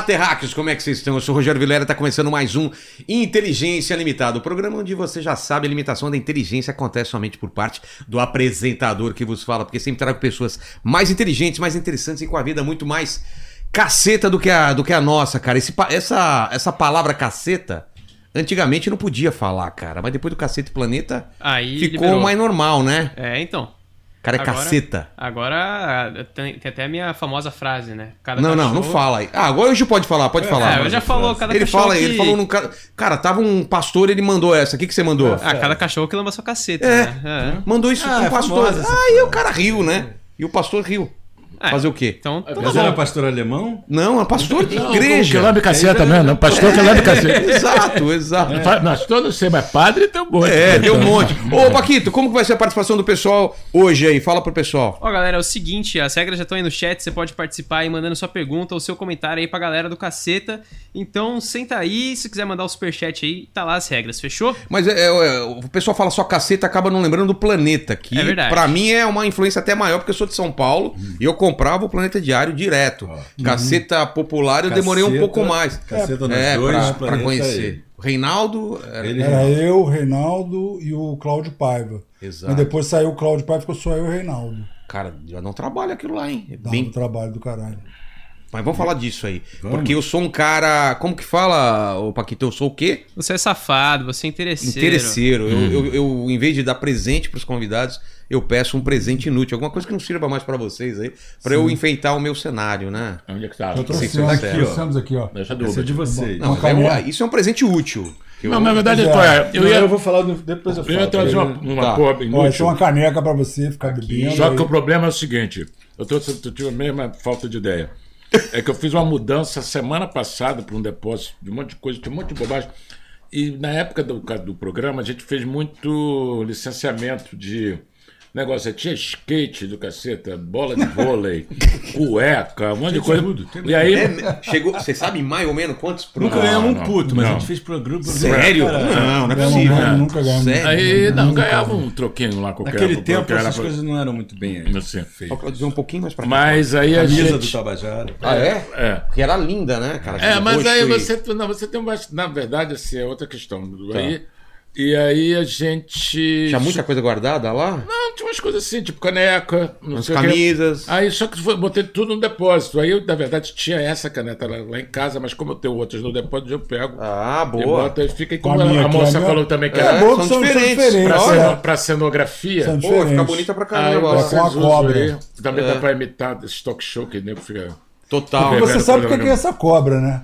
Olá, terráqueos, como é que vocês estão? Eu sou o Rogério Vilera, está começando mais um Inteligência Limitada, o programa onde você já sabe a limitação da inteligência acontece somente por parte do apresentador que vos fala, porque sempre trago pessoas mais inteligentes, mais interessantes e com a vida muito mais caceta do que a, do que a nossa, cara. Esse essa, essa palavra caceta, antigamente não podia falar, cara, mas depois do Cacete Planeta Aí ficou liberou. mais normal, né? É, então. Cara, é Agora- caceta. Agora ah, tem, tem até a minha famosa frase, né? Cada Não, não, não cachorro- fala aí. Ah, agora hoje pode falar, pode falar. É, eu já falou, cada Ele cachorro fala, que... ele falou no cara. Cara, tava um pastor, ele mandou essa. O que, que você mandou? Ah, cada cachorro que lamba sua caceta, É. né? É. Mandou isso Ah, pro é pastor. famosa Aí o cara riu, né? E o pastor riu. É. Fazer o quê? Então, então Mas era pastor alemão? Não, é pastor de Que igreja. lambe caceta mesmo, pastor que lambe caceta. Exato, exato. Fa- Nós todos sei, mas padre tem um monte. É, deu um monte. Ô, Paquito, como que vai ser a participação do pessoal hoje aí? Fala pro pessoal. Ó, galera, é o seguinte, as regras já estão aí no chat, você pode participar aí mandando sua pergunta ou seu comentário aí pra galera do caceta. Então, senta aí, se quiser mandar o superchat aí, tá lá as regras, fechou? Mas é, é, o pessoal fala só caceta, acaba não lembrando do planeta, que É verdade. pra mim é uma influência até maior, porque eu sou de São Paulo e eu comprava o Planeta Diário direto. Caceta popular eu demorei um Caceta, pouco mais. Caceta nós É, dois, pra, pra Planeta conhecer. O Reinaldo. Era... Ele- Era eu, o Reinaldo e o Cláudio Paiva. Exato. Mas depois saiu o Cláudio Paiva, ficou só eu e o Reinaldo. Cara, já não trabalha aquilo lá, hein? É Dá bem- um trabalho do caralho. Mas vamos falar disso aí. Vamos. Porque eu sou um cara. Como que fala, o Paquito? Eu sou o quê? Você é safado, você é interesseiro. Interesseiro. Eu, eu, eu, em vez de dar presente pros convidados, eu peço um presente inútil. Alguma coisa que não sirva mais pra vocês aí. Pra eu enfeitar o meu cenário, né? Onde é que tá? Já sei se trouxemos eu aqui, quero. trouxemos aqui, ó. Deixa é de vocês. Não, Uma é isso é um presente útil. Eu- Não, mas na verdade, É. eu, eu Eu, ia, eu vou falar depois eu eu ia falo. trazer uma, Eu- uma Tá. porra Ó, inútil. uma caneca pra você ficar bebendo. Só aí. que o problema é o seguinte: eu, tô, eu tive a mesma falta de ideia. É que eu fiz uma mudança semana passada para um depósito de um monte de coisa, tinha um monte de bobagem. E na época do, do programa a gente fez muito licenciamento de negócio. Tinha skate do caceta, bola de vôlei, cueca, um monte de coisa. E aí. É, chegou, você sabe mais ou menos quantos pro... Nunca ganhamos um não, puto, mas não. a gente fez pro grupo. Sério? Cara, Não, não é possível. ganhamos, nunca ganhamos. Sério? Aí, não, ganhava um troquinho lá qualquer. Naquele porque tempo era essas pra- coisas não eram muito bem Assim. feitas. Só dizer um pouquinho mais pra cá. Mas aí a Camisa gente. do Tabajara. Ah, é? É. Que era linda, né, cara? É, mas aí e- você, não, você tem uma. Na verdade, assim, é outra questão. Aí, e aí a gente. Tinha muita coisa guardada lá? Não, tinha umas coisas assim, tipo caneca, não As sei o quê. camisas. Aí só que foi, botei tudo no depósito. Aí eu, na verdade, tinha essa caneta lá, lá em casa, mas como eu tenho outras no depósito, eu pego. Ah, E boa. bota e fica. E Com a como a, a moça falou também que É, era bom são que são diferentes. diferentes. pra, ceno- pra cenografia. São Pô, fica bonita pra Aí caramba. vocês com a cobra. aí. Também É. dá pra imitar esse talk show que nego fica. Total. Porque Você sabe o que que é essa cobra, né?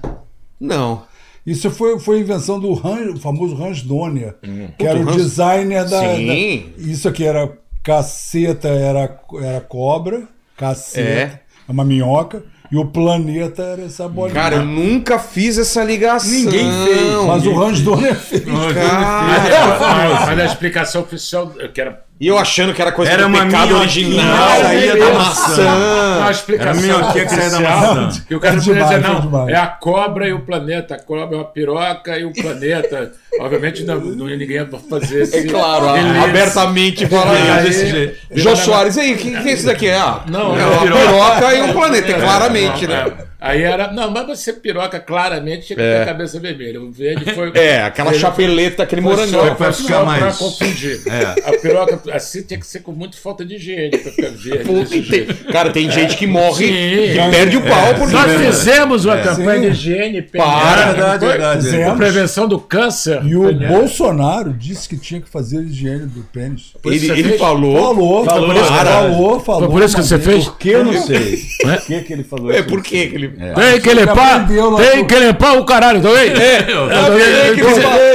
Não. Isso foi, foi invenção do Han, o famoso Hans Donia, que era Puta, o o Hans- designer da, Sim. da- Isso aqui era caceta, era, era cobra, caceta, É. é uma minhoca, e o planeta era essa bolinha. Cara, eu nunca fiz essa ligação. Ninguém fez. Mas o Hans Donia fez. Cara, mas a explicação oficial, que era E eu achando que era coisa Era do uma pecado original. saía da é maçã. a explicação Era a minhoquinha que saía da maçã. Que o cara É demais, dizer, é não, demais. é a cobra e o planeta. A cobra é uma piroca e o planeta. Obviamente não, não ia ninguém fazer esse... É claro, Beleza. abertamente falar desse jeito. Jô Soares, e aí, o que, que é isso daqui? É, ah, Não, é é uma piroca. piroca e um planeta, É, claramente, não, né? é. Aí era. Não, mas você piroca claramente tinha que ter a cabeça vermelha. O verde foi. É, aquela Ele- chapeleta, aquele foi morangão. só- pra foi ficar só mais- Pra confundir. É. A piroca assim tinha que ser com muito falta de higiene pra ficar verde. Cara, tem gente que morre e perde o pau por Nós isso. fizemos uma campanha Sim. de higiene Para. Verdade, foi? verdade. Com prevenção do câncer. E o. Bolsonaro disse que tinha que fazer a higiene do pênis. Ele, falou. Falou, Falou, falou, por isso que você fez? Por que eu não sei? Por que, que ele falou É, isso? por que que ele. Tem que limpar, tem que limpar o caralho também. É,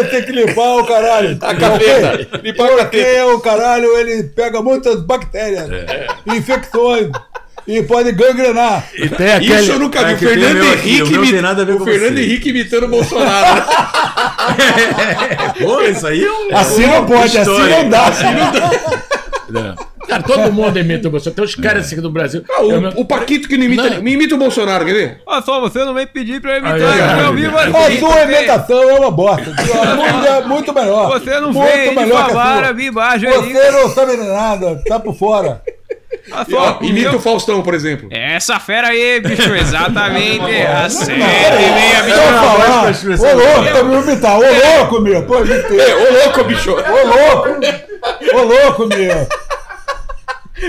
Tem que limpar, o caralho. A capeta. Limpar a o caralho ele pega muitas bactérias, infecções e pode gangrenar. E tem aquele. Isso eu nunca vi. É O Fernando meu aqui, Henrique. o meu imi- tem nada a ver o com Fernando você. Henrique imitando o Bolsonaro. Pô, isso aí é um. Assim não pode, assim não dá. É. Cara, todo mundo imita o Bolsonaro. Tem uns caras assim do Brasil. Ah, Eu- o, o Paquito que não imita. Não. Me imita o Bolsonaro, quer ver? Olha só, você não vem pedir pra imitar, aí, eu aí. vivo A sua imitação é uma bosta. Muito, muito melhor. Você não muito vem de melhor que a favara, sua. vi embaixo aí. Você não sabe de nada, tá por fora. Ah, imita o Faustão, por exemplo. Essa fera aí, bicho, exatamente. A sete e meia, bicho. Ô louco, eu me imitar. Ô louco, meu. Pô, imitei. Ô, louco, bicho! Ô louco. Ô louco, meu.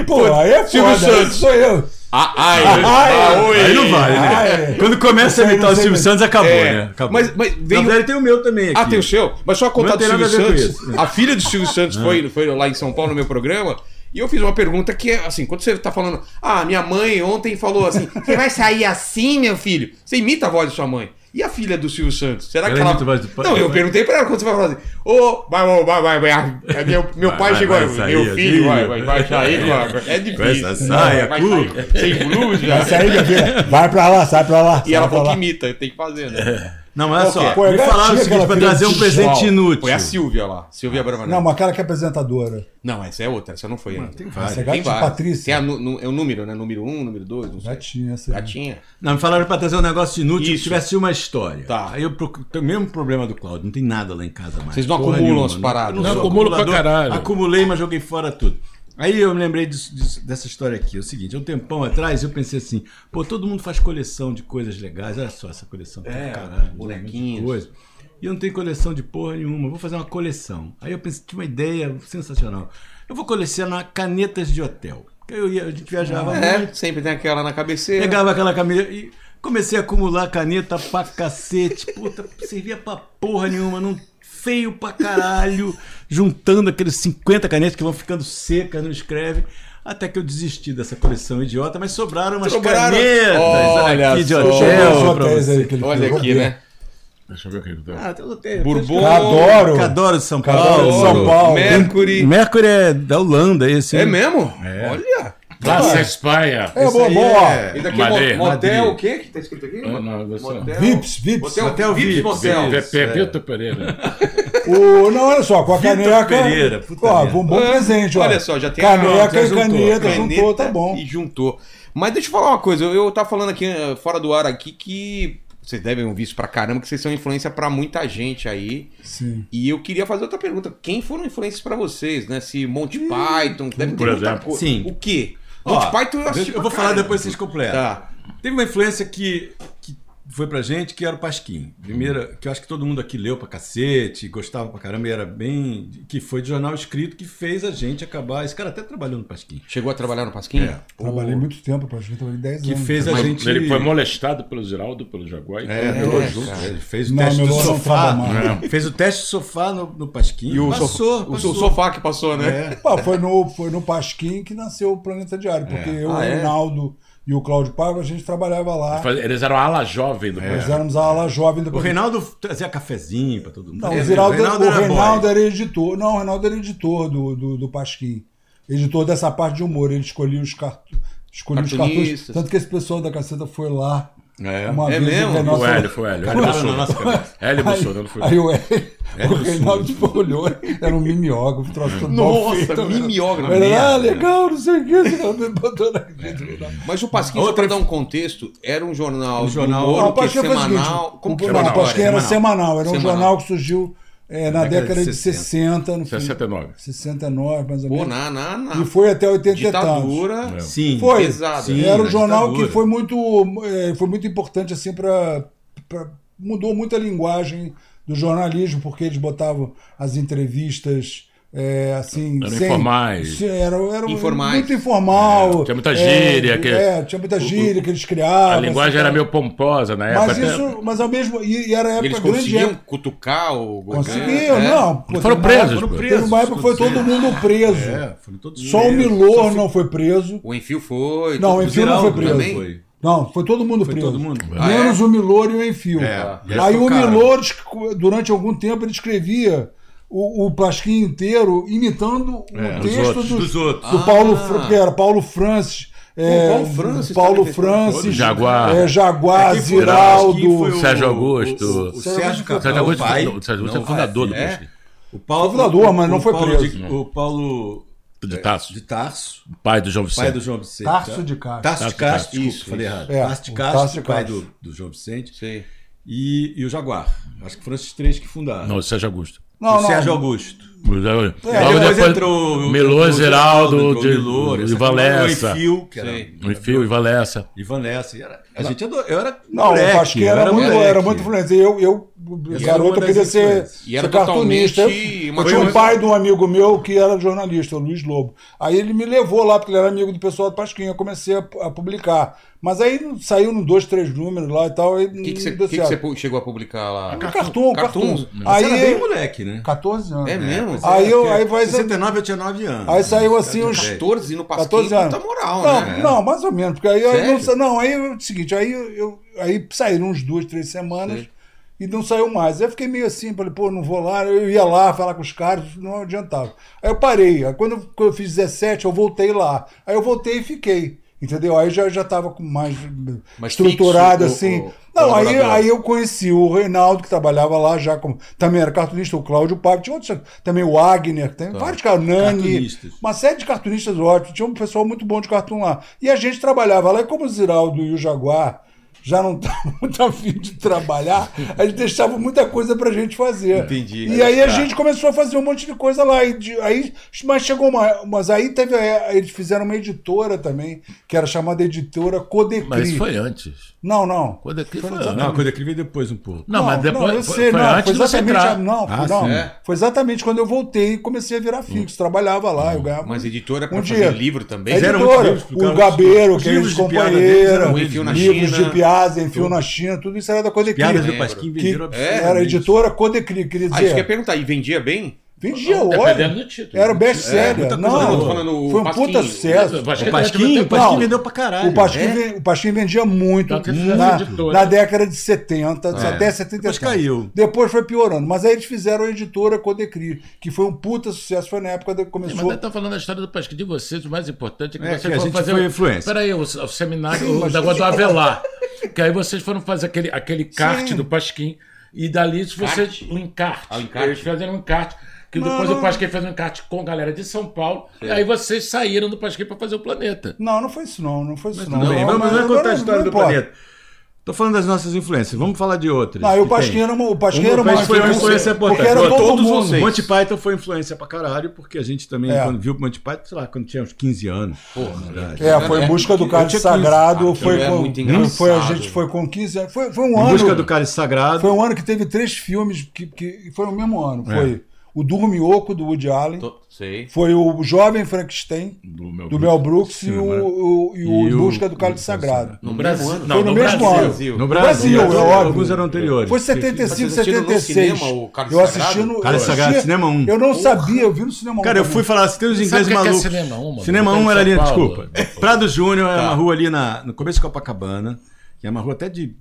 Pô, aí é Silvio foda. Santos. Sou eu. Ah, ai, Ah, oi. Aí não vale, né? Ah, é. Quando começa a imitar o Silvio mesmo. Santos, acabou, É, né? Acabou. mas- mas veio- Na verdade, tem o meu também aqui. Ah, tem o seu? Mas só contar Não do Silvio a Santos. A filha do Silvio Santos foi, foi lá em São Paulo no meu programa. E eu fiz uma pergunta que é assim: quando você tá falando, ah, minha mãe ontem falou assim, você vai sair assim, meu filho? Você imita a voz de sua mãe. E a filha do Silvio Santos? Será que Ela ela. imita a voz do pai? Não, eu perguntei pra ela quando você vai falar assim: Ô, vai, vai, vai, vai, vai. É Meu, meu Vai, pai vai, chegou, vai sair meu filho vai, vai, vai sair É difícil. essa saia Vai sair Sem blusa. Aí, minha filha. Vai pra lá, sai pra lá. E ela falou que imita, tem que fazer, né? Não, mas olha que só. Pô, é me falaram o seguinte, pra trazer um presente inútil. Foi a Silvia lá, Silvia Bravanel. Não, mas aquela que é apresentadora. Não, essa é outra, essa não foi ainda. Tem Essa várias. é gatinha várias. Patrícia. Tem nu- é o número, né? Número 1, um, número 2, não sei. Gatinha, essa. Gatinha. Não, me falaram pra trazer um negócio inútil que Isso. tivesse uma história. Tá. Aí eu procuro. Tem o mesmo problema do Cláudio, não tem nada lá em casa mais. Vocês não Porra acumulam nenhuma, as né? paradas. Eu Não, sou acumulo pra caralho. Acumulei, mas joguei fora tudo. Aí eu me lembrei disso- disso- dessa história aqui. É o seguinte, há um tempão atrás eu pensei assim, pô, todo mundo faz coleção de coisas legais. Olha só essa coleção. tem É, caralho, bonequinhos. Coisa. E eu não tenho coleção de porra nenhuma. Vou fazer uma coleção. Aí eu pensei, tinha uma ideia sensacional. Eu vou colecionar canetas de hotel. Eu ia, a gente viajava muito. É, sempre tem aquela na cabeceira. Pegava aquela camisa e comecei a acumular caneta pra cacete. Puta, servia pra porra nenhuma, não feio pra caralho. Juntando aqueles 50 canetas que vão ficando secas, não escreve. Até que eu desisti dessa coleção idiota, mas sobraram umas Sobraram. canetas Olha aqui de hotel. Olha aqui, né? Deixa eu ver o que ele tá. Ah, tem os hotéis. Bourbon. Adoro. Cadoro de São Cadoro Paulo. de São Paulo. Mercury. Mercury é da Holanda, esse. É mesmo? É. Olha. Praça Espanha. É Esse bom, aí bom, é- ó. E daqui é Madrid. mo- motel Madrid. o quê que tá escrito aqui? Ah, não, Motel. Vips, Vips. Motel, Motel Vips, Vips, motel. Vitor Pereira. O, não, olha só, com a Vitor caneca. Pereira, puta ó, um bom presente, ó. Olha só, já tem Caneca já e caneta, juntou, tá bom. E juntou. Mas deixa eu falar uma coisa, eu, eu tava falando aqui eh, fora do ar aqui que vocês devem ouvir isso pra caramba, que vocês são influência pra muita gente aí. Sim. E eu queria fazer outra pergunta. Quem foram influências pra vocês, né? Se Monty Python, que deve ter por muita exemplo. coisa. Sim. O quê? Monty Python eu assisti eu vou falar depois vocês completam. Tá. Teve uma influência que, que foi pra gente, que era o Pasquim. Primeira, que eu acho que todo mundo aqui leu pra cacete, gostava pra caramba, e era bem. que foi de jornal escrito que fez a gente acabar. Esse cara até trabalhou no Pasquim. Chegou a trabalhar no Pasquim? É. Trabalhei muito tempo gente, trabalhei 10 Que anos. fez a Mas gente. Ele foi molestado pelo Ziraldo, pelo Jaguar. e É, é, junto. cara, ele fez o Não, teste do sofá. É. Fez o teste do sofá no, no Pasquim. E o, passou, sofá, o passou. sofá que passou, né? É. Pô, foi, no, foi no Pasquim que nasceu o Planeta Diário, porque eu, Ah, o é? Reinaldo e o Cláudio Paiva, a gente trabalhava lá. Eles eram a ala jovem do Nós programa. éramos a ala jovem do O Reinaldo trazia cafezinho pra todo mundo. Não, É, o, Ziraldo, o era Reinaldo era editor. Não, o Reinaldo era editor do, do, do Pasquim. Editor dessa parte de humor. Ele escolhia os, cartu... escolhia os cartuchos. Cartunistas. Tanto que esse pessoal da caceta foi lá. É. Uma É vez mesmo? o Reinaldo O Hélio, foi o Hélio. Hélio nossa cabeça. Hélio Aí, Bolsonaro foi. aí o, Hélio- o Reinaldo tipo, olhou, era um mimeógrafo, troço todo Nossa, feito, né? mimeógrafo. Ele, ah, merda. legal, não sei o que. botou na gente. Mas o Pasquim, só Outra- pra dar um contexto, era um jornal, Um jornal- humor, Não, que foi o seguinte, semanal. Como que chamava? não, o Pasquim era semanal, era um Semanal. jornal que surgiu é, na década década de de 60. 60, no fim- 69. 69, mais ou Pô, menos. na, na, na E foi até 80 e tantos. ditadura. Sim. Foi. Pesado. Sim, era um na jornal ditadura. que foi muito, é, foi muito importante assim para mudou muito a linguagem do jornalismo porque eles botavam as entrevistas é, assim Eram sem- informais. era, era Informais. muito informal É, tinha muita é, gíria, que- é, tinha muita gíria que eles criavam A linguagem assim, era meio pomposa na época. mas isso mas ao mesmo e, e era a época eles grande conseguiam época. cutucar o conseguiam É. não pô, Foram uma presos, época- pô. teve uma época que foi todo mundo preso É, foram todos só o presos. Milor não foi preso O Enfio foi. Não, o. Enfio não foi preso. Também? Foi. Não, foi todo mundo Foi preso. todo mundo. Ah, Menos é? o Milor e o Enfio. É. Aí o. Milor, durante algum tempo, ele escrevia o, o Pasquim inteiro imitando É, o texto outros, dos- dos outros. do Ah. Paulo, Fran- que era Paulo Francis. é, Paulo Francis Paulo Francis. Jaguar. é, Jaguar, foi- Ziraldo. o- Sérgio Augusto. O, o, o Sérgio Augusto, o pai, o Sérgio Augusto é fundador do é. Pasquim. O Paulo, fundador, mas não o foi Paulo preso. de- o Paulo De Tasso. de Tarso, Pai do João pai Vicente. do João Vicente. Tarso de Castro. Tarso de Tarso de Castro, desculpa, Isso, falei isso. errado. É, Tarso de o Castro, Tarso de pai do, do João Vicente. Sei. E, e o Jaguar. Acho que foram esses três que fundaram. Não, Sérgio Augusto. Não, o não. Sérgio Augusto. Logo depois depois entrou o Geraldo, entrou de- o Milô, essa Ivan turma, Lessa. O Enfio, que era, Sei. O Enfio, Ivan Lessa. Ivan Lessa. e era- a gente ador- eu era Não, moleque, o Pasquim eu era, muito, era muito influente. Eu, eu era garoto, eu queria ser. E era ser cartunista. Eu tinha um pai de um amigo meu que era jornalista, o Luiz Lobo. Aí ele me levou lá, porque ele era amigo do pessoal do Pasquim. Eu comecei a, a publicar. Mas aí saiu no dois, três números lá e tal. O que, que, você, que que você chegou a publicar lá? Cartoon, Cartoons? cartoon. Você era bem Aí, moleque, né? 14 anos. É mesmo? Aí eu- Porque aí vai- Em 69 eu tinha 9 anos. Aí saiu assim uns 14 no Pasquim, 14 anos. moral, não, né? Não, mais ou menos. Porque aí eu Sério? não, não, aí é o seguinte, aí eu, eu- aí saíram uns duas, três semanas Sei. e não saiu mais. Aí eu fiquei meio assim, falei, pô, não vou lá, eu ia lá falar com os caras, não adiantava. Aí eu parei. Aí quando, eu- eu fiz 17, eu voltei lá. Aí eu voltei e fiquei. Entendeu? Aí já, já tava com mais, Mais estruturado fixo, assim. o- o não, aí, aí eu conheci o Reinaldo, que trabalhava lá já como. Também era cartunista, o Cláudio Papo, tinha outros. Também o Wagner, tem vários caras, Nani. Uma série de cartunistas ótimos. Tinha um pessoal muito bom de cartoon lá. E a gente trabalhava lá. E como o Ziraldo e o Jaguar já não estavam muito afim de trabalhar, a gente deixava muita coisa pra gente fazer. Entendi. E aí a gente começou a fazer um monte de coisa lá. E de- aí, mas chegou uma. Mas aí teve. a- Eles fizeram uma editora também, que era chamada Editora Codecri. Mas isso foi antes. Não, não. Quando aqui foi exatamente- Não, a que veio depois um pouco. Não, mas depois eu foi, sei, foi não, antes foi exatamente, entrar. não, Ah, não, sim. É. foi exatamente quando eu voltei e comecei a virar fixo, trabalhava lá, eu ganhava Mas editora pra um fazer dia. livro também? É Fizeram editora, livros, o Gabeiro, que é livros de de piada deles companheira, eram O Enfio na China. tudo isso era da Codecri. Piadas do lembro. Pasquim que venderam É, era editora Codecri, queria Ah, isso que eu ia dizer. perguntar. E vendia bem? Vendia, Dependendo olha. do título. Era É, best-seller. muita não, coisa boa. foi um Pasquim, puta sucesso. o Pasquim O Pasquim, Não, o Pasquim não. vendeu pra caralho. O Pasquim, É? ven- o Pasquim vendia muito na, na década de 70, É. até 70 Depois caiu. Depois foi piorando. Mas aí eles fizeram a editora Codecri, que foi um puta sucesso. Foi na época que Sim, começou. Mas nós estamos falando da história do Pasquim de vocês, o mais importante é que É, vocês que a foram fazer. foi influência. Peraí, o, o seminário, Sim, o mas- negócio do Avelar. Que aí vocês foram fazer aquele, aquele kart Sim. do Pasquim. E dali vocês. Kart? Um encarte. Ah, o encarte. Eles fizeram um encarte. Que Não, depois não. o Pasquim fez um encarte com a galera de São Paulo. E aí vocês saíram do Pasquim para fazer o planeta. Não, não foi isso não. Não foi isso não. Não, bem, vamos, vamos contar a história não do importa. planeta. Tô falando das nossas influências. Vamos falar de outras. Não, e o tem. era uma, o Pasquim Um- era uma mas foi uma influência porque importante. era Pra todo todos mundo. vocês. Monty Python foi influência pra caralho, porque a gente também, É. quando viu o Monty Python, sei lá, quando tinha uns 15 anos. É, foi em busca do cálice tinha 15. sagrado. Aquilo Foi é com, muito foi, a gente foi com 15 anos. Foi, foi um Em ano. busca do cálice sagrado. Foi um ano que teve três filmes que, que foi no mesmo ano. É. Foi o Dormioco, do Woody Allen. Tô- Sei. Foi o Jovem Frankenstein, Do meu do Mel Brooks, e o, o, e o E Em o- Busca do Cálice Sagrado. No Brasil. Não, Foi no mesmo Brasil. ano. No Brasil, Brasil, é óbvio. alguns eram anteriores. Foi 75, Vocês assistiram no 76. cinema o Cálice eu assisti no. Cálice Sagrado, cinema 1. Eu não sabia, eu vi no cinema 1. Cara, eu fui falar, se tem os Sabe ingleses o que é que é malucos. Cinema 1, mano? Cinema Tem 1 em era ali, desculpa. Prado Júnior é Tá. uma rua ali na, no começo de Copacabana, que é uma rua até de.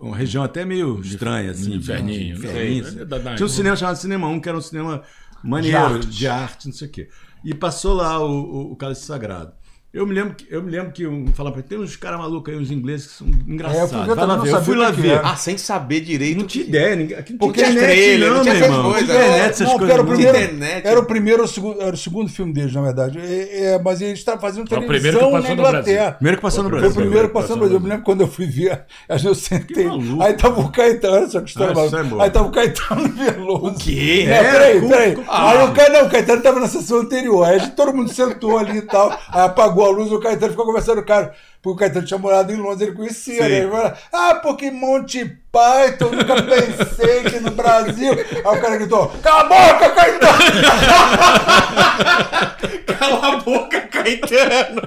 Uma região até meio estranha, assim. inferninho, de- né? assim. Tinha um cinema chamado Cinema 1, que era um cinema maneiro, De arte. de arte, não sei o quê. E passou lá o, o, o Cálice Sagrado. Eu me lembro que, eu me lembro que um, falava pra ele, tem uns caras malucos aí, uns ingleses que são engraçados. É, eu Vai lá ver. Eu fui lá que que ver. era. Ah, sem saber direito. Não tinha ideia, ninguém, aqui não Porque tinha internet, trailer, não, não tinha meu essas irmão. internet, essas não, coisas. era o primeiro, Internet. era o primeiro ou o segundo, era o segundo filme deles, na verdade. É, é, mas eles estavam fazendo É o primeiro televisão que na passou no Inglaterra. Primeiro que passou no Foi Brasil. o primeiro que passou no Brasil. Eu me lembro quando eu fui ver, aí eu sentei. maluco. Aí tava o Caetano, olha só que história Ah, maluca. é. Aí tava o Caetano Veloso. O quê? É, É, peraí, peraí. Aí o Caetano, não, o Caetano tava na sessão anterior. Aí todo mundo sentou ali e tal. Aí apagou a luz o Caetano ficou conversando com o cara. Porque o Caetano tinha morado em Londres, ele conhecia, Sim. né? Ele falou, ah, porque Monty Python, nunca pensei que no Brasil. Aí o cara gritou, cala a boca, Caetano! Cala a boca, Caetano!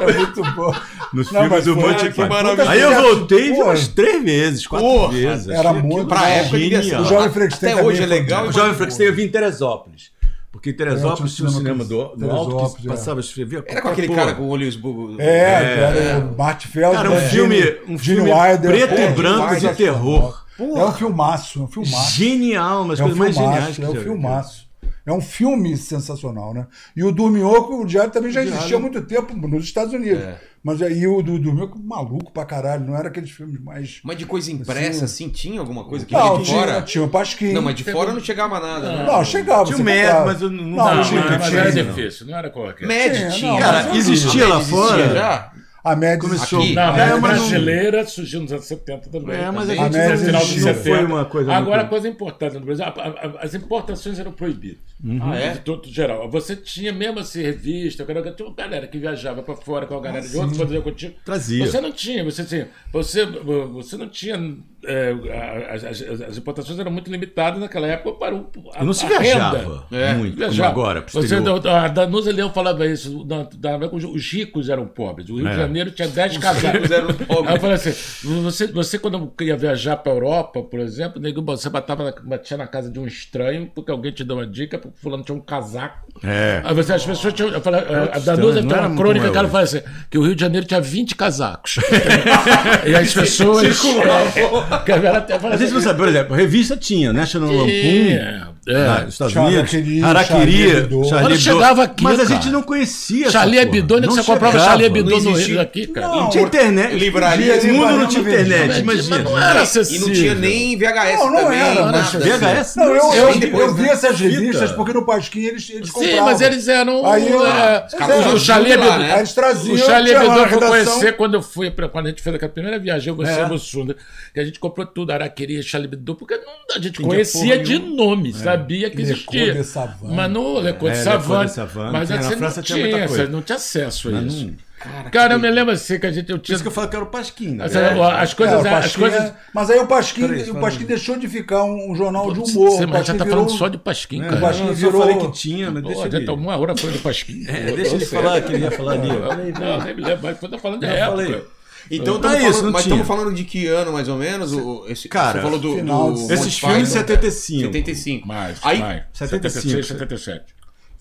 É muito bom. Nos Não, filmes do Monty que Python. Aí eu voltei Porra. umas três vezes, quatro Porra, vezes. era muito Pra época genial. O Jovem Frankenstein Até hoje é legal. O Jovem Frankenstein eu vi em Teresópolis. Porque em Teresópolis É, tinha um um cinema do, do alto que é. passava, escrevia Era com aquele cara com o olho esbu... É, era o Bart Feld. Cara, um né? filme, um filme Wilder, preto pô, e branco de terror. É um filmaço, é um filmaço. Genial, umas É um coisas mais geniais que é um filmaço. É um filme sensacional, né? E o Dorminhoco, o Diário também já existia há muito tempo nos Estados Unidos. É. Mas aí o do Dorminhoco, maluco pra caralho, não era aqueles filmes mais... Mas de coisa impressa, assim, tinha alguma coisa que Não, de tinha, fora? tinha o Pasquim. Não, mas de fora não chegava nada. né? Não, chegava. Tinha o comprava. mas eu não- Não, não, Não, tinha, mas tinha. era não. difícil, não era qualquer. Med Tinha, tinha. não, Cara, existia lá fora. Já? A média Começou- Aqui. Não, É, mas mas não- brasileira surgiu nos anos 70 também. É, mas a também. gente não- no final dos não 70. foi uma coisa Agora, muito- a coisa importante no Brasil, a- a- a- as importações eram proibidas. Ah, é? De todo geral. Você tinha mesmo assim, revista, tinha uma galera que viajava para fora com a galera de outros, fazia contigo. Trazia. Você não tinha, você tinha. Você, você não tinha. É, as, as- as importações eram muito limitadas naquela época para o. A, não se a viajava renda. É, muito, como Viajava. agora. pro Você, a Danusa Leão falava isso. Na, na, época, os- os ricos eram pobres. O Rio É. de Janeiro tinha 10 casacos. eram pobres. Aí eu falei assim: você, você quando ia viajar para Europa, por exemplo, você batava, na- batia na casa de um estranho, porque alguém te deu uma dica, porque fulano tinha um casaco. É. Aí você, as pessoas tinham. Eu falei, a estranho, Danusa tem uma crônica é que ela fala assim: que o Rio de Janeiro tinha 20 casacos. e as pessoas. é, que gente não assim, sabe, por exemplo, revista tinha, National Lampoon. é. Nos Estados Unidos, Harakiri, Charlie chegava aqui, Mas a gente não conhecia. Charlie. Hebdo, onde Não você comprava. Charlie Hebdo no. Rio aqui, cara? Não, Não tinha internet. Livraria, O mundo não tinha internet, Mas imagina. não era E acessível. não tinha nem VHS Não, não também. era, VHS? Não, eu, vi né? essas revistas porque no Pasquim eles, eles Sim, compravam. mas eles eram. É, o Charlie Hebdo. né? Eles traziam. O Charlie Hebdo eu conhecer quando eu fui, quando a gente fez aquela primeira viagem, eu, você É. e o Sunda, que a gente comprou tudo, Araqueria, Charlie Hebdo, porque não, a gente Entendia conhecia de nome, sabia que existia. Coq de Savane. Mas não, É, de Le Coq de Savane. Mas Tinha, na assim, França não tinha muita tinha, coisa. não tinha acesso a Mas isso. não- Cara, eu me lembro assim que a gente. Eu Por tinha, isso que eu falo que era o Pasquim. né? Assim, É. as É, coisas. o as coisas é- Mas aí o Pasquim, Peraí, o Pasquim aí. deixou de ficar um, um jornal de humor. Você mas já tá virou... falando só de Pasquim, É, cara. o Pasquim eu virou- falei que tinha, mas Pô, deixa já ele. tá uma hora falando de Pasquim. É, deixa ele falar que ele ia falar ali. Não, nem me lembro, mas eu falando de Eu época. Então, tamo é isso, falando, não mas estamos falando de que ano, mais ou menos? O, esse, Cara, você falou do, final do Esses filmes 75. 75. Mais, Aí, mais. 75. 76, 77.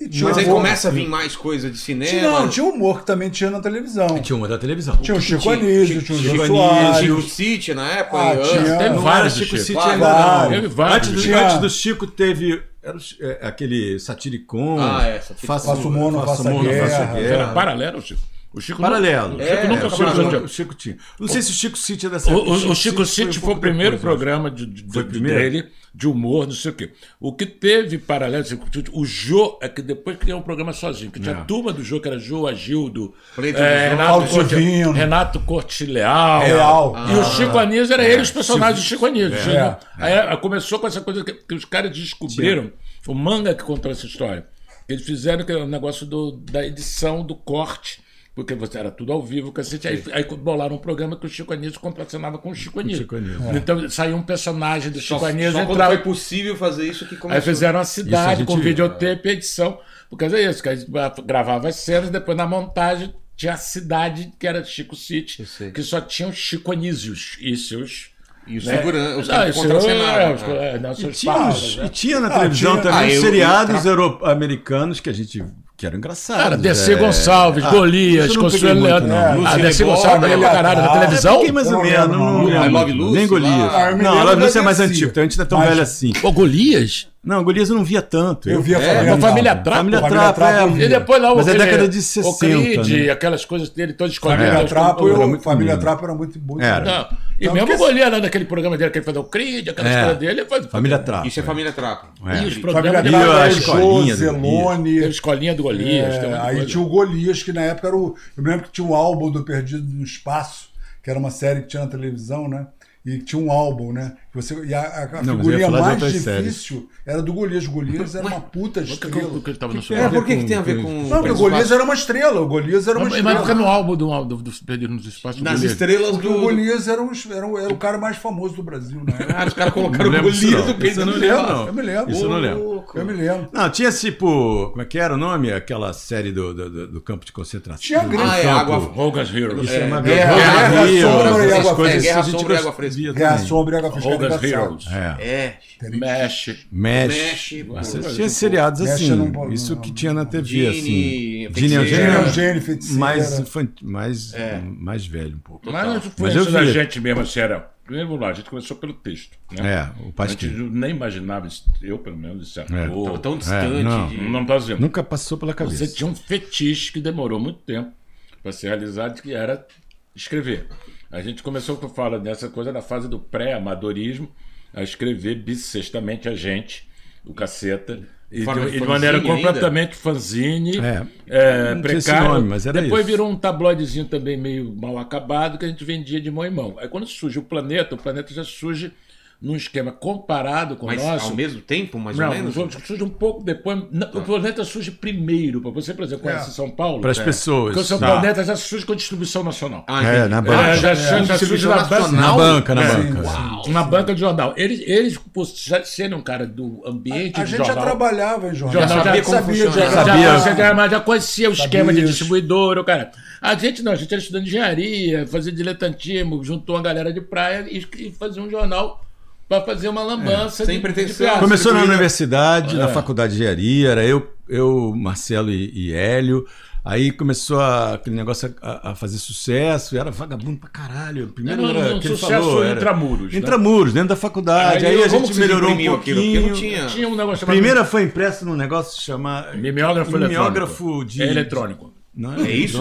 E tinha Mas aí humor- começa a vir mais coisa de cinema. Tinha, não, tinha humor que também tinha na televisão. Tinha uma da televisão. Tinha o Chico Anísio, tinha o Chico Anísio. Chico City na época. Ah, tinha- antes. Teve vários Chico. City ainda. Teve vários Antes do, Chico. antes do Chico teve era é, aquele Satiricon. Ah, é, Satiricon. Faça humor, não faça guerra. Era paralelo, Chico. O Chico Paralelo. O Chico É, nunca é, foi paralelo. do O Chico tinha. Não sei se o Chico City é dessa O, o- o Chico City um foi o primeiro depois, acho. programa de, de- Foi o de- primeiro? dele, de humor, não sei o quê. O que teve paralelo, assim, o Jô, é que depois criou um programa sozinho, que tinha É. a turma do Jô, que era Jô, Agildo, é. Renato, Corte. Renato Corte Leal. Real. E o Chico Anísio era ele, os personagens do Chico Anísio. É. Chegou- Aí aí começou com essa coisa que, que os caras descobriram, o manga que contou essa história. Eles fizeram o negócio do, da edição, do corte. Porque você era tudo ao vivo, cacete. Aí, aí bolaram um programa que o Chico Anísio contracenava com o Chico Anísio. Chico Anísio. Então saiu um personagem do Só, Chico Anísio só quando entrava. foi possível fazer isso que começou. Aí fizeram a Isso a cidade gente com viu. videotape e edição. Por causa disso, que a gente gravava as cenas, depois na montagem tinha a cidade que era Chico City, Eu que só tinham Chico Anísios e seus. E os né? seguranças, os Não, caras que isso, contracenavam. é, os- né? é, não, E tinha, paus, os- né? e tinha na Ah, televisão tinha- também Ah, os eu- seriados eu- euro-americanos que a gente. Que eram engraçados. Cara, DC é. Gonçalves, Ah, Golias, não Consuelo Leandro. não. Ah, Lucy DC Gonçalves peguei pra caralho na Ah, É, televisão. peguei mais ou não menos. Não, não. não. Ah, não, a é mais DC. antigo, então a gente não é tão Mas- velho assim. Pô, Golias? Não, Golias eu não via tanto. Eu vi a É, família a família Trapo. Trapo. Família Família Trapo, Trapo é. E depois lá o Mas é década de O 60, Creed, né? aquelas coisas dele todas escondidas. Família É, Trapo, era eu, muito Família. Trapo era muito, muito Era. bom. Não. E mesmo que o Golias lá naquele programa dele que ele fazia o Creed, aquela É. história dele. ele faz- Família Trapo. Isso é família Trapo. É. E os Família programas Trapo a o escolinha Zelone. Escolinha do Golias. É, aí coisa. tinha o Golias, que na época era o. Eu me lembro que tinha um álbum do Perdido no Espaço, que era uma série que tinha na televisão, né? E tinha um álbum, né? Você, e a, a- Não, figurinha mais outras séries. difícil era do Golias. O Golias era uma puta Por que, que, estrela. que Que É, por que, que tem a ver com-. Não, porque o Golias era uma estrela. O Golias era uma Mas mas fica estrela. no álbum do, do, do Perdido nos Espaços do Nas Golias. estrelas Porque do. o Golias era, um, era, um- era o cara mais famoso do Brasil, né? Ah, os caras colocaram o Golias do lembro, Leal. não. Eu me lembro. Isso eu não lembro. Eu me lembro. Não, tinha tipo. Como é que era o nome? Aquela série do, do, do- do campo de concentração. Tinha grande Ah, é água. Hogan's Heroes. Isso é uma Guerra- Guerra Sombra e Água Fresca. a Guerra, Sombra e Água Fresca. Guerra. Sombra e Água Fresca. Era engraçado. Heroes. É. É. Mesh. Mesh. Você tinha seriados assim, não isso não. que tinha na TV, Gene, assim. Gene Feiticeira. Eugênio, mais, infantil, mais, É. mais velho um pouco. Mas isso da gente mesmo, assim, era. Primeiro, vamos lá, a gente começou pelo texto. Né? É, o A gente nem imaginava, isso, eu pelo menos, isso É. ator. Tão distante. não. de- Não tá dizendo. Nunca passou pela cabeça. Você tinha um fetiche que demorou muito tempo para ser realizado, que era escrever. A gente começou, que eu falo, nessa coisa da fase do pré-amadorismo, a escrever bissextamente a gente, o caceta, E de, de de maneira ainda? completamente fanzine, É. é, precário. nome, mas era Depois isso. virou um tabloidezinho também meio mal acabado que a gente vendia de mão em mão. Aí quando surge o planeta, o planeta já surge num esquema comparado com o Mas nosso. ao mesmo tempo, mais Não, ou menos? o surge um pouco depois. não, O planeta surge primeiro. Para você, por exemplo, conhece São Paulo. Para as pessoas. Porque o seu Tá. planeta já surge com distribuição nacional. Ah, É, na É, banca. já, já, já surge na banca. Na banca, na É. banca. Uma banca de jornal. Eles, eles por já serem um cara do ambiente A de gente já trabalhava em jornal. Jornal, já sabia como sabia, já Sabia. Já, já, já, mas já conhecia o esquema de distribuidor, o cara. A gente não, a gente era estudando engenharia, fazia diletantismo, juntou uma galera de praia e, e fazia um jornal para fazer uma lambança. Sem de- pretensão. Começou na universidade, na É. faculdade de engenharia, era eu, eu Marcelo e, e Hélio. Aí começou a- aquele negócio a, a fazer sucesso, era vagabundo pra caralho. Primeiro Era era, um sucesso falou, era- intramuros, né? Intramuros, dentro da faculdade. Aí Aí, a gente melhorou um aquilo? pouquinho. Porque não tinha... Tinha um negócio chamado Primeiro foi impresso num negócio chamado mimeógrafo, mimeógrafo eletrônico. de É eletrônico. Não é, É isso?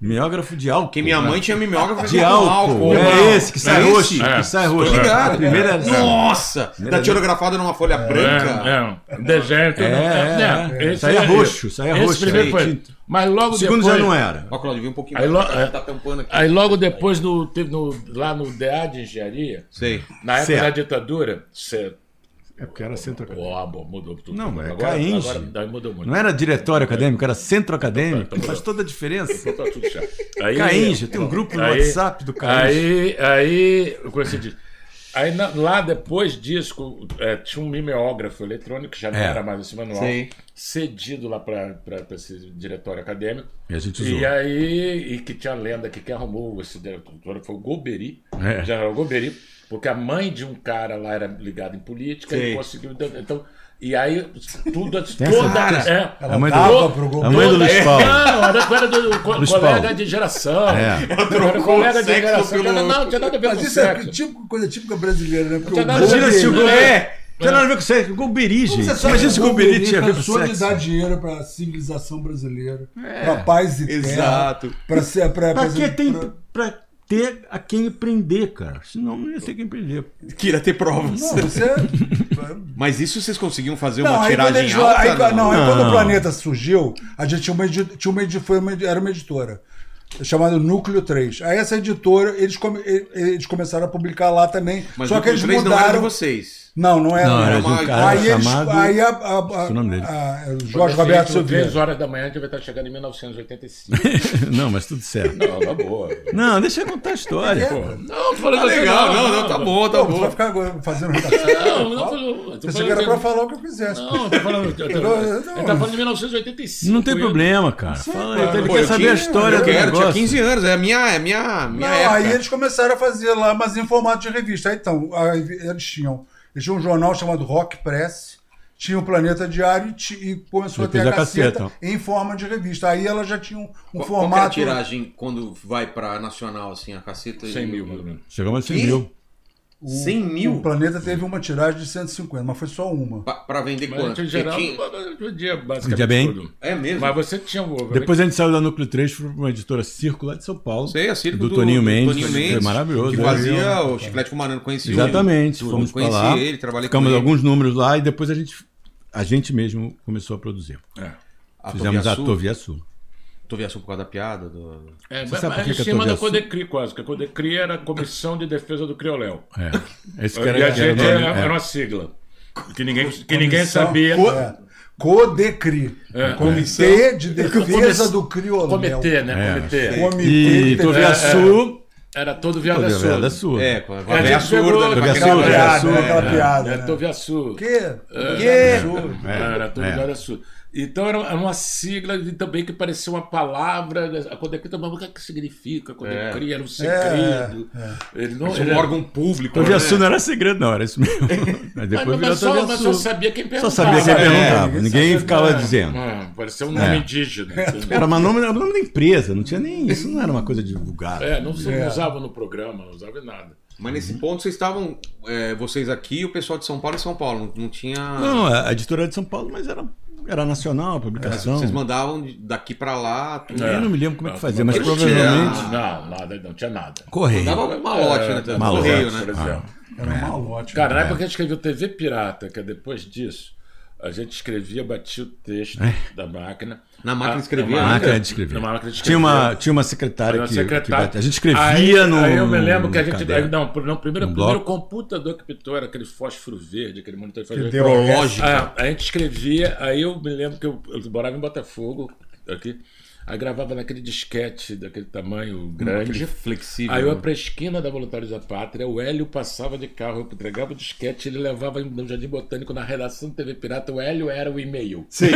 Mimeógrafo de álcool. Porque minha né? mãe tinha mimeógrafo de álcool. Não. É esse que sai É roxo, esse? É. que sai roxo. Ligado. A primeira Nossa! Datilografado numa folha branca. É, é. Desenho. tudo. É, é. esse Saía aí. roxo, Esse roxo, primeiro aí foi. Mas logo O segundo depois. já não era. Ó, Claudio, vem um pouquinho Aí mais. lo- é. Tá tampando aqui. Aí logo depois, no, no- lá no DA de Engenharia, Sei. na época Certo. da ditadura, certo. É porque era centro Ó, bom, mudou tudo. Não, é agora, agora mudou muito. Não era diretório acadêmico, era centro acadêmico. Então, Faz toda a diferença. Tá tudo certo. Aí, tem um grupo no aí- WhatsApp do Cainge. Aí, aí, como você diz? Aí na- lá depois disso, é, tinha um mimeógrafo eletrônico, que já não É. era mais esse manual, Sei. cedido lá para esse diretório acadêmico. E a gente usou. E aí, e que tinha a lenda que quem arrumou esse diretório foi o Golbery, É. General Golbery, porque a mãe de um cara lá era ligada em política Sei. e conseguiu. Então, e aí, tudo, toda. Cara, é, Ela A mãe do- dava pro a mãe do Luiz Paulo. Não, era, era do co- Luiz colega Paulo. de geração. É. Era colega de sexo geração. pelo- Não, não tinha nada a ver Mas com isso é sexo. típico, coisa típica brasileira, né? Porque tinha o nada a ver Imagina se o Não, Gol. é. É! Tinha nada a ver com sexo. Você sabe Imagina que se o Golbery tinha a ver com cansou de sexo. dar dinheiro para a civilização brasileira, para a paz e terra, Exato. para ser para Pra que tem. Pra ter a quem prender, cara. Senão não ia ter quem prender. Queria ter provas. Não, você Mas isso vocês conseguiam fazer Não, uma aí tiragem eles, alta? aí, não, aí quando Não. o planeta surgiu, a gente tinha uma, edi- tinha uma, edi- foi uma, era uma editora chamada Núcleo 3. Aí essa editora, eles, come- eles começaram a publicar lá também. Mas só o que eles três não era de mudaram. vocês. Não, não era. Não, era não. de um uma- cara aí eles, chamado. aí a, a, a, o nome dele. Jorge Roberto Silveira. Três horas da manhã, a gente vai estar chegando em 1985. não, mas tudo certo. não, tá boa. Não, deixa eu contar a história. Pô, Não, tô falando Tá assim, legal, não, não, tá bom, tá Pô, você vai bom. ficar agora fazendo redação. Não, não, Você falando era que- pra falar o que eu quisesse. Não, tô falando. eu Ele tá falando de 1985. Não tem eu- problema, cara. Fala, ele Pô, quer eu saber tinha- a história eu do quero, negócio. tinha 15 anos, é a minha, é a minha, minha Não, época. aí eles começaram a fazer lá, mas em formato de revista. Aí, então, aí eles tinham, eles tinham um jornal chamado Rock Press, tinha o Planeta Diário e, e começou a ter Depois a a caceta, Caceta. em forma de revista. Aí ela já tinha um, um Qual, qual que é a formato. tiragem quando vai pra nacional, assim, a caceta? 100 e- mil, mais ou menos. Chegamos a 100 Que? mil. O, 100 mil? O Planeta teve uma tiragem de 150, mas foi só uma. Pra, pra vender Mas quanto? em geral, tinha- vendia basicamente Vendia bem. tudo. É mesmo? Mas você tinha o. Depois a gente saiu da Núcleo 3 foi pra uma editora Circo lá de São Paulo. Sei, a Circo do, Toninho Mendes. Toninho foi Mendes, maravilhoso. Que né? fazia o Chiclete com Banana, conhecia o- Exatamente. tudo, Fomos conheci lá. ele, trabalhei ficamos com ele. alguns números lá e depois a gente, a gente mesmo começou a produzir. É. A Fizemos a Toviaçu. Toviaçu. Toviaçu por causa da piada? Do... É, Você mas sabe por que em que eu cima tô da Codecri quase, que a Codecri era a Comissão de Defesa do Crioléu. É. Esse E cara a que era gente o era, é. era uma sigla. Que ninguém, que ninguém sabia. Co- é. Codecri. É. Comitê de Defesa do Crioléu. Comitê, né? É. Comitê. Comitê E de Defesa- Toviaçu. Era todo Toviaçu. da Sul. Sul. É, com a É, a aquele- Aquela piada, Sul? Aquela é. piada. Era né? Toviaçu. Quê? Quê? Era todo É. Viada Sul. Então era uma sigla de- também que parecia uma palavra. A Codecri também, o que, é que significa? A Codecri era um segredo. Ele não, é ele um órgão público. Toviaçu né? não era segredo, não, era isso mesmo. Mas Mas, depois mas virou só, mas só sabia quem Só perguntava. sabia quem É, perguntava. ninguém Ninguém sabia ficava dizendo. Ah, parecia um nome É. indígena. Era uma nome, era o nome da empresa, não tinha nem isso, não era uma coisa divulgada. É, não É. usava no programa, não usava em nada. Mas nesse ponto vocês estavam, é, vocês aqui e o pessoal de São Paulo e São Paulo. Não, não tinha. Não, a editora era de São Paulo, mas era, era nacional a publicação. Vocês mandavam daqui pra lá. Tudo. Eu não me lembro como é que Não, fazia, mas não tinha. provavelmente. Não, nada, não tinha nada. Correio. Dava malote, né? também, malote. Correio, Por né? exemplo. Era um malote. Cara, na época que a gente escreveu TV Pirata, que é depois disso, A gente escrevia, batia o texto da máquina. Na máquina escrevia, na né? Máquina de escrever. Na máquina de Tinha escrever. uma, tinha uma secretária Era que, secretária. que- a gente escrevia aí, no. Aí eu me lembro que a gente. aí, não, não, primeiro, primeiro computador que pitou era aquele fósforo verde, aquele monitor de fósforo deu verde. Prológica. É, a gente escrevia, aí eu me lembro que eu, eu morava em Botafogo, aqui. Aí gravava naquele disquete daquele tamanho grande. Flexível. Aí eu ia pra esquina da Voluntários da Pátria, o Hélio passava de carro, eu entregava o disquete, ele levava no Jardim Botânico, na redação do TV Pirata, o Hélio era o e-mail. Sim.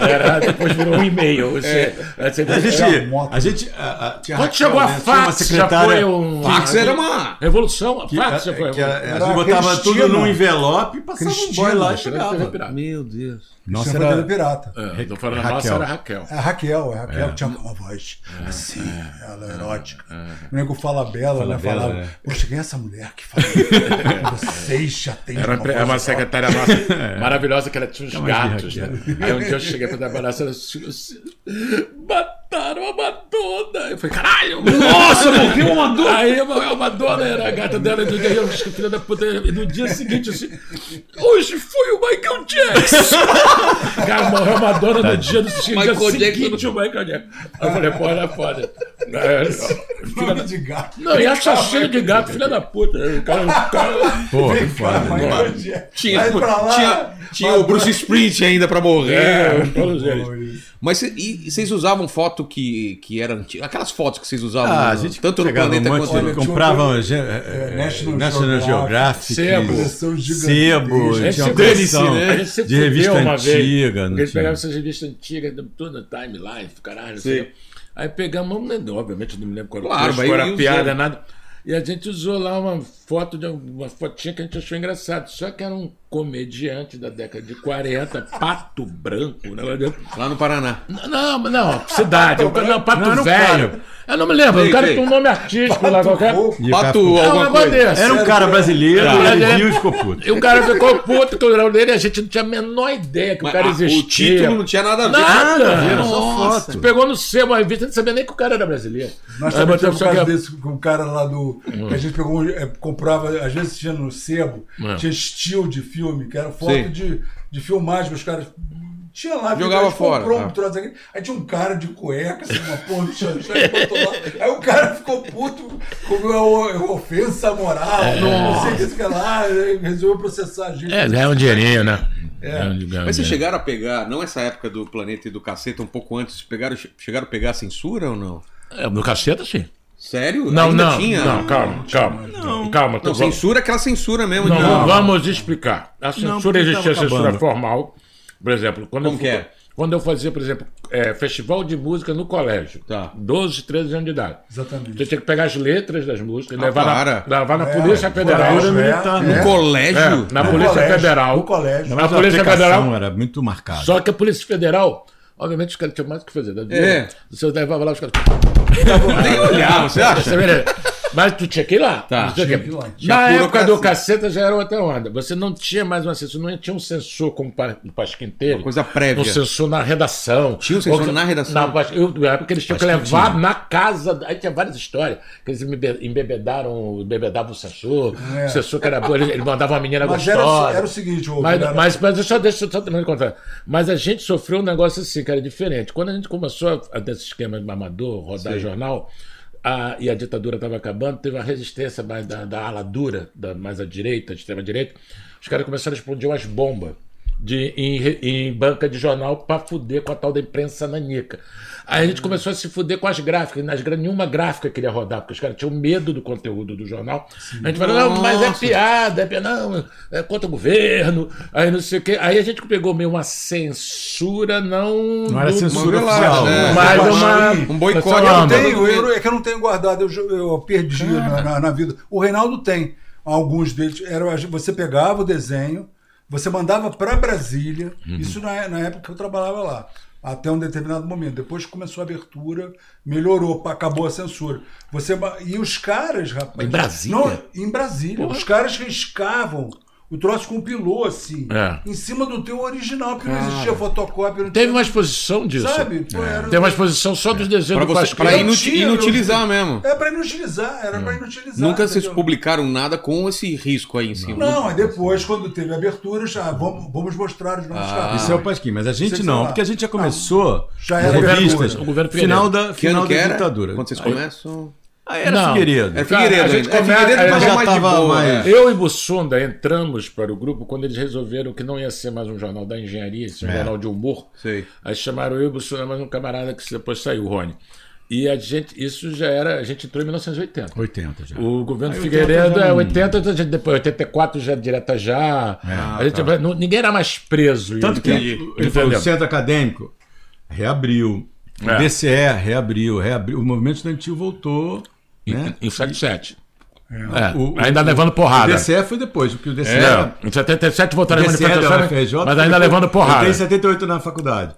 Era, era- depois virou um e-mail. Você, você- A gente. A gente a, a, tinha Quando Raquel, chegou a né? Fax, já foi um... Fax era uma. Revolução, a que, fax já a, foi. que a, a gente botava tudo Cristina. num envelope e passava um Cristina, boy lá e TV chegava. Pirata. Meu Deus. Nossa, era era. pirata. É, tô falando a Raquel. nossa era Raquel. É a Raquel, é a Raquel que tinha uma voz assim, ela é erótica. O nego fala bela, ela Bela, falava, é. poxa, quem é essa mulher que fala? Vocês já têm Era uma, era uma secretária nossa maravilhosa que ela tinha uns gatos, né? Aí um dia eu cheguei pra trabalhar, ela disse, assim, mataram a Madonna. Eu falei, caralho! Nossa, morreu a Madonna! Aí morreu a Madonna, era a gata dela, e eu filha da puta. E no dia seguinte, assim, hoje foi o Michael Jackson! Cara, morreu a Madonna no dia, do, dia Michael seguinte, o Michael Jackson. Aí eu falei, pô, era foda. É, filha Nome da... de gato. Não, e assassino de gato, filha da puta. O cara, o cara... Pô, que foda. Jackson. Tinha, lá, tinha, tinha o Bruce Sprint ainda pra morrer. É, todos eles. Mas e, e vocês usavam foto que, que era antiga? Aquelas fotos que vocês usavam Ah, a no- gente tanto no pegava planeta um monte, quanto no... tinha comprava uma- ge- é, é, National National Geographic, Geographic, Sebo. coleção. Sebo, tinha uma coleção dane-se, né? A de revista vez, antiga. Porque a gente pegava essas revistas antigas, tudo, Time Life, caralho. Sim. Sei. Aí pegamos, obviamente não me lembro qual, Claro, era a piada, nada. E a gente usou lá uma foto, de uma fotinha que a gente achou engraçado. Só que era um comediante da década de 40, pato branco, né? Lá no Paraná. Não, não, não, cidade. o cara- não, pato Não, era velho. cara. Eu não me lembro. O cara tinha um nome artístico lá qualquer. O Pato É um alguma negócio coisa. desse. Era um cara brasileiro, Cara, ele é- viu e ficou puto. E o cara ficou puto com o grau dele, a gente não tinha a menor ideia que Mas, o cara ah, existia. o título não tinha nada a ver. Nada, era só Nossa, foto. Você pegou no sebo uma revista, não sabia nem que o cara era brasileiro. Nós também tivemos um caso desse com um cara lá do. Hum. Que a gente pegou, é, comprava, às vezes tinha no sebo, É. tinha estilo de filme, que era foto Sim. de, de filmagem que os caras. Tinha lá, Jogava fora, comprou tá. um troço aqui. Aí tinha um cara de cueca, assim, uma porra do chanchão, botou lá. Aí o cara ficou puto com uma ofensa moral, não sei o que, sei lá, resolveu processar a gente. É, ganhar um dinheirinho, né? É. Mas vocês chegaram a pegar, não essa época do Planeta e do Caceta, um pouco antes, pegaram, chegaram a pegar a censura ou não? É, no caceta, sim. Sério? Não, Ainda não, tinha? não, calma, calma. Calma, Não, censura é aquela censura mesmo. Não, de- vamos explicar. A censura porque existia, a censura acabando. formal. Por exemplo, quando Como eu, que é? quando eu fazia, por exemplo, é, festival de música no colégio, Tá. 12, 13 anos de idade. Exatamente. Você tinha que pegar as letras das músicas, Ah, levar, para. na, levar na É, Polícia Federal. colégio, é, militar, No é. colégio? É, na No Polícia colégio, Federal. No colégio. Na Polícia Federal. era muito marcada. Só que a Polícia Federal, obviamente, os caras tinham mais o que fazer. né? É. Você levava lá, os caras. Nem olhar, você acha? Você vê, Mas tu tinha que ir lá. Tá. Tinha que- que ir lá. Na época do caceta já era outra onda. Você não tinha mais uma censura, não tinha um censor como no Pasquim inteiro. Uma coisa prévia. Um censor na redação. Tinha um censor Ou- na redação? Na, eu, na época eles tinham que levar tinha. na casa. Aí tinha várias histórias. Que eles embe- embebedaram, embebedavam o censor. É. O censor que era bom, ele, ele mandava uma menina Mas era, gostosa. era o seguinte, ô, Mas, era- mas, mas eu só deixa eu só de contar. Mas a gente sofreu um negócio assim, cara, diferente. Quando a gente começou a, desse esquema de amador, rodar jornal, a- e a ditadura estava acabando, teve uma resistência mais da, da ala dura, da, mais à direita, extrema direita. Os caras começaram a explodir umas bombas. De, em, em banca de jornal para fuder com a tal da imprensa nanica. Aí a gente começou a se fuder com as gráficas. Nas, nenhuma gráfica queria rodar, porque os caras tinham medo do conteúdo do jornal. A gente falou, não, mas é piada, é piada, não, é contra o governo, aí não sei o quê. Aí a gente pegou meio uma censura, não. Não era do- censura oficial. relaxa, né? Mas Eu uma. Um boicote. Eu tenho, eu, é que eu não tenho guardado, eu, eu perdi na, na- na vida. O Reinaldo tem. Alguns deles. Era, você pegava o desenho, você mandava para Brasília, isso na, na época que eu trabalhava lá. Até um determinado momento. Depois que começou a abertura, melhorou, acabou a censura. Você, e os caras, rapaz. Em Brasília? Não, em Brasília. Os caras riscavam O troço compilou assim, É. em cima do teu original, porque não existia fotocópia. Não Teve tinha- uma exposição disso. Sabe? Pô, era- Tem uma exposição só dos desenhos Pra, do você, Pasquim. pra Eu inuti- tinha, eu- inutilizar mesmo. É pra inutilizar, era pra inutilizar. Nunca vocês entendeu? publicaram nada com esse risco aí em cima. Não, aí depois, quando teve abertura, já vamos, vamos mostrar os nossos Ah. Isso é o Pasquim, mas a gente não, porque a gente já começou Já era revistas. O governo final da, final que da ditadura. Quando vocês Aí- começam? Aí era Não. Figueiredo. É Figueiredo a gente. É começa- Figueiredo, já já mais tava boa. mais- é. Eu e Bussunda entramos para o grupo quando eles resolveram que não ia ser mais um jornal da engenharia, ia ser um É. jornal de humor. Sei. Aí chamaram eu e o Bussunda, mais um camarada que depois saiu, o Rony. E a gente, isso já era, a gente entrou em 1980. 80 já. O governo Aí Figueiredo 80 já é não- 80, a gente depois 84 já direta já. a gente, não- ninguém era mais preso. É, Tanto E- que Entendi. ele falou, o centro acadêmico reabriu, o É. DCE reabriu, reabriu, o movimento estudantil voltou. Né? Em 77. É, O- o- ainda levando porrada. O DCE foi depois, porque o DCE, É, em 77 o voltaram as DCE da manifestações, UFRJ mas ainda levando Eu porrada. tenho 78 na faculdade.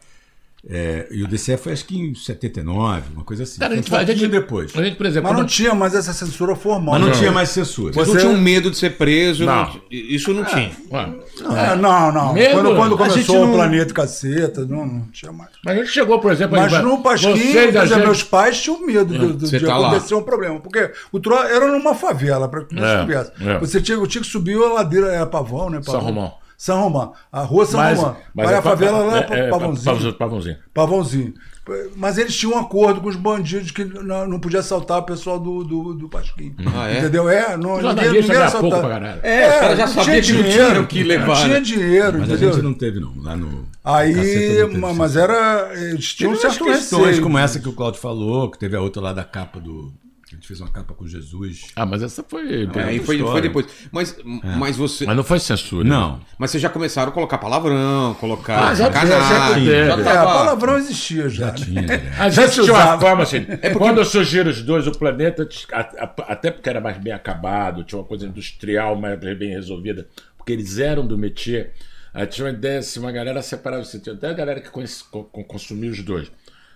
É, e o DCE foi acho que em 79, uma coisa assim. Cara, a gente, um a gente- depois. A gente, por exemplo, Mas não quando- tinha mais essa censura formal. Mas não né? tinha mais censura. Você- não tinham medo de ser preso? Não. não- Isso não tinha. Ué, É, não, não. Mesmo- Quando, quando a gente começou não- o Planeta Caceta, não, não tinha mais. Mas a gente chegou, por exemplo... Mas no Pasquim, vocês, por exemplo, meus pais tinham medo do, do, Você de tá lá. acontecer um problema. Porque o tro... era numa favela, para que É, você é. Você tinha, eu tinha que subir a ladeira, era Pavão, né? Pavão. São Romão. São Romão. A rua São Mas, Romão. mas Vai é a pa- favela lá, é, é, é, Pavãozinho. Pavãozinho. Pavãozinho. Pavãozinho. Mas eles tinham um acordo com os bandidos que não, não podia assaltar o pessoal do, do, do Pasquim. Ah, é? Entendeu? É, não, ninguém, Jornalista ninguém pouco pra caralho. É, os caras já não sabiam tinha que não dinheiro, tinham que levar, Tinha né? dinheiro, Mas a entendeu? gente não teve, não. Lá no. Aí, Caceta não teve ma- sim. mas era. Eles tinham certo questões receio. como essa que o Claudio falou, que teve a outra lá da capa do. A gente fez uma capa com Jesus. Ah, mas essa foi... É, aí foi, foi depois. Mas, mas você. Mas não foi censura. Não. Mas vocês já começaram a colocar palavrão, colocar Ah, já- já- já já É, tava- palavrão existia já. Já tinha, né? A Já gente tinha uma forma assim. Quando surgiram os dois, o planeta, até porque era mais bem acabado, tinha uma coisa industrial mais bem resolvida, porque eles eram do métier, aí tinha uma ideia assim, uma galera separava, assim, tinha até a galera que consumia os dois.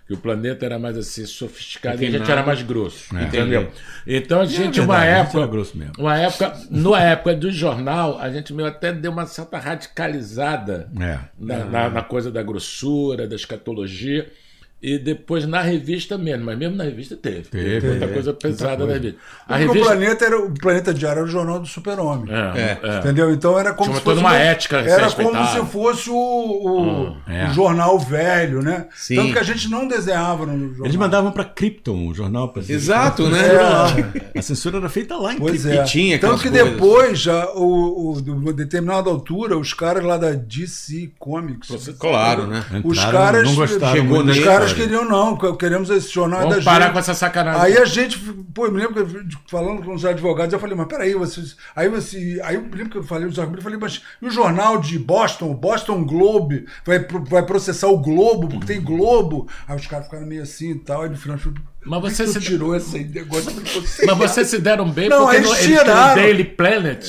E o planeta era mais assim, sofisticado e a gente era mais grosso. Entendeu? Então a gente, É uma verdade, a gente época. era grosso mesmo. Uma época, na época do jornal, a gente meio até deu uma certa radicalizada É. na, na- na coisa da grossura, da escatologia. E depois na revista mesmo, mas mesmo na revista teve. Teve, muita é, coisa pesada na revista. A Porque o revista. planeta era o planeta diário era o jornal do super-homem. É, é. Entendeu? Então era como Tinha se toda fosse uma um- ética Era como se fosse o, o, É. o jornal velho, né? Sim. Tanto que a gente não desenhava no jornal. Eles mandavam pra Krypton, o jornal. Pra Exato, né? A censura era feita lá em Pois Krypton. é. E tinha Tanto que coisas. depois, já, o, o, de uma determinada altura, os caras lá da DC Comics. Claro, né? Os Entraram, caras. não gostaram Chegou Os caras história. queriam, não, que- queremos esse jornal é da Vamos parar gente. com essa sacanagem. Aí a gente, pô, eu me lembro que eu, falando com os advogados, eu falei, mas peraí, vocês. Aí você. Aí eu me lembro que eu falei os argumentos, eu falei, mas e o jornal de Boston, o Boston Globe, vai, vai processar o Globo, porque tem Globo. Aí os caras ficaram meio assim e tal, aí no final eu falei, Mas que você que se- tirou esse negócio? Eu falei, "Pô, sei Mas lá." vocês se deram bem Não, porque eles não, eles tinham o tiraram. Daily Planet,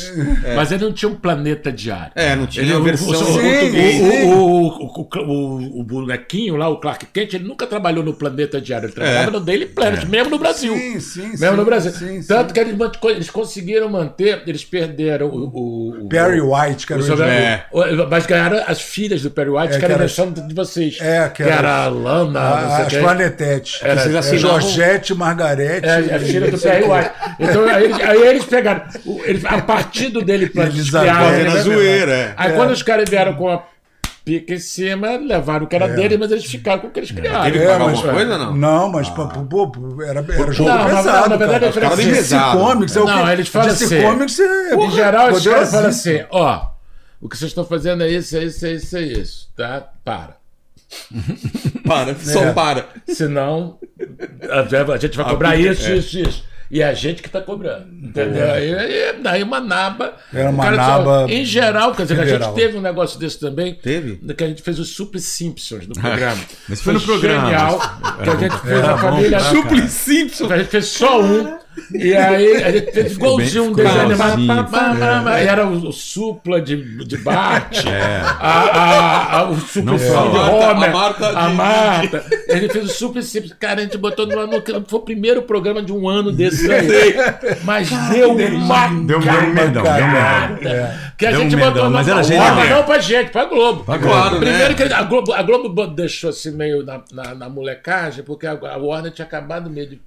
mas ele não tinha um planeta diário. É, não tinha Ele- a o- versão o, o, português. Sim, sim. o, o, o, o, o bonequinho lá, o Clark Kent, ele nunca trabalhou no Planeta Diário, ele trabalhava É. no Daily Planet, mesmo no Brasil. Sim, sim, Mesmo sim, no Brasil. sim, Tanto sim. que eles, eles conseguiram manter, eles perderam o. o, o Perry White, que era o É. Mas ganharam as filhas do Perry White, É, que era que era- deixando de vocês. É, que era- a Lana, sei as quem. Planetetes. Era- Vocês É, Georgette, Margarete. É, a filha do Perry White. Então aí eles, aí eles pegaram. o- eles, a partir do dele Planet, eles criaram, Fazendo a né? zoeira, é. Aí quando os caras vieram com a pica em cima, levaram o que era deles, mas eles ficaram com o que eles criaram. Teve que É, mas- alguma coisa, não? Não, mas pô, pô, pô, era, era jogo Não, pesado. não, na verdade, cara. caras assim, pesado. Comics é o Não, que. eles falam DC assim, Comics é. Em geral, os caras falam assim: ó, o que vocês estão fazendo é isso, é isso, é isso, é isso, tá? Para. Para, só É. para. Senão, a, a gente vai cobrar pica, isso, é. isso, isso. E é a gente que tá cobrando. Entendeu? Aí, aí, daí uma naba. Era uma naba Em geral, quer dizer, a federal. gente teve um negócio desse também. Teve? Que a gente fez os Super Simpsons no programa. Mas foi no programa. Genial. Que a gente fez a família. né, Supli Simpson. A gente fez só um. E aí a gente fez igualzinho um desenho animado. era o, o supla de, de Bart, a, a, a, o supla de. Homer, A Marta de- a Marta. A gente fez o supla simples. Cara, a gente botou no ano, que foi o primeiro programa de um ano desse aí. Mas deu uma Deu um medão, deu um medão. que a Deu um gente medão, botou mas era genial. Warner, não pra gente, pra Globo. Pra Globo. Claro, Primeiro né? que a Globo, a Globo bo- deixou assim meio na, na, na molecagem, porque a, a Warner tinha acabado meio de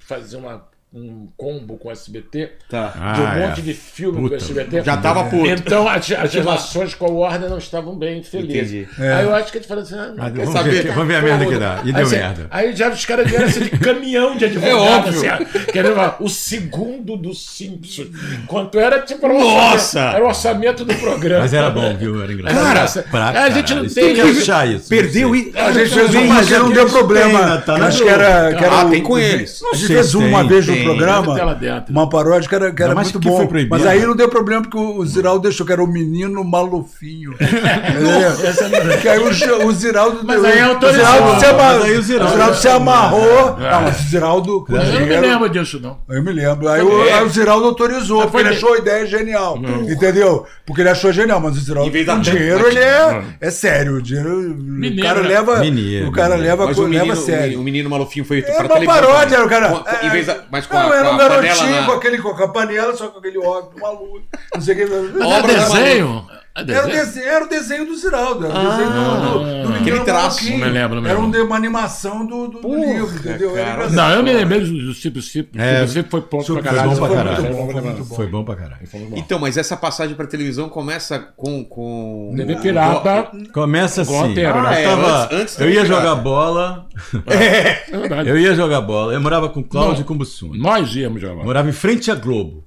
fazer uma, um combo com o SBT, Tá. de um Ah, monte é. de filme Puta, com o SBT. Já tava puto. Então as, as relações com a Warner não estavam bem felizes. Entendi. Aí eu acho que eles falaram assim: ah, Ah, quer vamos, saber? ver, vamos ver a merda que dá. E Aí, deu assim, merda. aí já os caras vieram assim de caminhão de advogado, óbvio. assim, querendo falar, o segundo do Simpsons. Quanto era tipo era o Nossa! orçamento, era o orçamento do programa. Mas era bom, viu? Era engraçado. Cara, Pra a gente não tem. que achar isso. Perdeu e. A gente fez um, mas é não deu problema. Tá acho que era, Ah, tem com eles. A gente fez uma tem, vez no programa, uma paródia que era, que era muito que bom. Mas aí não deu problema porque o Ziraldo deixou que era o menino malufinho. Entendeu? que aí o, o Ziraldo. Mas aí o. Ziraldo se amarrou. Aí o Ziraldo- o Ziraldo se amarrou. Não, mas o Ziraldo. Eu não me lembro disso, não. Eu me lembro. Aí, o, aí o Ziraldo autorizou, porque foi ele achou a ideia genial. Entendeu? Porque ele achou genial, mas o Ziraldo, da- dinheiro, ele é, é sério. O dinheiro. o cara né? leva. Mineiro, o cara leva, Mas o leva menino, a sério. o menino malufinho foi É pra uma paródia, também. o cara. Da- mas com não, a, era um garotinho na- com, aquele, com a panela, só com aquele óculos maluco. Não sei o que. Obra da desenho? É Era o, desenho? era o desenho do Ziraldo. Era o desenho do, do, do menino Aquele traço, não me lembro, não me Era lembro. de- uma animação do, do, do livro, entendeu? Era cara. Não, eu me lembrei do Super Cip. É, Super Cip foi Super pra Foi caralho. bom pra Foi caralho. foi. Foi bom pra caralho. Então, mas essa passagem pra televisão começa com. com... TV Pirata. Começa Com assim. né? eu, É, tava- antes- antes eu do ia jogar bola. É verdade. Eu ia jogar bola. Eu morava com o Cláudio e o Bussum. Nós íamos jogar. Morava em frente à Globo.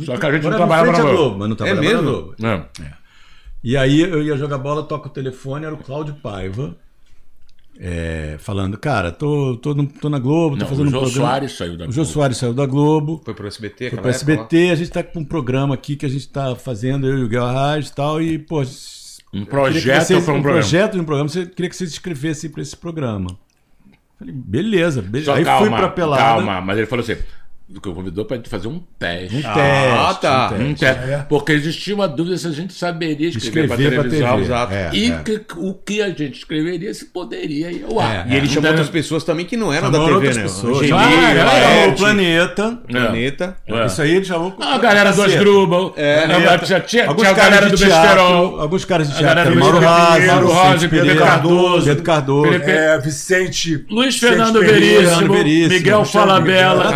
Só que a gente não trabalhava na Globo. Mas não trabalhava na Globo. Não. E aí eu ia jogar bola, toco o telefone, era o Cláudio Paiva. é, falando, cara, tô, tô, no- tô na Globo, tô Não, fazendo o um programa. Soares saiu da O Jô Globo. Soares saiu da Globo. Foi pro SBT, Foi pro época lá? SBT, a gente tá com um programa aqui que a gente tá fazendo, eu e o Guel Arraes e tal, e, pô. Um projeto vocês- foi um um programa. projeto de um programa, você queria que vocês escrevessem pra esse programa. Falei, beleza, beleza. Só Aí calma, fui pra pelada. calma, mas ele falou assim, que eu convidou pra gente fazer um teste. Um Ah, teste, tá. um Um teste. teste. Porque existia uma dúvida se a gente saberia escrever, pra televisão. TV. exato. É, E é. que- o que a gente escreveria se poderia ir ao ar. É, E ele é. chamou Então, outras pessoas também que não eram Chamou da TV, outras né? pessoas. Angeli, Ah, é, o Planeta. Planeta. É. Isso aí ele chamou. A galera do. Asdrubal. É. Não, tinha, tinha, Alguns tinha a caras galera do Besterol. alguns caras de A galera teatro, do Mauro Besterol, Razzi, Mauro Razzi, Pedro Cardoso. Pedro Cardoso. É, Vicente. Luiz Fernando Veríssimo, Miguel Falabella,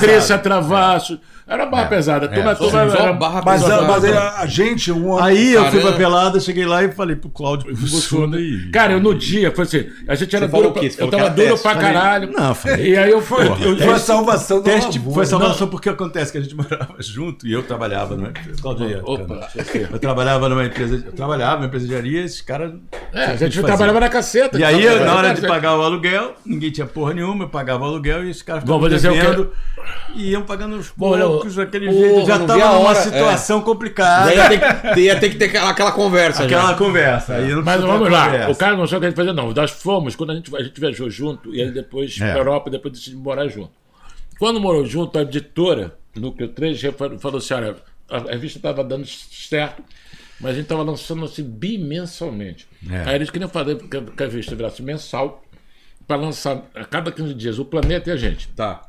Miguel. Era a Era barra pesada. A turma, a era- barra Mas, pesada. mas a, a gente, um ano. Aí eu fui pra pelada, cheguei lá e falei pro Cláudio, Bussunda e. Cara, eu no dia, foi assim, a gente era duro, quê? pra, eu tava duro teste? pra caralho. Não, falei. E aí eu fui. Porra, eu- Foi a salvação da Teste foi salvação porque acontece que a gente morava junto e eu trabalhava numa empresa. Cláudio aí, Opa. Eu trabalhava numa empresa, eu trabalhava numa empresa de areia, esses caras. É, a gente trabalhava na caceta. E aí, na hora de pagar o aluguel, ninguém tinha porra nenhuma, eu pagava o aluguel e os caras Bom, vou dizer o devendo e iam pagando os Bom, olha, poucos, daquele porra, jeito. Já tava a numa hora, situação complicada. Já ia ter, que- ia ter que ter aquela, aquela conversa. Aquela já. conversa. Não Mas vamos lá, conversa. o cara não sabe o que a gente fazia, não. Nós fomos, quando a gente, a gente viajou junto, e ele depois É. Europa, depois decidiu morar junto. Quando morou junto, a editora, Núcleo 3, já falou assim: olha, a a revista estava dando certo, mas a gente estava lançando assim bimensalmente. É. Aí eles queriam fazer que a- a revista virasse mensal, para lançar a cada 15 dias o planeta e a gente. Tá.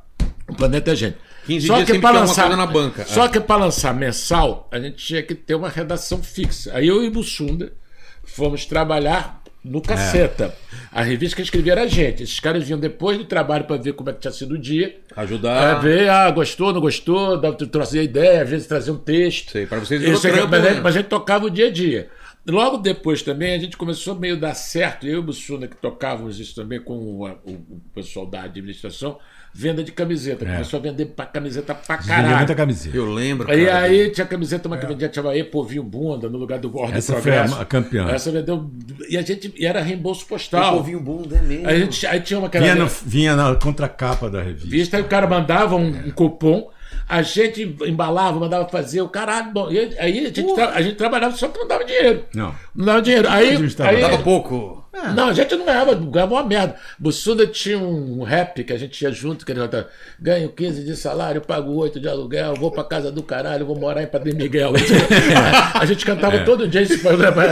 O planeta é gente. 15 dias sempre pra tem alguma coisa na banca. Só É. que para lançar mensal, a gente tinha que ter uma redação fixa. Aí eu e Bussunda fomos trabalhar no Caceta. A revista que escrevia era a gente. Esses caras vinham depois do trabalho para ver como é que tinha sido o dia. Ajudar. É, ver, ah, gostou, não gostou, trazia ideia, às vezes trazia um texto. Sei, pra vocês Isso aqui, trampo, mas, a né? gente, mas a gente tocava o dia a dia. Logo depois também a gente começou meio a dar certo, eu e o Bussuna, que tocávamos isso também com o, o- o pessoal da administração, venda de camiseta. Começou a vender pra camiseta pra Vendia caralho. muita camiseta. Eu lembro. Aí, cara. aí tinha camiseta, uma que vendia, chamava Epovinho Bunda, no lugar do Ordem Essa e foi a campeã. Essa vendeu. E a gente. E era reembolso postal. um bunda, é mesmo. Aí, a gente, aí tinha uma que era. Vinha, no- vinha na contracapa da revista. Vista, aí o cara mandava um, um cupom, a gente embalava, mandava fazer, o caralho, bom, e aí a gente, tra- a gente trabalhava, só que não dava dinheiro. Não. Não dava dinheiro. Aí, aí Dava pouco. É, Não, a gente não ganhava, ganhava uma merda. Bussunda tinha um rap que a gente ia junto, que ele cantava, ganho 15 de salário, pago 8 de aluguel, vou pra casa do caralho, vou morar em Padre Miguel. a gente cantava todo dia esse programa,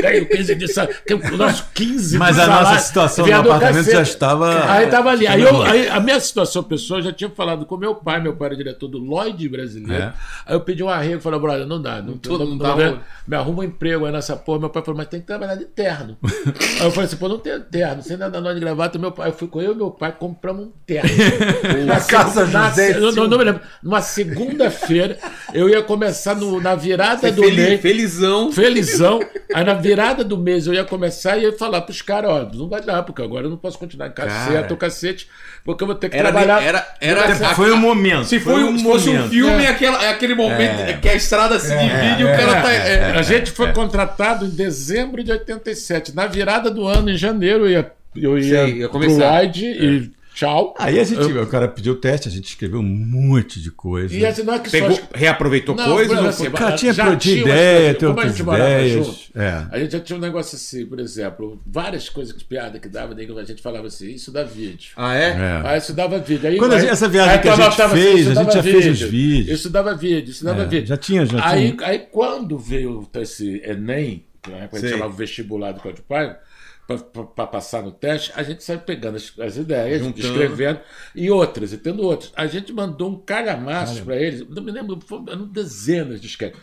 ganho 15 de salário, o nosso 15 Mas de a salário. nossa situação no apartamento cacete. já estava- Aí tava ali. Aí, eu- Estava aí a minha situação pessoal, eu já tinha falado com meu pai, meu pai era diretor do Lloyd brasileiro. É. Aí eu pedi um arrego, falei, brother, não dá, não, não, não não dá, me arruma um emprego aí nessa porra. Meu pai falou, mas tem que trabalhar de terno. aí eu falei assim, pô, não tem terno, você ainda dá nó de gravata. Meu pai, eu fui com eu e meu pai, compramos um terno. Na casa Na- José eu não, não me lembro. Numa segunda-feira, eu ia começar no- na virada do Feliz, mês. felizão. Felizão. Aí na virada do mês eu ia começar e ia falar pros caras, ó, não vai dar, porque agora eu não posso continuar em cacete Cara. ou cacete, porque eu vou ter que Era, trabalhar. era, era, Foi um momento. Se foi, um, fosse um momento. filme, É. aquela, é aquele momento que a estrada se divide e o cara tá. é. A gente foi contratado em dezembro de 87. Na virada do ano, em janeiro, eu ia, eu ia, Sei, ia começar. Wide e tchau. Aí a gente, Eu- o cara pediu o teste, a gente escreveu um monte de coisa. E assim, não é que Pegou, só. reaproveitou Não, coisas? ou assim, cara tinha, já tinha tinha ideia, coisas, tem como a outras ideias. junto, É. A gente já tinha um negócio assim, por exemplo, várias coisas que piada que dava, daí a gente falava assim, isso dá vídeo. Ah, é? É. Aí isso dava vídeo. Aí, Quando a aí- gente- essa viagem aí que a gente tava fez, isso a gente já fez os vídeos. Isso dava vídeo, isso dava É, vídeo. já tinha, já aí, tinha. aí quando veio esse Enem, que na época a gente chamava o vestibular do Código Pai, para passar no teste, a gente saiu pegando as, as ideias, Juntando. escrevendo, e outras, e tendo outras. A gente mandou um calhamaço para eles, não me lembro, foram dezenas de sketches.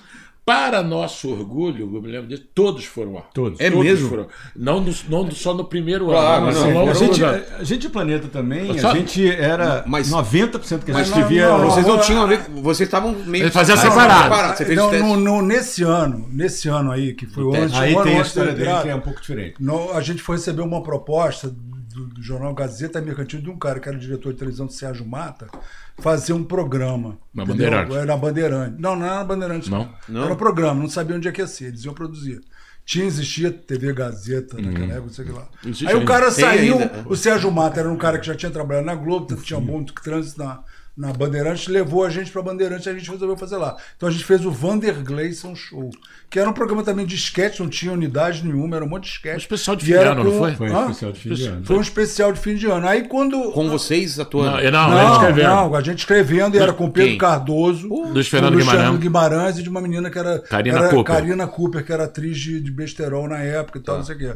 Para nosso orgulho, eu me lembro disso, todos foram lá. Todos. É mesmo? Foram. Não, no- não só no primeiro Claro, ano, não, longo A gente, a gente o Planeta também, Só- a gente era Mas- 90% que a gente não, via. não, Vocês não não, tinham a ver. Vocês estavam meio. Fazia separado. Você fez Não, o teste. no- no- nesse ano, nesse ano aí, que foi o ano, Aí ano tem a história dele que é um pouco diferente. No- a gente foi receber uma proposta do, do jornal Gazeta Mercantil de um cara que era diretor de televisão, Sérgio Mata, fazer um programa. Na entendeu? Bandeirante. Era na Bandeirante. Não, não era na Bandeirante. Não? Não? Era um programa, não sabia onde é que ia ser, eles iam produzir. Tinha, existia TV Gazeta naquela época, não sei o que lá. Existe Aí o cara saiu, ainda. o Sérgio Mata era um cara que já tinha trabalhado na Globo, tinha muito trânsito na, na Bandeirantes, levou a gente pra Bandeirantes e a gente resolveu fazer lá. Então a gente fez o Vander Gleison Show, que era um programa também de sketch, não tinha unidade nenhuma, era um monte de sketch. Um especial de fim de ano, não com- foi? Foi um especial de fim de ano. Foi um especial de fim de ano. Aí quando. Com vocês atuando. Não, não, Não, escrevendo. não, a gente escrevendo e era com Pedro Quem? Cardoso, Luiz Fernando com Luciano Guimarães. Guimarães e de uma menina que era Karina era Cooper. Karina Cooper, que era atriz de, de besterol na época e tal, não sei o quê.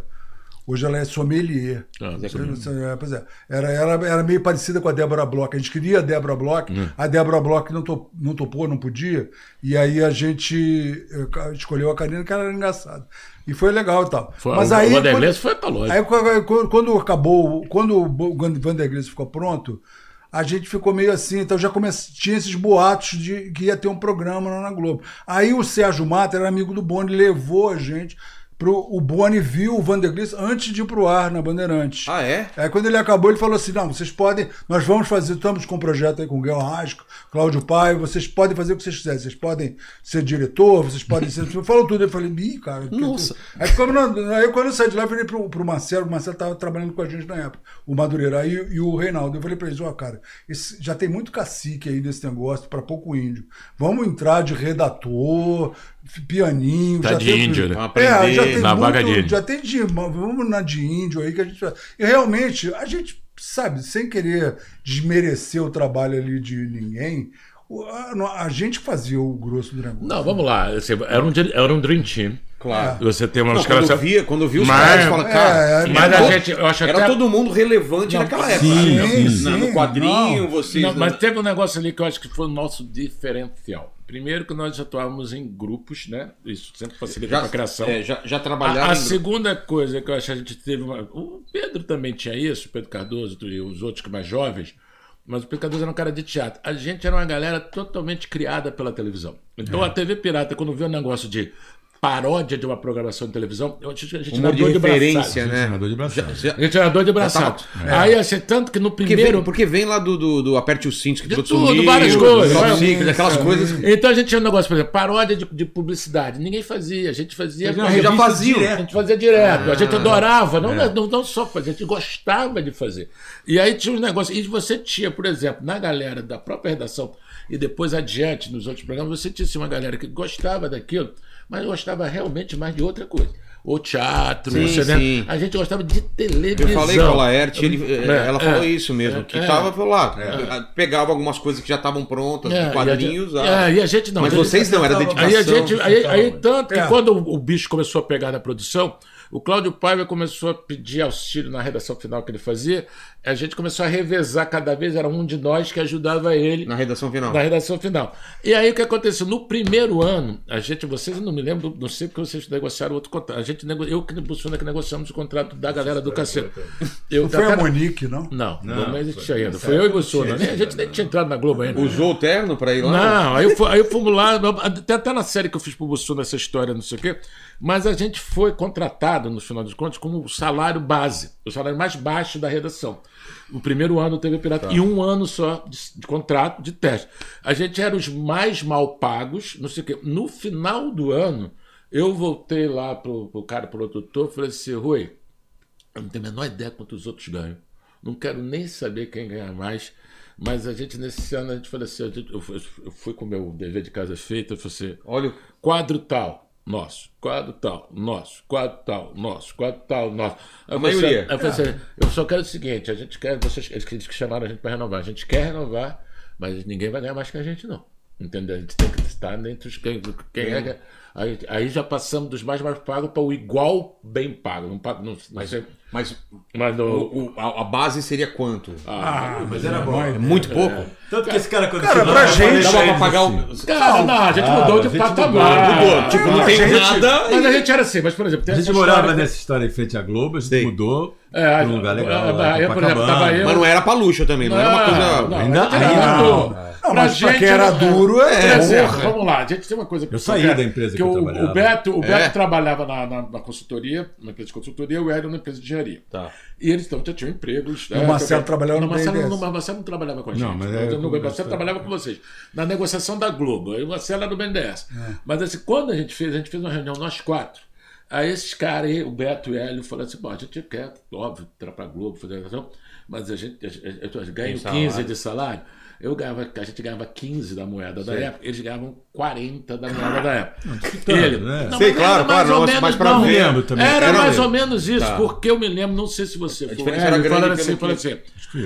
Hoje ela é sommelier. Ah, É, pois é. Era, era, era meio parecida com a Débora Bloch. A gente queria a Débora Bloch, Hum. a Débora Bloch não, to, não topou, não podia. E aí a gente escolheu a Karina, que ela era engraçada. E foi legal e tal. Foi- Mas o aí. Vanderlei quando- foi pra longe. Aí quando- acabou, quando o Vandergris ficou pronto, a gente ficou meio assim, então já comece, tinha esses boatos de que ia ter um programa lá na Globo. Aí o Sérgio Mata era amigo do Boni, levou a gente pro o Boni viu o Vandergris antes de ir pro ar na Bandeirantes. Ah, é? Aí quando ele acabou, ele falou assim: não, vocês podem, nós vamos fazer, estamos com um projeto aí com o Guel Rasco, Cláudio Paio, vocês podem fazer o que vocês quiserem, vocês podem ser diretor, vocês podem ser. Falou tudo. Eu falei, ih, cara. que- Nossa. Aí, na- aí quando eu saí de lá, eu falei pro, pro Marcelo, o Marcelo estava trabalhando com a gente na época, o Madureira aí, e o Reinaldo. Eu falei pra eles, ó, cara, esse- já tem muito cacique aí desse negócio para pouco índio. Vamos entrar de redator, pianinho. Tá já de tem- índio, né? É, já tem Na muito, vaga de índio. já tem de. Vamos na de índio aí que a gente vai. E realmente, a gente, sabe, sem querer desmerecer o trabalho ali de ninguém, a, a gente fazia o grosso do negócio. Não, vamos lá. assim, Era um, era um Dream Team. Claro. Você tem uma Não, quando, eu via, quando eu vi os Mas- caras, falam, cara, É, era mas a todo- gente- eu acho era até- todo mundo relevante naquela época. sim, Na- sim, no quadrinho, não. vocês. Não, mas teve um negócio ali que eu acho que foi o nosso diferencial. Primeiro que nós atuávamos em grupos, né? Isso sempre facilita já, a criação. é, já, já A, trabalharam. a em- segunda coisa que eu acho que a gente teve. Uma, o Pedro também tinha isso, o Pedro Cardoso e os outros que mais jovens, mas o Pedro Cardoso era um cara de teatro. A gente era uma galera totalmente criada pela televisão. Então a TV Pirata, quando vê um negócio de paródia de uma programação de televisão, a gente, a gente Humor era de doido de né? De. Já- A gente era doido de braçado. Aí, assim, tanto que no Porque, primeiro. vem, porque vem lá do, do, do Aperte os Cintos, que De tudo tudo, sumiu, várias do coisas, Top vai- Secret, aquelas coisas. Então a gente tinha um negócio, por exemplo, paródia de, de publicidade. Ninguém fazia, a gente fazia. A gente já fazia. direto. A gente fazia direto. a gente adorava, não, não, não só fazer, a gente gostava de fazer. E aí tinha uns negócios. E você tinha, por exemplo, na galera da própria redação e depois adiante nos outros programas, você tinha assim, uma galera que gostava daquilo, mas gostava realmente mais de outra coisa. ou teatro, Sim, cinema. sim. A gente gostava de televisão. Eu falei com a Laerte, ele, É, ela é. falou isso mesmo, que É. tava falou lá, pegava algumas coisas que já estavam prontas, É, quadrinhos, e a, ah. gente- é, e a gente não. mas a gente- vocês não, era dedicação. Aí a gente, aí, aí tanto que É. quando o, o bicho começou a pegar na produção, o Cláudio Paiva começou a pedir auxílio na redação final que ele fazia, a gente começou a revezar cada vez, era um de nós que ajudava ele Na redação final. na redação final. E aí o que aconteceu? No primeiro ano, a gente, vocês não me lembro, não sei porque vocês negociaram outro contrato. A gente, nego- eu que e o Bussunda que negociamos o contrato da galera do cacete. Eu Não foi até- a Monique, não? Não, não, existia ainda. Foi eu e né? A gente nem tinha entrado na Globo ainda. Usou o terno pra ir lá? Não, aí, eu aí eu fomos lá, até, até na série que eu fiz pro Bussu nessa história, não sei o quê, mas a gente foi contratado, no final dos contos, como o salário base, o salário mais baixo da redação. O primeiro ano teve Pirata e um ano só de, de contrato, de teste. A gente era os mais mal pagos, não sei o quê. No final do ano, eu voltei lá pro, pro cara, pro produtor, e falei assim, Rui, eu não tenho a menor ideia quanto os outros ganham. Não quero nem saber quem ganha mais. Mas a gente, nesse ano, a gente falou assim: eu, fui, com o meu dever de casa feito, eu falei assim: Olha, o- quadro tal, nosso, quadro tal, nosso, quadro tal, nosso, quadro tal, nosso. Falei assim- maioria. eu falei assim, eu só quero o seguinte: a gente quer, vocês eles que que chamaram a gente para renovar, a gente quer renovar, mas ninguém vai ganhar mais que a gente, não. Entendeu? A gente tem que estar entre os quem, quem é. Aí, aí já passamos dos mais mais pagos para o igual bem pago. Não, não, mas mas no, o- o- a, a base seria quanto? Ah, mas era bom. É muito pouco? Tanto que esse cara, quando Cara, pra gente- Dava pra pagar assim, o. Cara, não, a gente Ah, mudou de patamar. Mudou. Tipo, não tem gente- nada. Mas a gente era assim, mas por exemplo, tem A gente morava história- nessa história em frente à Globo, a gente Sei. mudou É, pra um lugar legal. lá, eu, por exemplo, tava eu- Mas não era pra luxo também, não, era uma coisa. não, Ainda- a gente era ainda não. Não, pra mas pra gente quem era duro, é. Vamos lá, a gente tem uma coisa Eu saí da empresa que eu o, trabalhava. O Beto, o Beto É. trabalhava na, na, na consultoria, na empresa de consultoria, eu era na empresa de engenharia. Tá. E eles então, já tinham empregos. E o Marcelo trabalhava não, no Marcelo, BNDES. não, mas o Marcelo não trabalhava com a gente. Não, mas é- Eu- o Marcelo trabalhava com vocês. Na negociação da Globo. Aí o Marcelo era do BNDES. É. Mas assim, quando a gente fez, a gente fez uma reunião, nós quatro. Aí esses caras aí, o Beto e o Hélio, falaram assim: bom, a gente quer, óbvio, entrar pra Globo, fazer a mas a gente, a, eu ganho salário. 15 de salário. Eu ganhava, a gente ganhava 15 da moeda da época, eles ganhavam 40 da moeda da época. Ele, né? não, Sei, claro, era mais claro, ou não, menos, mas ver. lembro também. Era Era mais mesmo. ou menos isso, Tá. porque eu me lembro, não sei se você foi. diferença é, era grande assim, que- assim,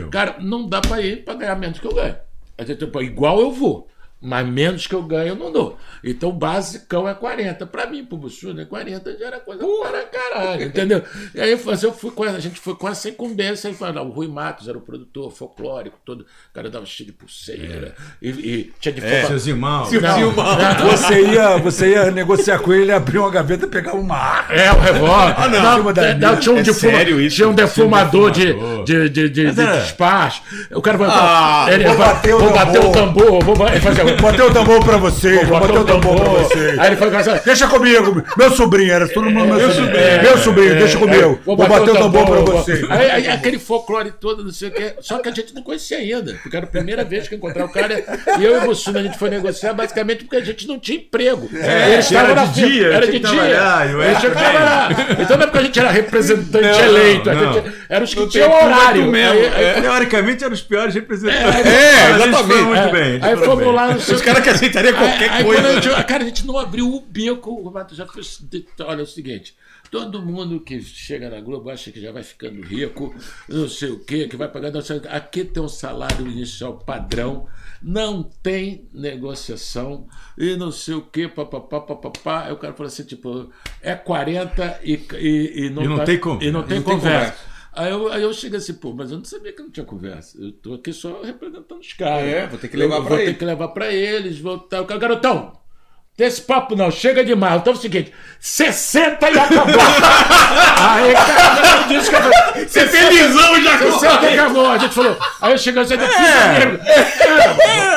cara, não dá pra ir pra ganhar menos que eu ganho. A gente, pô, igual eu vou, mas menos que eu ganho eu não dou. Então o basicão é 40. Pra mim, pro Bussuna, 40 já era coisa para caralho, entendeu? E aí eu fui- eu fui com essa, a gente foi com essa incumbência e falou, o Rui Matos era o produtor folclórico, todo, o cara dava cheio de pulseira e, e tinha de forma- Seus irmãos. Não, Você ia, você ia negociar com ele, ele abria uma gaveta e pegava uma arma. É, o revólver. Ah, não. Não, da é, não, mesa. tinha um, É defuma- sério isso? tinha um defumador, defumador. de, de, de, de, de era- despacho. O cara vai. Ah, ele, vou vai- bater o vou bater o tambor. Vou ele fazia, Bater o tambor pra vocês, vou bater o tambor pra vocês. Aí ele assim, Deixa comigo, meu sobrinho, era todo mundo meu sobrinho. é, Meu sobrinho, deixa comigo. Vou bater o tambor pra vou- você. Aí, aí aquele folclore todo, não sei o quê. Só que a gente não conhecia ainda. Porque era a primeira vez que eu encontrava o cara. E eu e o Bussuna, a gente foi negociar basicamente porque a gente não tinha emprego. É, Eles era de dia, Era tinha de que dia. eu tinham que trabalhar. Então não é porque a gente era representante Não, eleito. não. gente- Era os que tinham horário. mesmo, Aí- aí- é. Teoricamente eram os piores representantes. É, eles exatamente. muito É, bem. Aí fomos lá, Os caras que aceitariam qualquer aí, coisa. Quando a gente, cara, a gente não abriu o bico, o Mato já fez. Olha é o seguinte. Todo mundo que chega na Globo acha que já vai ficando rico, não sei o quê, que vai pagar. Não sei, o quê. aqui tem um salário inicial padrão, não tem negociação e não sei o quê, papapá, papapá. Aí o cara fala assim: tipo, é 40 e, e, e não, E não tá- tem conversa. E não tem Não tem conversa. Aí eu, aí eu chego assim, pô, mas eu não sabia que não tinha conversa. Eu tô aqui só representando os caras. É, vou ter que levar Eu pra Vou ter que levar pra eles. Vou tá, o garotão, tem esse papo não, chega demais. Então é o seguinte, 60 e acabou. aí, cara, eu disse que eu falei, Você felizão já com 60 e acabou. A gente falou, aí eu chego assim,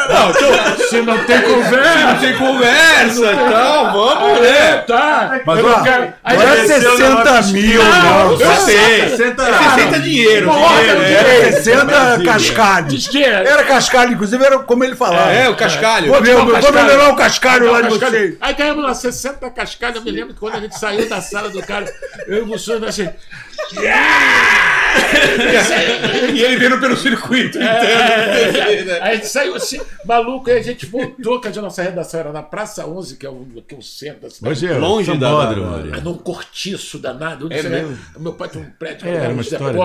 Não, então, se não tem não conversa. tem conversa, então, vamos, É, né? tá. Mas, Eu ó, não quero- aí não é ele- desceu 60 na mil, Não, não. Eu sei. 60 60 dinheiro, Porra, dinheiro, eu é. É 60 cascalho. Dinheiro. Era cascalho, inclusive era como ele falava. É, o cascalho. Vou, cascalho. melhorar o cascalho lá de Cascalho. Vocês. Aí ganhamos lá 60 cascalhos. Eu me lembro que quando a gente saiu da sala do cara, eu e o Bussuna assim. E ele vendo pelo circuito É, inteiro. Aí a gente saiu assim, Maluco, aí a gente voltou, que a nossa redação era na Praça 11, que é o, que é o centro da cidade. Hoje é Longe da-. Mas num cortiço danado. É você mesmo? vê, Meu pai tem um prédio É, era uma história.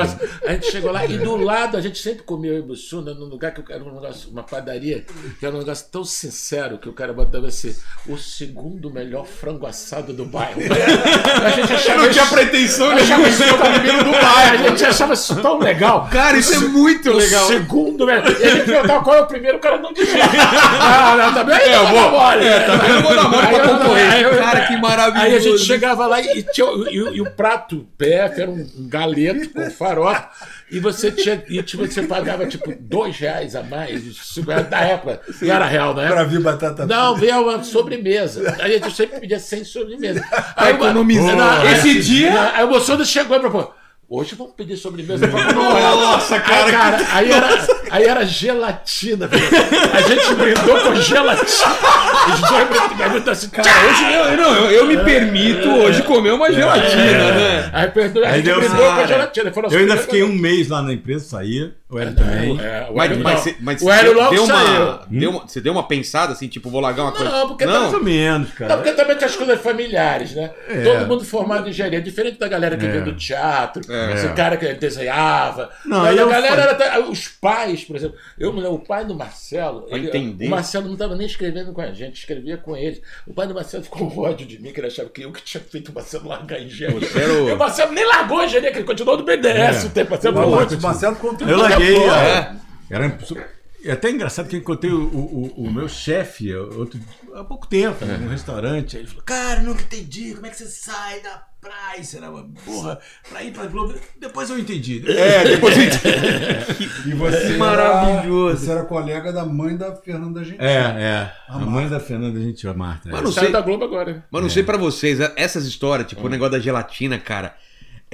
A gente chegou lá e do lado a gente sempre comia o Bussuna num lugar que era um negócio, uma padaria, que era um negócio tão sincero que o cara botava assim: o segundo melhor frango assado do bairro. A gente achava Não tinha isso- pretensão achava nenhuma. isso tão primeiro do bairro. A gente achava isso tão legal. Cara, isso é muito O legal. segundo. E a gente perguntava qual é o primeiro, o cara não dizia. Ah, não, também É, eu vou- mole. é, também eu vou dar mole pra Aí eu- concorrer. Cara, que maravilhoso. Aí a gente chegava lá e, tinha, o- e, e o prato PF era um galeto com farofa. E você tinha. E tipo, você pagava tipo dois reais a mais. Da época. Não era real, né? Pra vir batata Não, veio uma sobremesa. Aí a gente sempre pedia sem sobremesa. Aí, economizar. Não, Esse dia- Aí o moço chegou e falou. Hoje vamos pedir sobremesa pra Nossa, cara, Aí, cara, aí era, aí era gelatina. velho. A gente brindou com gelatina. Os dois brindando assim, cara, Hoje eu, não, eu, eu me permito hoje comer uma gelatina, né? Aí, perdoa, a Aí gente deu brindou com gelatina. Eu ainda primeiras fiquei um mês lá na empresa, saía. O Hélio também. É, o Mas, Hélio mas, não. o Hélio logo deu saiu. uma, deu uma, você deu uma pensada assim, tipo, vou largar uma coisa. Não, porque Mais não. ou menos, Não, cara. porque também tem as coisas familiares, né? É. Todo mundo formado em engenharia, diferente da galera que É. veio do teatro, É. esse cara que desenhava. Não, Mas a eu galera fa- era. até- Os pais, por exemplo, eu me lembro, o pai do Marcelo. Ele- entender. O Marcelo não estava nem escrevendo com a gente, escrevia com ele. O pai do Marcelo ficou com ódio de mim, que ele achava que eu que tinha feito o Marcelo largar a engenharia. Era o- E o Marcelo nem largou a engenharia, que ele continuou no BDS É. o tempo. Marcelo o Marcelo contou. Eu larguei. Porra, é. Era é até engraçado que eu encontrei o, o, o- meu chefe outro, há pouco tempo, num restaurante. Aí ele falou: Cara, nunca entendi como é que você sai da praia, será uma porra, pra ir pra Globo. Depois eu entendi. É, depois eu E você Maravilhoso. Era, você era colega da mãe da Fernanda Gentil. É, é. A mãe da Fernanda Gentil, a Marta. é. Mas não sei, da Globo agora. mas não sei pra vocês, essas histórias, tipo, o negócio da gelatina, cara.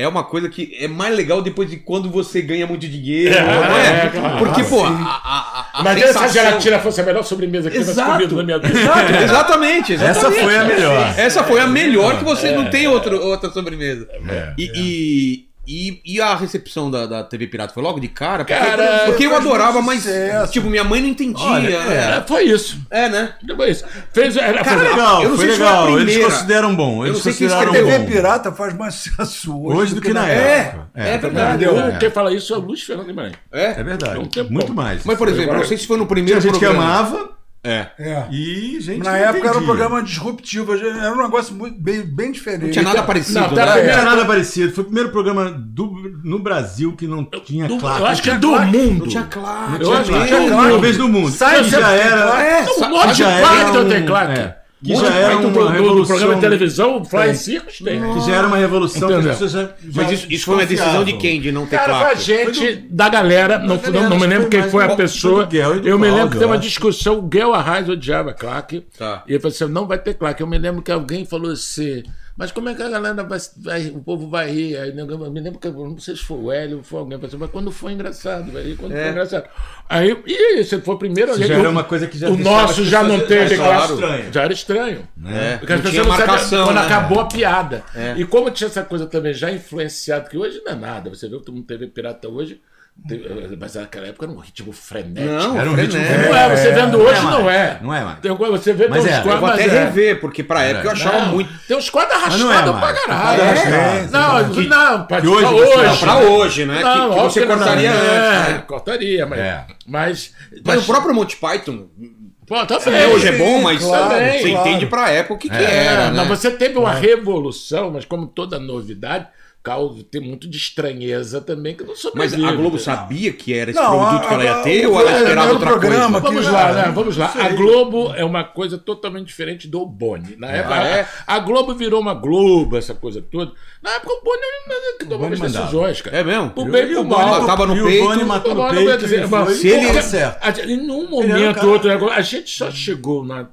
É uma coisa que é mais legal depois de quando você ganha muito dinheiro, É, não é? é, claro. Porque, pô, a, sim. a, a, a Mas se essa sensação- gelatina fosse a melhor sobremesa que eu tivesse Exato. comido na minha vida. Exato, exatamente, exatamente. Essa foi a melhor. Essa foi a melhor que você não tem outro, outra sobremesa. É. E, e, e, e a recepção da, da TV Pirata foi logo de cara? Porque, Cara, porque eu adorava, mas sucesso. tipo, minha mãe não entendia. Olha, É, foi isso. É, né? Foi isso. Fez, era, Foi foi- legal, eu não foi sei se foi legal. Eles consideram bom. Eles consideraram escreveu. bom. TV Pirata faz mais sucesso hoje, Hoje do que na É, época. é verdade. É. Quem fala isso é o Luiz Fernando Guimarães. É. É verdade. Tem Muito mais. Mas, por exemplo, não sei se foi no Tinha primeiro gente que programa. amava É. É. e gente Na época era um programa disruptivo, era um negócio muito, bem, bem diferente. Não tinha nada parecido, Não, né? tá- Não tinha nada parecido. Foi o primeiro programa do, no Brasil que não tinha Do- claque. eu acho que é do mundo. Não tinha claro. Eu acho que um Talvez do mundo. Sai já era. É, já era um- é, que já era do- uma do, do revolução. programa de televisão, Fly Tem. Circus tem. Que já era uma revolução já, já Mas isso, isso foi uma decisão de quem? De não ter Cara, claque? gente da galera, não, galera, não, não me lembro que quem foi a pessoa. do Guel e do eu me lembro que teve eu uma discussão, o Guel Arraes odiava claque. Tá. E ele falou assim: não vai ter claque. Eu me lembro que alguém falou assim. Mas como é que a galera vai, vai- o povo vai rir? Aí, eu me lembro que, eu não sei se foi o Hélio ou foi alguém, assim, mas quando foi engraçado, rir, quando É. foi engraçado. Aí, e você foi o primeiro, aí já era uma coisa que já O nosso já não teve é, claque. estranho. Já era estranho. É, Porque as não pessoas não sabem marcação, quando né? acabou a piada. É. E como tinha essa coisa também já influenciado, que hoje não é nada. Você vê que todo mundo TV pirata hoje, mas naquela época era um ritmo frenético. Não, Era um frenético. ritmo- Não é, você vendo não é hoje mais. não é. Não é mais. Tem coisa, você vê Mas tem uns é, Eu quadros, vou até mas é. rever, porque pra época eu achava Não, muito. Tem uns quadros não é arrastados pra caralho. É, não, que- não, que hoje, hoje pra hoje. Não, pra hoje, né? Que- que, você não, cortaria é, antes. né? Cortaria, mas. É. Mas, Mas o próprio Monty Python, Pô, tá até hoje é bom, mas claro, você claro. entende pra época o que, que É, era, né? mas você teve uma revolução, mas como toda novidade, causa tem muito de estranheza também que não Mas sobrevive. a Globo sabia que era esse Não, produto a- que ela ia ter o- ou ela era esperava outra programa coisa? Vamos que- lá, ah, né? Vamos lá. A Globo é uma coisa totalmente diferente do Boni. Na época, Ah, é? a Globo virou uma Globo, essa coisa toda. Na época, o Boni que tomava as mandava. decisões, cara. É mesmo? Pro bem e o Boni mal. Ela tava no e peito, O Boni matou no peito. mas se ele- porque certo. Em um momento ou outro, a gente só chegou na,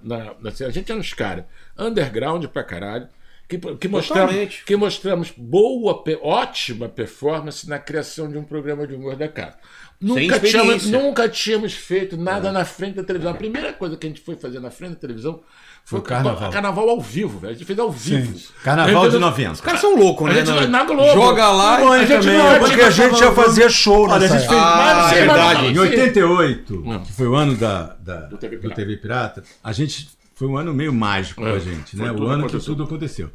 A gente era uns caras underground pra caralho. Que, que, mostramos, Totalmente. que mostramos boa, ótima performance na criação de um programa de humor da casa. Nunca tínhamos, nunca tínhamos feito nada na frente da televisão. A primeira coisa que a gente foi fazer na frente da televisão Foi o carnaval. Carnaval ao vivo, velho. A gente fez ao vivo. Carnaval de Entendeu? 90. Os caras são loucos, A né? gente Não- na Globo. Joga lá Não, e... a gente também. não- Porque a gente já fazia show Olha, a gente fez. Ah, Mas, sim, verdade. Em 88, que foi o ano da, da- Do do, TV TV Pirata. Pirata, a gente foi um ano meio mágico É, pra gente, né? O ano que aconteceu. tudo aconteceu.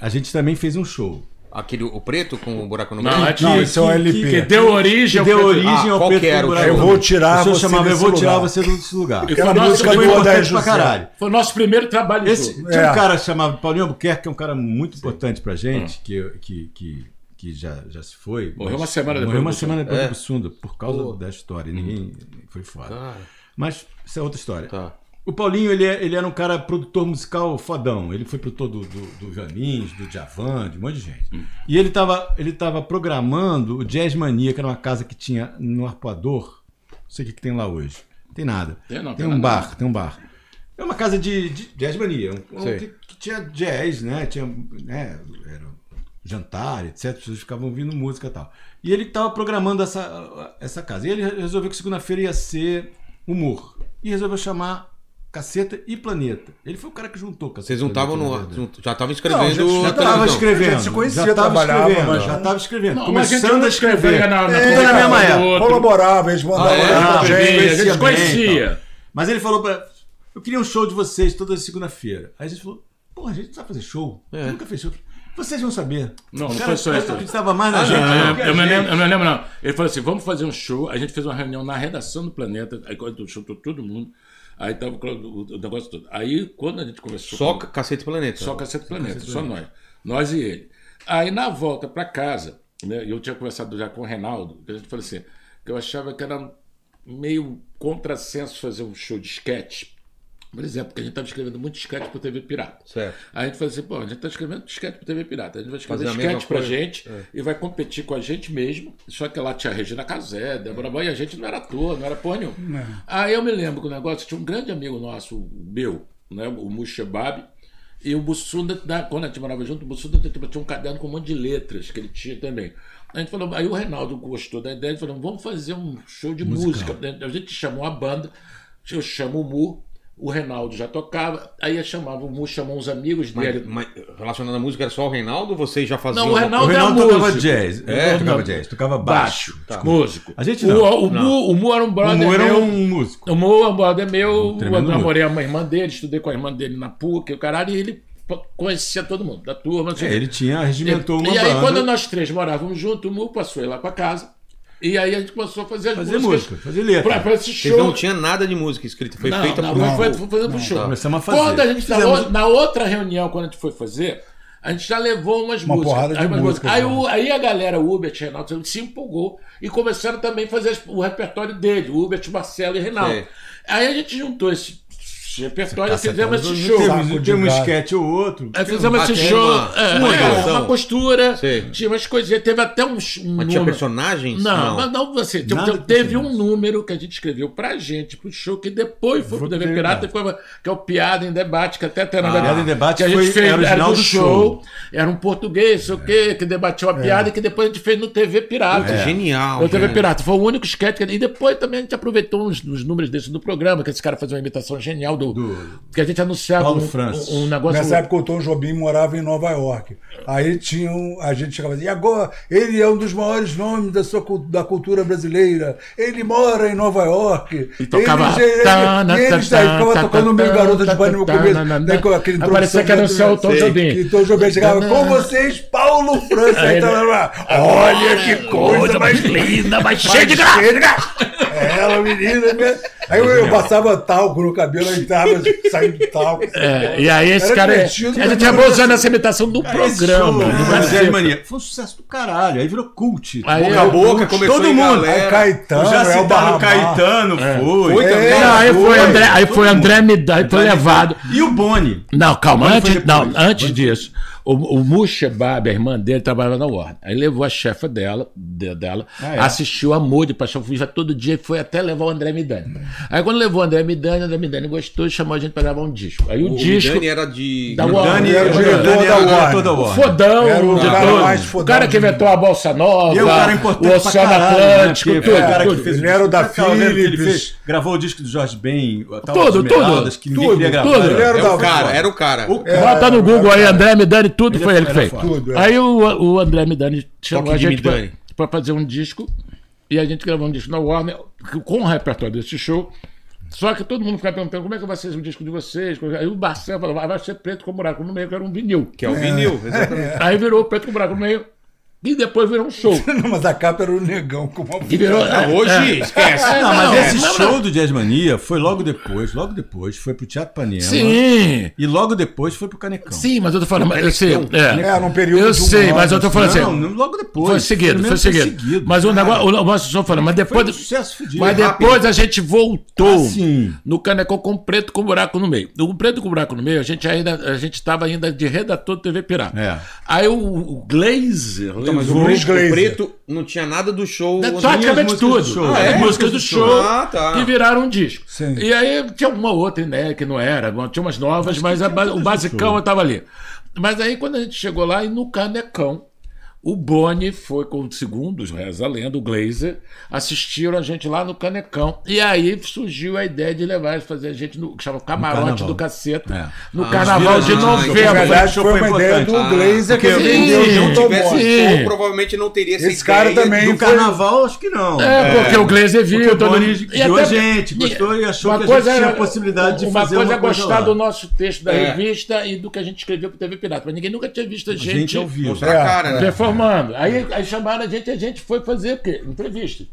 A gente também fez um show. Aquele, o preto com o buraco no Não, meio? é que, Não, esse é o LP. que deu origem Que ao deu Preto- origem Ah, ao Preto que era o Buraco que- Eu vou tirar você chamava desse Eu vou tirar lugar. você desse lugar. E Aquela foi nosso- música Foi do importante pra caralho. Foi o nosso primeiro trabalho Esse, tinha É. um cara chamado Paulinho Albuquerque, que é um cara muito importante pra gente, que, que, que, que já, já se foi. Morreu mas- uma semana depois Morreu do uma semana depois É. do Bussunda, por causa Pô. da história. Ninguém foi foda. Mas isso é outra história. tá. O Paulinho, ele, é- ele era um cara produtor musical fodão. Ele foi produtor do, do, do Janins, do Djavan, de um monte de gente. Hum. E ele estava ele tava programando o Jazz Mania, que era uma casa que tinha no Arpoador. Não sei o que, que tem lá hoje. Tem nada. Tem não, tem tem um nada. bar, tem um bar. É uma casa de, de Jazz Mania. Um, que, que tinha jazz, né? Tinha, né? Era jantar, etc. As pessoas ficavam ouvindo música e tal. E ele estava programando essa, essa casa. E ele resolveu que segunda-feira ia ser humor. E resolveu chamar Caceta e Planeta. Ele foi o cara que juntou Caceta Vocês não estavam no. Já estavam Não, escrevendo. gente já Já estava escrevendo. Gente se conhecia, já tava trabalhava, escrevendo, mas- já estava escrevendo. Não, começando não a escrever. na, na É, tudo na mesma época. Colaborava, eles mandavam Ah, é? Ah, a gente conhecia. Mas ele falou pra. Eu queria um show de vocês toda segunda-feira. Aí a gente falou, porra, a gente não sabe fazer show. Gente nunca fez show. Vocês vão saber. Não, O não cara foi só isso. acreditava mais na Ah, gente. não, É, a eu, me lembro, eu me lembro, não. Ele falou assim: vamos fazer um show. A gente fez uma reunião na redação do Planeta. Aí quando chutou todo mundo. Aí tava o, o negócio todo. Aí quando a gente começou. Só com- ca- Cacete Planeta. Só Cacete Planeta, só nós. Nós e ele. Aí na volta para casa, né, eu tinha conversado já com o Reinaldo, que a gente falou assim, que eu achava que era meio contrassenso fazer um show de sketch. Por exemplo, porque a gente estava escrevendo muito sketch para TV Pirata. Certo. Aí a gente falou assim, pô, a gente está escrevendo sketch para TV Pirata. A gente vai escrever Fazer a mesma sketch pra coisa. gente e vai competir com a gente mesmo. Só que lá tinha a Regina Casé, Débora Boy, e a gente não era ator, não era porra nenhuma. Aí eu me lembro que o negócio tinha um grande amigo nosso, o meu, né, o Mushebab, e o Bussunda, na- quando a gente morava junto, o Bussunda tinha um caderno com um monte de letras que ele tinha também. A gente falou, aí o Reinaldo gostou da ideia, ele falou, vamos fazer um show de música. A gente chamou a banda, eu chamo o Mu, o Reinaldo já tocava, aí eu chamava o Mu, chamou uns amigos Mas, dele. mas relacionado à música, era só o Reinaldo ou vocês já faziam? Não, o O Reinaldo Reinaldo era tocava músico. jazz. É? É, tocava jazz, tocava baixo. Baixo, músico. A gente o, não. O, Mu, o Mu era um O brother Mu era meu. um músico. O Mo é um brother meu, eu tremendo namorei a irmã dele, estudei com a irmã dele na PUC, o caralho, e ele conhecia todo mundo, da turma. não o É, ele tinha, regimentou uma e aí, banda. quando nós três morávamos juntos, o Mu passou ele lá pra casa. E aí a gente começou a fazer as Fazer músicas. música, fazer letra. Pra, pra esse Vocês show. não tinham nada de música escrita, foi não, feita não, por não, um. foi, foi fazer pro show. Começamos a fazer. Quando a gente, na, Fizemos- o- na outra reunião, quando a gente foi fazer, a gente já levou umas Uma músicas. porrada de aí, músicas, Aí, né? o- aí a galera, o Hubert e Reinaldo, se empolgou e começaram também a fazer o repertório dele, o Hubert, Marcelo e Reinaldo. Aí a gente juntou esse repertório Caceta, fizemos esse não show. Temos, temos um sketch ou outro. Aí fizemos Ah, esse show. uma- é, uma é, uma costura. Sei. Tinha umas coisinhas. Teve até um. um Mas tinha personagens? não, mas não você. Tipo, de teve um número que a gente escreveu pra gente, pro show, que depois foi pro TV Pirata, foi- que é o Piada em Debate, que até tem na Ah, verdade. Piada em Debate que a gente foi- fez, era original do show. show. Era um português, sei o quê, que debatia uma piada e que depois a gente fez no TV Pirata. Puta, Genial. No TV. Pirata. Foi o único sketch. que- E depois também a gente aproveitou uns, uns números desses do programa, que esse cara fazia uma imitação genial do. Que a gente anunciava Paulo um, Francis. um, negócio. Nessa época o Tom Jobim morava em Nova York. Aí tinha um, a gente chegava assim, e agora ele é um dos maiores nomes da, sua, da cultura brasileira. Ele mora em Nova York. E tocava. Ele, ele, e ele, ficava tocando meio garota de banho no começo. Daí com aquele Aí parecia que era o seu Tom. Jobim. E Tom Jobim chegava, com vocês, Paulo França. Aí Aí tava lá, olha que coisa mais linda, mais cheia de graça. É, Ela, menina, né? Aí eu, eu passava talco no cabelo, aí tava saindo talco. É, e aí esse Era cara. divertido, a gente não acabou usando essa imitação do Cara, programa. show, do né, Brasil. Jazz Mania. Foi um sucesso do caralho. Aí virou cult. Aí Boca a boca, começou Todo mundo. galera. Aí Caetano, já é o citaram Caetano, foi. Foi também. É, Não, aí foi foi. André, aí foi André Midai, foi levado. E o Boni. Não, calma, antes, não, antes disso. O, o Musha Babi, a irmã dele, trabalhava na Warner. Aí levou a chefa dela, de- dela Ah, é? assistiu a Moody, paixão fugiva todo dia e foi até levar o André Midani. Aí quando levou o André Midani, o André Midani gostou e chamou a gente pra gravar um disco. Aí o, O disco. Dani era de. Da O Warner. Dani era o Dani diretor era da o diretor Warner. da O Warner. fodão, Era o de cara mais o fodão cara que inventou a Bolsa Nova, E é um cara importante o Oceano né? Atlântico, Porque tudo, foi o cara tudo. que fez o Ele era o da Philips. fez, gravou o disco do Jorge Ben, Tudo, tudo. que ninguém Tudo, queria gravar. tudo. Ele era É da o cara, era o cara. O Bota no Google aí, André Midani, tudo Ele foi ele que era fez. Tudo, é. Aí o, o André Midani chamou Toque a gente pra fazer um disco e a gente gravou um disco na Warner com o repertório desse show. Só que todo mundo ficava perguntando como é que vai ser o disco de vocês. Aí o Marcelo falou, "Ah, vai ser preto com buraco no meio, que era um vinil. Que é o vinil, exatamente. Aí virou preto com buraco no meio e depois virou um show. Não, mas a capa era o negão com uma E virou, Não, hoje, esquece. É, Não, mas não, esse não, show do Jazz Mania foi logo depois, logo depois, foi pro Teatro Panema. Sim, E logo depois foi pro Canecão. sim, mas eu tô falando, mas eu sei, é. É, num período Eu um sei, mas eu tô falando assim, Não, não, logo depois. Foi seguido, foi seguido. Mas o negócio, o negócio só falando, mas Foi depois. um sucesso fudido. Mas rápido. depois a gente voltou Ah, sim. no Canecão com preto com buraco no meio. No preto com buraco no meio, a gente ainda a gente estava ainda de redator do TV Pirata. É. Aí o, o Glazer Então, mas o preto, o preto não tinha nada do show. da- praticamente músicas tudo. do show. Ah, é? As músicas do show Ah, tá. que viraram um disco. Sim. E aí tinha uma outra ideia que não era, tinha umas novas, mas a ba- o basicão estava ali. Mas aí quando a gente chegou lá e no Canecão, o Boni foi com o segundo, Reza a Lenda, o Glazer, assistiram a gente lá no Canecão. E aí surgiu a ideia de levar, fazer a gente no que chama Camarote do Caceta, É. no Ah, Carnaval de ah, então, Na novembro. verdade, foi foi uma ideia do importante. Glazer que ele vendeu Se junto não ao tivesse Boni. provavelmente não teria essa Esse cara ideia também- No foi- carnaval, acho que não. É, porque o Glazer viu. Porque o todo Boni mundo- guiou a gente, gostou e achou que a gente tinha a possibilidade de uma fazer coisa uma é coisa gostar lá. do nosso texto da É. revista e do que a gente escreveu pro TV Pirata. Mas ninguém nunca tinha visto a A gente, gente ouviu. Mostrar a cara, né? Performando. Aí, aí chamaram a gente e a gente foi fazer o quê? Entrevista.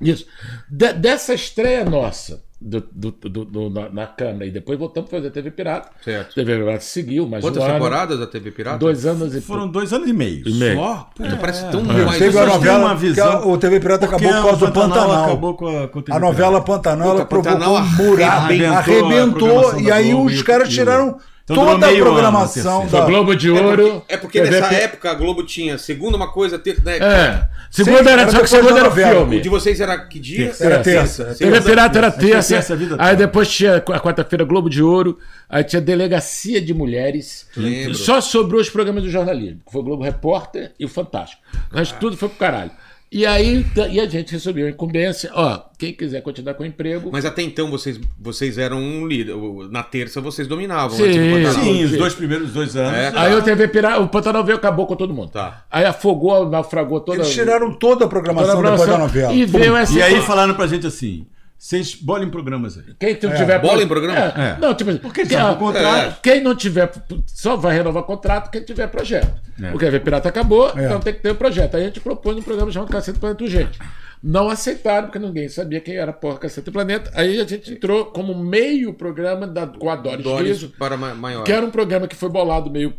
Isso. De- dessa estreia nossa do, do- do- do- na, na Câmara e depois voltamos para fazer TV Pirata. Certo. TV Pirata seguiu, mas Quantas um ano, temporadas da TV Pirata? Dois anos e Foram dois anos e meio. e meio. Só? Puta, parece tão Teve mais. a pessoas têm novela, uma visão- a- o TV Pirata Porque acabou por causa do Pantanal Pantanal. acabou com a, com TV A novela Pantanal ela Puta, Pantanal provocou um buraco, arrebentou a arrebentou, e aí os caras tiraram Então toda a ano, programação terceiro. Foi da... Globo de É Ouro. porque, é porque TV nessa época a Globo tinha segunda uma coisa, ter, né? É. Segunda Sim, era, era só que segunda da era novela. filme. O de vocês era que dia? Era terça. TV Pirata era é terça, terça vida aí depois tinha a quarta-feira Globo de Ouro, aí tinha Delegacia de Mulheres. Lembro. Só sobrou os programas do jornalismo, que foi o Globo Repórter e o Fantástico. O resto tudo foi pro caralho. E aí e a gente recebeu a incumbência, ó, quem quiser continuar com o emprego. Mas até então vocês, vocês eram um líder. Na terça vocês dominavam. Sim, do Pantanal. Sim, os dois primeiros dois anos. É. Aí o TV Pirata, o Pantanal veio acabou com todo mundo. Tá. Aí afogou, naufragou toda Eles tiraram toda a toda a programação depois da programação. novela. E veio essa E aí falaram pra gente assim: vocês bolem programas aí. Quem não tiver. bola em programa? É. É. Não, tipo assim, Porque quem, sabe ah, contrato. é, quem não tiver. Só vai renovar contrato quem tiver projeto. É. Porque a V Pirata acabou, É. então tem que ter o projeto. Aí a gente propôs um programa chamado Cacete Planeta Urgente. Não aceitaram, porque ninguém sabia quem era porra Cacete Planeta. Aí a gente entrou como meio programa da, com a Doris, Doris Riso, para ma- maior. que era um programa que foi bolado meio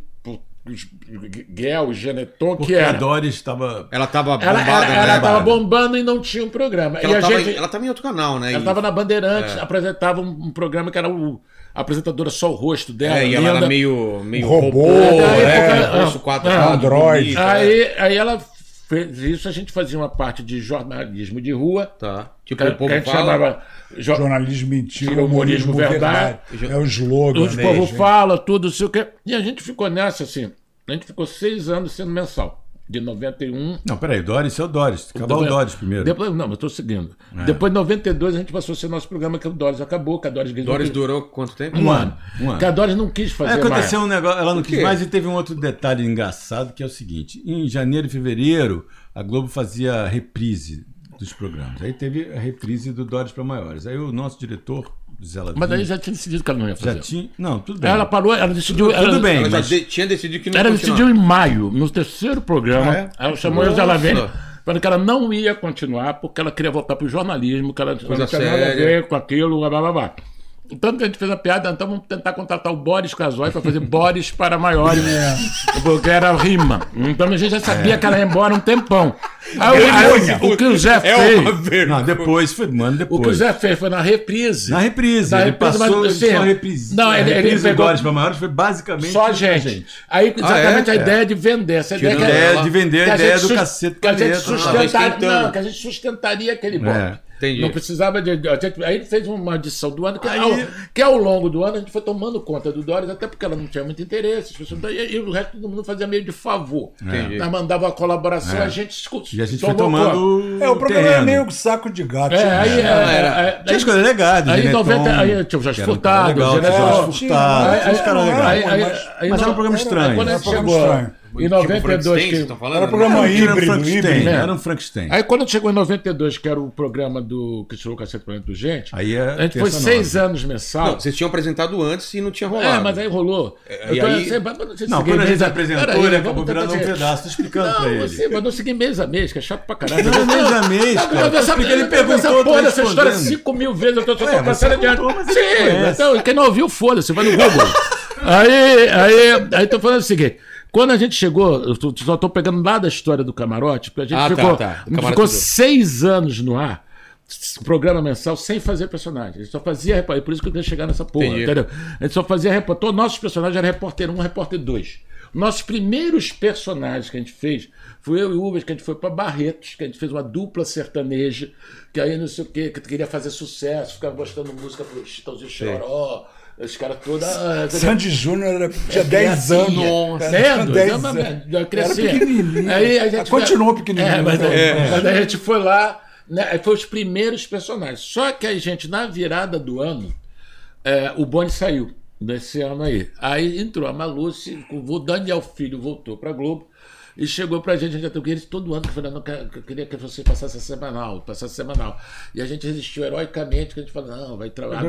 Guel, Geneton, que Porque a era. Doris estava. Ela tava Ela, bombada, ela, ela né? tava bombando e não tinha um programa. E Ela, a tava, gente. em- ela tava em outro canal, né? Ela E- estava na Bandeirantes, É. apresentava um, um programa que era o a apresentadora só o rosto dela. É, e ela linda. era meio, meio Robô, robô, é, é, rosto quadrado, é, Android. bonito, é. Aí, aí ela fez isso, a gente fazia uma parte de jornalismo de rua. Tá. Que, Tipo, o que a povo gente fala... chamava. jo- Jornalismo mentira, Tira o humorismo humorismo verdade. verdade. É o slogan. Os né, povo fala, tudo, sei o quê. E a gente ficou nessa, assim. A gente ficou seis anos sendo mensal. De 91 Não, peraí, Doris é o Doris. Acabar o Doris primeiro. Depois, não, mas estou seguindo. Depois de 92, a gente passou a ser nosso programa, que o Doris acabou, que a Doris Doris durou quanto tempo? um ano. Um ano. Que a Doris não quis fazer Aí aconteceu mais. um negócio, ela não quis mais e teve um outro detalhe engraçado que é o seguinte: em janeiro e fevereiro, a Globo fazia reprise dos programas. Aí teve a reprise do Doris para Maiores. Aí o nosso diretor, Zé Lavini, Mas aí já tinha decidido que ela não ia já fazer. tinha. Não, tudo bem. Ela parou, ela decidiu. Tudo ela, bem. Ela já mas- de- tinha decidido que não Ela decidiu em maio, no terceiro programa. Ah, é? Ela chamou Nossa. o Zé Lavene, falando que ela não ia continuar porque ela queria voltar para o jornalismo, que ela não Coisa tinha nada a ver com aquilo, blá blá blá. Tanto que a gente fez a piada, então vamos tentar contratar o Boris Casoy para fazer Boris para maiores. Porque era rima. Então a gente já sabia que ela ia embora um tempão. Aí, o- aí o- que o Zé É fez. vergonha. Não, depois, foi um ano O que o depois. Zé fez foi na reprise. Na reprise, Na ele reprise, passou mas, só assim, a reprise. não, ele- ele reprise pegou- do Doris para Maiores foi basicamente Só a gente. Aí, exatamente é? a ideia de vender. Essa ideia que A ela- ideia de vender a ideia gente do cacete que a gente. Ah, sustentaria, não, que a gente sustentaria aquele bloco. É. Entendi. Não precisava de. a gente- aí ele fez uma edição do ano, que, Aí- ao, que ao longo do ano a gente foi tomando conta do Dóris, até porque ela não tinha muito interesse. as pessoas- e, e o resto todo mundo fazia meio de favor. Entendi. Nós mandava uma colaboração, É. a gente E a gente foi tomou conta. tomando. É, o programa terreno. é meio saco de gato. É, aí, né? é, era- é, Tinha as coisas legais, Aí, em Geneton, 90, aí tinha o Jorge era Furtado, o. Jorge Furtado. Aí- aí- mas- aí era um programa estranho. Quando a Era gente um programa chegou estranho. em Tipo 92, Frankenstein, que, estão falando? Era um programa Era um híbrido, Frankenstein, híbrido. Era um Frankenstein. Aí quando chegou em 92, que era o programa do que tirou o cacete do gente, Aí é a gente foi seis nova. anos mensal. Não, vocês tinham apresentado antes e não tinha rolado. É, mas aí rolou. É, e tô- aí- você- mas você Não, quando a gente apresentou, ele acabou virando um pedaço, tô explicando não, pra ele. Você, mas não segui mês a mês, que é chato pra caralho. Não, mês a mês, Não, cara. essa- ele essa perguntou, porra tô dessa história cinco mil vezes, eu tô só É, passando você adiante. Sim, então, quem não ouviu, foda-se, vai no Google. aí, aí, aí tô falando o seguinte. Quando a gente chegou, eu tô- só tô pegando lá da história do camarote, porque a gente Ah, tá, ficou, tá. Camarote ficou seis anos no ar, programa mensal, sem fazer personagem. A gente só fazia repórter. Por isso que eu queria chegar nessa porra, Entendi. entendeu? A gente só fazia repórter. Nossos personagens eram repórter 1, repórter 2. Nossos primeiros personagens que a gente fez foi eu e o Ubers, que a gente foi para Barretos, que a gente fez uma dupla sertaneja, que aí não sei o quê, que queria fazer sucesso, ficava gostando música pro Chitãozinho Choró, os caras todos. ah, Sandy Júnior era- tinha 10 anos. Nossa. Cara, tinha Cedo, 10 eu, mas- anos. eu cresci. Era pequenininho. Aí a gente Continuou pequenininho. É, mas, aí- É. mas aí a gente foi lá, né, foi os primeiros personagens. Só que a gente, na virada do ano, é, o Boni saiu nesse ano aí. Aí entrou a Maluce, o Daniel Filho voltou pra Globo. E chegou pra gente, a gente até todo ano falando, eu queria que você passasse a semanal, passasse a semanal. E a gente resistiu heroicamente, que a gente falou, não, vai trabalhar.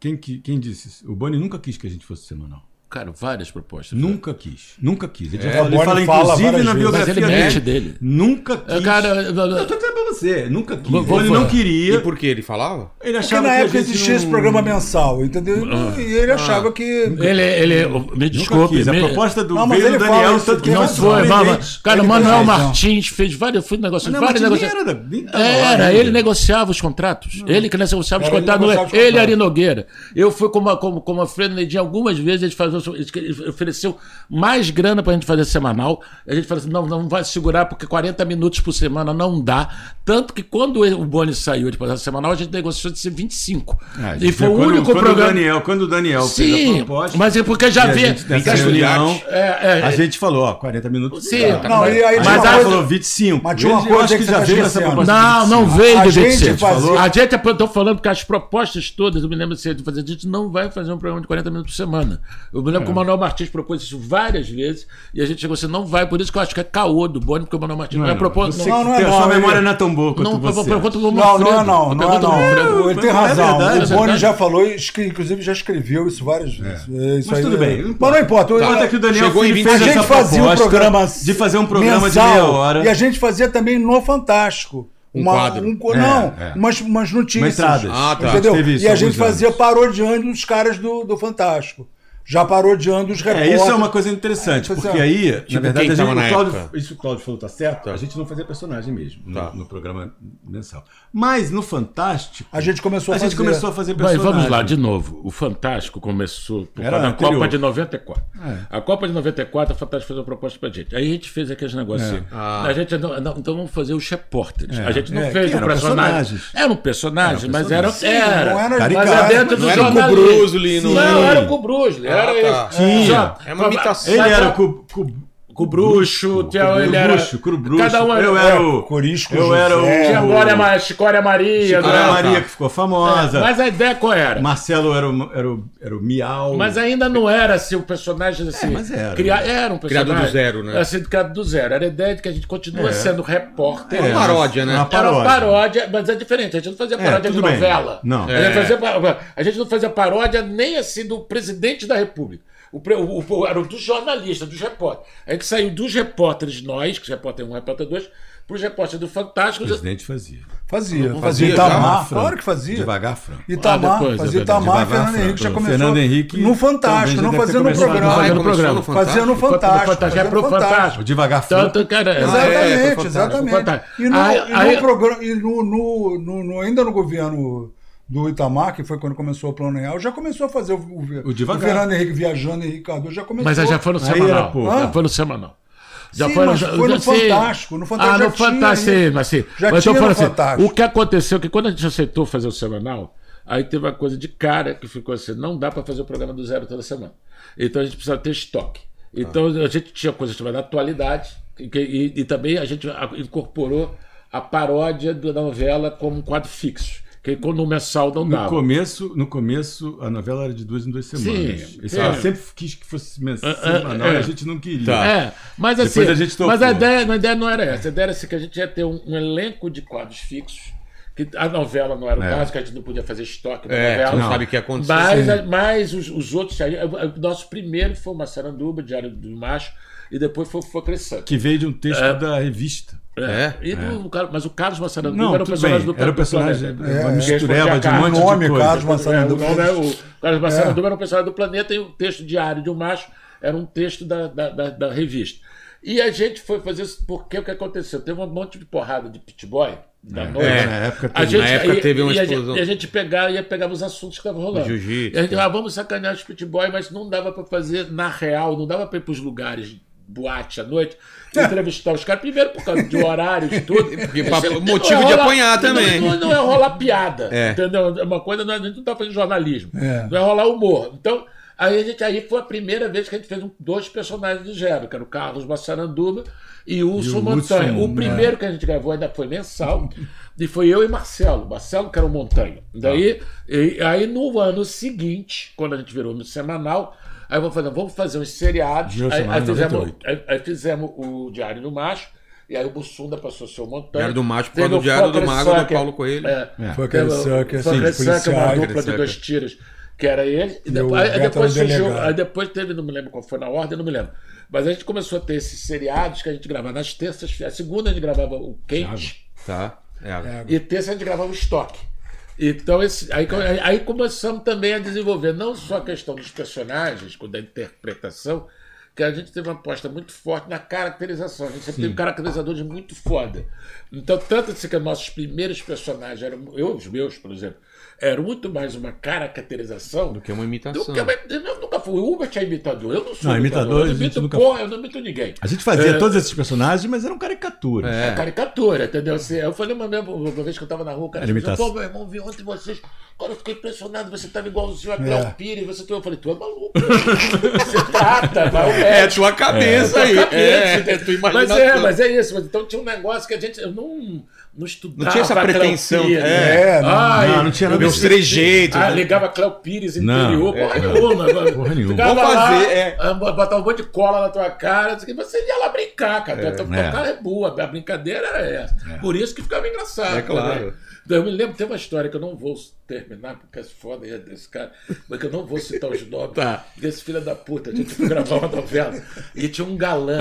Quem, que- quem disse isso? O Boni nunca quis que a gente fosse semanal. Cara, várias propostas. Nunca quis. Nunca quis. Ele, É, fala, ele fala, fala inclusive, na biografia Mas ele mente dele. dele. Nunca quis. Cara, eu tô dizendo pra você. Nunca quis. Vou- vou- ele não E queria. por que ele falava? Ele Porque achava na que época existia esse não- programa mensal, entendeu? Ah. E ele achava que. Ele, ele, me Nunca desculpe. quis. A me- proposta do Não, mas veio do ele fala Daniel, isso, tanto que tem Não foi, mama. Cara, o ele Manuel. Martins fez vários, fui negociar Não, nem negociações. era, ainda. ele negociava os contratos. Ele que negociava os Era, ele contratos. os Ele e. Ari Nogueira. Eu fui como, como, como a Freire Nedinho algumas vezes, ele, faz, ele ofereceu mais grana pra gente fazer semanal. A gente falou assim: não, não vai segurar, porque 40 minutos por semana não dá. Tanto que quando o Boni saiu de fazer semanal, a gente negociou de ser 25. Ah, e foi o quando- único quando programa. O Daniel, quando o Daniel fez a Sim, proposta. mas é porque já e a reunião, É, é, a gente falou, ó, 40 minutos. Sim, Tá. Não, e aí Aí mas coisa- falou 25. Mas tinha uma coisa eu acho que que já veio essa proposta. Não, de não 25. veio A de gente 26. fazia- A gente, eu tô falando que as propostas todas, eu me lembro de fazer, a gente não vai fazer um programa de 40 minutos por semana. Eu me lembro que o Manuel Martins propôs isso várias vezes e a gente chegou assim, não vai, por isso que eu acho que é caô do Boni, porque o Manuel Martins não, é Não, propôs. você- Não, não é não, sua memória não é tão boa quanto não, você. pergunta pro Não, não é não, não é não. Ele tem é razão. verdade, o é Boni já falou, inclusive já escreveu isso várias vezes. É, isso Mas aí tudo é- bem, Mas não importa. É que o Daniel Chegou em Filho 20 fez a gente essa fazia um programa de fazer um programa mensal, de meia hora. E a gente fazia também no Fantástico. Um quadro. um É, não, é. Umas, umas notícias. Uma entrada. Ah, tá. Entendeu? E a gente fazia anos. parodiando os caras do, do Fantástico. Já parodiando os É, repórteres. isso é uma coisa interessante, É, porque é. aí, na Tipo, verdade, quem a gente, na o Cláudio, isso que o Cláudio falou tá certo, a gente não fazia personagem mesmo no- Tá. no, programa mensal. Mas no Fantástico, A gente começou a, a gente fazer. começou a fazer personagem. vamos lá, de novo. O Fantástico começou por Era causa da anterior. Copa de 94. É. A Copa de 94, o Fantástico fez uma proposta pra gente. Aí a gente fez aqueles negocinhos. Ah. A gente, não, não, então vamos fazer os repórteres. É. A gente não É, fez um eram personagem. personagens. Era um personagem, mas era. personagens. era, não era mas é dentro do Não era o não- Não, era o Kubrusli. Ah, Era tá. ele. Tinha. É uma imitação. Ele era o cu, cu, Com o bruxo, tinha, ele era. bruxo, cu bruxo. Cada um era. eu É, era o Corisco eu José. era o Tinha Glória, Chicória Maria. Glória né? Maria que ficou famosa. Mas a ideia qual era? Marcelo era o, era o, era o Miau. Mas ainda não era assim, o personagem assim. É, mas era. cria- era um Criado personagem. do zero, né? Era assim, criado do zero. Era a ideia de que a gente continua É. sendo repórter. Uma paródia, né? Uma Era uma paródia. paródia, mas é diferente. A gente não fazia É, paródia de tudo bem. novela. Não. A, gente É. fazia a gente não fazia paródia nem assim do presidente da República. O, o, o- era dos jornalistas, dos repórteres. A gente saiu dos repórteres, nós, que repórter 1, repórter 2, para os repórteres do O Fantástico. presidente fazia. Fazia. Não Fazia fazia Itamar. Claro que fazia. Devagar, Franco. Itamar, Ah, depois, é fazia. Itamar, Devagar, Fernando Franco. Henrique já O começou. Fernando Henrique no Fantástico, não fazia no programa. Ah, Fazia no programa. no Fantástico? Fazia no Fantástico, fazia é pro no Fantástico. O Devagar Franco. Tanto é, Exatamente, exatamente. E no, Aí- e no aí- programa, e no- no- ainda no governo do Itamar, que foi quando começou o Plano Real, já começou a fazer o, o, O devagar. Fernando Henrique viajando e Ricardo já começou. Mas já foi no semanal. era. Já foi no semanal. Já Sim, foi, mas já- foi no sei. Fantástico, no Fantástico Ah, já no Fantástico, sim, mas sim. Já mas eu tinha falo no assim, Fantástico. o que aconteceu é que quando a gente aceitou fazer o semanal, aí teve uma coisa de cara que ficou assim, não dá para fazer o programa do zero toda semana. Então a gente precisava ter estoque. Então a gente tinha coisa chamada atualidade e, e- e também a gente incorporou a paródia da novela como um quadro fixo. Que quando o mensal não No dava. começo, no começo, a novela era de duas em duas semanas. Sim, Esse sim. cara sempre quis que fosse É, é, semanal é. e a gente não queria. Tá. É, mas assim, Depois a gente mas a ideia, a ideia não era essa. A ideia era assim, que a gente ia ter um, um elenco de quadros fixos. Que a novela não era o É. caso, que a gente não podia fazer estoque da É, novela. não Não. sabe o que aconteceu. Mas, mas os, os outros. aí, O nosso primeiro foi uma Saranduba, Diário do Macho, e depois foi, foi crescendo. Que veio de um texto É. da revista. É? E do- Car- mas o Carlos Massaranduba Não, era o personagem bem. do Era o personagem, do é, uma Que mistureba de um monte O nome, de coisa. Carlos Massaranduba. É, o, nome é o Carlos Massaranduba era um personagem do planeta e o texto diário de um macho era um texto da, da, da- da revista. E a gente foi fazer isso porque o que aconteceu? Teve um monte de porrada de pit boy da noite. É, na época A teve. gente, Na época e- teve uma e a gente- explosão. E a gente pegava, ia pegar os assuntos que estavam rolando. Jiu-jitsu, E a gente, ah, vamos sacanear os pit boy, mas não dava pra fazer na real, não dava pra ir pros lugares, boate à noite, entrevistar os caras. Primeiro por causa de horários e tudo. Porque pra- Não motivo ia de apanhar também. Não, não é rolar piada, É. entendeu? É Uma coisa, não, a gente não tá fazendo jornalismo. É. Não é rolar humor. Então, aí, a gente, aí foi a primeira vez que a gente fez um- dois personagens do Gero, que era o Carlos Massaranduba e o Urso o Montanha. Hudson, o primeiro que a gente gravou ainda foi mensal, e foi eu e Marcelo. Marcelo, que era o Montanha. Daí, e- aí no ano seguinte, quando a gente virou no semanal, aí eu vou fazer, vamos fazer uns seriados. Aí, aí em fizemos, 98. aí, aí fizemos o Diário do Macho. E aí o Bussunda passou a ser o Montanha. Diário do Macho por do o Diário do Mago, do. Paulo Coelho. É. É. Foi aquele sucker, foi assim, aquele sucker, uma dupla de dois tiros, que era ele. E depois, aí depois surgiu. Aí depois teve, não me lembro qual foi na ordem, não me lembro. Mas a gente começou a ter esses seriados que a gente gravava nas terças. A segunda a gente gravava o Quente. Tá. É. E terça a gente gravava o estoque. Então, esse, aí, aí- começamos também a desenvolver não só a questão dos personagens, da interpretação, que a gente teve uma aposta muito forte na caracterização. A gente sempre teve caracterizadores muito foda. Então, tanto assim que nossos primeiros personagens eram, eu, os meus, por exemplo, eram muito mais uma caracterização Do que uma imitação. que uma- eu nunca fui. O Hubert é imitador. Eu não sou Não, imitador, Eu não gente imito nunca- porra, eu não imito ninguém. A gente fazia É. todos esses personagens, mas eram caricaturas. É caricatura, entendeu? Assim, eu falei uma, mesmo, uma vez que eu tava na rua, o cara Era imitação. pô, meu irmão, vi ontem vocês. Cara, eu fiquei impressionado, você tava igualzinho a Cléo É. Pires, você tu... Eu falei, tu é maluco. você trata, vai É, médico. tua cabeça aí. Tua cabeça, É, entendeu? tua mas imaginação. é, mas é isso. Mas então tinha um negócio que a gente eu não, não estudava. Não tinha essa pretensão, Pires. é. É, não, Ai, não, não tinha nada Meus trejeitos. Ah, né? ligava Cléo Pires Não, interior, é. porra nenhuma. Porra nenhuma. Ficava Vamos lá, fazer, é. ah, Botar um monte de cola na tua cara, assim, você ia lá brincar, cara. É. Tua É. cara é boa, a brincadeira era essa. Por isso que ficava engraçado. É claro. né? Eu me lembro, tem uma história que eu não vou terminar, porque é foda aí desse cara, mas que eu não vou citar os nomes Tá. desse filho da puta. A gente foi gravar uma novela e tinha um galã.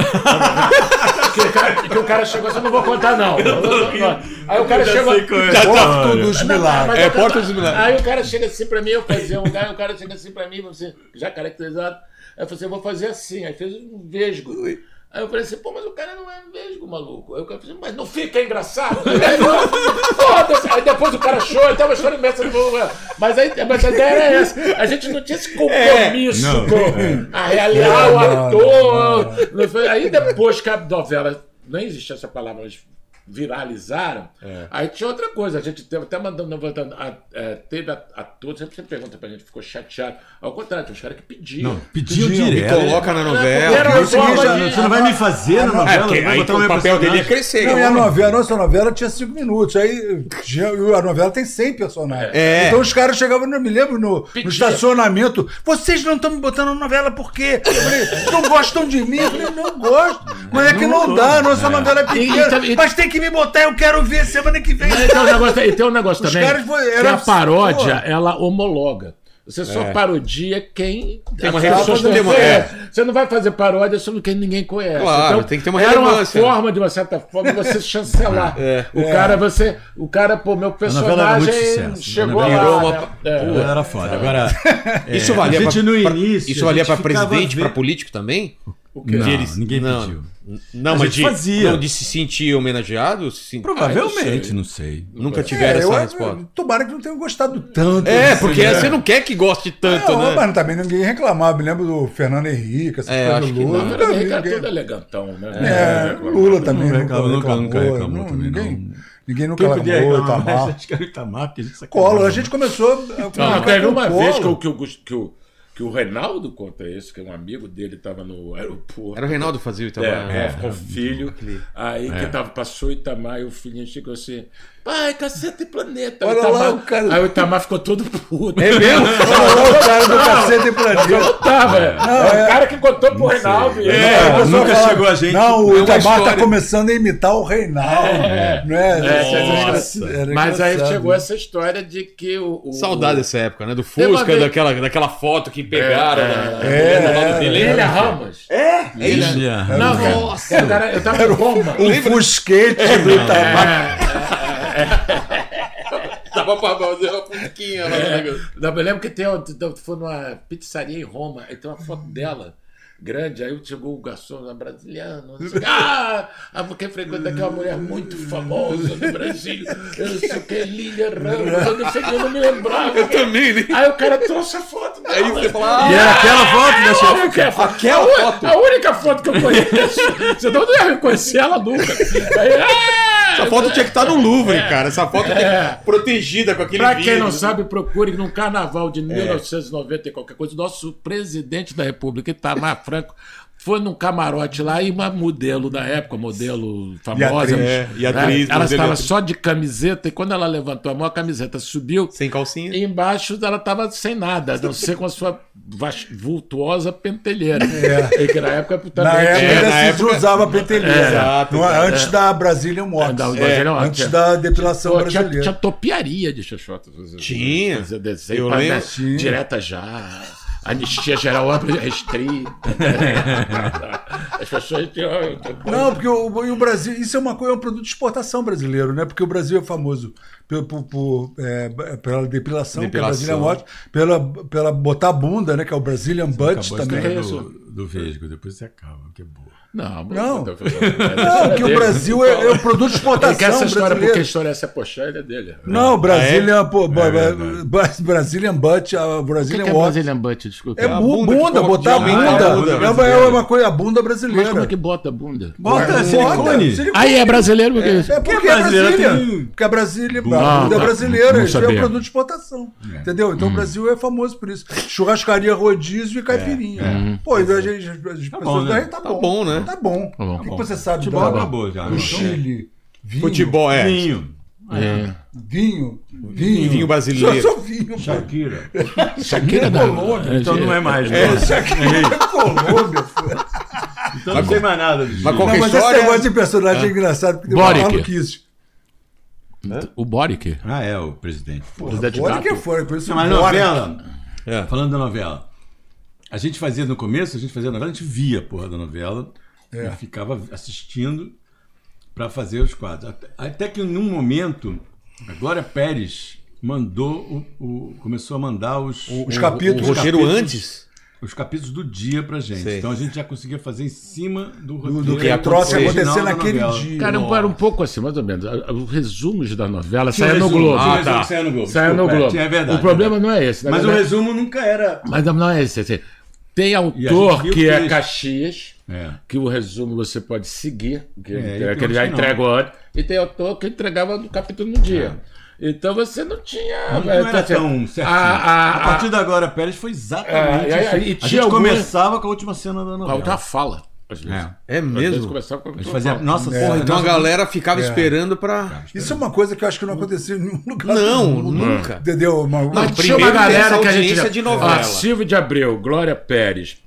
que, o cara, que o cara chegou assim, eu não vou contar, não. Não, não, não. Aí o cara chegou. Já tá Porto dos Milagres. É, Porta dos Milagres. Aí o cara chega assim pra mim, eu fazia um lugar, o cara chega assim pra mim, você, já caracterizado. Aí eu falei assim, eu vou fazer assim. Aí fez um vesgo. Aí eu falei assim, pô, mas o cara não é vesgo, maluco. Aí o cara falou assim, mas não fica engraçado? Foda-se. Aí depois o cara chora, tem uma história imensa do Mas, aí, mas a ideia era essa. A gente não tinha esse compromisso É, não, com a realidade, o ator. Aí depois que a novela, não existia essa palavra, mas viralizaram, aí tinha outra coisa. A gente teve até mandando, levantando, a, é, teve atores, sempre você pergunta pra gente, ficou chateado. Ao contrário, tinha uns caras que pediam. Não, pediam Pediam, Me direto. coloca na Era novela. forma já- de- Você não vai me fazer na É, novela? porque não vai aí botar o papel dele é personagem? crescer. Não, e a novela, a nossa novela tinha cinco minutos. Aí a novela tem 100 personagens. É. Então os caras chegavam, eu me lembro, no, no estacionamento. Vocês não estão me botando na novela por quê? Não gostam de mim? Eu falei, não gosto. Mas é que não dá, a nossa novela é pequena. E- e- Mas tem que me botar, eu quero ver semana que vem. E tem um negócio, tem um negócio Os também caras foi- que era- a paródia, pô. ela homologa. Você só parodia quem Tem uma relevância, pessoas tem uma- é. Você não vai fazer paródia sobre quem ninguém conhece. Claro, então, tem que ter uma era relevância. uma forma, de uma certa forma, você chancelar. É. O cara, você. O cara, pô, meu era personagem sucesso. chegou lá. virou né? uma- É. Pô, era foda. Agora, é, Isso valia a gente pra, no pra- início. Isso valia ficava presidente, pra político também? Não, Que eles- ninguém não. pediu. Não, A mas gente de, fazia. não, de se sentir homenageado? Se sentir- Provavelmente, sei. não sei. Nunca tiveram É, essa eu- resposta. Tomara que não tenham gostado tanto. É, assim, porque né? você não quer que goste tanto, Não, né? mas também ninguém reclamava. Me lembro do Fernando Henrique, essas É, coisas do Lula. não. vi Henrique era ninguém- todo elegantão, né? É, Lula também Não nunca reclamou, nunca- reclamou. nunca reclamou não, também, ninguém, não. ninguém nunca Quem podia reclamou, reclamar? Itamar. Acho que era o Itamar, porque a gente. Collor, a gente começou... Não, teve o uma vez que, o- o, que, o, que o Reinaldo conta isso, que um amigo dele estava no aeroporto. Era o Reinaldo que fazia o Itamar. É, É. com o filho. Aí que tava, passou o Itamar e o filhinho chegou assim: pai, caceta e planeta. Aí o Olha lá Itamar- o cara- Aí o Itamar ficou todo puto. É mesmo? Olha lá o cara do Cacete e Planeta. Eu tava. É o cara que contou pro Reinaldo. É, nunca chegou a gente- Não, É o uma Itamar tá começando a imitar o Reinaldo. Não é? Nossa. Mas aí chegou essa história de que o. o Saudade dessa época, né? Do Fusca, vez- daquela, daquela foto que pegaram. É, da- é, do lado é, dele. Ele é Ramos. É isso. Não, cara, cara, eu tava em Roma. Um fusquete É. do Itamar. Tava pra fazer uma fusquinha lá no negócio. Não, eu lembro que tem, eu fui numa pizzaria em Roma, aí tem uma foto dela. Grande, aí chegou o garçom lá, brasiliano. não sei o quê. Ah, ah, porque frequenta aqui uma mulher muito famosa do Brasil. Eu não sei o que, Lília Ramos. Eu não sei o que, eu não me lembrava. Eu também, né? Aí o cara trouxe a foto dela. Aí você fala, E ah, era aquela foto da A chefe. Aquela a, un- foto. A única foto que eu conheço. Você não ia reconhecer ela nunca. Aí, ah, essa foto tinha que estar no Louvre, cara. Essa foto É. protegida com aquele Pra quem não sabe, procure no carnaval de 1990 e qualquer coisa. o Nosso presidente da República, Itamar Franco, foi num camarote lá e uma modelo da época, modelo famosa. atriz. É, e atriz, né? Ela e estava atriz. só de camiseta e quando ela levantou a mão, a camiseta subiu. Sem calcinha. E embaixo ela estava sem nada, a não ser com a sua vultuosa pentelheira. E que na época também Na época É, na se época- usava pentelheira. Exato, Não, exato. Antes da Brazilian Watch. É, É, antes é. da depilação Pô, tinha, brasileira. tinha topiaria de Xoxota. Tinha. Fazer desenho. Eu lembro. né, Tinha. Direta já. Anistia geral ampla restrita. As pessoas tinham. Não, porque o, o Brasil, isso é uma coisa, é um produto de exportação brasileiro, né? Porque o Brasil é famoso pelo- por, por, é, pela depilação, que Depilação. o Brazilian Watch, pela, pela botar a bunda, né? Que é o Brazilian Butt também. é do, do Vesgo, depois você acaba, que é boa. Não, Não. Não, Não, que o Brasil é, é um produto de Ele quer exportação essa história brasileiro. porque a história é essa poxa, ele é dele. Não, Brazilian, pô, ba- ba- verdade. ba- Brazilian Butt, que, Brazilian que é. Brazilian Butt? Desculpa. É bunda bunda, botar a de aumenta bunda. a bunda É uma- brasileira. é uma coisa, a bunda Mas brasileira. como é que bota a bunda? Bota silicone. Aí é brasileiro porque. É porque Porque é a brasileira Brasília. Porque a Brasília, Bunda. a bunda é Ah, brasileira, não isso é um produto de exportação. Entendeu? Então o Brasil é famoso por isso. Churrascaria, rodízio e caipirinha. Pô, e a gente, as pessoas bom, né? daí tá Tá bom. bom, né? Tá bom. bom. O que que você sabe Futebol da- acabou já. do né? Chile? Vinho. Futebol, é. Vinho. É. Vinho. Vinho. Vinho brasileiro. Só, só vinho. Shakira. Shakira não. Colômbia. Então não é mais, né? Shakira é Colômbia. pô. Então não sei mais nada disso. Mas qual- Não, Qualquer mas esse negócio de personagem é engraçado, porque uma Boric. O Boric. Ah, é, o presidente. Presidente Boric é fora, isso mas novela, É. falando da novela, a gente fazia no começo, a gente fazia novela, a gente via a porra da novela É. e ficava assistindo para fazer os quadros. Até, até que em um momento, a Glória Pérez mandou o, o- começou a mandar os, Os O capítulos. roteiro capítulos- antes. os capítulos do dia pra gente. Sei. Então a gente já conseguia fazer em cima do Do, roteiro. do que a troça ia acontecer. naquele dia. Cara, era um pouco assim, mais ou menos. Os resumos da novela saíam no Globo. Ah, tá. que saía no Globo. Saiu no é, Globo. tinha- é verdade, o problema é não é esse. Mas o verdade- resumo nunca era. Mas não, não é esse. assim. Tem a autor viu que é que- Caxias, É. que o resumo você pode seguir, que, É, que, é que ele já que entrega antes, e tem autor que entregava no capítulo no dia. Então você não tinha. Não, não é, era tá certo. tão certinho. A, a, A partir da Glória Pérez foi exatamente É, isso. e- e a tinha gente começava com a última cena da a novela. outra fala. Às vezes. É. É mesmo? começava com a fazia. Nossa, É. Porra, então a galera ficava esperando pra. Isso é uma coisa que eu acho que não aconteceu em nenhum lugar. Não, nunca. Entendeu? Uma, uma- Mas tinha uma galera que a gente. de novela. Ah, Silvio de Abreu, Glória Pérez.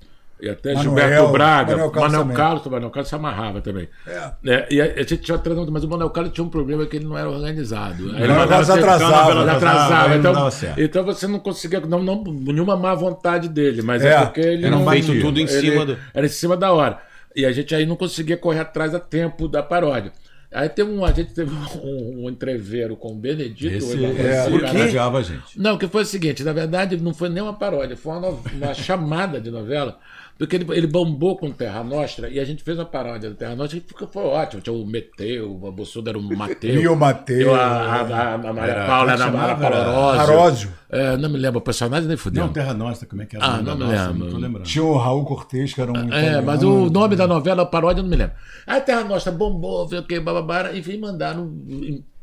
E até Manuel, Gilberto Braga, Manuel Carlos Manuel. Carlos, o Manuel Carlos se amarrava também. É. É, e a, a gente tinha treinando, mas o Manuel Carlos tinha um problema que ele não era organizado. Aí ele mandava ser- atrasava. Ele atrasava. aí não Então, então você não conseguia, não, não, nenhuma má vontade dele, mas é, É, porque ele era um não Feito tudo em ele- cima do. Era em cima da hora. E a gente aí não conseguia correr atrás a tempo da paródia. Aí teve um, a gente teve um, um entreveiro com o Benedito. Esse, É, esse por quê? odiava a gente. não, que foi o seguinte, na verdade não foi nem uma paródia, foi uma, uma chamada de novela, Porque ele, ele bombou com Terra Nostra e a gente fez uma paródia do Terra Nostra e ficou, foi ótimo. Tinha o Meteu, o Bolsonaro era o Mateu. E o Mateu. Eu, a, a, a, a Maria Era, Paula era a? Era Parósio. Arósio. É, não me lembro o personagem, nem fudeu. Não, Terra Nostra, como é que era? Ah, o nome não da me nossa? lembro. Não tô lembrando. Tinha o Raul Cortez, que era um. É, mas o nome da novela, a paródia, eu não me lembro. Aí Terra Nostra bombou, viu o que, bababara, enfim, mandaram,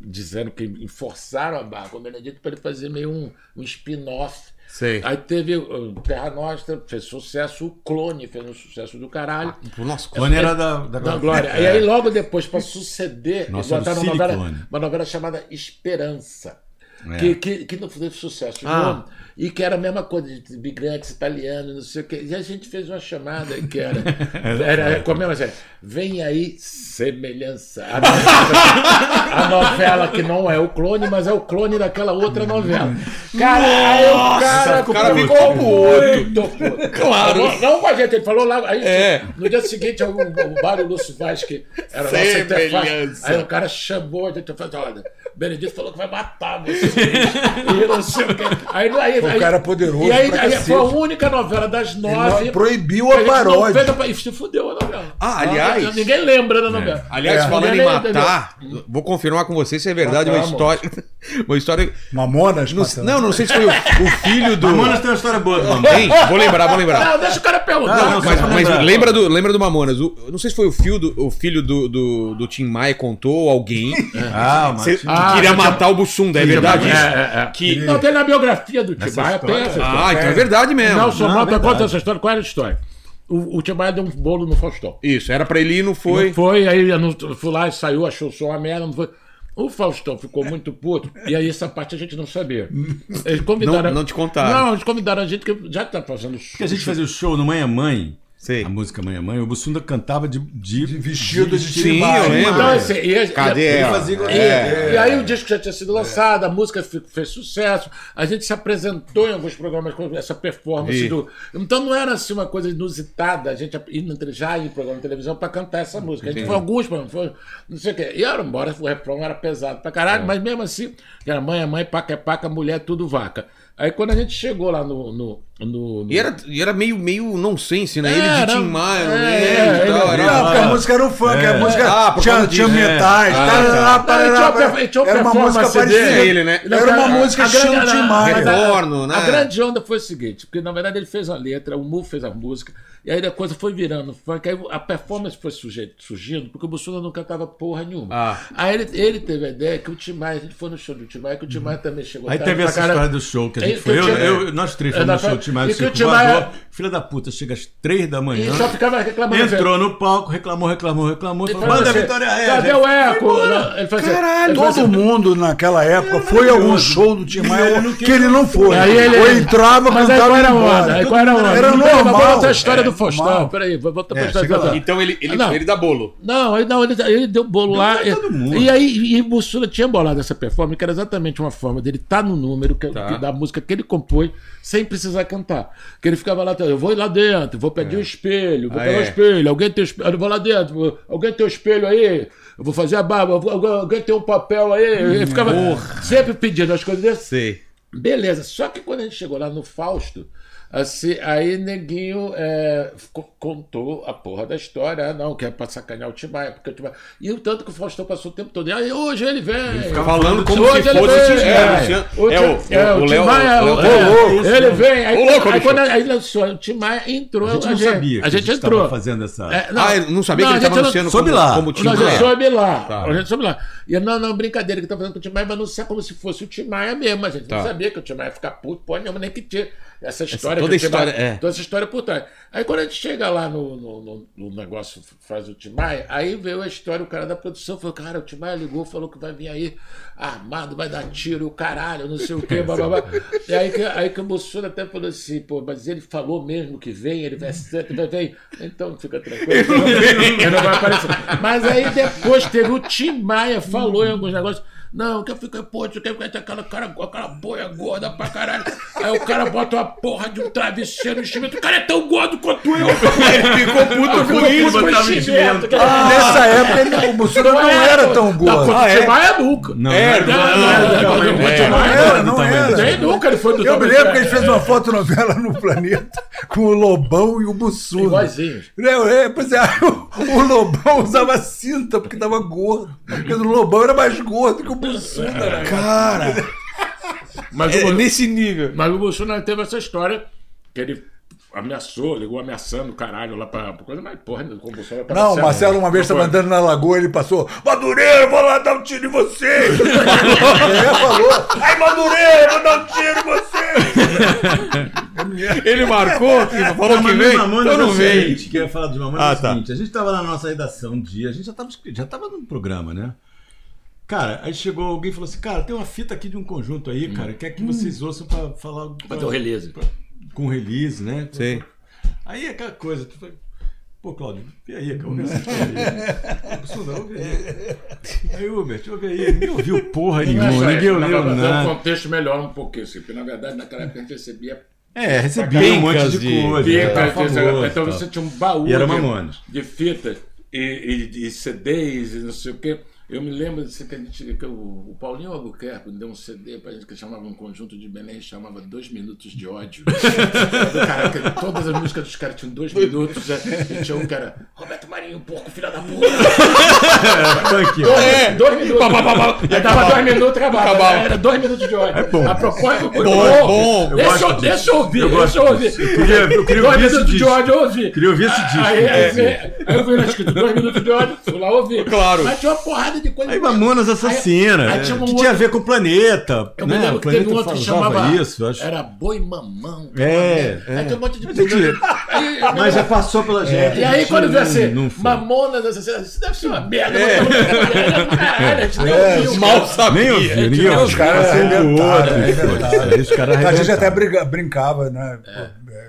dizendo que forçaram a barra com o Benedito para ele fazer meio um, um spin-off. Sei. Aí teve o Terra Nostra, fez sucesso, o Clone fez um sucesso do caralho. Nossa, Clone era da, da, Da Glória. É. E aí, logo depois, para suceder, Nossa, eles botaram uma o novela, uma novela chamada Esperança. É. Que, que, que não fez sucesso Ah. E que era a mesma coisa de imigrantes italianos, não sei o quê. E a gente fez uma chamada que era. era como é, mas é, Vem aí, semelhança. A novela, a novela que não é o clone, mas é o clone daquela outra novela. Cara, o cara, o cara ficou muito puto. Claro. Não, não com a gente, ele falou lá. Aí, É. No dia seguinte, o, o Mário Lúcio Vaz, que era nossa interface. Aí o cara chamou a gente e falou: olha, Benedito falou que vai matar vocês. e não sei o quê. Aí, aí, O aí- cara poderoso E aí, pra aí foi a única novela das nove. proibiu que a não paródia. fez a- E se fudeu a novela. Ah, aliás- Não, Ninguém lembra da novela. Aliás, É. falando em matar, vou confirmar com você se é verdade uma Matamos. história. Uma história. Mamonas? Não, matando. não, não sei se foi o, o filho do. Mamonas tem uma história boa. Tem? Vou lembrar, vou lembrar. Não, deixa o cara perguntar. Não, não, Mas, mas lembra, do, lembra do Mamonas? O- não sei se foi o, fio do, o filho do, do, do Tim Maia contou ou alguém. Ah, mas... Cê- Ah, queria já matar o Bussunda, é verdade É, isso? é, é. Que... Não, tem na biografia do Maia, tem essa história. Ah, então é verdade mesmo. Nelson Não, Mota verdade. conta essa história. Qual era a história? O, o Tim Maia deu um bolo no Faustão. Isso, era pra ele ir, não foi. Não foi, aí eu não, fui lá e saiu, achou o som uma merda, não foi. O Faustão ficou muito puto, e aí essa parte a gente não sabia. Eles convidaram. Não- não te contaram. Não, eles convidaram a gente que já tá fazendo Porque a gente fazia o show no Mãe é Mãe, Sei. a música Mãe é Mãe, o Bussunda cantava de, de, De vestido de Sim, eu lembro. Então, assim, e, Cadê e, ela? E, É. e aí o disco já tinha sido lançado, a música fe- fez sucesso, a gente se apresentou em alguns programas com essa performance E- do. Então não era assim uma coisa inusitada, a gente ir no- já ir em programa de televisão para cantar essa música. A gente Entendi. foi alguns programas, foi não sei o quê. E era, embora o refrão era pesado pra caralho, mas mesmo assim, era mãe é mãe, paca é paca, mulher é tudo vaca. Aí quando a gente chegou lá no. no, no- no- E era, e era meio, meio nonsense, né? Ele É, de era- Tim Maia, é, é, e tal, ele- era- Não, porque a música era um funk, a música Ah, tinha, metais, É. Ah, e tinha era uma música parecida. dele. ele, né? Era uma música a estilo grande- Tim a- Maia. Retorno, a, né? A grande onda foi o seguinte, porque na verdade ele fez a letra, o Mu fez a música, e aí a coisa foi virando funk, aí a performance foi surgindo, porque o Bussunda não cantava porra nenhuma. Ah. Aí ele, ele teve a ideia que o Tim Maia, a gente foi no show do Tim Maia, que o Tim Maia também chegou Aí tarde teve essa história do show que a gente foi. Eu, nós três É, fomos no show do Tim Maia e que o Circo Tim Maia- Voador. Filha da puta, chega às três da manhã. E só ficava reclamando. Entrou no palco, reclamou, reclamou, reclamou. Falou, manda assim, Vitória Regia. Cadê o eco? Ele falou assim, Caralho, ele falou todo assim, mundo naquela época foi a algum show do Tim Maia ele não que ele não foi. Aí ele- Ou entrava, Mas cantava era a onda? Aí qual era a onda? Era Vamos normal. voltar a história É, do Faustão. normal. Peraí, vou voltar pra É, história. Faustão. Então ele, ele, Não. ele dá bolo. Não, ele, não, ele, ele deu bolo lá. pra todo mundo. E aí, e Bussunda tinha bolado essa performance, que era exatamente uma forma dele estar no número que, Tá. que- da música que ele compôs, sem precisar cantar. Que ele ficava lá, eu vou lá dentro, vou pedir o espelho, vou Ah, pegar o é. espelho, alguém tem espelho, eu vou lá dentro, alguém tem o espelho aí, eu vou fazer a barba, alguém- tem um papel aí. Ele ficava sempre pedindo as coisas desse. Sei. Beleza, só que quando a gente chegou lá no Fausto, assim, aí Neguinho é, co- contou a porra da história, ah, não, que é pra sacanear o Timaya, porque o Timaya... E o tanto que o Faustão passou o tempo todo, aí hoje ele vem. Falando como Hoje se ele fosse vem, o Tim- é, é, Luciano- o é, o- é, o o Léo- Timaya, Léo- é, ele vem, aí, Ô, louco, aí quando aí lançou, o Timaya entrou, A gente não sabia que a gente estava entrou. fazendo essa... É, ah, eu não sabia não, que ele a gente estava não- anunciando soube como, lá. como Tim nós já Maia. soube lá. Tá. A gente soube lá. E não, não, brincadeira que tá fazendo com o Tim Maia, mas anunciar como se fosse o Tim Maia mesmo. A gente Tá. não sabia que o Tim Maia ia ficar puto, porra nenhuma, nem que tinha essa história. toda o Tim história, é. Toda essa história por trás. Aí quando a gente chega lá no, no, no- no negócio, faz o Tim Maia, aí veio a história, o cara da produção falou, cara, o Tim Maia ligou, falou que vai vir aí armado, vai dar tiro, o caralho, não sei o quê, blá, blá, blá. E aí que, aí que o Bolsonaro até falou assim, pô, mas ele falou mesmo que vem, ele vai vai vem. Então fica tranquilo. Ele não, vai aparecer. Mas aí depois teve o Tim Maia, falou em alguns negócios. Não, que eu fico, pô, tu quer ter aquela cara, aquela boia gorda pra caralho. Aí o cara bota uma porra de um travesseiro no enchimento. O cara é tão gordo quanto eu. Ele ficou puto com isso. com enchimento. Ah, Nessa época ele- o Bussunda não era tão gordo. quando é? É nunca. Não, É, não, Não, era, não era. Nem nunca ele foi do Eu me lembro que ele fez uma fotonovela no Planeta com o Lobão e o Bussunda. Iguaizinhos. É, é, pois é, o, o Lobão usava cinta porque tava gordo. Porque o Lobão era mais gordo que o Bussunda, né? Cara, Mas é o, nesse nível. mas o Bolsonaro teve essa história que ele ameaçou, ligou ameaçando o caralho lá pra, pra coisa, mas porra, com o Bolsonaro Não, o Marcelo uma vez estava andando na lagoa ele passou, Madureira, eu vou lá dar um tiro em você! é, falou, ai Madureira, eu vou dar um tiro em você! Ele marcou, falou que então é não o seguinte, que eu ia falar dos Mamonas Ah, é o tá. seguinte, a gente tava na nossa redação um dia, a gente já tava, já tava no programa, né? Cara, aí chegou alguém e falou assim, cara, tem uma fita aqui de um conjunto aí, cara, quer que vocês ouçam pra falar... Pra ter o release. Com release, né? Sei. Aí é aquela coisa, tu foi, pô, Cláudio, vê aí, cara, ouve essa história aí. Aí. Aí, Hubert, ouve aí, ninguém ouviu porra nenhuma, ninguém ouviu um nada. contexto melhor um pouquinho, assim, porque na verdade naquela época a gente recebia É, recebia um monte de, de- coisa. famoso, então tal. você tinha um baú E era de, de fitas e, e, e CDs e não sei o quê. Eu me lembro assim, que, a gente, que o, o Paulinho Albuquerque deu um CD pra gente que chamava um conjunto de Belém, chamava Dois Minutos de Ódio. Cara, todas as músicas dos caras tinham dois minutos. né? E tinha um era Roberto Marinho, porco, filha da puta. Dois, É. dois minutos. Pá, pá, pá. Aí dava dois minutos e acabava. Acabava. Era dois minutos de ódio. É bom. A propósito, bom, é bom. Eu Deixa, eu, deixa eu ouvir, Eu deixa eu ouvir. Eu queria- eu queria dois minutos de disco. ódio, eu ouvi. Queria ouvir esse disco. Aí, É. aí, aí, eu vi lá escrito dois minutos de ódio, fui lá ouvir. Claro. Mas tinha uma porrada de coisa. Aí Mamonas Assassina, Aí- aí né? tinha um que outro- tinha a ver com o planeta. Eu me né? lembro O que teve um outro que chamava. isso, acho. Era Boi Mamão. É, Aí é. tinha um monte de. Mas é Aí- Mas já passou pela gente. E aí, gente quando vê assim, não. Mamonas Assassinas, isso deve ser uma merda. Caralho, a gente nem É, ouviu. Mal sabia. Nem ouvi, ninguém Os ouviu. caras arrebentaram. Aí os caras A gente até brincava, né?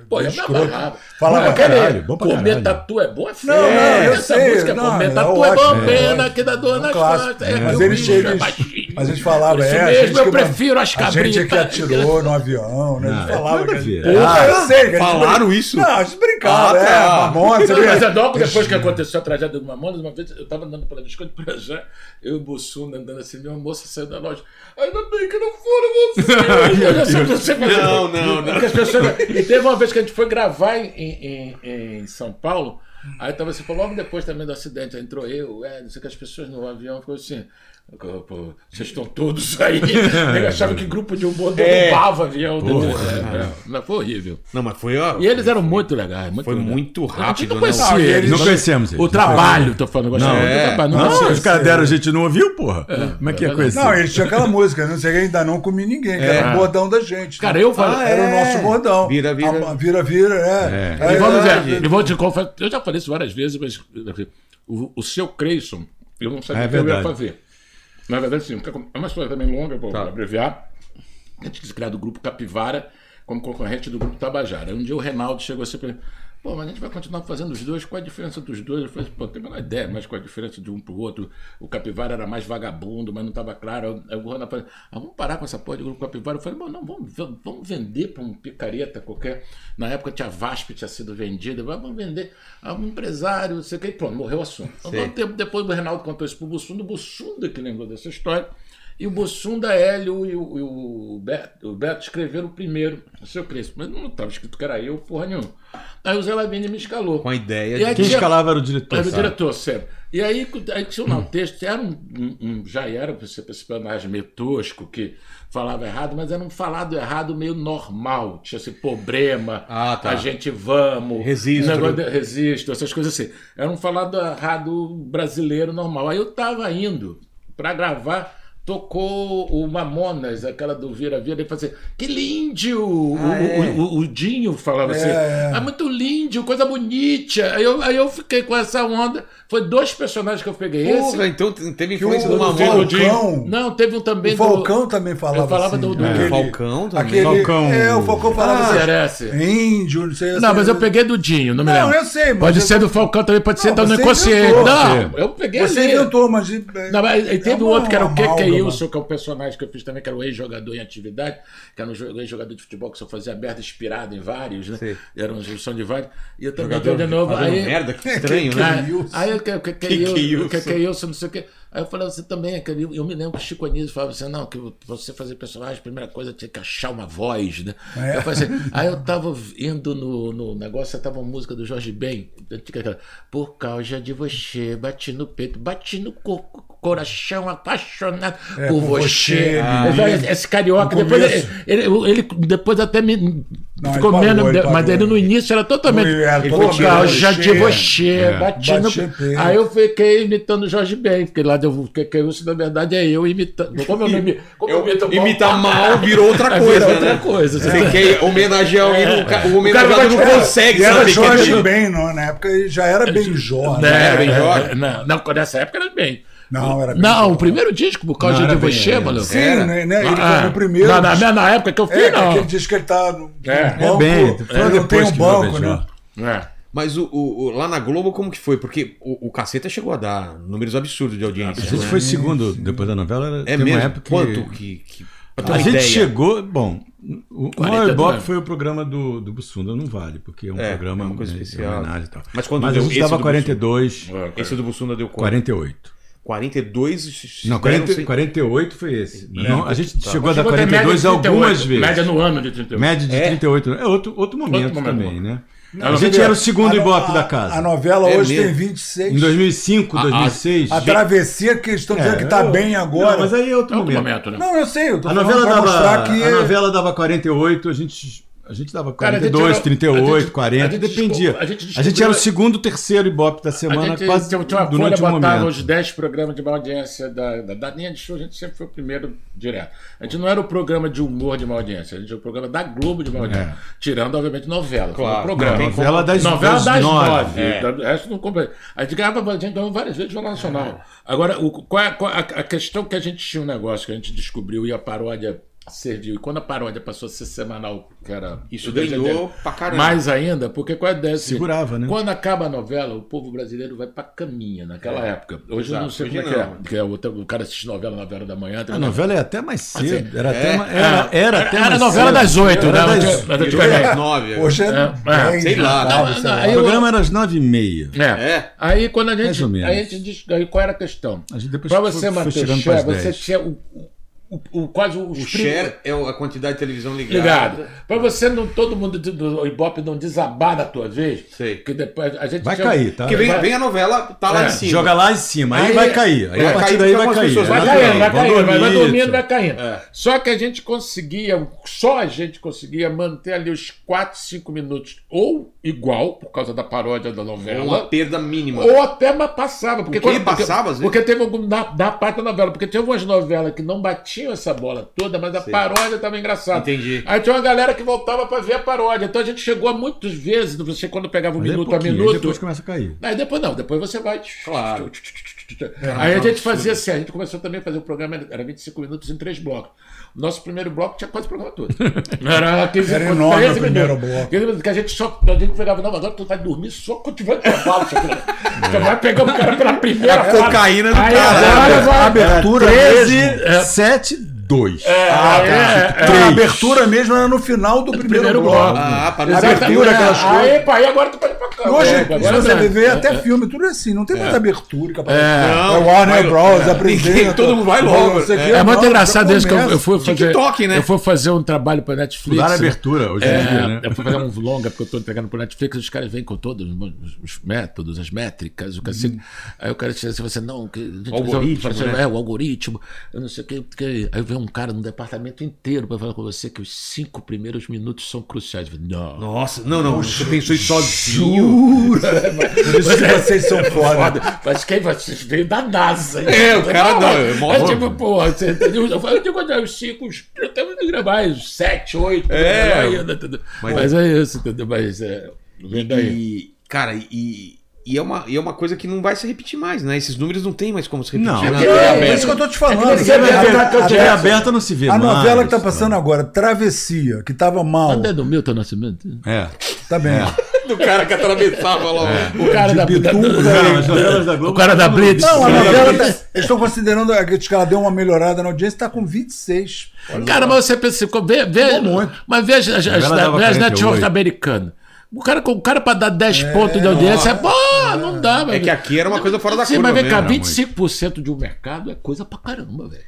Pô, é, eu me escroto. amarrava. Falava, caralho, bom pra comer caralho. tatu é bom, é feio. Não, não, eu Essa sei, música, não, comer é tatu é, bom, é pena que dá dor nas clássico. costas. é Mas eles é eles-. Mas a gente falava, Isso é. a mesmo, gente eu que- prefiro as A gente é que cabritas. atirou no avião, né? A gente falava que ver. Ah, eu sei. Falaram isso? Não, a gente brincava, Ah, é. tá. Mamona, você Não, mas é logo depois que aconteceu a tragédia do Mamonas, uma vez eu tava andando pela Visconde Pirajá, eu e o Bussunda andando assim, minha moça saiu da loja. Ainda bem que não foram vocês. Não, não, não. Porque as pessoas- E teve uma vez que a gente foi gravar em, em, em São Paulo, aí tava assim, logo depois também do acidente, entrou eu, é, não sei que as pessoas no avião ficou assim. Vocês estão todos aí. Eu achava que grupo de humor derrubava avião. É, é, não, foi horrível. Não, mas foi, ó. E eles eram muito legais. Muito Foi legais. muito A gente rápido, não né? conhecia Não, eles. eles- Não conhecemos eles. O trabalho, tô falando. Não, é. trabalho, não, Não, conhecia. os caras deram, a gente não ouviu, porra. Como é que ia é conhecer? Não, eles tinham aquela música, não sei, ainda não comi ninguém, que era o bordão da gente. Cara, né? eu falei. Ah, Era é. o nosso bordão. Vira, vira. A- Vira, vira, é. É. E vamos é, ver, e vou te confessar, eu já falei isso várias vezes, mas o, o seu Creyson, eu não sabia É o que eu ia fazer. Na verdade, sim, é uma história também longa, vou Tá. abreviar. A gente quis criar o grupo Capivara como concorrente do grupo Tabajara. Um dia o Reinaldo chegou assim para pô, mas a gente vai continuar fazendo os dois, qual a diferença dos dois? Eu falei, pô, não tenho a menor ideia, mas qual a diferença de um pro outro? O Capivara era mais vagabundo, mas não estava claro. Aí o Ronaldo falou, ah, vamos parar com essa porra de grupo Capivara. Eu falei, bom, não, vamos, vamos vender para um picareta qualquer. Na época tinha VASP, tinha sido vendida, vamos vender a um empresário, não sei o que, e pronto, morreu o assunto. Um tempo depois o Reinaldo contou isso pro Bussunda, o Bussunda que lembrou dessa história. E o Bussunda, Hélio e o, e o Beto, o Beto escreveram o primeiro, o seu Crespo. Mas não estava escrito que era eu, porra nenhuma. Aí o Zé Lavini me escalou. Com a ideia E de... Quem tinha- escalava era o diretor. Era o sabe? diretor, sério. E aí, aí tinha lá um texto, era um, um- já era esse personagem meio tosco, que falava errado, mas era um falado errado meio normal. Tinha esse problema, Ah, tá. a gente vamos, Registro. negócio de- registro, essas coisas assim. Era um falado errado brasileiro normal. Aí eu tava indo para gravar. Tocou o Mamonas, aquela do Vira Vira, e falou assim: Que lindo! O, o, o- o Dinho falava assim: é. Ah, muito lindo, coisa bonita. Aí eu, aí eu fiquei com essa onda. Foi dois personagens que eu peguei. Porra, Esse. então teve Que o, influência do o Mamon. Falcão, Não, teve um também o Falcão também falava Eu falava assim. do- do- É, aquele- Falcão também. Aquele, Falcão. É, o Falcão falava do assim. Índio, não sei Não, assim, mas eu peguei do Dinho, não me Não, lembro. eu sei, mas Pode eu- ser do Falcão também, pode ser Não, do você inconsciente. inventou. Não, eu peguei Você ali. inventou, mas. Não, mas aí teve É outro que era o que que é Kenilson, que é o personagem que eu fiz também, que era o ex-jogador em atividade, que era um jo- ex-jogador de futebol que só fazia merda inspirado em vários, né? Sei. Era uma junção de vários. E eu também Jogador de novo. Aí, merda, que estranho, né? Aí, eu que que que Que eu, que Wilson? que que Wilson, não sei o quê. Aí eu falei, você também é aquele. Eu me lembro que o Chico Anísio falava assim, não, que você fazer personagem, a primeira coisa tinha que achar uma voz, né? É. Eu falei assim, aí eu tava indo no, no negócio, tava uma música do Jorge Ben, por causa de você, bati no peito, bati no co- coração apaixonado É, por por você. você, Eu falei, esse carioca, depois ele, ele, ele depois até me. Não, ficou ele menos, parou, ele mas parou. ele no início era totalmente. Era por totalmente causa de você. você, bati no Bati no peito. Aí eu fiquei imitando o Jorge Ben, porque lá deu que, que isso na verdade é eu imitando. Como eu, imi- como eu imito mal- Imitar mal virou outra Aí coisa, vira outra né? coisa. Você quer homenagear alguém, É. o O homenageado cara não consegue era saber Jorge é. Ben, não, na época ele já era. Né, Né? bem é, jovem? é, Não, não, nessa época era bem. Não, era bem Não, jovem. o primeiro disco, por causa Não, de bem, você, mano. Sim, Era? né, né, ele Ah, foi o primeiro. Na, na, na época que eu fiz, é, não. aquele disco que ele tá no É. no banco. bem, ele foi não depois tem um banco, Benjor. né? É. Mas o, o- o- lá na Globo, como que foi? Porque o, o Caceta chegou a dar números absurdos de audiência. A gente né? foi segundo depois da novela. Era, É mesmo? época que... Quanto que... que A gente ideia. chegou. Bom, o, o 40 maior Ibope anos. foi o programa do, do Bussunda, não vale, porque é um É, programa é uma coisa né, especial. homenagem e tal. Mas quando Mas deu a gente dava do 42, Esse do Bussunda deu quanto? 48. 42... Não, deram 40, sem- 48 foi esse. Não, a gente chegou a dar Chegou a média 42 de 38, algumas vezes. Média no ano de 38. Média de É? 38. É outro, outro momento momento. também, né? Não, a gente era o segundo a Ibope a- da casa. A novela É hoje mesmo? tem 26. Em 2005, A- a- 2006. A travessia que eles estão dizendo que tá eu- bem agora. Não, mas aí é outro É outro momento. momento, né? Não, eu sei, eu tô A novela, dava, mostrar que. a novela dava 48, a gente, a gente dava Cara, a gente 42, era- 38, a gente- 40, a gente dependia. a gente A gente, era o segundo, terceiro Ibope da A semana, gente quase tinha tinha uma folha, durante momento. os 10 programas de audiência da, da, da linha de show, a gente sempre foi o primeiro direto. A gente não era o programa de humor de audiência, a gente era o programa da Globo de audiência. Tirando, obviamente, novela. foi Claro. programa. Não, novela das- novela das das nove. nove. É. Da- O resto não compra. A gente ganhava, a gente ganhou várias vezes Jornal Nacional. Agora, o, qual é, qual é a, a questão que a gente tinha um negócio que a gente descobriu e a paródia serviu. E quando a paródia passou a ser semanal, que era. Isso ganhou pra caramba. Mais ainda, porque qual é a ideia? assim, Segurava, né? Quando acaba a novela, o povo brasileiro vai pra caminha naquela época. Hoje eu não Exato, sei hoje como é que não. é. Porque é o, o cara assiste novela na hora da manhã. A uma- novela é até mais cedo. Assim, era, até, é. ma- era, era até Era mais novela cedo. das oito, né? das- nove. Hoje é, É, 10, sei lá, O programa era às nove e meia. É. É. Aí quando a gente. a gente diz, aí qual era a questão? A gente depois Pra foi- você pras você 10. tinha o, o, o- quase os O share é a quantidade de televisão ligada. ligado. Pra você não, todo mundo do, Ibope não desabar na tua vez. Sei. Que depois a gente Vai tinha- cair, tá? Porque vem, Vai- vem a novela, tá lá É, em cima. Joga lá em cima, aí, Aí- vai cair. Aí vai a partir cair daí porque vai cair. pessoas Vai caindo, vai caindo, vai, vai dormindo, vai caindo. É. Só que a gente conseguia, só a gente conseguia manter ali os 4, 5 minutos ou igual, por causa da paródia da novela, uma perda mínima. ou até passava. Porque, O quê? quando- porque- Passava, às vezes? Porque teve algum, da, da parte da novela, porque tinha algumas novelas que não batiam essa bola toda, mas a Sei. paródia estava engraçada. Entendi. Aí tinha uma galera que voltava para ver a paródia. Então a gente chegou a muitas vezes, você quando pegava um Mas é minuto a minuto. depois começa a cair. Aí depois não, depois você vai. Claro. Aí a gente fazia assim, a gente começou também a fazer o programa, era 25 minutos em três blocos. Nosso primeiro bloco tinha quase o programa todo. Era 15 Era enorme 13 o primeiro minutos. bloco. 15 minutos, que a gente só. A gente pegava, não, agora tu vai dormir só quando tiver seu filho. Tu vai pegar o cara pela primeira A cocaína do cara. Abertura 13, É. 7, 2. Ah, É, tá. é, Não, é. a abertura mesmo era no final do primeiro, primeiro bloco. bloco. Ah, para Abertura, Exatamente. aquelas coisas. Aí, aí agora tu pode ir pra cá. E hoje, É, se agora você não. ver até filme, tudo é assim, não tem muita abertura. Que aparece. É. É, Não, Warner vai- Bros. é. apresenta. Todo mundo vai logo. não o. É muito Não, engraçado isso que eu, fui fazer. TikTok, né? Eu fui fazer um trabalho pra Netflix. Dar né? abertura hoje em É, dia, né? Eu fui fazer um longa, porque eu tô entregando pro Netflix, os caras vêm com todos os, os métodos, as métricas, o cacete. Aí o cara disse assim, você não, a gente Algoritmo, assim, né? É, o algoritmo, eu não sei o que, aí vem um cara no departamento inteiro pra falar com você que os cinco primeiros minutos são cruciais. Falei, Não. Nossa, não, não. Você pensou isso sozinho. Por isso que vocês são foda. Foda. Mas quem vocês veio da NASA. É, o cara Não, não, mas- é mas louco. tipo, porra, você entendeu? Eu falei, eu digo, olha, os cinco, os- eu tenho que gravar os sete, oito. É. ainda, entendeu? Mas, é isso, entendeu? Mas é. Vem daí. E, cara, e, e, é uma, e é uma coisa que não vai se repetir mais, né? Esses números não tem mais como se repetir Não, na é- TV É, aberta. isso que eu tô te falando. É você A- TV aberta não se vê A mais. novela que tá passando agora, Travessia, que tava mal. Cadê do Milton Nascimento? É. Também. Do cara que atravessava logo. O cara da, as da Globo. O cara da Blitz. Não, a novela tá, eles estão considerando que ela deu uma melhorada na audiência, está com 26. Cara, mas você pensa assim, vê, vê, muito. mas veja as, as, as 48. networks americanas. O cara, o cara pra dar 10 pontos de audiência, pô, não dá, É velho. que aqui era uma coisa fora da Sim, curva mas vem cá, mesmo. 25% de um mercado é coisa pra caramba, velho.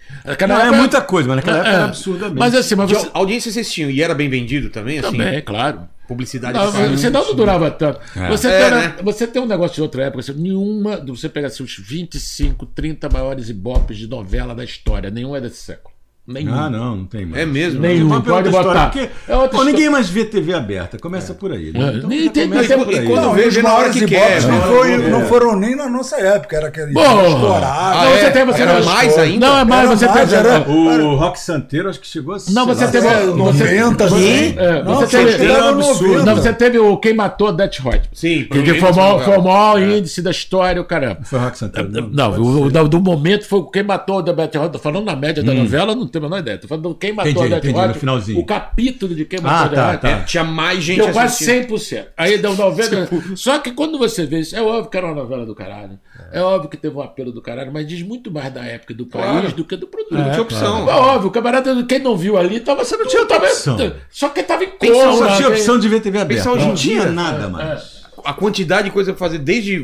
Não, é época- muita coisa, mas naquela época É. era absurdamente. Mas assim, mas você. au- audiência vocês tinham e era bem vendido também, assim? Também, claro. Publicidade Não, senão não durava tanto. Você, É, tem, né? você tem um negócio de outra época, assim, nenhuma. Você pega assim, os 25, 30 maiores ibopes de novela da história, nenhum é desse século. Nenhum. Ah, não, não tem mais. É mesmo? Nenhum. É pode botar. porque- É outra Pô, ninguém mais vê TV aberta. Começa por aí. né? É, Então, nem já tem- começa nem- por e aí. quando Não, vê, e vê na hora maiores que quer, não, né? foi- É. não foram nem na nossa época, era aquele Porra! estourado. Ah, Não, você é? tem- você Era tem- mais ainda? Não, é mais, Era você mais, tem. era- O Rock Santeiro acho que chegou a Não, você teve. É, você- 90, você- é, Não, você você teve. Era no absurdo. 90. Não, você teve o Quem Matou a Death Hot. Sim, Que provavelmente foi o maior, índice da história, o caramba. Foi o Rock Santeiro. Não, do, momento foi o quem matou a Death Hot. Falando na média da novela, não tenho a menor ideia. Tô falando do quem matou Entendi, a Death entendi, Hot. finalzinho. O capítulo de quem matou Ah, a Death tá, Hot. tá. É, tinha mais gente Deu quase assistindo. 100%. Aí deu 90%. Só que quando você vê isso, é óbvio que era uma novela do caralho. É, óbvio que teve um apelo do caralho, mas diz muito mais da época do país Claro. do que do produto. Não tinha opção. É óbvio, o camarada, quem não viu ali, tava sendo tinha tava- opção. Só que tava em coma. Só tinha tem- opção de ver TV aberta. Hoje em Não tinha dia. nada mais. A quantidade de coisa pra fazer, desde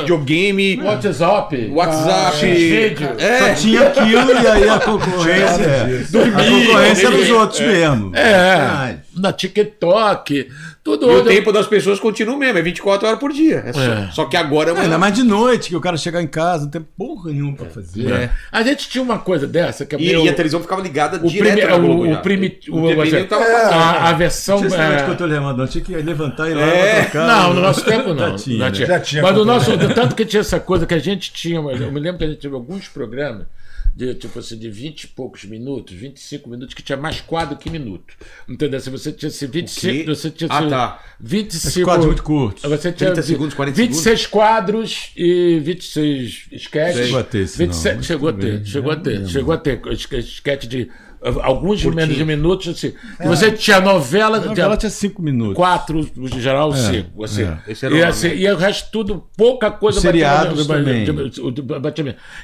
videogame, WhatsApp. WhatsApp. vídeo. É, Só tinha aquilo e aí a concorrência. é. A concorrência era os outros mesmo. É. na TikTok, tudo. E o onde- tempo das pessoas continua o mesmo, é 24 horas por dia. É só, É. só que agora é uma... Ainda mais de noite, que o cara chegar em casa, não tem porra nenhuma pra fazer. É. A gente tinha uma coisa dessa que é E, meio- e a televisão ficava ligada o direto primi- na Globo o- o primi- o o- você- tava É. passando. a, a versão. Tinha negócio de é, controle remoto, não. Tinha que levantar e ir lá É. pra trocar. Não, no nosso tempo não. Já tinha, Já né? tinha. Já tinha Mas no controle. nosso. Tanto que tinha essa coisa que a gente tinha. Eu me lembro que a gente teve alguns programas de tipo assim, de 20 e poucos minutos, 25 minutos, que tinha mais quadro que minuto. Entendeu? Se você tinha assim, 25. quê? Você tinha Ah, assim, tá. 25. quadros muito curtos. Você tinha 30 segundos, 40 26 quadros e 26 sketches. Chegou a ter esse, não, 27, mas chegou a ter, chegou a ter, chegou a ter sketch de alguns de menos de minutos, assim. Que você tinha novela, A novela tinha cinco minutos. quatro, no geral, cinco. Assim. é. E, o assim, e o resto tudo, pouca coisa seriados também.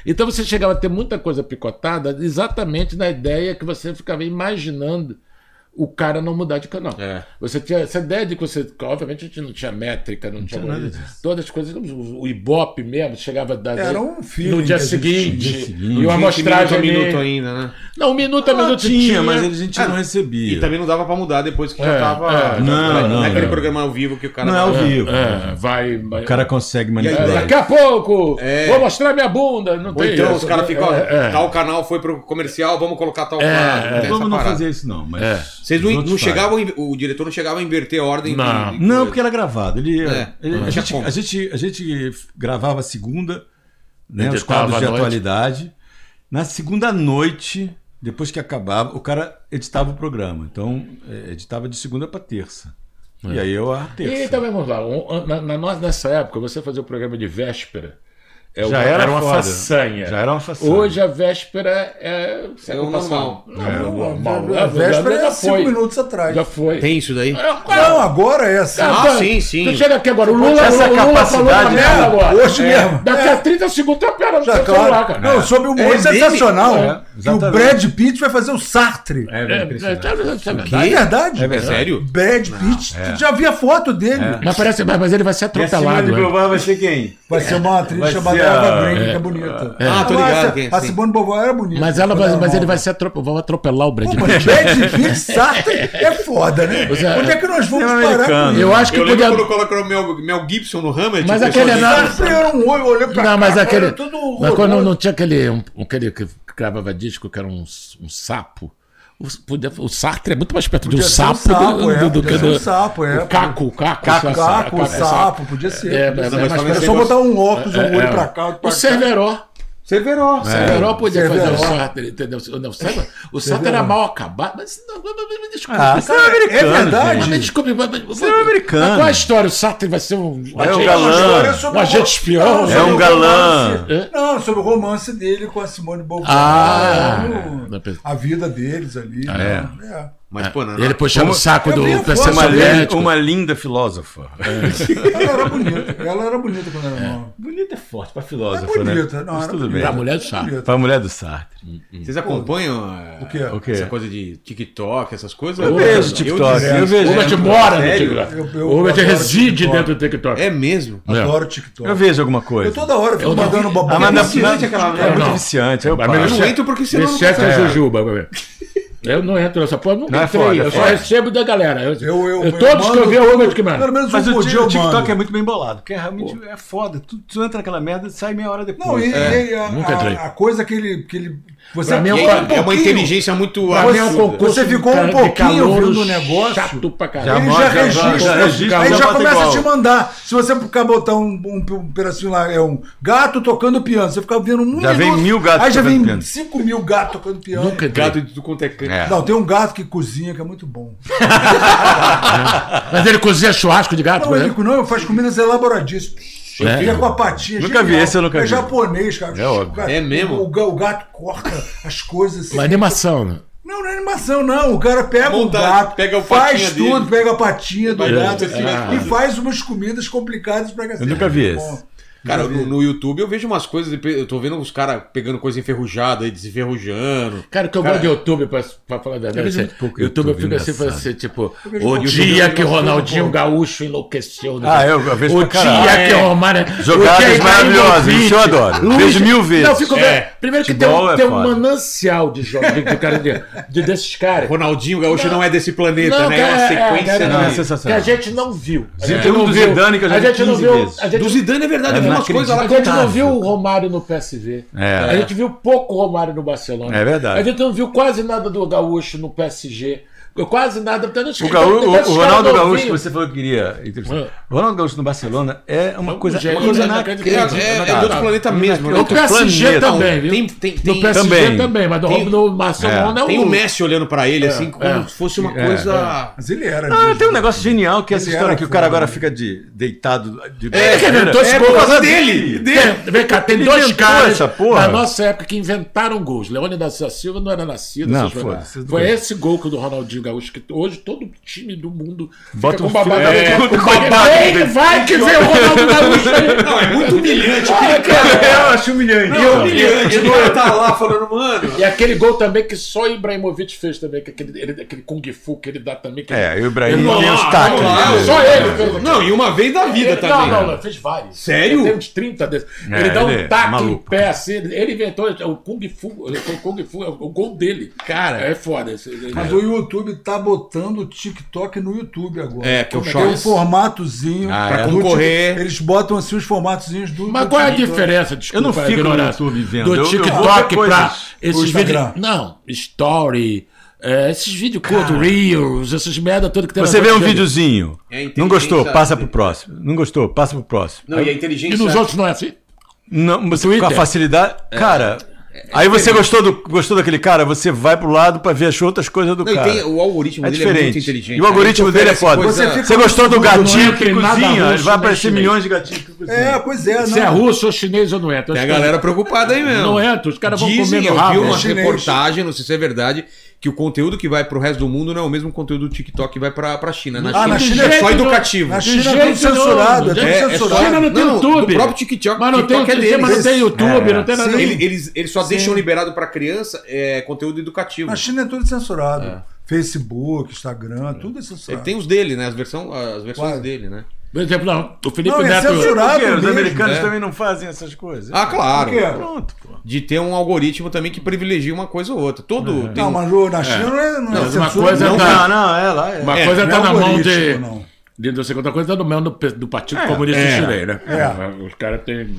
Então você chegava a ter muita coisa picotada exatamente na ideia que você ficava imaginando o cara não mudar de canal. É. Você tinha essa ideia de que você. Obviamente a gente não tinha métrica, não, tinha, tinha nada disso. todas as coisas. O, Ibope mesmo chegava da, Era um feeling no dia seguinte. tinha. Dia seguinte. E uma 20 amostragem. minuto minuto ainda, né? Não, um minuto a Ah, minuto tinha, mas a gente Ah, não recebia. E também não dava pra mudar depois que já É, tava. é. Não, não, não, é aquele não. programa ao vivo que o cara. Não é ao vivo. É, vai. vai O cara consegue É, manipular. daqui a pouco, É. vou mostrar minha bunda. Não Ou tem então isso. os caras ficam. É, é. Tal canal foi pro comercial, vamos colocar tal É, é. essa Vamos não fazer isso, não. Mas É. Vocês não, não chegavam, o diretor não chegava a inverter a ordem de- Não. de Não, coisa. porque era gravado. Ele, É, ele- não a, gente, a, gente, a gente gravava a segunda, né, os quadros de atualidade. Na segunda noite, depois que acabava, o cara editava o programa. Então, é, editava de segunda para terça. E aí eu a terça. E também vamos lá. na, na nossa- nessa época, você fazia o programa de véspera. É Já uma- era uma foda. façanha. Já era uma façanha. Hoje a véspera é. É o normal. Não, é o normal. A véspera já é cinco foi. minutos atrás. Já foi. Tem isso daí? É, Não, agora é assim. Ah, cara, sim, sim. Tu chega aqui agora, o Lula, essa o Lula falou uma merda né? agora. Hoje mesmo. Daqui É. a 30 segundos tem a piada no Já, seu claro. celular, cara. Não, sobre o humor É sensacional. É, que o. Brad Pitt vai fazer o Sartre. É, É, é, é, é, é, É verdade? É. Sério? Brad Pitt, tu já vi a foto dele. Mas parece, mas, ele vai ser E atropelado. né? Beauvoir vai ser quem? Vai ser uma atriz Vai chamada Eva a- Green, é, que é bonita. Ah, tô Mas ligado a- quem é, A sim. Simone Beauvoir era bonita. Mas, ela, vai, mas ele vai ser atrope- vão atropelar o Brad Pô, Pitt. mas Brad Pitt, Sartre é foda, né? Você- Onde é que nós vamos Cinema parar com americano. isso? Eu acho que Eu lembro podia. quando colocou o Mel, Mel Gibson no Hamlet. Mas o pessoal aquele disse, não- Sartre era um olho, olhou pra Não, cá, mas cara, aquele. tudo Mas quando horroroso. não tinha aquele. Um, aquele que gravava disco que era um, um sapo. O, podia- o Sartre é muito mais perto de um Podia ser um sapo, sapo, do, é, do- do ser um do. sapo, é. O caco, o caco, Caco, sa- sapo, podia ser. É, Podia mas ser. é falando Era perto- só botar um óculos, um É, olho é. pra cá, pra O. Cerveró. Cerveró. O Cerveró podia fazer o. Sartre, entendeu? Não, o Sartre, o Sartre era mal acabado, mas não, me desculpe. Ah, cinema americano. é verdade. Mas me desculpe, mas, mas, Cinema americano. mas qual é a história? O Sartre vai ser um, um É um agente- galã. um agente espião? É um galã. romance- Não, sobre o romance dele com a Simone Beauvoir. Ah. a vida deles ali. Ah, né? É. Mas, pô, não, Ele puxando o saco Eu do foto, Uma, lin- soviético. uma linda filósofa. Ela era bonita. Ela era bonita quando era nova. Bonita é forte pra É filósofa, né? bonita. Não, Mas era tudo bonita. bem. Pra mulher do Sartre. Pra mulher do Sartre. Vocês acompanham é, O quê? O quê? essa coisa de TikTok, essas coisas? Eu vejo TikTok. Eu, Eu vejo. O Rubert mora no? TikTok. Eu- eu O adoro reside TikTok. dentro do TikTok. É mesmo? Adoro TikTok. Eu vejo alguma coisa. Eu toda hora fico Eu não mandando bobagem. Ah, mas É na, viciante aquela é muito Não. viciante. Eu. Eu não entro porque senão não Exceto a. Jujuba. Eu não entro nessa porra, nunca Não é entrei. foda, é eu só foda. recebo da galera. Eu, Eu- eu- eu- todos eu que eu mando- vi é o Rubert que Pelo manda. menos Mas um o, dia o eu TikTok mando. é muito bem bolado, porque é realmente é foda. Tu, tu entra naquela merda e sai meia hora depois. Não, e, É. e a, nunca entrei. a, a coisa que ele. Que ele você Pra mim é um É, é uma inteligência muito Pra mim é um concurso Você ficou um pouquinho calouro ouvindo o negócio, Chato pra Já caralho. Ele já já- registra, já registra, aí já já bota começa igual. a te mandar. Se você ficar botar um, um, um pedacinho lá, é um gato tocando piano, você fica vendo um Já vem mil gatos Aí já tocando vem piano. 5 mil gatos tocando piano. Nunca entrei. Gato de tudo quanto é canto. É. Não, tem um gato que cozinha que é muito bom. Mas ele cozinha churrasco de gato, Não, ele não, faz comidas elaboradíssimas. É? Fica com a patinha. Nunca vi, genial. esse eu nunca é vi. japonês, cara. É óbvio. O gato- É mesmo? O, o gato corta as coisas assim. Uma animação, né? Não, não é animação, não. O cara pega o Monta- gato, pega o faz patinha tudo, dele. pega a patinha do Vai gato assim, vai e faz umas comidas complicadas pra Eu nunca vi esse. Cara, no, no YouTube eu vejo umas coisas, eu tô vendo os caras pegando coisa enferrujada e desenferrujando. Cara, o que eu gosto de YouTube, pra, pra falar da verdade, assim, pouco YouTube eu YouTube, fico assim, assim, tipo, o dia que Ronaldinho. Gaúcho enlouqueceu. né? Ah, eu, eu vejo O pra caralho. dia que o Romário... o Jogadas maravilhosas, isso eu adoro. Luiz- Vejo mil vezes. Não, eu fico vendo. É. Primeiro que tem, Futebol um, é tem um manancial de jogos de, de, cara de, de- desses caras. Ronaldinho Gaúcho não, é desse planeta, Não, né? É uma sequência é que a gente não viu. A gente Tem um não do viu. Zidane que a gente não 15 viu. vezes. A gente, Do Zidane é verdade, Umas coisas lá a gente não viu o Romário no PSV. É. A gente viu pouco Romário no Barcelona. É verdade. A gente não viu quase nada do Gaúcho no PSG. Quase nada. Até nos- O, Gaú- o- o Ronaldo Gaúcho, que você falou que queria. entrevistar. É. O Ronaldo Gaúcho no Barcelona é uma coisa, gênio, uma coisa né? É, inacreditável. é, é de outro planeta mesmo, né? O PSG planeta. também, viu? Tem, tem, No tem, PSG Também. também, mas no, Tem- no Barcelona é, tem o o Messi olhando pra ele, assim, como é. se fosse uma É, coisa... Mas ele era. Ah, tem um negócio genial que é essa Ele história que o cara agora né? fica de, deitado. De, Ele que inventou esse É, gol. por causa dele! Vem cá, tem Ele dois caras na nossa época que inventaram gols. Leônidas da Silva não era nascido. Não. Foi esse gol que o do Ronaldinho Gaúcho, que hoje todo time do mundo Bota fica um com babado. É, é, com com babado. babado. Vem, vai que vem o Ronaldo Gaúcho. Não, é muito humilhante. Ah, cara, eu acho humilhante. Não, é humilhante. Cara tá lá falando, mano... E aquele gol também que só o Ibrahimovic fez também, que aquele, ele- aquele Kung Fu que ele dá também. Que É, o Ibrahim Ele- tem os né? Só ele fez. Não, e uma vez da vida Ele- também. Não, não, não, fez vários. Sério? Ele tem uns 30 desses. É, ele dá um ele é taque maluco. em pé assim. Ele, ele inventou o Kung Fu. O Kung Fu é o gol dele. Cara. É foda. esse- ele- Mas o YouTube tá botando o TikTok no YouTube agora. É, que é o Tem um Shorts. formatozinho Ah, Pra é. concorrer. Eles botam assim os formatozinhos do. Mas do qual é a diferença? Desculpa, Eu não fico no YouTube vendo. Do TikTok coisas. esses vídeos. Não, Story. é, esses vídeos curtos, Reels, essas merda toda que tem Você vê um videozinho, É não gostou, passa pro próximo. Não gostou, passa pro próximo. Não, e a E inteligência... nos outros não é assim? Não, você Twitter? com a facilidade. Cara, aí você gostou, do, gostou daquele cara, você vai pro lado pra ver as outras coisas do Não, e cara. tem, o algoritmo É dele é muito diferente. inteligente. E o algoritmo Ele dele é foda. coisa- Você Você gostou do gatinho Não é que que nada cozinha? russo, Vai aparecer chinês. milhões de gatinhos que cozinham. É, pois é. Se é não. russo ou chinês ou não é. Tem a galera preocupada aí mesmo. Não entra, os caras vão Dizem, comendo eu vi rabo. uma é reportagem, não sei se é verdade, que o conteúdo que vai pro resto do mundo não é o mesmo conteúdo do TikTok que vai pra, pra China. Na Ah, China, na China é só educativo. Na China é tudo censurado, nenhum, é É, é censurado. só China não tem não, YouTube. Do próprio TikTok, Mas não tem, TikTok é mas não deles. tem YouTube, É, não tem nada. sim. Ele- eles, eles só deixam liberado pra criança é, conteúdo educativo. Na China é tudo censurado. Facebook, Instagram, tudo é Ele censurado. tem os dele, né? As, versão, as versões Claro. dele, né? Por exemplo, não, o Felipe Não, é Neto. censurado. Por quê? Os mesmo, americanos é. também não fazem essas coisas. Ah, claro. Por quê? Pronto, pô. De ter um algoritmo também que privilegia uma coisa ou outra. Todo. tem Não, mas na China não é, não é Mas uma coisa não. tá- Não, não, é lá. É. Uma É, coisa não tá é na mão de. não. De não sei quanta coisa, tá no mão do, do Partido Comunista É. Chinês, né? É. Os caras têm.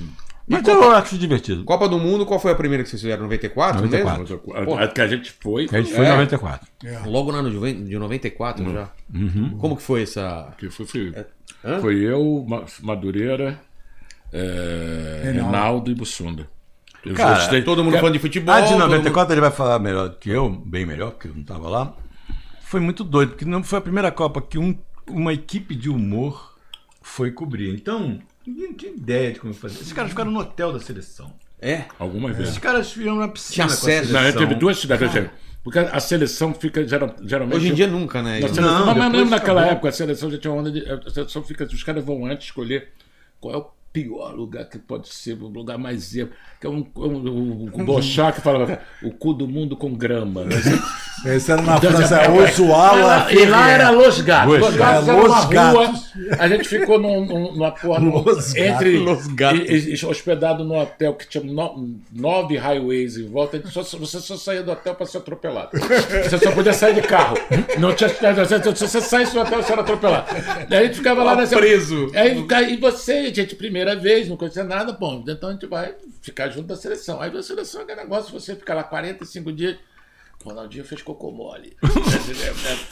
Mas eu acho divertido. Copa do Mundo, qual foi a primeira que vocês fizeram? 94? 94. mesmo? A, a que a gente foi. A gente foi em É. 94. Logo na no Juven- de 94 já. Como que foi essa. Que foi, foi, Hã? foi eu, Ma- Madureira, é, Reinaldo. Reinaldo e Bussunda. Os Cara, três- Todo mundo falando de futebol. A de todo 94 ele vai falar melhor do que eu, bem melhor, porque eu não estava lá. Foi muito doido, porque não foi a primeira Copa que um- uma equipe de humor foi cobrir. Então, ninguém tinha ideia de como fazer. Esses caras ficaram no hotel da seleção. mundo- É. Algumas Esses vezes. caras viram na piscina. Tinha com a acesso. Não, eu seleção. teve duas cidades. assim, Porque a seleção fica geral- geralmente. Hoje em dia nunca, né? Na seleção, Não, mas mesmo naquela acabou. época, a seleção já tinha uma onda de. A seleção fica. Os caras vão antes escolher qual é o pior lugar que pode ser, o lugar mais erro. Que é um, um, o Bochá que falava o cu do mundo com grama. Né? Esse era na Então, França, já- é Ozuala. E lá era Los Gatos. Los Gatos era uma rua. A gente ficou num, num- numa porra. Los entre, Gatos. Los Gatos. e- e- hospedado num hotel que tinha no- nove highways em volta. Só- você só saía do hotel para ser atropelado. Você só podia sair de carro. Não tinha, se você saísse do hotel, você era atropelado. Daí a gente ficava lá nessa. preso. Aí, e você, gente, primeira vez, não conhecia nada, bom, então a gente vai ficar junto da seleção. Aí a seleção é aquele negócio, você fica lá 45 dias. Ronaldinho fez cocô mole.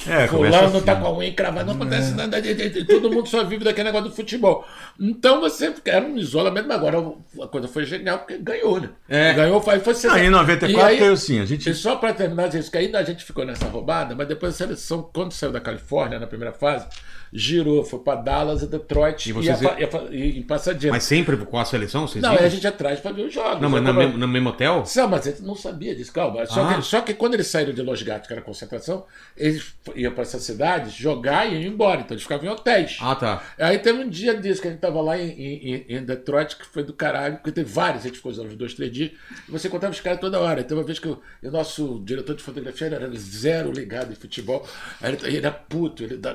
É, Fulano começa tá assim. com a unha cravada, não acontece nada. de- de- Todo mundo só vive daquele negócio do futebol. Então você era um isolamento, mas agora a coisa foi genial, porque ganhou, né? É. Ganhou, foi, foi Aí em 94 E aí- caiu sim. A gente e só para terminar, gente, que ainda a gente ficou nessa roubada, mas depois a seleção, quando saiu da Califórnia na primeira fase, girou, foi para Dallas e Detroit E e, vocês- a, e, a, e em Pasadena. Mas sempre com a seleção? Vocês não, a gente atrás para ver os jogos. Não, mas no mesmo, mesmo hotel? não, mas a gente não sabia disso, calma. Só, Ah. que, só que quando eles saíram de Los Gatos, que era concentração, eles iam para essas cidades jogar e iam embora. Então eles ficavam em hotéis. Ah, tá. Aí teve um dia disso que a gente tava lá em, em- em Detroit, que foi do caralho, porque teve vários, a gente ficou uns dois, três dias, e você contava os caras toda hora. Então, uma vez que o, o nosso diretor de fotografia era zero ligado em futebol, aí ele, ele era puto, ele da-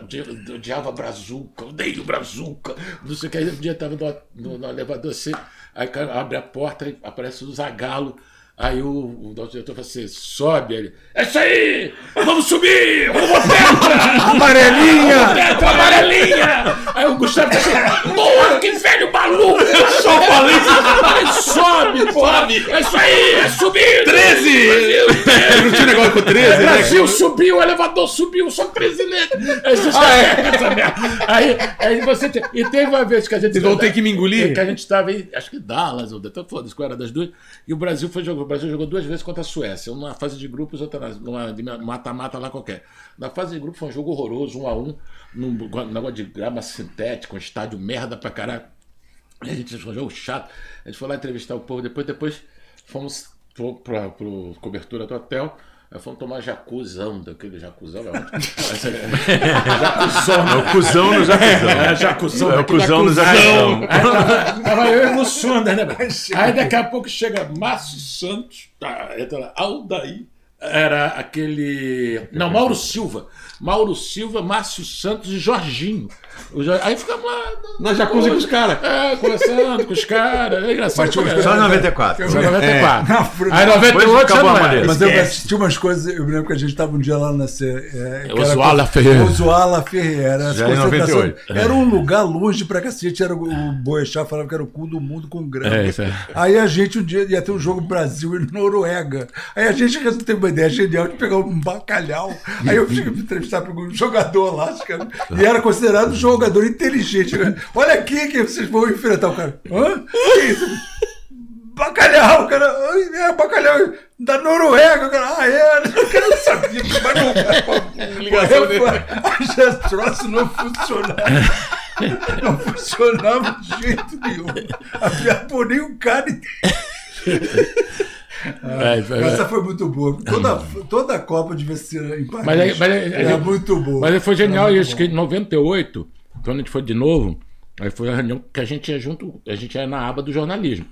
odiava Brazuca, odeio Brazuca, não sei o que. Aí um dia tava no, no- no elevador assim, aí abre a porta e aparece o Zagalo. Aí o, o nosso diretor fala assim: sobe. Ele, é isso aí! Vamos subir! Vamos tetra! Amarelinha! Tetra amarelinha! Aí o Gustavo fala assim: porra, que velho maluco! Eu só falei isso! Sobe, porra! É isso aí! É subir! 13! Não tinha negócio com o 13, O né? Brasil subiu, o elevador subiu, só 13 letras. Aí, você já- essa merda. aí, aí você. te- E teve uma vez que a gente. Vocês vão ter que me engolir? Que a gente estava em, acho que Dallas, ou então foda-se, qual era das duas. E o Brasil foi jogar. Brasil jogou duas vezes contra a Suécia. Uma na fase de grupos, outra numa mata-mata lá qualquer. Na fase de grupos foi um jogo horroroso, um a um, num negócio de grama sintética, um estádio merda pra caralho. A gente foi um jogo chato. A gente foi lá entrevistar o povo. Depois, depois fomos pro cobertura do hotel. Aí fomos tomar jacuzão, daquele jacuzão. É ótimo. jacuzão. É o cuzão no jacuzão. É, jacuzão. É o cuzão no jacuzão. Aí tava, eu e o Mussunda, né? Aí daqui a pouco chega Márcio Santos, tá, entra lá, Aldair. Era aquele. Não, Mauro Silva. Mauro Silva, Márcio Santos e Jorginho. Aí ficamos lá. Na jacuzzi com os caras. É, conversando com os caras. É engraçado. Mas uns- Só em caralho. 94. Só em 94. Na França. Aí 98 Depois já acabou não a era. maneira. Mas eu, tinha umas coisas, eu me lembro que a gente estava um dia lá na. É, era- Oswaldo Ferreira. Oswaldo Ferreira. Já em concentrações- 98. Era um lugar longe pra cacete. Era o, o Boechat falava que era o cu do mundo com grama. É, é. Aí a gente um dia ia ter um jogo Brasil e Noruega. Aí a gente resolveu ter uma ideia genial de pegar um bacalhau. Aí eu fui me entrevistar para um jogador lá, e era considerado um jogador inteligente. né? Olha aqui que vocês vão enfrentar o cara. Hã? Que isso? Bacalhau, cara. É, bacalhau da Noruega. O cara, ah, é. O cara não sabia, mas não. Ligação dele. Aí esse troço não funcionava. Não funcionava de jeito nenhum. Nem um cara. É, foi- Essa foi muito boa. Toda, toda a Copa devia ser em Paris. Mas mas aí- Era muito boa. Mas foi genial isso, que em 98, quando a gente foi de novo, aí foi a reunião que a gente ia junto, a gente ia na aba do jornalismo.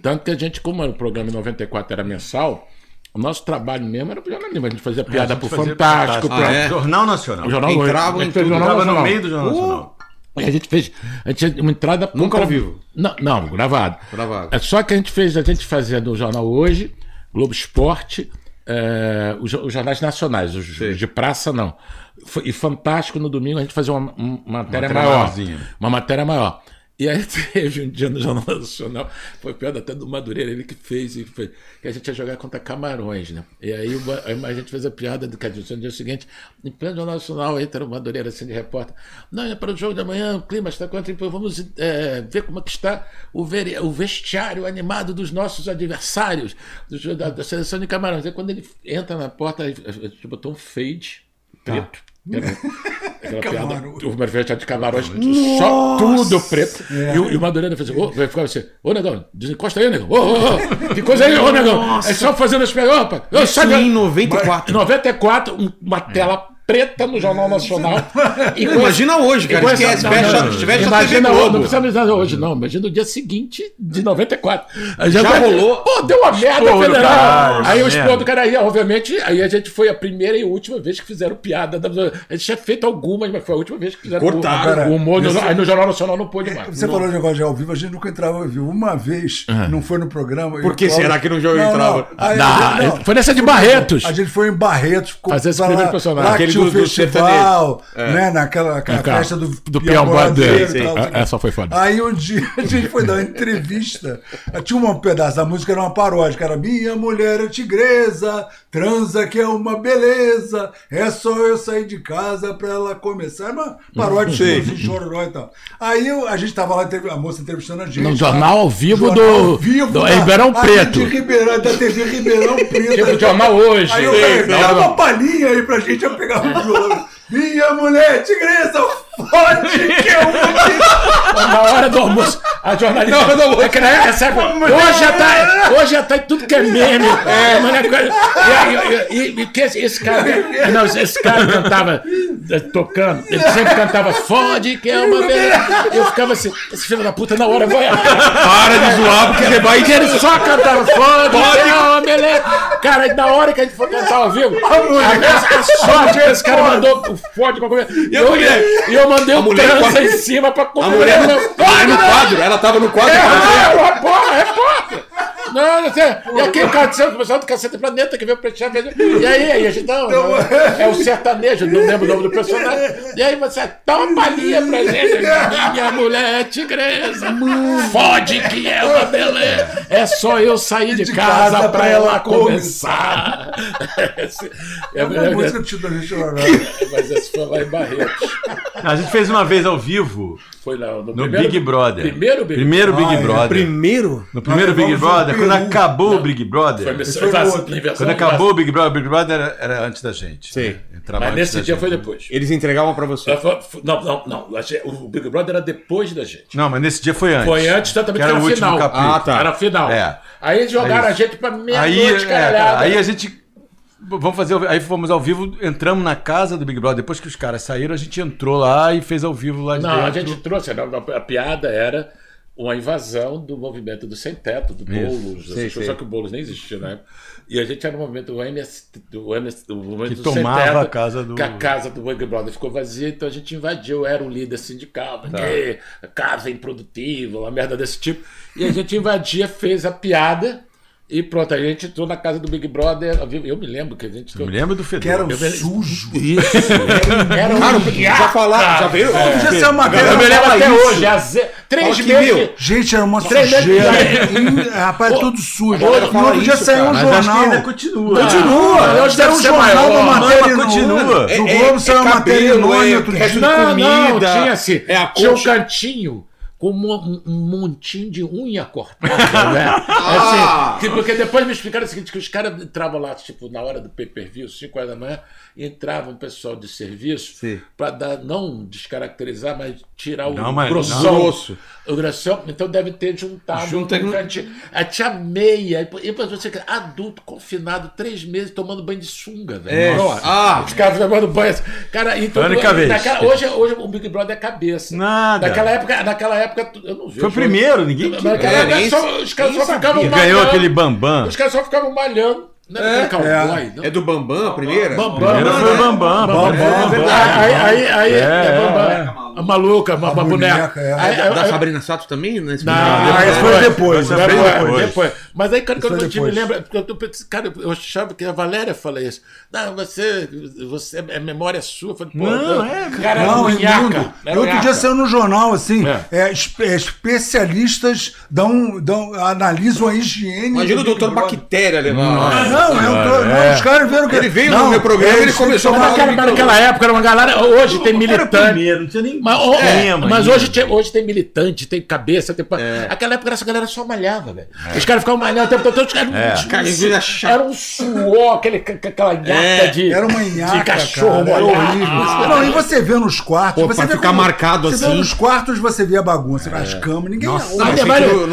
Tanto que a gente, como o programa em 94 era mensal, o nosso trabalho mesmo era pro jornalismo. A gente fazia piada gente pro fazia Fantástico, Ah, pra- é? Jornal Nacional. o Jornal Entravam a gente fez Jornal Tava no Nacional. meio do Jornal Nacional. E a gente fez. A gente tinha uma entrada. Nunca ao vivo? Não, não, gravado. Gravado. É só que a gente fez, a gente fazia no Jornal Hoje, Globo Esporte, é, os, os jornais nacionais, os de praça não. E Fantástico no domingo a gente fazia uma, um- uma matéria Matéria maior. maiorzinha. Uma matéria maior. E aí teve um dia no Jornal Nacional, foi piada até do Madureira, ele que fez, e foi, que a gente ia jogar contra Camarões, né? E aí uma- a gente fez a piada do que no dia seguinte, em pleno Jornal Nacional, entra o Madureira assim de repórter. Não, é para o jogo de amanhã, o clima está contra, então vamos é, ver como é que está o, o vestiário animado dos nossos adversários, do- da, da seleção de Camarões. Aí quando ele entra na porta, a gente botou um fade preto. aquela Camarões. piada. O manifesto de camarões, só tudo preto. E, o- e o Madureira fez assim, ô, vai ficar assim, ô negão, desencosta aí, negão. Ô, ô, ô, que coisa aí, ô negão. É só fazendo as pegadas. Isso em 94. 94, um- uma tela preta no Jornal Nacional. E com Imagina hoje, cara. Esquece, essa- fecha, não, não, fecha a TV Imagina hoje, Globo. não precisa hoje, não. Imagina o dia seguinte de 94. Aí Já vai- rolou? Pô, deu uma merda federal. caralho, aí o esporro do cara aí, obviamente, aí a gente foi a primeira e última vez que fizeram piada. da- A gente tinha feito algumas, mas foi a última vez que fizeram Cortaram. o, humor. no- aí no Jornal Nacional não pôde mais. Você falou de negócio de ao vivo, a gente nunca entrava ao vivo. Uma vez, não foi no programa. Por que será que não entrava? Aí, Não, foi nessa de Barretos. A gente foi em Barretos. Fazer esse primeiro personagem. Aquele tinha o do- do festival, sertanejo. né? Naquela aquela Aquela- festa do, do sim. assim. Essa foi foda. Aí um dia a gente foi dar uma entrevista. Tinha um pedaço da música, era uma paródia, que era Minha mulher é tigresa, transa que é uma beleza, é só eu sair de casa pra ela começar. Era uma paródia de chororó e tal. Aí a gente tava lá, a moça entrevistando a gente. No jornal ao vivo Jornal do- ao vivo do da- Ribeirão Preto. Da TV Ribeirão Preto. Tipo, jornal hoje. Aí eu falei, dá uma palhinha aí pra gente, eu pegava Minha mulher tigresa, fode que eu vou Na hora do almoço, a jornalista. Na hora do almoço. É que na época, sabe, hoje já tá. Hoje já tá tudo que é meme. É, mas época- e, e, e, que esse, cara. Não, esse cara cantava eh, tocando, ele sempre cantava fode que é uma beleza. Eu ficava assim, esse filho da puta na hora vai. Para de zoar, porque você vai. Porque ele só cantava fode que é uma beleza. Cara, na hora que a gente foi cantar ao vivo, a, a sorte que esse cara mandou o fode pra comer. E a eu, mulher? E eu mandei o mulher trança quase- em cima pra comer. A mulher no, Fode, no né? quadro, ela tava no quadro. É, é, porra, é porra. Não, não sei. E aqui o cara o pessoal do Cacete Planeta que veio prestigiar. E aí, aí a gente não, não, é o sertanejo, não lembro o nome do personagem. E aí você dá uma palhinha pra gente. Minha mulher é tigresa. Fode que é uma beleza. É só eu sair de, casa, pra ela começar. É, A música do Tito da gente chororó. mas esse foi lá em Barretos. A gente fez uma vez ao vivo Foi lá no, no primeiro- Big Brother. Primeiro Big Primeiro Big Ah, é. Brother. Primeiro? No primeiro Nós Big Brother, quando acabou o Big Brother. Foi foi outro. Quando acabou o Big Brother, o Big Brother era, era antes da gente. Sim. né? Entrava Mas nesse dia gente. foi depois. Eles entregavam pra você. Ah, foi- Não, não, não. O Big Brother era depois da gente. Não, mas nesse dia foi antes. Foi antes, também que que era era o último final. capítulo. Ah, tá. Era final. É. Aí eles jogaram É a gente pra meia-noite, é, caralhada. aí a gente. Vamos fazer. Aí fomos ao vivo, entramos na casa do Big Brother. Depois que os caras saíram, a gente entrou lá e fez ao vivo lá de Não, a dentro. gente trouxe. A piada era uma invasão do movimento do Sem Teto, do Boulos. coisas, sei. Só que o Boulos nem existia na época. E a gente era no movimento do MS, do MS, do movimento Que do tomava a casa do- Que a casa do Big Brother ficou vazia, então a gente invadiu. Era o líder sindical, Tá. a casa é improdutiva, uma merda desse tipo. E a gente invadia, fez a piada. E pronto, a gente entrou na casa do Big Brother. Eu me lembro que a gente. Eu me lembro do Fedor. Que era um Eu me- sujo. Isso. Era um Cara, já falaram, já veio? Podia ser uma Eu me lembro até isso. hoje. a ze- Três que, meses. meu, Gente, era uma Três sujeira. Rapaz, tudo sujo. galera No outro dia saiu um cara. Mas acho que jornal. ainda continua. Continua. Ah, hoje Saiu deve um ser jornal, maior. uma matéria continua. No Globo saiu uma matéria cabelo, enorme é dia. de Não, comida. não, tinha assim. É tinha um cantinho com um, um- montinho de unha cortada, né? Ah! Assim, que- porque depois me explicaram o seguinte, que os caras entravam lá, tipo, na hora do pay-per-view, 5 horas da manhã, entrava um pessoal de serviço para dar, não descaracterizar, mas tirar o Não, mas- grossão. não. Grosso. O grossão, então deve ter juntado Junta um cantinho. Aí tinha meia, e depois você, adulto, confinado, três meses, tomando banho de sunga, velho. É. Nossa. Ah. Os caras tomando banho. Cara, então. Única vez. naquela- hoje, hoje o Big Brother é cabeça. Nada. Naquela época, naquela época eu não vi. Foi o primeiro, ninguém. Naquela É, época nem- só- os caras só ficavam malhando. ganhou aquele Bambam. Os caras só ficavam malhando. Não aquele cowboy, não. É do Bambam, a primeira? Bambam. Primeiro né? foi o Bambam. Bambam, Bambam. verdade. Aí, aí, aí, É, é, Bambam. é. A maluca, uma, uma boneca, boneca. é. Aí- Da, aí- da Sabrina Sato também? Nesse Não? Ah, esse foi depois. Né? Depois, depois. depois. Mas aí, cara, quando eu te me depois. lembra, porque eu tô pensando, cara, eu achava que a Valéria fala isso. Não, você, você é memória sua. Eu falei, pô, Não, eu- é, cara, Não, é outro dia saiu no jornal, assim, É. é, espe- é, especialistas dão, dão, analisam a higiene. Imagina o doutor. Bactéria levar. Não, eu tô- não, É. os caras viram que. Ele veio não, no meu programa e ele começou a falar Naquela, naquela época era uma galera. Hoje tem militante. não tinha ninguém. Mas, esquema mas hoje, tem, hoje tem militante, tem cabeça, tem. Aquela época essa galera só malhava, velho. Os caras ficavam malhando o tempo todo. Os caras, é. Era um suor, aquele, aquela nhata É, de, Era uma de cachorro cara, era molhado. Não, e você vê nos quartos. Pô, você pra vê ficar marcado você assim. Vê nos quartos você vê a bagunça, as camas, ninguém Nossa, não o pena, cheiro,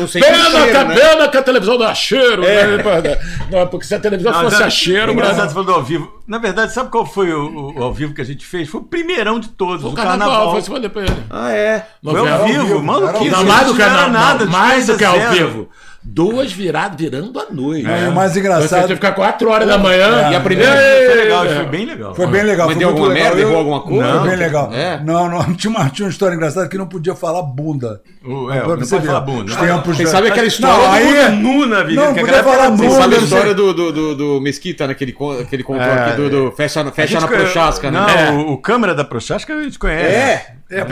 que, né? a televisão dá cheiro. Né? Não, porque se a televisão Não, fosse a cheiro, engraçado ao vivo. Na verdade, sabe qual foi o, o ao vivo que a gente fez? Foi o primeirão de todos, O o carnaval, carnaval. foi ele. Ah, é. Foi ao vivo, mano. Não, mais do que nada, mais do que ao vivo. Duas viradas virando à noite. É, o mais Você engraçado- que ficar 4 horas da manhã. E a primeira- Foi legal, foi bem legal. Foi bem legal. Mas foi deu alguma legal. merda? Eu- alguma coisa? Foi bem legal. É? Não, não. Tinha uma, tinha uma história engraçada que não podia falar bunda. O- é, não você pode ver. falar bunda. Os tempos Você já- sabe aquela história Não, aí é- nu na vida. Não, podia falar época- Você muito. sabe a história do, do, do, do Mesquita, naquele con- aquele controle É, aqui do, do fecha, na- A fecha na conhe- Prochasca, né? Não, É. o, o câmera da Prochasca a gente conhece. É. É,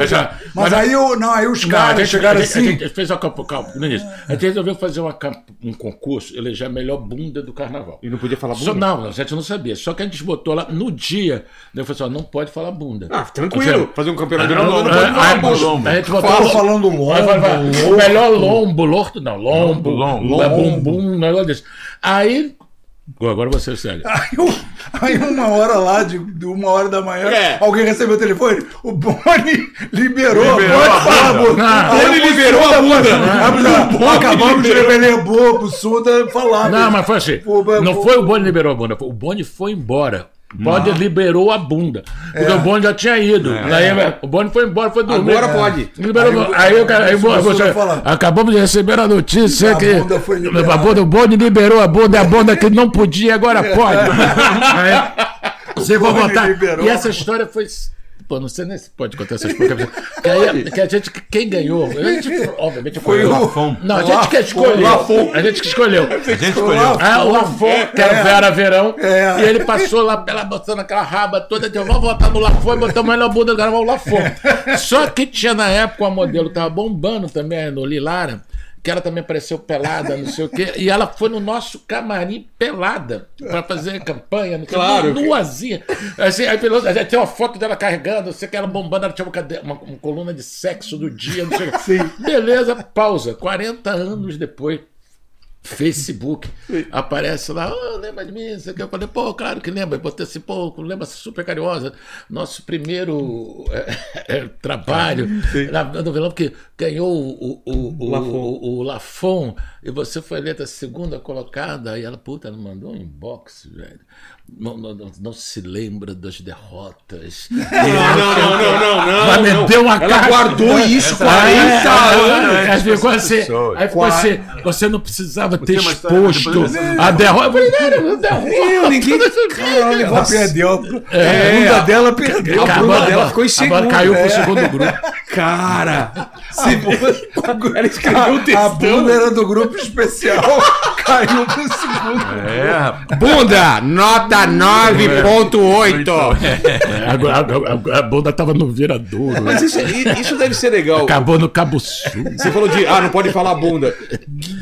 Mas, é. Mas aí, o- não, aí os Não, caras a gente, chegaram a gente- assim. A gente fez uma campo- calma, no início. A gente resolveu fazer uma um concurso, eleger a melhor bunda do carnaval. E não podia falar Só, bunda? não, a gente não sabia. Só que a gente botou lá no dia. Né, eu falei assim: não pode falar bunda. Ah, tranquilo. Fazer um campeonato de Não, não, não pode é, falar aí, bunda. A gente botou Fala falando lombo, Vai, vai, vai. O lombo. melhor lombo, lorto, não, lombo, Lombo, lombo, lombo. bumbum, um negócio desse. Aí. Agora você, sério. Aí, aí uma hora lá, de, de uma hora da manhã, É. alguém recebeu o telefone, o Boni liberou, Liberou a bunda. bunda. Ah, Aí ele liberou a bunda. Acabamos de revelar bobo, Suda falar. Não, mas foi assim. Pô, Não pô- foi o Boni liberou a bunda, o Boni foi embora. O Boni liberou a bunda. Porque É. o Boni já tinha ido. Daí, o Boni foi embora, foi dormir. Agora pode. Liberou, Aí o- aí, o cara, aí, você- acabamos de receber a notícia A que bunda foi liberada. a bunda, o Boni liberou a bunda, a bunda que não podia, agora pode. Aí, você vai liberou. E essa história foi. Pô, não sei nem se pode contar essas coisas. Que, aí, que a gente, quem ganhou, a gente, obviamente Foi foi o- Lafon. Não, a gente que escolheu. Lafon. A gente que escolheu. A gente escolheu. Ah, o Lafon, que era o É. Vera Verão. É. E ele passou lá pela botando aquela raba toda. Deu, vamos votar no Lafon e botamos ele na bunda do cara, o Lafon. Só que tinha na época uma modelo que tava bombando também, no Lilara, que ela também apareceu pelada, não sei o quê. E ela foi no nosso camarim pelada pra fazer campanha, não sei o quê, Claro. nuazinha. Assim, aí já tem uma foto dela carregando, não sei o que, ela bombando, ela tinha uma, uma- uma coluna de sexo do dia, não sei o que. Beleza, pausa. 40 anos depois. Facebook, aparece lá, oh, lembra de mim? Eu falei, pô, claro que lembra. Eu botei assim, pô, lembra super carinhosa. Nosso primeiro é, é, trabalho na na novelão, que ganhou o, o, o, o, o, o Lafon, e você foi eleita segunda colocada. Aí ela, puta, ela mandou um inbox, velho. Não, não, não, não se lembra das derrotas. Não, não, não, não, não, não. Mas me não. deu uma Ela carta. guardou isso Essa- 40 É, anos. Aí ficou assim, pessoas. aí ficou assim, você não precisava ter exposto a derrota. Eu falei, não, não derrota. Ninguém. Caralho, Ela perdeu. A É, bunda dela perdeu. a bunda dela ficou em segundo. Agora caiu pro É. segundo grupo. Cara, você- ela escreveu o A textão. bunda era do grupo especial, caiu pro segundo. É, rapaz. Bunda, nota 9.8. Agora a, a, a bunda tava no viradouro. Mas isso, isso deve ser legal. Acabou no Cabo Sul. Você falou de, ah, não pode falar bunda.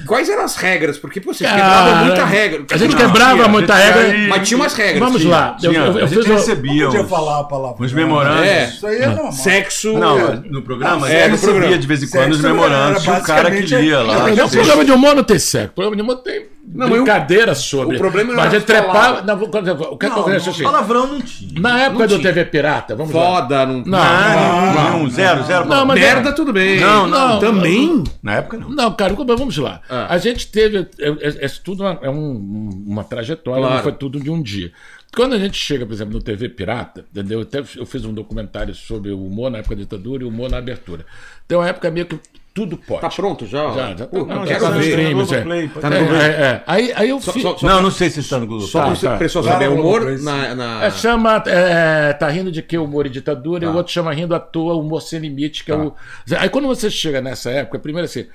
Quais eram as regras? Porque pô, vocês quebravam muita regra. A gente Não, quebrava tinha, muita gente regra. aí- Mas tinha umas regras. Vamos tinha. lá. Eu, Tinha, eu, eu a gente fiz um- recebia Podia falar a palavra. uns memorandos. É. Isso aí é normal. Sexo. Não, no programa, É, no programa. recebia de vez em quando os Sexo memorandos. era Tinha um cara que lia lá. Não, o programa de humor não tem sexo. O programa de humor tem Não, brincadeira sobre. o problema não Mas era a gente trepava. falar. Não, eu- o que é que eu Não, conheço assim? Palavrão não tinha. Na época do. TV Pirata, vamos lá. Foda, não. Não, Ah, não, nenhum, zero, zero. Não, mas- Merda, tudo bem. Não, não. Também? Na época não. Não, cara, vamos lá. Ah. A gente teve. é- é- Isso tudo é um- uma trajetória, Claro. não foi tudo de um dia. Quando a gente chega, por exemplo, no TV Pirata, entendeu? Até eu fiz um documentário sobre o humor na época da ditadura e o humor na abertura. Tem uma época meio que tudo pode. Tá pronto já? Já, já. Pô, Não, não, já quero tá no stream, Globoplay, é. Tá no É, Globoplay. é, é. Aí, aí eu Só, fiz. só, só, Não, não sei se está no Google. só Tá, tá. pessoal saber, humor na. na... É, chama é, Tá rindo de que humor e ditadura, Tá. e o outro chama rindo à toa, humor sem limite, que é o. Aí quando você chega nessa época, primeiro assim,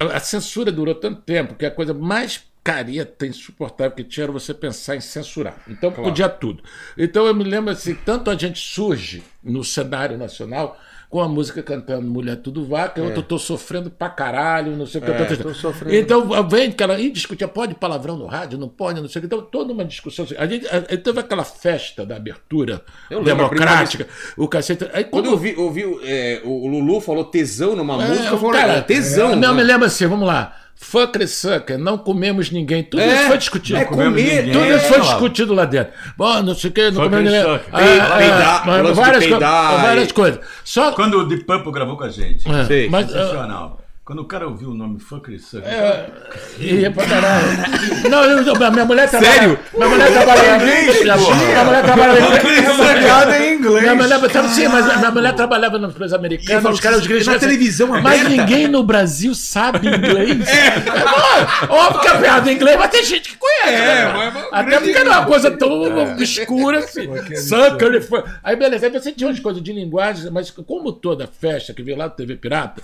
a a censura durou tanto tempo que a coisa mais careta, insuportável que tinha era você pensar em censurar. Então podia tudo. Então eu me lembro assim, tanto a gente surge no cenário nacional com a música cantando Mulher Tudo Vaca, eu tô, sofrendo pra caralho, não sei o que. É, eu tô... tô sofrendo. Então vem aquela. E discutia, pode palavrão no rádio, não pode, não sei o que. Então, toda uma discussão. A gente, a, teve aquela festa da abertura Eu lembro, democrática, o cacete. Aí, Quando eu vi, eu vi é, o Lulu falou tesão numa música, eu é, falei, cara, tesão. Não, né? me lembra assim, vamos lá. Fucker sucker, não comemos ninguém. Tudo É, isso foi discutido. é comemos comer, ninguém. Tudo é, isso foi lá. discutido lá dentro. Bom, não sei o que, não comemos ninguém. Ah, Peidar, ah, peidar, várias, co- peidar várias e- coisas. Só Quando o Deep Purple gravou com a gente. É, Sei. mas, ah, Sensacional. Quando o cara ouviu o nome Fucker Sucker. É, ia pra caralho. Não, eu, eu- minha mulher trabalha. Sério? Minha mulher trabalha minha, minha mulher trabalha é em inglês. Minha mulher, sabe, sim, mas minha mulher trabalhava nas empresas americanas, os caras os gringos na assim, televisão Mas ninguém no Brasil sabe inglês. É. Óbvio que a piada em inglês, mas tem gente que conhece. É, né? mas- mas Até porque não é uma coisa tão escura assim. Sucker foi. Aí beleza, aí você tinha umas coisas de linguagem, mas como toda festa que veio lá do TV Pirata.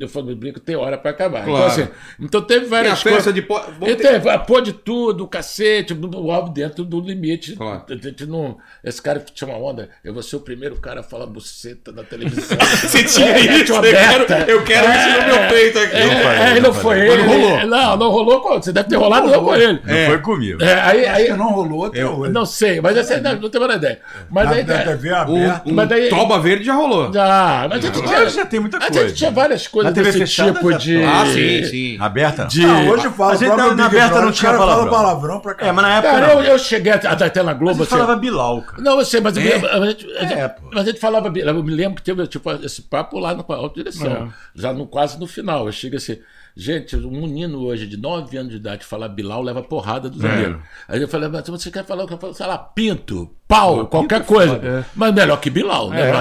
Eu falo, eu brinco, tem hora pra acabar. Então, Claro. assim, então teve várias Tem a coisas. de pó- vamos ter- teve, pô de tudo, o cacete, o álbum dentro do limite. Claro. A gente não- esse cara que tinha uma onda, eu vou ser o primeiro cara a falar buceta na televisão. Você tinha É, isso, eu aberta. quero, eu quero isso no meu peito aqui. É, Não falei, é, não não foi ele. não rolou. Não, não rolou com Você deve ter rolado não com ele. Não foi comigo. É, aí, aí, não rolou até hoje. não sei, mas essa, não, não tenho a menor ideia. Mas Na, aí, na TV aberta. Um, um Mas daí- toba verde já rolou. já, mas a gente já tem muita a coisa. gente tinha várias coisas Na TV desse fechada tipo já de. tá. Ah, sim, sim. Aberta? De- Ah, hoje fala. A gente próprio na aberta não tinha palavrão. palavrão pra É, caralho. mas na época Cara, eu, eu cheguei até, até na Globo. Você assim, falava Bilal, cara. Não, eu sei, mas, É? a, gente, a, gente, É, mas a gente falava. Eu me lembro que teve tipo, esse papo lá na alta direção, já no, quase no final. Eu chego assim. Gente, um menino hoje de 9 anos de idade falar Bilal leva porrada dos amigos. Aí eu falei, mas você quer falar o que eu falo? Sei lá, pinto, pau, qualquer coisa. Mas melhor que Bilal, né?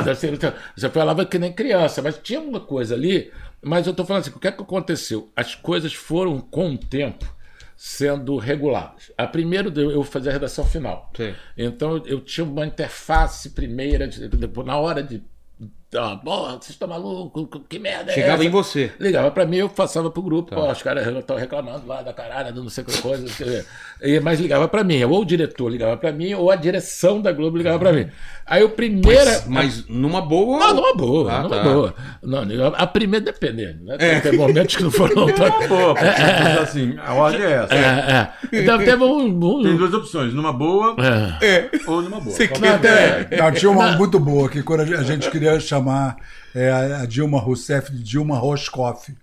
Você, falava que nem criança, mas tinha uma coisa ali. Mas eu tô falando assim, o que é que aconteceu? As coisas foram, com o tempo, sendo reguladas. A primeiro eu fazia a redação final. Sim. Então eu tinha uma interface primeira, na hora de. Ah, porra, vocês estão malucos? Que merda é Chegava essa? em você. Ligava pra mim, eu passava pro grupo, ó, os caras estão reclamando lá da caralho, do não sei que coisa. não sei o quê. E- Mas ligava pra mim, ou o diretor ligava pra mim, ou a direção da Globo ligava pra mim. Aí o primeira. Mas numa boa. Não, numa boa, Ah, numa tá. boa. Não, a primeira dependendo, né? Tem, tem momentos que não foram tão. Pô, assim, a ordem é essa. É, é. Então teve um. um- Tem duas opções, numa boa é. ou numa boa. Você Não, quer- tem- Não, tinha uma muito boa que quando a gente queria chamar é, a Dilma Rousseff de Dilma Roscoff.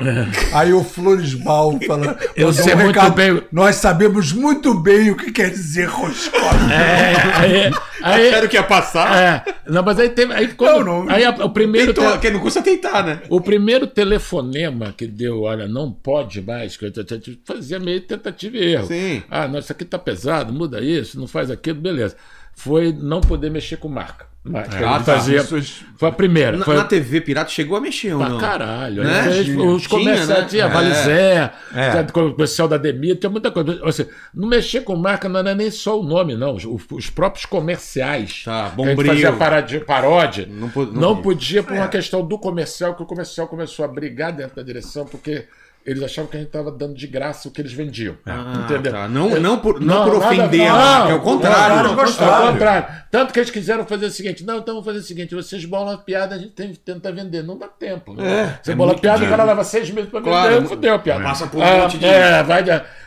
Aí o Floresbal fala. Eu sei muito bem. Nós sabemos muito bem o que quer dizer Roscoff. É, aí, aí, Acharam que ia passar? é, não, mas aí teve. Aí, quando, Não, não. aí a- o primeiro. Tentou, te- que não custa tentar, né? O primeiro telefonema que deu, olha, não pode mais, que eu fazia meio tentativa e erro. Sim. Ah, não, isso aqui tá pesado, muda isso, não faz aquilo, beleza. Foi não poder mexer com marca. Marca. Ah, tá. fazia, foi a primeira. Na, foi na TV Pirata chegou a mexer ou pra não? caralho. Né? Tinha. Os comerciais, Tinha, né? tinha É. Valizé, É. tinha comercial da Demir, tinha muita coisa. Seja, não mexer com marca não era nem só o nome, não. Os, os próprios comerciais. Tá, que gente Bombril. fazia paródia, paródia Não não não, podia. por uma questão do comercial, que o comercial começou a brigar dentro da direção, porque eles achavam que a gente estava dando de graça o que eles vendiam. Ah, entendeu? tá. Não, não por, não por nada- ofender a não, marca, é o contrário. Não, não, gostaram. ao contrário. Tanto que eles quiseram fazer o seguinte: não, então vamos fazer o seguinte: vocês bolam a piada, a gente tem, tenta vender. Não dá tempo. né? Você é bola a piada, o cara leva seis meses para vender, Claro, fudeu a piada. passa por um monte de- É, vai.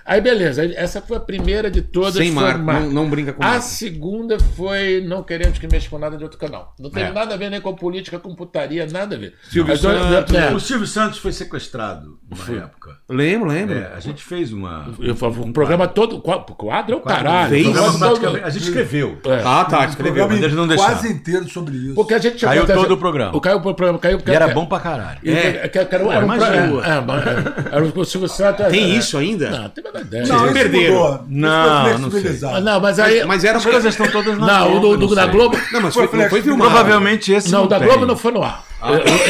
Aí beleza, essa foi a primeira de todas. Sem marca, marca. não, não brinca com A marca. segunda foi não queremos que mexa com nada de outro canal. Não teve É. nada a ver nem com política, com putaria, nada a ver. Silvio Santos, é, O Silvio Santos foi sequestrado numa época. Lembro, lembro. É, a gente fez uma. eu falo, o programa todo. O quadro é o caralho. Fez? todo- A gente escreveu. é. Ah, tá, escreveu. mas eles não deixaram. quase inteiro sobre isso. Porque a gente tinha Caiu todo o programa. O caiu o programa, caiu porque E era bom pra caralho. É. era, um é, era o Silvio Santos. Tem é, isso ainda? Não, não tem ideia. não, isso perderam. mudou. Não, foi não sei. flexibilizado. Mas não, mas aí. Mas era As coisas estão todas na não, o Globo, do, do- não da. Globo. Não, mas Foi foi, não foi filmado. Provavelmente esse Não, não, o da tem. Globo não foi no ar.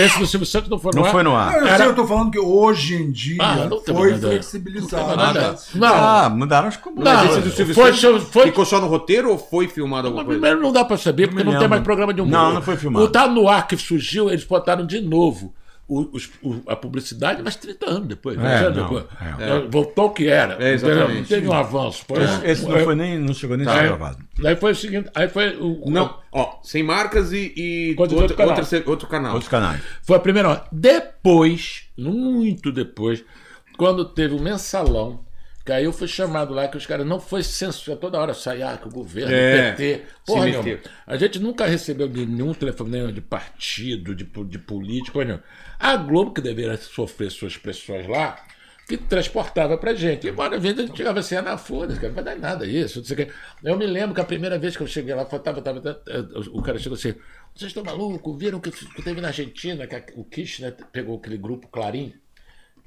Esse do Silvio Santos não foi no Não ar. foi no ar. Não, eu, sei, Era- eu tô falando que hoje em dia Ah, não foi flexibilizado. Nada. Não, Ah, mudaram as coisas. não. esse do Silvio Foi, Santos foi, Ficou só no roteiro ou foi filmado alguma coisa? Primeiro não dá pra saber, porque não tem mais programa de humor. Não, não foi filmado. O Tá no Ar que surgiu, eles botaram de novo o- os- o- a publicidade, mas 30 anos depois. É, 20 anos não, depois. é. Voltou o que era. É, exatamente. Não teve um avanço. Foi, Esse, esse não, foi nem, não chegou nem a ser Aí, gravado. aí foi o seguinte, aí foi o, Não, ó, sem marcas e, e outro, outro canal. outra se- outro canal. Outros canais. Foi a primeira hora. Depois, muito depois, quando teve o mensalão, que aí eu fui chamado lá, que os caras não foi censura, toda hora saia ah, que o governo, É, o PT. Porra, nenhuma. A gente nunca recebeu nenhum telefonema de partido, de, de político, coisa nenhuma. A Globo, que deveria sofrer suas pressões lá, que transportava pra gente. E uma vez a gente chegava assim, ah, não, foda-se, cara, não vai dar nada isso. Não sei o quê. Eu me lembro que a primeira vez que eu cheguei lá, tava, tava, tava, o cara chegou assim, vocês estão malucos? Viram que, que teve na Argentina, que a- o Kirchner pegou aquele grupo Clarim,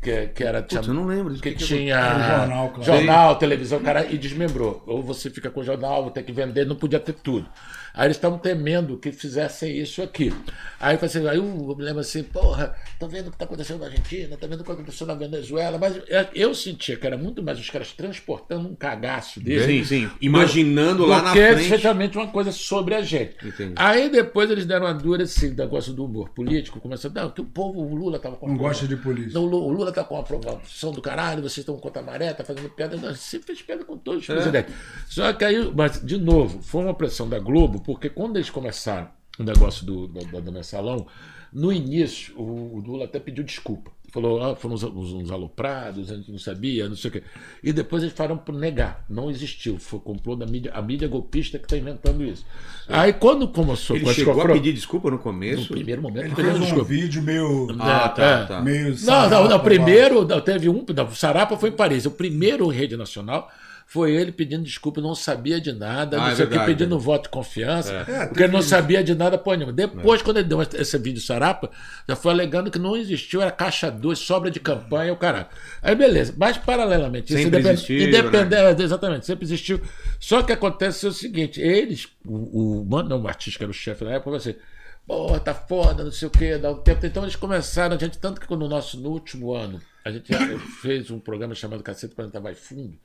que, que era... Putz, eu não lembro. Que Que tinha jornal, claro. jornal, televisão, cara, e desmembrou. Ou você fica com o jornal, vou ter que vender, não podia ter tudo. Aí eles estavam temendo que fizessem isso aqui. Aí, eu assim, aí eu me lembro assim, porra, tá vendo o que está acontecendo na Argentina, tá vendo o que aconteceu na Venezuela, mas eu- eu sentia que era muito mais os caras transportando um cagaço dele. Sim, sim. Imaginando lá do na que frente. efetivamente uma coisa sobre a gente. Entendi. Aí depois eles deram uma dura assim, negócio do humor político, começou, não, que o povo, o Lula estava com Não gosta de polícia. não, o Lu- o Lula tá com a aprovação do caralho, vocês estão contra a maré, tá fazendo piada. Não, você fez piada com todos os É. presidentes. Só que aí, mas, de novo, foi uma pressão da Globo, porque quando eles começaram o negócio do, do, do mensalão, no início, o, o Lula até pediu desculpa. Falou, ah, foram uns, uns, uns aloprados, a gente não sabia, não sei o quê. E depois eles falaram por negar. Não existiu. Foi complô da mídia, a mídia golpista que está inventando isso. Aí quando começou Ele chegou a pedir desculpa no no começo. primeiro momento, Ele fez um desculpa. vídeo meio. Ah, tá, É. tá. meio Não, não, não, primeiro não, teve um. Não, o Sarapa foi em Paris. O primeiro em rede nacional foi ele pedindo desculpa, não sabia de nada, Ah, não é sei o que, pedindo voto de confiança, É, porque ele não sabia de nada porra nenhuma. Depois, quando ele deu esse vídeo Sarapa, já foi alegando que não existiu, era caixa 2, sobra de campanha, o caralho. Aí beleza, mas paralelamente, isso Sempre independ- existiu, né? independente- é, exatamente, sempre existiu. Só que acontece o seguinte: eles, o, o Mano Martins, que era o chefe na época, falou assim. Pô, tá foda, não sei o quê, dá um tempo. Então eles começaram, a gente, tanto que no nosso no último ano, a gente fez um programa chamado Cacete Planeta Vai Fundo,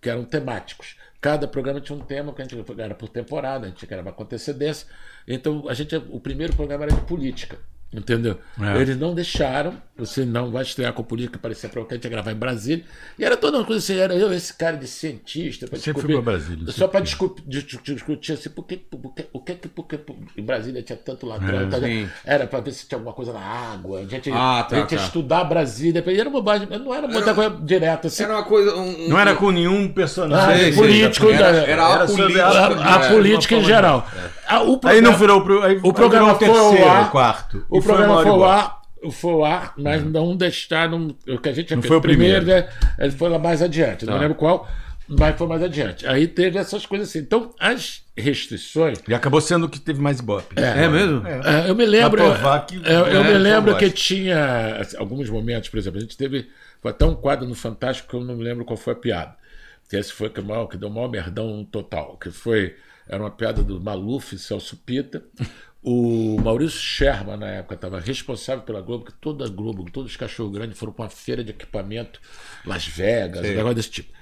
que eram temáticos. Cada programa tinha um tema que a gente era por temporada, a gente gravava com antecedência. Então a gente, o primeiro programa era de política. Entendeu? É. Eles não deixaram, você não vai estrear com política, parecia para que a gente ia gravar em Brasília. E era toda uma coisa assim, era eu, esse cara de cientista, para Sempre fui pra Brasília, Só para discutir, assim, por que, por que, o que, que- por que em Brasília tinha tanto ladrão? É, tá era para ver se tinha alguma coisa na água. A gente, Ah, tá, a gente ia tá. estudar Brasília. E era bobagem, mas não era muita coisa direta assim. Era uma coisa. um- um- Não era com nenhum Ah, personagem. Sei, sei, político, era, da- era a era sobre política. a- a, a é. política em geral. Ah, o Aí programa- não virou pro, aí, O programa aí virou foi ao terceiro, ar. quarto. O foi programa foi e ao ar, foi ao ar, mas não deixaram. O que a gente Não feito foi o primeiro. né? Ele foi lá mais adiante. Não Tá. lembro qual, mas foi mais adiante. Aí teve essas coisas assim. Então, as restrições. E acabou sendo o que teve mais ibope. É mesmo? É, eu me lembro. Que- eu, eu é, me lembro que tinha assim, alguns momentos, por exemplo, a gente teve. Foi até um quadro no Fantástico que eu não me lembro qual foi a piada. Que esse foi que, mal, que deu o maior merdão total. Que foi. Era uma piada do Maluf e Celso Pita. O Maurício Sherman, na época, estava responsável pela Globo, que toda a Globo, todos os cachorros grandes foram para uma feira de equipamento, Las Vegas, um negócio desse tipo.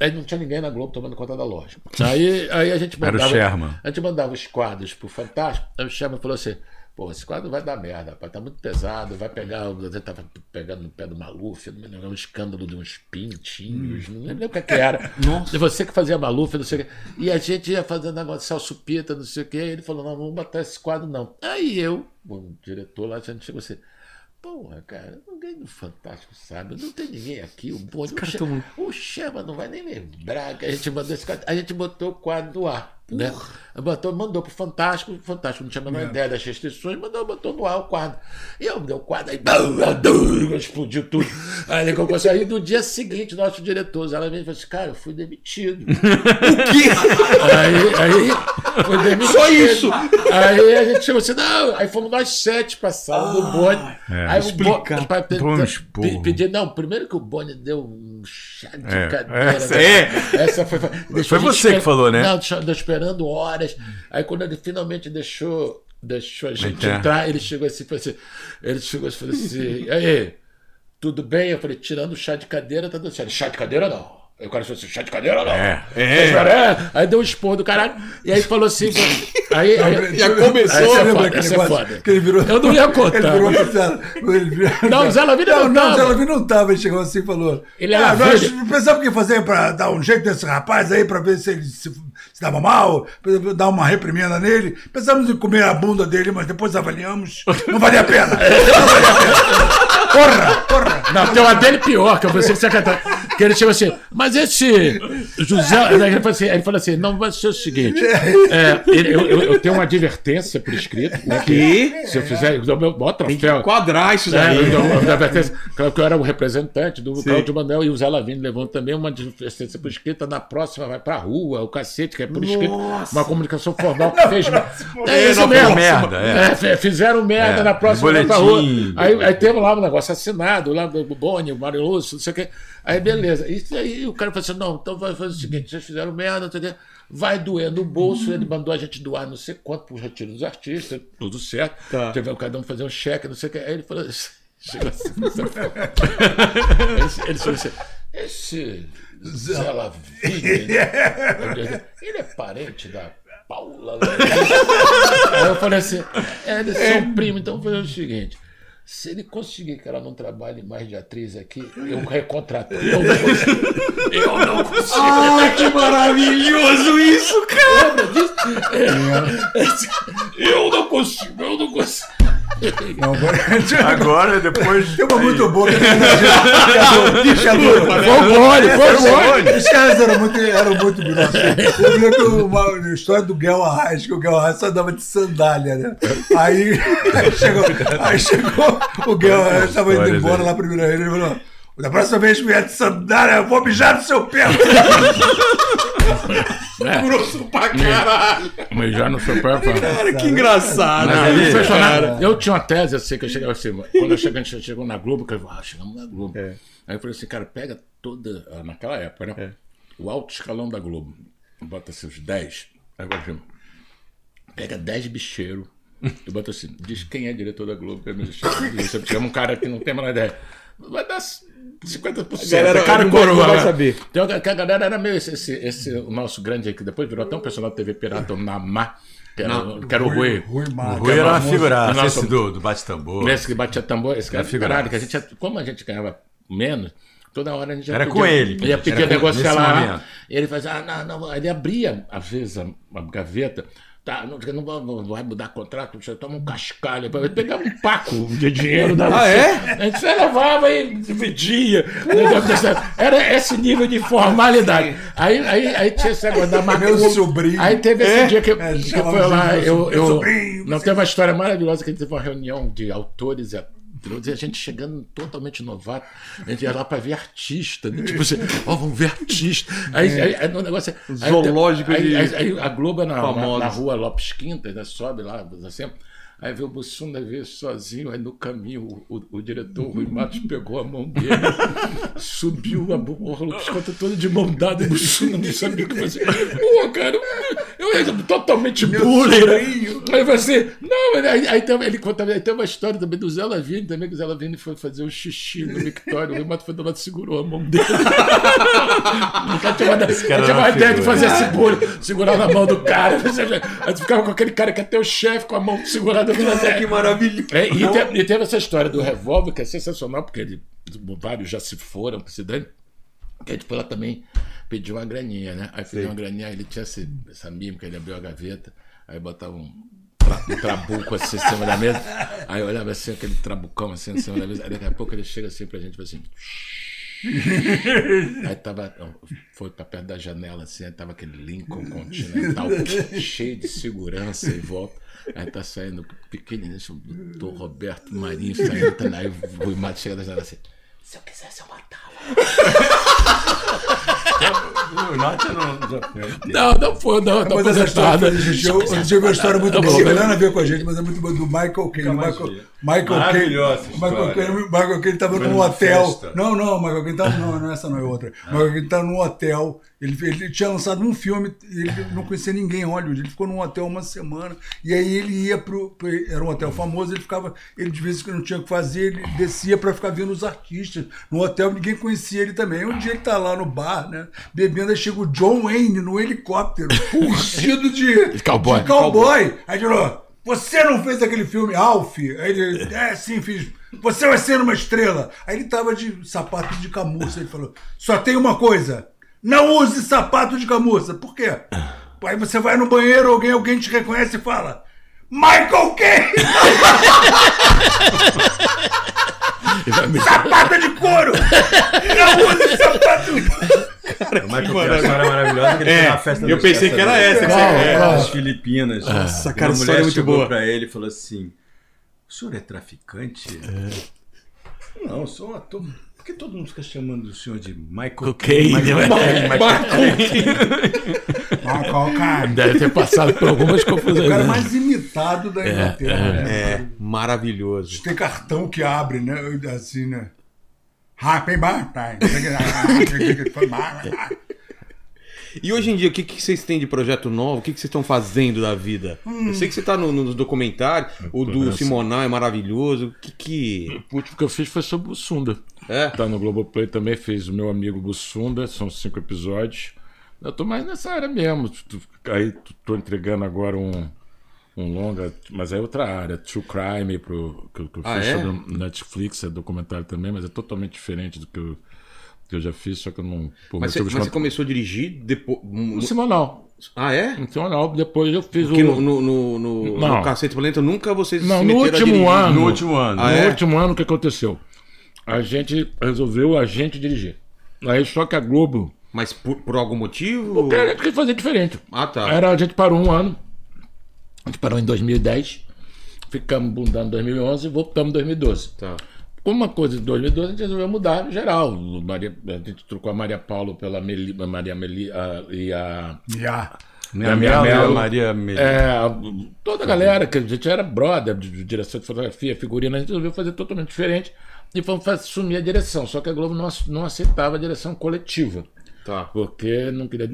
Aí não tinha ninguém na Globo tomando conta da loja. Aí, aí a gente Era o mandava. Sherman. A gente mandava os quadros pro Fantástico, aí o Sherman falou assim: pô, esse quadro vai dar merda, rapaz, tá muito pesado, vai pegar. Você tava pegando no pé do Maluf, eu não me lembro, um escândalo de uns pintinhos, não lembro o que, que era. De você que fazia Maluf, não sei o quê. E a gente ia fazendo negócio de Celso Pita, não sei o quê, e ele falou: não, não vamos botar esse quadro, não. Aí eu, o diretor lá, a gente chegou assim. Porra, cara, ninguém no Fantástico sabe, não tem ninguém aqui. O bonde, o, Che- o Cheva não vai nem lembrar que a gente mandou esse quadro. A gente botou o quadro no ar, né? Botou, mandou pro Fantástico, o Fantástico não tinha a menor ideia das restrições, mandou, botou no ar o quadro. E eu dei o quadro, aí bum, explodiu tudo. Aí ele assim, aí no dia seguinte, nosso diretor, ela veio e falou assim, cara, eu fui demitido. Aí, aí foi demitido. Só isso? Aí a gente chegou assim, não. Aí fomos nós sete pra sala do Boni. É, aí o. Boni. pra- Pedir- não, primeiro que o Boni deu um chá de É, cadeira. essa- né? é. Essa foi. Foi você que falou, né? Não, deixou, esperando horas. Aí quando ele finalmente deixou, deixou a gente Entrar. entrar, ele chegou assim, falou assim, ele chegou assim, falou assim, aí, tudo bem? Eu falei, tirando o chá de cadeira, tá dando certo. Chá de cadeira não. Aí o cara falou assim, chá de cadeira ou não? É. É. é. Aí deu um esporro do caralho. E aí falou assim. Aí, aí, Já começou. Essa é Lembra foda, aquele é negócio foda. que ele virou- Eu não ia contar. Ele virou ele virou- Não, o Zé Lavini não, não não, o Zé tava. Lavini não tava. Ele chegou assim e falou: Ele era ah, nós pensamos o que fazer pra dar um jeito nesse rapaz aí, pra ver se ele se, se dava mal, pra dar uma reprimenda nele. Pensamos em comer a bunda dele, mas depois avaliamos. Não valia a pena. Não valia a pena. Porra, porra. Não, tem uma dele pior, que eu pensei que você ia cantar. Que ele chegou assim, mas esse José. Aí Ele falou assim, ele falou assim: não, vai ser o seguinte. é, ele- eu, eu- eu tenho uma advertência por escrito, né? Que se eu fizer, eu dou meu maior troféu. Quadrar isso É, daí. eu. Claro que eu era o representante do Claudio Manuel e o Zé Lavini levou também uma advertência por escrita. Na próxima vai pra rua, o cacete, que é por escrito. Uma comunicação formal que fez. É isso mesmo. merda, é. É, fizeram merda É, na próxima vai pra rua. Aí, aí teve lá um negócio assinado, lá do Boni, o Mário Lúcio, não sei o quê. Aí beleza. Isso aí o cara falou assim: não, então vai fazer o seguinte, vocês fizeram merda, não sei o quê. Vai doer no bolso, ele mandou a gente doar não sei quanto pro retiro dos artistas, tudo certo. Tá. Teve cada um fazer um cheque, não sei o quê. Aí ele falou assim, chegou assim, ele, ele falou assim, esse Zé Lavini, ele é parente da Paula. Aí eu falei assim, é, eles são primos, então vou fazer o seguinte. Se ele conseguir que ela não trabalhe mais de atriz aqui, eu recontrato. Eu não consigo. Eu não consigo. Ai, que maravilhoso isso, cara! Lembra disso? Eu não consigo, eu não consigo. Não, agora- Agora, depois. Tem uma muito boa. que o Boni, foi o Boni. Os caras eram muito, eram muito grossos. Eu lembro uma, história do Guel Arraes, que o Guel Arraes só andava de sandália, né? Aí, aí chegou, aí chegou o Guel Arraes, estava indo embora lá primeiro ele falou: da próxima vez que vier de sandália, eu vou mijar no seu pé. Grosso pra caralho. Mas já no seu pé, fala. Cara, que engraçado. Mas né, é impressionante. cara? Eu tinha uma tese assim, que eu chegava assim, quando eu cheguei, a gente chegou na Globo, que eu falei, ah, chegamos na Globo. É. Aí eu falei assim, cara, pega toda, ah, naquela época, né? É. O alto escalão da Globo, bota assim, os 10. Aí eu falei, pega 10 bicheiros e bota assim, diz quem é diretor da Globo, que é meu. E Você chama um cara que não tem a menor ideia. Vai dar 50%. A galera cara coroa. vai saber. Então, que a galera era meio esse, esse, esse o nosso grande aí, que depois virou até um personagem da TV Pirata, o Namá, que era, que era o Rui. Rui Mar. Rui era uma Nossa, esse do, do bate-tambor. Esse que batia tambor, esse cara, Era caralho, que a gente, como a gente ganhava menos, toda hora a gente já Era podia- com ele, Ia era pedir nesse lá. momento. Ele fazia, ah, não, não, ele abria, às vezes, a, a gaveta. Tá, não, não vai- não vai mudar contrato, você toma um cascalho. Pegava um paco de dinheiro da Ah, é? A gente levava e dividia. Era esse nível de formalidade. Aí, aí, aí tinha esse negócio da. Meu sobrinho. Aí teve esse É? dia que, É, que foi lá, eu, eu, não teve uma história maravilhosa que a gente teve uma reunião de autores e atores, e a gente chegando totalmente novato, a gente ia lá pra ver artista, né? tipo assim, ó, vamos ver artista. Aí, aí, aí o negócio é- Zoológico aí, de aí, aí a Globo é na, na, na rua Lopes Quinta, né? sobe lá, assim. Aí vê o Bussunda ver sozinho, aí no caminho o, o, o diretor Rui Matos pegou a mão dele, subiu a Lopes Quinta todo de mão dada, e o Bussunda não sabia o que fazer. Pô, cara, eu era totalmente bullying. né? Aí eu falei assim, não, aí, aí, tem- ele conta, aí tem uma história também do Zé Lavini, também que o Zé Lavini foi fazer um xixi no Victório, o Rui Matos foi do lado e segurou a mão dele. Nunca tinha uma, tinha uma ideia de fazer esse bullying, segurar na mão do cara. Aí tu ficava com aquele cara que é teu chefe com a mão segurada no Que maravilhoso. é, e, te- e teve essa história do revólver, que é sensacional, porque ele, vários já se foram para cidade. Que aí depois ela também pediu uma graninha, né? Aí pediu uma graninha, aí ele tinha esse, essa mímica, ele abriu a gaveta, aí botava um, tra- um trabuco assim em cima da mesa. Aí olhava assim, aquele trabucão assim em cima da mesa. Aí daqui a pouco ele chega assim pra gente e fala assim. Aí tava, foi pra perto da janela assim, aí tava aquele Lincoln Continental cheio de segurança em volta. Aí tá saindo pequenininho, o doutor Roberto Marinho saindo, tá, aí o Rui Matos chega da janela assim. Se eu quisesse, eu matava. O Norte não, foi. Não, não foi, não, não Mas foi essa história, eu, tive uma história muito boa, não tem nada a ver com a gente, mas é muito boa, do Michael Caine. Michael. Michael Caine. Maravilhosa Michael. Caine, Michael Caine estava num hotel. festa. Não, não, Michael Caine estava. Não, não, essa não é outra. Michael Caine estava num hotel Ele, ele tinha lançado um filme, ele não conhecia ninguém em Hollywood. Ele ficou num hotel uma semana. E aí ele ia pro. Era um hotel famoso, ele ficava. Ele de vez em quando não tinha o que fazer, ele descia pra ficar vendo os artistas. No hotel ninguém conhecia ele também. Um dia ele tá lá no bar, né? Bebendo, aí chega o John Wayne no helicóptero, vestido de, De cowboy. de cowboy. Aí ele falou: Você não fez aquele filme Alf? Aí ele, é, sim, fiz. Você vai ser uma estrela. Aí ele tava de sapato de camurça. Ele falou: Só tem uma coisa. Não use sapato de camurça. Por quê? Aí você vai no banheiro, alguém, alguém te reconhece e fala: Michael Caine! sapato de couro! Não use sapato de couro! Mas que a história maravilhosa que ele foi na festa eu pensei que era essa, que é. nas Filipinas. Nossa, E cara, uma mulher é muito chegou boa. pra ele e falou assim: O senhor é traficante? Não, eu sou um ator. Por que todo mundo fica chamando o senhor de Michael Caine, Michael né? Caine? Michael Caine. Deve ter passado por algumas O cara confusões. mais imitado da Inglaterra. né? É, maravilhoso. Tem cartão que abre, né? Assim, né? Happy birthday. E hoje em dia, o que, que vocês têm de projeto novo? O que, que vocês estão fazendo da vida? Eu sei que você tá no, no documentário, o do. Simonal é maravilhoso. O que que. O último que eu fiz foi sobre o Bussunda. É? Tá no Globoplay também, fez o meu amigo Bussunda, são cinco episódios. Eu tô mais nessa área mesmo. Aí tô entregando agora um, um longa, mas é outra área, True Crime, pro, que, eu- que eu Ah, fiz é? sobre o Netflix, é documentário também, mas é totalmente diferente do que eu, que eu já fiz, só que eu não. Por Mas você, mas você começou a dirigir depois. No semanal. Ah, é? No semanal, depois eu fiz Porque o. no, no, no, no, Não. no Cacete Planeta nunca vocês Não, se no último ano. No último ano. Ah, no é? último ano, o que aconteceu? A gente resolveu a gente dirigir. Aí só que a Globo. Mas por, por algum motivo? Porque a gente quis fazer diferente. Ah, tá. Era, a gente parou um ano. A gente parou em 2010. Ficamos bundando em 2011 e voltamos em 2012. Tá. Uma coisa de 2012 a gente resolveu mudar geral. Maria, a gente trocou a Maria Paulo pela Meli, a Maria Meli a- e a. Yeah. Minha, Minha minha, Maria Melita. É, toda a galera, que a gente era brother de direção de fotografia, figurina, a gente resolveu fazer totalmente diferente e fomos assumir a direção. Só que a Globo não, não aceitava a direção coletiva. Tá. Porque não queria,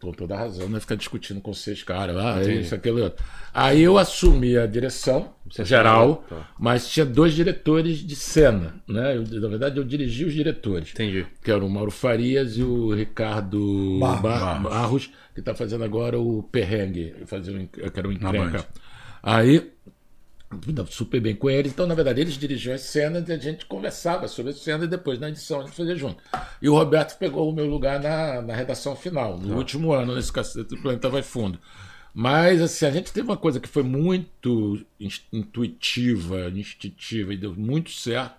com toda a razão, não ia ficar discutindo com vocês, cara, ah, é isso, aquilo, outro. Aí eu assumi a direção geral, tá. mas tinha dois diretores de cena, né? Eu, na verdade, eu dirigi os diretores Entendi. que era o Mauro Farias e o Ricardo Barros. Bar- Barros, que está fazendo agora o Perrengue, fazendo, um- que era o Encrenca. Aí, super bem com eles, então, na verdade, eles dirigiam as cenas e a gente conversava sobre as cenas e depois na edição a gente fazia junto. E o Roberto pegou o meu lugar na, na redação final, no último ano, nesse cacete do Planeta Vai Fundo. Mas, assim, a gente teve uma coisa que foi muito intuitiva, instintiva e deu muito certo,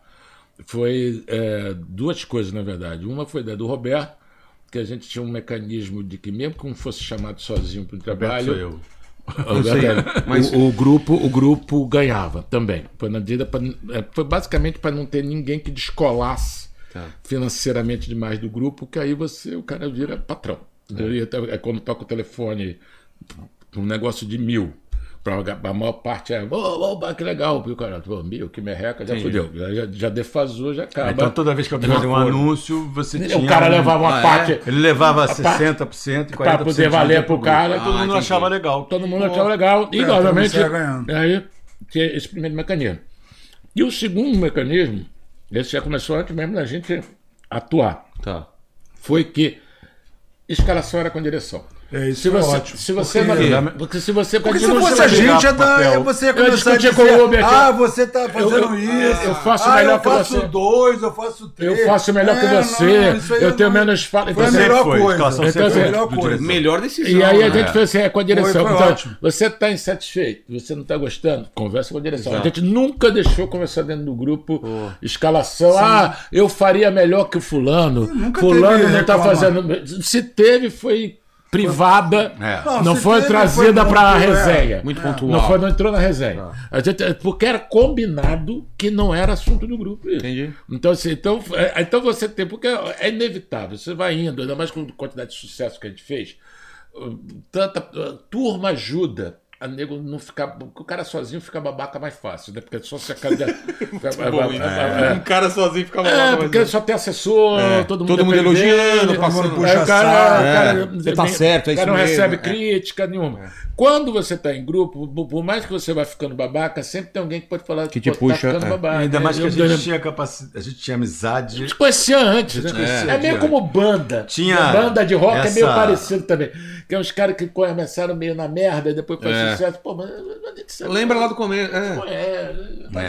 foi é, duas coisas, na verdade. Uma foi da do Roberto, que a gente tinha um mecanismo de que, mesmo que não fosse chamado sozinho para o Roberto trabalho, sou eu. Mas- o, o grupo, o grupo ganhava também. Foi, na medida pra- é, foi basicamente para não ter ninguém que descolasse Tá. financeiramente demais do grupo, que aí você, o cara vira patrão. Até- É quando toca o telefone um negócio de mil. Pra, a maior parte é, ô, ô, que legal. E o cara, pô, que merreca, já fudeu. Já, já, defasou, já acaba. Então toda vez que eu fazia um anúncio, você tinha. o cara levava uma Ah, é? parte Ele levava parte- 60% e 40% para poder valer pro cara. Aí todo Ah, mundo entendi. achava legal. Todo mundo achava legal. E, É, obviamente, aí tinha esse primeiro mecanismo. E o segundo mecanismo, esse já começou antes mesmo da gente atuar, Tá. foi que escalação era com direção. É, isso Se é você, ótimo. se você Porque- não, porque se você Porque se fosse você a gente, ia dar, você ia Eu começar a dizer, com o Uber aqui. ah, você tá fazendo Eu- eu- isso. eu faço ah, melhor eu que faço você. dois, eu faço três. Eu faço melhor que É, você, não, eu é tenho não- menos falta. Foi a Então, melhor foi, coisa. Então, Foi a assim, melhor coisa. Melhor decisão. E aí a né? gente fez assim, é com a direção. Foi, foi então, ótimo. você está insatisfeito, você não está gostando, conversa com a direção. A gente nunca deixou conversar dentro do grupo escalação. Ah, eu faria melhor que o fulano. Nunca fulano não está reclamar. fazendo. Se teve, foi privada. É. Não, Não foi trazida para a muito, é. resenha. Muito pontual. Não, foi, não entrou na resenha. A gente, porque era combinado que não era assunto do grupo. isso. Entendi. Então, assim, então, é, então você tem, porque é inevitável, você vai indo, ainda mais com a quantidade de sucesso que a gente fez, tanta turma ajuda a nego não ficar. Porque o cara sozinho fica babaca mais fácil, né? Porque só se a cara. é, Bom, é, Um cara sozinho fica é, maluco, porque mas- só tem assessor, É, todo mundo, todo mundo elogiando, dele, passando- aí puxa o cara, o cara- É, você tá certo, é o cara isso não mesmo, recebe é. crítica nenhuma. Quando você tá em grupo, por- por mais que você vá ficando babaca, sempre tem alguém que pode falar Que te "Pô, puxa, Tá ficando é. babaca. Ainda mais que a gente tinha capacidade, a gente tinha a amizade. gente conhecia antes, né? conhecia É meio como banda. Tinha banda de rock é meio parecido também. Que é uns caras que começaram meio na merda e depois faz É. sucesso. Pô, mas sabe- Lembra lá do começo. é. É,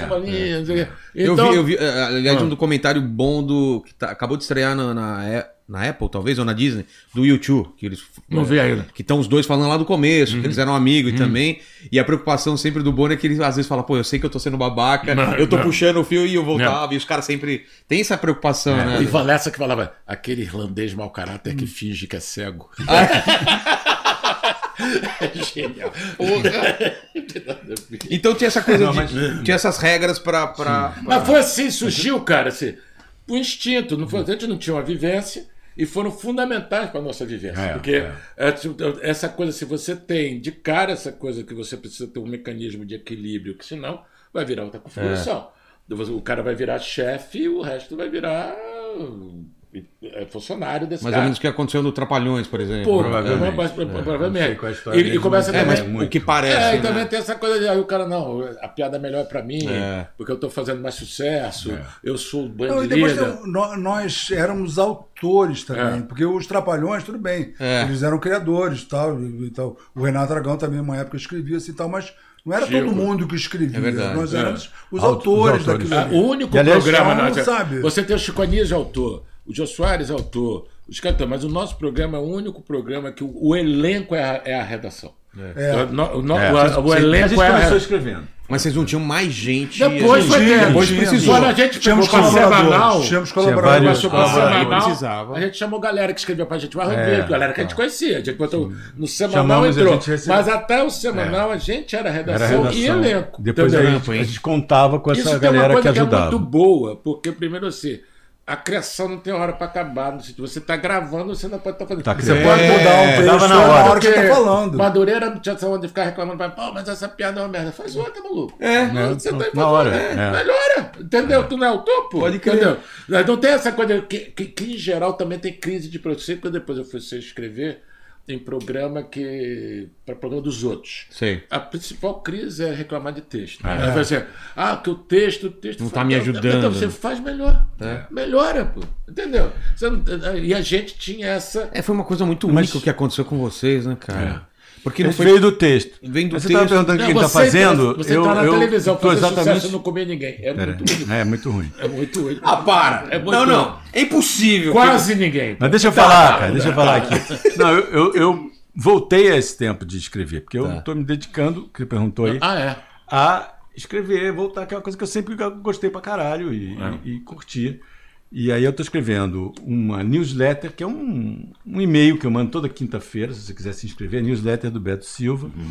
É, uma linha, não sei o quê. Eu Então, vi, eu vi, eh, aliás, Ah. um documentário bom do. que tá- acabou de estrear na, na, na Apple, talvez, ou na Disney, do YouTube. Que eles, Não vi ainda. Que estão os dois falando lá do começo, Uhum. que eles eram amigos e também. E a preocupação sempre do Bono é que ele às vezes fala, pô, eu sei que eu tô sendo babaca, Não, eu tô não. puxando o fio e eu voltava. E os caras sempre. Tem essa preocupação, né? E Valessa que falava, aquele irlandês mau caráter que finge que é cego. é genial. Então tinha essa coisa Não, de. mas- Tinha essas regras pra. pra, pra- Mas foi assim, surgiu, cara, assim, o instinto. Não foi, a gente não tinha uma vivência e foram fundamentais para nossa vivência. É, porque é. é, tipo, essa coisa, se você tem de cara essa coisa que você precisa ter um mecanismo de equilíbrio, que senão vai virar outra configuração. O cara vai virar chefe e o resto vai virar é, funcionário desse Mais cara. ou menos o que aconteceu no Trapalhões, por exemplo. Pô, Provavelmente. mas- É, provavelmente. é a história E, e começa É, também. mas muito. o que parece. É, e né? também tem essa coisa de aí o cara, não, a piada melhor é pra mim, É. porque eu tô fazendo mais sucesso, eu sou o band Não, e depois nós éramos autores também, É. porque os Trapalhões, tudo bem, É. eles eram criadores tal, e, e tal. O Renato Aragão também, uma época, escrevia assim tal, mas não era Chico. todo mundo que escrevia. É verdade. Nós É. éramos os Auto- autores os autores. daquilo. Ah, ali. o único E, aliás, programa, não não, sabe. você tem o Chico Anísio autor, o Jô Soares autor, os cantores, mas o nosso programa é o único programa que o, o elenco é a, é a redação. É. O, no- o no- É. o- o a gente elenco é a começou redação. escrevendo. Mas vocês não tinham mais gente. Depois a foi gente- ter. Depois precisou. Quando a gente Tínhamos semanal, Tínhamos Ah, semanal, precisava. a gente chamou galera que escrevia pra gente, vai É, ouvir, galera que a gente conhecia. A gente botou no semanal Chamamos, entrou. gente recebeu. Mas até o semanal a gente era redação, Era redação. e elenco. Depois a gente, a gente contava com essa Isso tem uma galera coisa que que, é ajudava. muito boa, porque primeiro assim, a criação não tem hora pra acabar. no sentido, Você tá gravando, você não pode estar fazendo. Tá você criando. pode mudar um É, texto dava na hora. hora, que você tá falando. Madureira não tinha essa onda de ficar reclamando, mas, pô, mas essa piada é uma merda. Faz outra, maluco. É. Você na- tá na hora, É, é. Melhora, entendeu? Tu não é o topo? Pode crer. Entendeu? Não tem essa coisa que, que, que, em geral também tem crise de produção. Quando depois eu fui escrever em programa que. para programa dos outros. Sei. A principal crise é reclamar de texto. Aí vai assim, ah, que o texto, o texto. Não faz- tá me ajudando. Então você faz melhor. É. Melhora, pô. Entendeu? Você não- e a gente tinha essa. É, foi uma coisa muito Mas- única o que aconteceu com vocês, né, cara? Porque não foi. veio do texto. Vem do Mas Você estava perguntando o que ele Não, está fazendo. Você eu, tá na eu televisão, fazer exatamente. sucesso e não comer ninguém. É Pera, muito ruim. É muito ruim. É muito ruim. Ah, para! É muito não, não. ruim. É impossível. Quase ninguém. Mas deixa eu falar, cara, deixa eu falar aqui. Não, eu, eu, eu voltei a esse tempo de escrever, porque eu Tá. estou me dedicando, que você perguntou aí, Ah, é. a escrever, voltar, que é uma coisa que eu sempre gostei pra caralho e, É. e, e curti. E aí eu estou escrevendo uma newsletter, que é um, um e-mail que eu mando toda quinta-feira, se você quiser se inscrever, newsletter do Beto Silva, Uhum.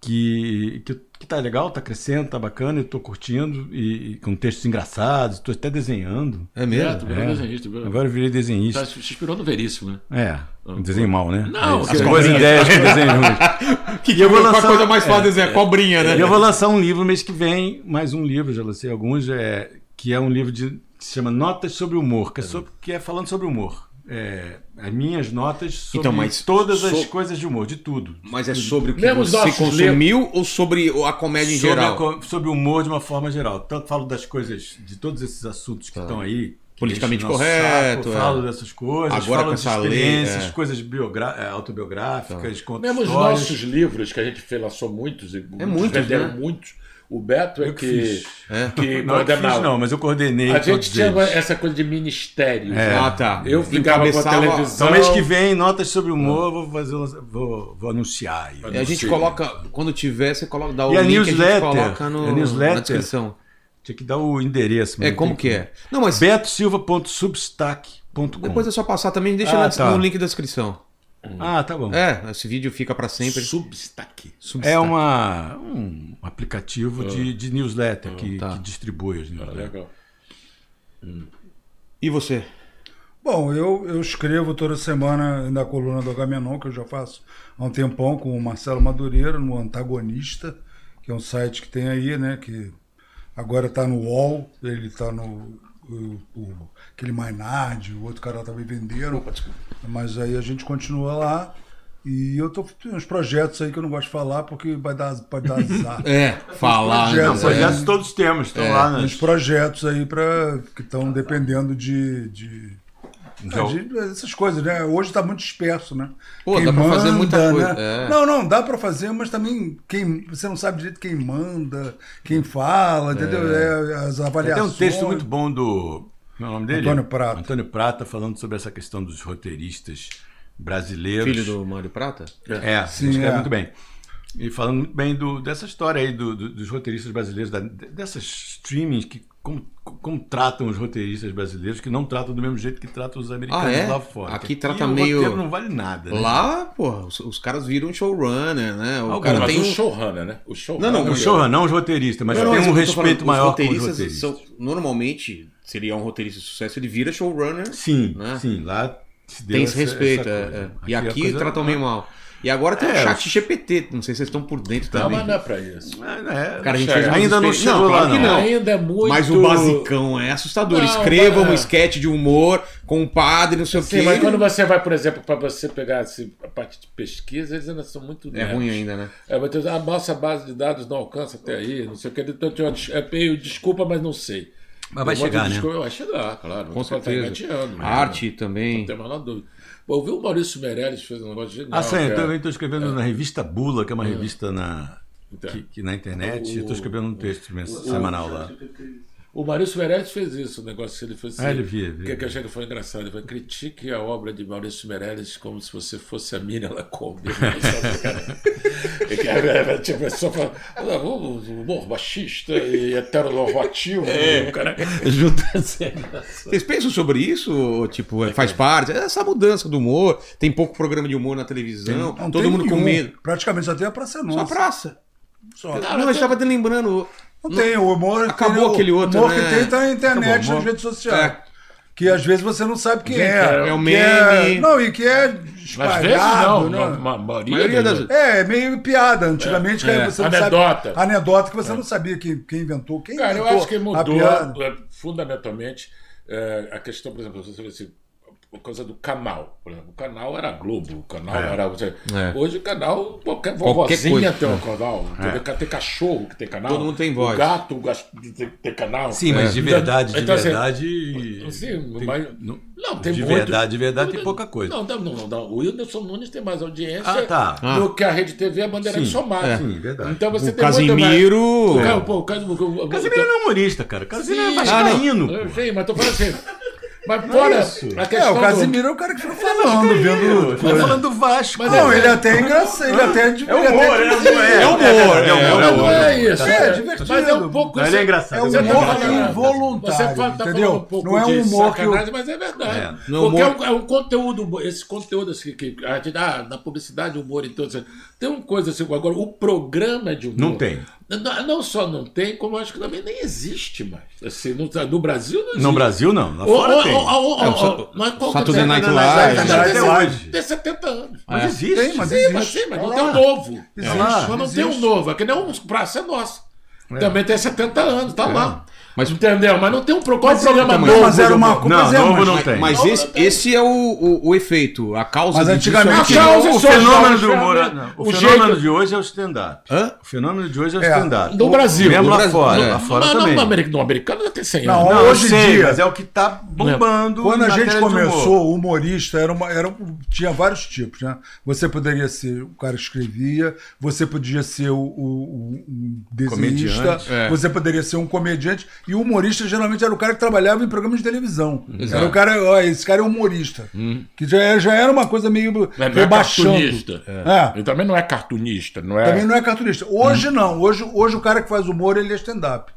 que, que, que tá legal, tá crescendo, tá bacana, eu estou curtindo, e, e com textos engraçados, estou até desenhando. É mesmo? É, É. desenhista. Agora eu virei desenhista. Tá, se inspirou no Veríssimo, né? É, um desenho mal, né? Não, As que- boas ideias com desenho ruim. Que, E eu vou qual a lançar- coisa mais fácil é, desenhar? Cobrinha, né? E eu vou lançar um livro mês que vem, mais um livro, já lancei alguns, é, que é um livro de, que se chama Notas sobre Humor, que é, sobre- que é falando sobre humor. É, as minhas notas sobre Então, mas todas as so- coisas de humor, de tudo. Mas é sobre o que Mesmo você consumiu ou sobre a comédia em sobre, geral? a sobre o humor de uma forma geral. Tanto falo das coisas, de todos esses assuntos que estão aí. que Politicamente correto, saco, é. Falo dessas coisas, Agora falo com de essa lei, experiências, é. coisas biogra- é, autobiográficas, conto Mesmo os nossos livros, que a gente fez, lançou muitos, e É muitos, venderam né? muitos. O Beto é Eu que, que fiz. É. que Não, eu que fiz, coordenava. não, mas eu coordenei A gente tinha eles. essa coisa de ministério. É. Ah, tá. Eu ficava com a televisão. Então, mês que vem, notas sobre humor, vou, fazer, vou, vou anunciar. aí. E a gente coloca, quando tiver, você coloca, dá o E a link a gente newsletter? coloca no, A newsletter? na descrição. Tinha que dar o endereço. É, como que é? Não, mas betosilva.substack.com depois é só passar também, deixa Ah, na- tá. no link da descrição. Ah, tá bom. É, esse vídeo fica pra sempre. Substack. Substack. É uma, um aplicativo de, de newsletter que, tá. que distribui as Ah, newsletters. legal. E você? Bom, eu, eu escrevo toda semana na coluna do Agamenon, que eu já faço há um tempão com o Marcelo Madureira, no Antagonista, que é um site que tem aí, né? Que agora está no UOL, ele está no. O, o- aquele Maynard, o outro cara também venderam. Mas aí a gente continua lá. E eu tô tem uns projetos aí que eu não gosto de falar porque vai dar, pode dar azar. É, falar. projetos, Não, né? projetos todos temos, estão lá Uns nas. projetos aí pra, que estão dependendo de, de, Então- de- essas coisas, né? Hoje está muito disperso, né? Pô, dá pra fazer muita coisa, né? é. Não, não, dá pra fazer, mas também quem, você não sabe direito quem manda, quem fala, entendeu? É, as Tem avaliações. um texto muito bom do. Como é o nome dele? Antônio Prata. Antônio Prata, falando sobre essa questão dos roteiristas brasileiros. Filho do Mário Prata? É, Sim, escreve é. muito bem. E falando muito bem do, dessa história aí do- do- dos roteiristas brasileiros, da- dessas streamings que como, como tratam os roteiristas brasileiros, que não tratam do mesmo jeito que tratam os americanos Ah, é? lá fora. Aqui trata o meio- roteiro não vale nada. né? Lá, porra, os, os caras viram showrunner, né? O Alguns, cara Mas tem o um... showrunner, né? O showrunner. Não, não, O showrunner, não os roteiristas, mas Não, tem mas um respeito falando, maior os com os roteiristas. roteiristas. São, normalmente, seria um roteirista de sucesso, ele vira showrunner. Sim, né? sim, lá se deu Tem esse essa- respeito. essa é, coisa. é. E aqui tratam meio mal. E agora tem o É, chat GPT. Não sei se vocês estão por dentro Não, também. mas não é pra isso. É, é, Cara, a gente não ainda não chegou Não, lá, claro não. Ainda é muito. Mas o basicão é assustador. Não, Escreva mas- um sketch de humor com um padre, não sei o Sim, quê. mas quando você vai, por exemplo, para você pegar assim, a parte de pesquisa, eles ainda são muito É nerds. ruim ainda, né? É, vai ter, a nossa base de dados não alcança até aí, não sei o que. Então, tem uma des- é meio desculpa, mas não sei. Mas vai Tem chegar, né? desculpa, Vai chegar, claro. Com Tá certeza. né? Arte Não também. tem a menor dúvida. Eu vi o Maurício Meirelles fez um negócio genial. Ah, sim, que eu é- também estou escrevendo na revista Bula, que é uma revista na, Então. que, que na internet, O- e estou escrevendo um texto mens- semanal lá. O Maurício Meirelles fez isso, o negócio que ele fez assim. Ah, ele via, O via. que, que eu achei que foi engraçado? Ele falou, critique a obra de Maurício Meirelles como se você fosse a Miriam Lacombe. E que era, tipo, a pessoa fala, "Ah, o humor machista e heteronormativo. É. O cara assim. Vocês pensam sobre isso? Ou, tipo, é, faz parte? Essa mudança do humor. Tem pouco programa de humor na televisão. Não todo mundo com nenhum. medo. Praticamente só tem a Praça Só Nossa. a praça. Só. não, eu estava te lembrando. Não tem, o humor. Acabou tem, aquele o outro, humor né? que tem tá na internet, Acabou, nas redes sociais. É. Que às vezes você não sabe quem Gente, é. é o que meme. é- não, e que é Às vezes espalhado, não, né? ma- ma- maioria, maioria das- das- É, é meio piada. Antigamente que É. você não Anedota. sabe. Anedota que você não sabia quem, quem inventou. Quem Cara, eu acho que mudou é, fundamentalmente é, a questão, por exemplo, você vê assim, a coisa do canal. Por exemplo, o canal era Globo, o canal era. Você, É. Hoje o canal, qualquer vovozinha tem um canal. entendeu? Tem cachorro que tem canal. Todo mundo tem voz. O gato gas- tem, tem canal. Sim, mas de verdade, de Então, assim, verdade. Sim, tem- mas- não- Não, tem de muito- verdade, de verdade tem pouca coisa. Não, não, não, não. O Whindersson Nunes tem mais audiência Ah, tá. do que a Rede TV a Bandeirante Sim, somada. Sim, verdade. Então você O tem muito mais- Casimiro. O cara, pô, o Casimiro. O Casimiro não é humorista, cara. O Casimiro Sim. é vascaíno. Sei, mas tô falando assim. Mas fora a É, o do- Casimiro é o cara que fica falando, vendo. Tá falando do Vasco. Não, ele até é engraçado. Ele até é É humor, é divertido. humor. É humor, é, humor, Não, humor. é isso. É, é, divertido. Mas é um pouco. Mas ele é engraçado. É um humor involuntário, Você fala, tá entendeu? falando um pouco Não é um de humor que mas é verdade. É. É Porque humor- é, um, é um conteúdo, esse conteúdo assim, que a gente, ah, na publicidade, humor e tudo. assim, tem uma coisa assim, agora, o programa de humor. Não tem. Não, não só não tem, como eu acho que também nem existe mais. Assim, no, no Brasil não existe. No Brasil, não. Lá Ô, fora tem. É, qual Saturday é? Night Mas Live. já Até tem- hoje. Tem 70 anos. Mas É. existe. Tem, mas Sim, existe. mas, sim, mas não tem um novo. Existe, mas não tem um novo. É que nem um praça é nosso. Também tem 70 anos, tá lá. Mas- Entendeu? Mas não tem um qual Mas programa então, novo. mas era do uma culpa, Não, mas é, novo mas- não Mas, tem. mas Não, esse, não tem. esse é o, o, o efeito. A causa Mas antigamente- é A que- causa O social, fenômeno do humor. né? não, O O fenômeno jeito- de hoje é o stand-up. Hã? O fenômeno de hoje é o É. stand-up. No Brasil. Mesmo No lá Brasil, fora. é. Lá fora Não, não, também. no americano, no americano já tem 100 Não, anos. Não, Hoje em sei, dia- mas é o que tá bombando. Quando a gente começou, o humorista era uma, era, um- tinha vários tipos, né? Você poderia ser o cara que escrevia, você podia ser o, o- o- um desenhista, é. você poderia ser um comediante, e o humorista geralmente era o cara que trabalhava em programas de televisão. Exato. Era o cara, ó, esse cara é humorista. Que já, é- já era uma coisa meio Não é rebaixando. cartunista. É. Ele também não é cartunista, não é. Também não é cartunista. Hoje não. Hoje, hoje o cara que faz humor, ele é stand-up.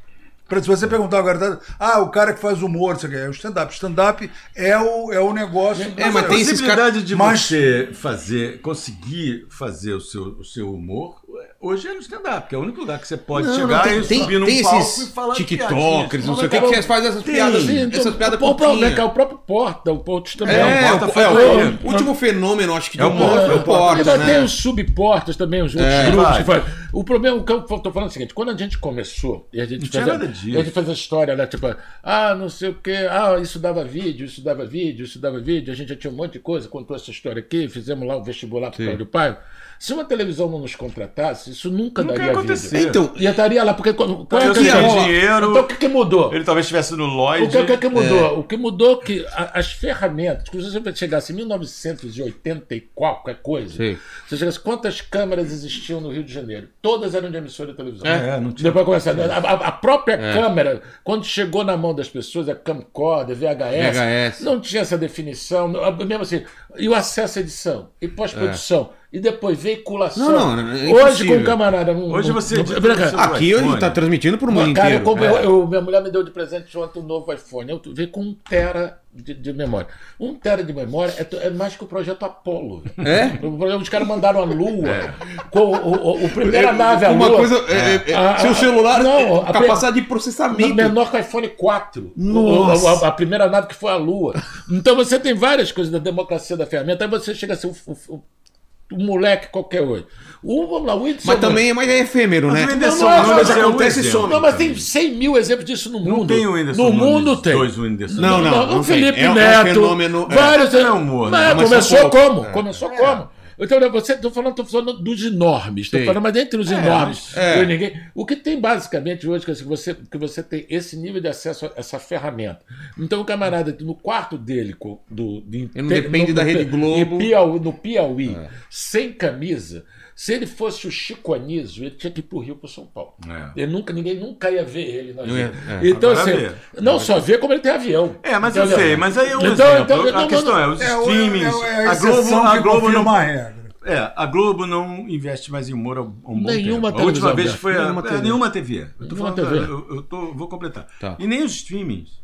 Se você perguntar agora, tá, ah, o cara que faz humor, isso aqui, é o stand-up. Stand-up é o, é o negócio. É, mas a tem possibilidade de Mas- você fazer, conseguir fazer o seu, o seu humor hoje é no stand-up, que é o único lugar que você pode Não, chegar não, tem, e tem, subir num tem palco esses e falar tiktokers, não sei o que, Mas, que vocês fazem essas tem. piadas, Sim, então, essas piadas o problema é que é o próprio Porta, o Porta também. É, o o, Porta é, o, o último fenômeno, acho que de É o Porta, é o Porta. Ainda tem né? os subportas também, os outros É. grupos que fazem. O problema, o que eu tô falando é o seguinte: quando a gente começou e a gente disso. a gente fez a história, né? Tipo, ah, não sei o quê, ah, isso dava vídeo, isso dava vídeo, isso dava vídeo, a gente já tinha um monte de coisa, contou essa história aqui, fizemos lá o vestibular pro. Cláudio Paiva. Se uma televisão não nos contratasse, isso nunca, Nunca ia daria acontecer. vídeo. Então, E estaria lá, porque qual qual é Eu que tinha ia rolar? dinheiro. Então o que, que mudou? Ele talvez estivesse no Lloyd. que, o que, que mudou? É. O que mudou é que a- as ferramentas, que se você chegasse em 1980 e qualquer coisa, Sim. você chegasse, quantas câmeras existiam no Rio de Janeiro? Todas eram de emissora de televisão. É, não tinha. Depois começar. A, a- própria É. câmera, quando chegou na mão das pessoas, a camcorder, VHS, VHS. não tinha essa definição, mesmo assim, e o acesso à edição, e pós-produção, e depois veiculação. Não, não, é Hoje com o camarada. Não, Hoje não- você não- seu aqui iPhone. ele tá transmitindo pro mundo Cara, eu, inteiro. É. eu- minha mulher me deu de presente ontem um novo iPhone. Eu veio com um tera de, de memória. Um tera de memória é, é mais que o projeto Apollo. É? O- Os caras mandaram a Lua. Com o, o, o primeira nave, a Uma Lua. coisa, é, é, A- seu celular, não, é, a- capacidade de processamento. Menor que o iPhone 4. Nossa. O- a, a primeira nave que foi a Lua. Então você tem várias coisas da democracia da ferramenta. Aí você chega a ser o, o- o- um moleque qualquer hoje. O, vamos lá, o Whindersson Mas também é mais efêmero, Mas né? o Whindersson Não, não, mas é um acontece e some. Não, mas tem 100 mil exemplos disso no mundo. Não tem o Whindersson No mundo tem. Dois Whindersson Não, Nunes. não, não o Felipe tem. É um- é um Neto. fenômeno, é. Vários. Não é humor, Mas né? Mas começou como? Começou como? Então, você tô falando, tô falando dos enormes, Sim. falando, mas entre os enormes, É. ninguém. O que tem basicamente hoje que assim, você que você tem esse nível de acesso a essa ferramenta. Então o camarada no quarto dele do, de, Ele não depende da Rede Globo. Piauí- no Piauí, sem camisa. Se ele fosse o Chico Anísio, ele tinha que ir pro Rio pro São Paulo. É. Ele nunca, ninguém nunca ia ver ele na vida. é. Então, Agora assim, vê. não só ver como ele tem avião. É, mas eu sei, mas aí é um Então, exemplo. então, a não, questão não, é, os É, o- streamings. é, é a a Globo, a Globo não. a regra. É, a Globo não investe mais em humor há um bom Nenhuma tempo. A última vez foi a, Nenhuma é, TV. nenhuma TV. Eu, tô Nenhuma falando, TV. eu, eu tô, vou completar. Tá. E nem os streamings.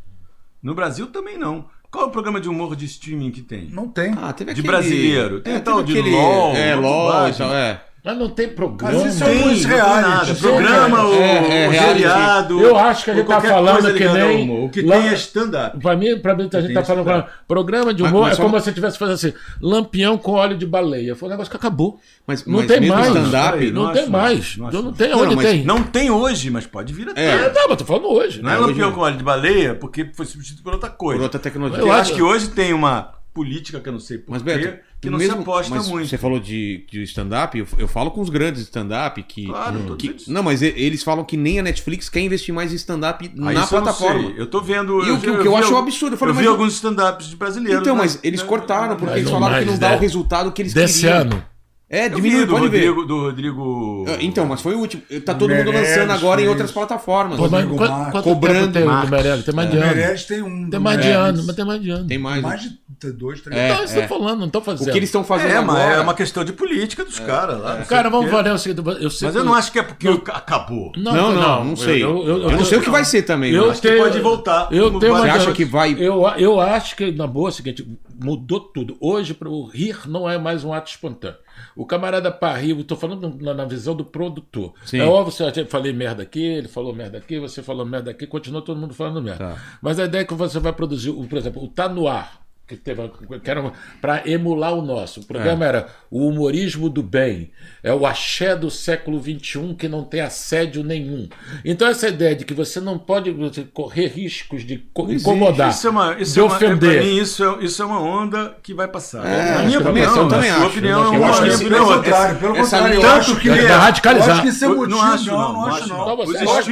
No Brasil também não. Qual é o programa de humor de streaming que tem? Não tem. Ah, teve De aquele... brasileiro. Tem é, tal teve de LOL, É, LOL e bobagem. tal, é. Mas não tem programa. Mas isso é Tem, não tem reality. Programa, o, É, é, o seriado. Eu acho que a gente tá qualquer falando que nem humor. O que tem é stand-up. Pra mim, pra mim, a gente tá isso, falando programa de humor mas é como se você estivesse fazendo assim, lampião com óleo de baleia. Foi um negócio que acabou. Mas, Não mas tem mais. stand-up... Não, tem mais. não, tem onde tem. Não tem hoje, mas pode vir a ter. É, não, mas tô falando hoje. Não é É, lampião com óleo de baleia, porque foi substituído por outra coisa. Por outra tecnologia. Eu, acho que hoje tem uma política que eu não sei Mas, porquê, Beto, que não mesmo- se aposta mas muito. Você falou de, de stand-up, eu, eu falo com os grandes stand-up que. Claro, que- eles. Não, mas eles falam que nem a Netflix quer investir mais em stand-up Ah, na isso eu não plataforma. sei. Eu tô vendo. E o que- o que eu vi acho um absurdo, eu falei, eu vi eu- alguns stand-ups de brasileiros. Então, né? mas eles cortaram, porque Mas eles falaram que não dá né? o resultado que eles Desse queriam. ano. É, Eu vi diminui, do pode Rodrigo, ver. do Rodrigo. Ah, Então, mas foi o último. Tá todo mundo lançando agora em outras plataformas. Pô, mas Rodrigo quanto, Marques. quanto Cobrando tempo tem o do. Meirelles? Tem mais de O ano. Meirelles tem um. Tem mais de ano, mas tem mais de ano. Tem mais. Mais de dois, três. É, Então, isso eu tô falando, não tô fazendo. O que eles estão fazendo É, mas agora. é uma questão de política dos caras lá. não Cara, vamos fazer o seguinte. Eu sei Mas eu que- não acho que é porque acabou. Não, não, não, sei. Eu, não sei o que vai ser também. Eu mas- Acho que pode voltar. Eu tenho Você acha que vai- Eu, eu acho que, na boa, é o seguinte, mudou tudo. Hoje, para o rir não é mais um ato espontâneo. O camarada eu tô falando na, na visão do produtor. Sim. É óbvio, você- eu falei merda aqui, ele falou merda aqui, você falou merda aqui, continua todo mundo falando merda. Tá. Mas a ideia é que você vai produzir, por exemplo, o Tá No Ar, que, teve, que era para emular o nosso. O programa era o humorismo do bem, é o axé do século XXI que não tem assédio nenhum. Então essa ideia de que você não pode correr riscos de co- incomodar, Isso é uma, isso de é uma, ofender. Pra mim, isso é, isso é uma onda que vai passar. É, na acho minha opinião, eu também acho. opinião, Eu é acho uma que Pelo contrário, pelo contrário. Eu acho que. Eu radicalizar. acho que isso é Eu motivo. não acho, não, não, não acho não. Não, Eu acho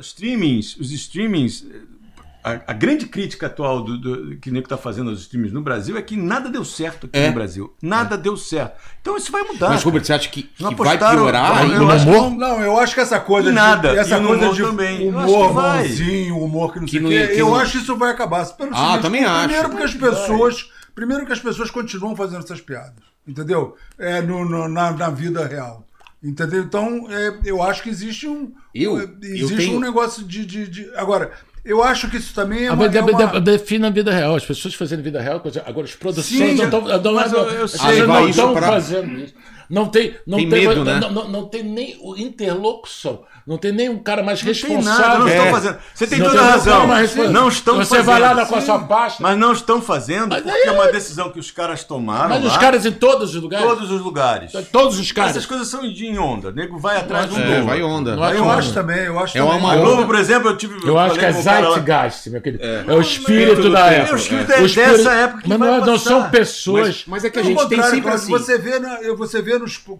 os streamings, os streamings, a, a grande crítica atual do, do- que o Nico está fazendo aos streamings no Brasil é que nada deu certo aqui É. no Brasil. Nada deu certo. Então isso vai mudar. Mas, Robert, você acha que, Não que vai piorar não, ainda? eu acho que humor? não- Não, eu acho que essa coisa E nada, de, essa e coisa humor de também. Eu humor bonzinho, humor que não Que sei o quê, eu não- acho que isso vai acabar. Pelo Ah, seguinte, também acho. Primeiro porque as pessoas, primeiro que as pessoas continuam fazendo essas piadas, entendeu? É no, no- na, na vida real. Entendeu? Então, é, eu acho que existe um Eu- é, eu existe tenho- um negócio de, de, de- agora, eu acho que isso também é Ah, uma, mas é uma- a vida real. As pessoas fazendo vida real, coisa- agora as produções Sim, não estão estão pra- fazendo isso. Não tem, não Tem tem, medo, não, né? não, não, não tem nem o interlocução. Não tem nem um cara mais Não tem responsável. nada, não É. estão fazendo. Você tem Não toda tem a um razão. mais. Não estão Você fazendo. vai lá na- com a sua pasta. Mas não estão fazendo Mas porque é uma decisão que os caras tomaram Mas os lá, caras em todos os lugares. todos os lugares. Todos os caras. Essas coisas são de em onda. O nego vai atrás do É, novo. vai onda. É Eu como- acho também, eu acho É também. uma A onda. Globo, por exemplo, eu tive. Eu acho que é um Zeitgeist, meu querido. É, o espírito da época. É, o espírito é dessa época que Mas vai não, são pessoas. Mas, é que a gente tem sempre assim. você vê,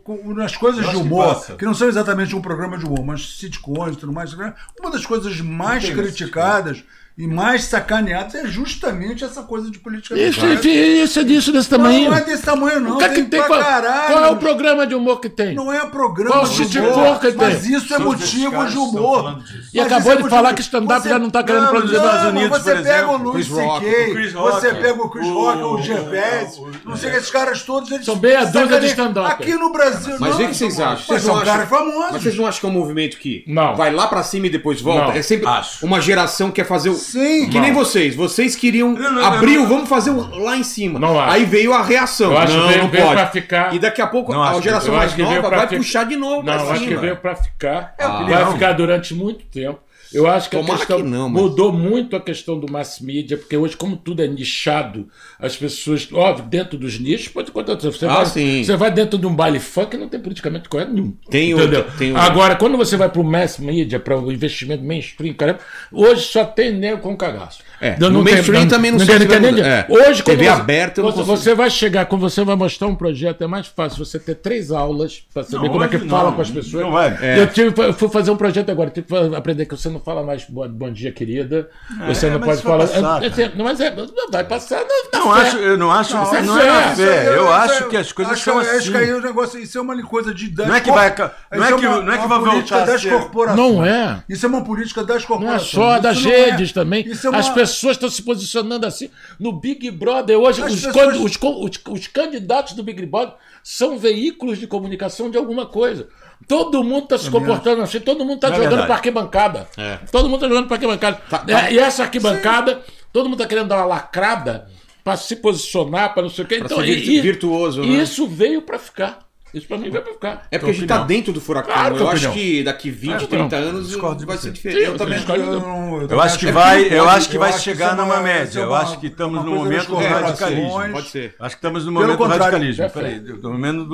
com- nas coisas de que humor, passa. que, não são exatamente um programa de humor, mas sitcoms e tudo mais, né? uma das coisas mais criticadas e mais sacaneadas é justamente essa coisa de política Isso, do isso, isso é disso, desse tamanho. Não é desse tamanho, não. O que é que tem, tem? pra Qual, caralho. qual é o programa de humor que tem? Não é programa Qual de sitcom humor, que tem? mas isso é motivo de humor. E Mas acabou é de motivo- falar que stand-up Você- já não tá querendo produzir nos Não, Estados Unidos, você por pega exemplo, o Rock, C.K., o você pega o Chris Rock, o o- Gervais, o- não sei que esses caras todos, eles São meia dúzia de sacaneiam. stand-up. Aqui no Brasil, Mas o que vocês acham? Vocês são não caras acham- famosos. Mas vocês não acham que é um movimento que Não. vai lá pra cima e depois volta? É sempre uma geração que quer fazer o. Sim. Que nem vocês. Vocês queriam Não, não, abrir, não, o vamos fazer o lá em cima. Não acho. Aí veio a reação. Eu acho não, que veio, não veio pode. pra ficar. E daqui a pouco Não a que- geração eu mais acho que veio nova pra vai fi- puxar de novo Não, pra eu acho que cima. veio pra ficar. É vai opinião. ficar durante muito tempo. Eu acho que Tomara a questão que não, mas- mudou muito a questão do mass media, porque hoje, como tudo é nichado, as pessoas, óbvio, dentro dos nichos, pode acontecer. Você, Ah, vai, sim. você vai dentro de um baile funk, não tem politicamente correto nenhum. Tem entendeu? outra- tem Agora, quando você vai pro mass media, para o investimento mainstream, cara, hoje só tem nego com cagaço. É, Não no tem- mainstream também não ninguém sei se. É. Hoje, quando TV você, aberta, não você, consigo. você vai chegar, quando você vai mostrar um projeto, é mais fácil você ter três aulas para saber Não, como é que fala não, com as pessoas. não vai. É. Eu, tive, eu fui fazer um projeto agora, tive que aprender que você não fala mais bom, bom dia, querida. você não pode falar. passar, é, é, não, mas é, não vai passar. Não, Não, acho, eu não acho, Não, não, isso não é é- fé. Eu acho que as coisas acho são assim. Acho que aí o negócio, isso é uma coisa de das Não é que vai não é que- uma- não é que vai política voltar das corporações. Não é. Isso é uma política das Não é corporações. só Isso das não é- redes também. É As pessoas estão se posicionando assim. No Big Brother, hoje, As os, pessoas- can- os co- os- os candidatos do Big Brother são veículos de comunicação de alguma coisa. Todo mundo está se comportando assim, todo mundo está É jogando verdade. para arquibancada. Todo mundo está jogando para arquibancada. Tá, tá. É, e essa arquibancada, todo mundo está querendo dar uma lacrada para se posicionar, para não sei o quê. Pra Então, ser virtu- e- e- virtuoso, né? Isso veio para ficar. Isso para mim veio para ficar. É porque a gente tá opinião. dentro do furacão. Claro que é eu acho que daqui 20, É, 30 não, anos discordo de vai você. ser diferente. Sim, eu eu também discordo. Eu, não- Eu acho que É vai, eu pode- acho que eu vai acho que chegar é numa uma- média. é Eu acho que estamos no momento do radicalismo. Pode ser. Acho que estamos no momento do radicalismo. É, Peraí, no momento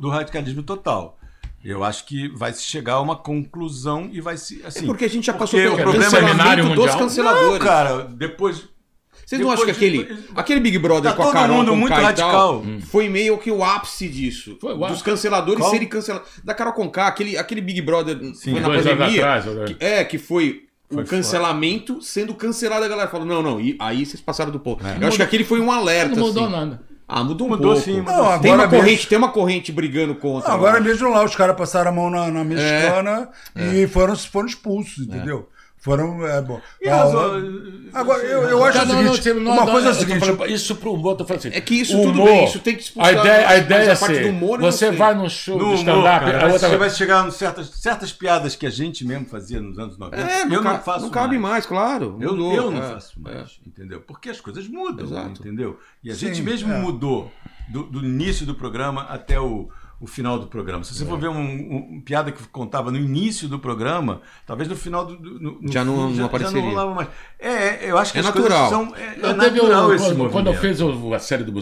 do radicalismo total. Eu acho que vai se chegar a uma conclusão e vai se. Assim, É porque a gente já passou pelo o problema é cancelamento dos mundial. canceladores. Não, cara, depois. Vocês não acham que aquele, de- aquele Big Brother Tá com a todo Carol mundo com muito K radical. tal, foi meio que o ápice disso. Foi o dos canceladores Qual? serem cancelados. Da Carol Conká, aquele, aquele Big Brother foi na pandemia. atrás, que- é, que foi o cancelamento sendo cancelado. A galera falou, não, não, e aí vocês passaram do ponto. Eu acho que aquele foi um alerta. Não mudou assim. nada. Ah, mudou um Mudou pouco. sim, mudou Não, tem, uma mesmo- corrente, tem uma corrente brigando contra. Não, agora mesmo lá, os caras passaram a mão na, na mexicana e foram, foram expulsos, entendeu? Foram. É, bom. Razão- agora, eu, eu acho Não, o seguinte: não, não, uma não, coisa é a seguinte. falando, isso pro humor, eu tô falando assim. É que isso o tudo humor, bem, isso tem que expulsar, A ideia, a ideia a é parte ser, do humor você vai num show No humor, stand-up, outra você vai chegar em certas, certas piadas que a gente mesmo fazia nos anos 90. É, eu não, faço não cabe mais, claro. Eu, Mudou, eu não é, faço é. mais, entendeu? Porque as coisas mudam, Exato. entendeu? E a Sim, gente mesmo é. mudou do, do início do programa até o, o final do programa. Se você for ver um, um- um piada que contava no início do programa, talvez no final do, do- no- no Já não- não apareceria. rolava mais. É, eu acho que É as natural. coisas são é, é Não, teve natural o- esse quando, movimento. quando eu fiz o- a série do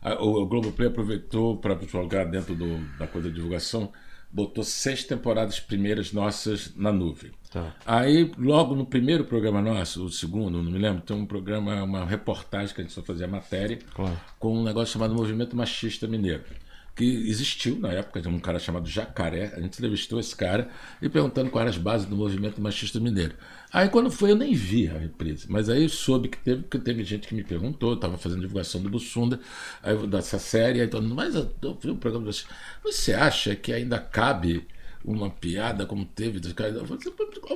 a- o, o Globoplay aproveitou para jogar dentro do- da coisa de divulgação, botou seis temporadas primeiras nossas na nuvem. Tá. Aí, logo no primeiro programa nosso, o segundo, não me lembro, tem um programa, uma reportagem que a gente só fazia matéria, com um negócio chamado Movimento Machista Mineiro. Que existiu na época de um cara chamado Jacaré. A gente entrevistou esse cara e perguntando quais eram as bases do movimento machista mineiro. Aí quando foi, eu nem vi a reprise. Mas aí eu soube que teve, porque teve gente que me perguntou, estava fazendo divulgação do Bussunda, aí, dessa série, aí todo mundo, mas eu, eu vi um programa você acha que ainda cabe uma piada como teve dos caras?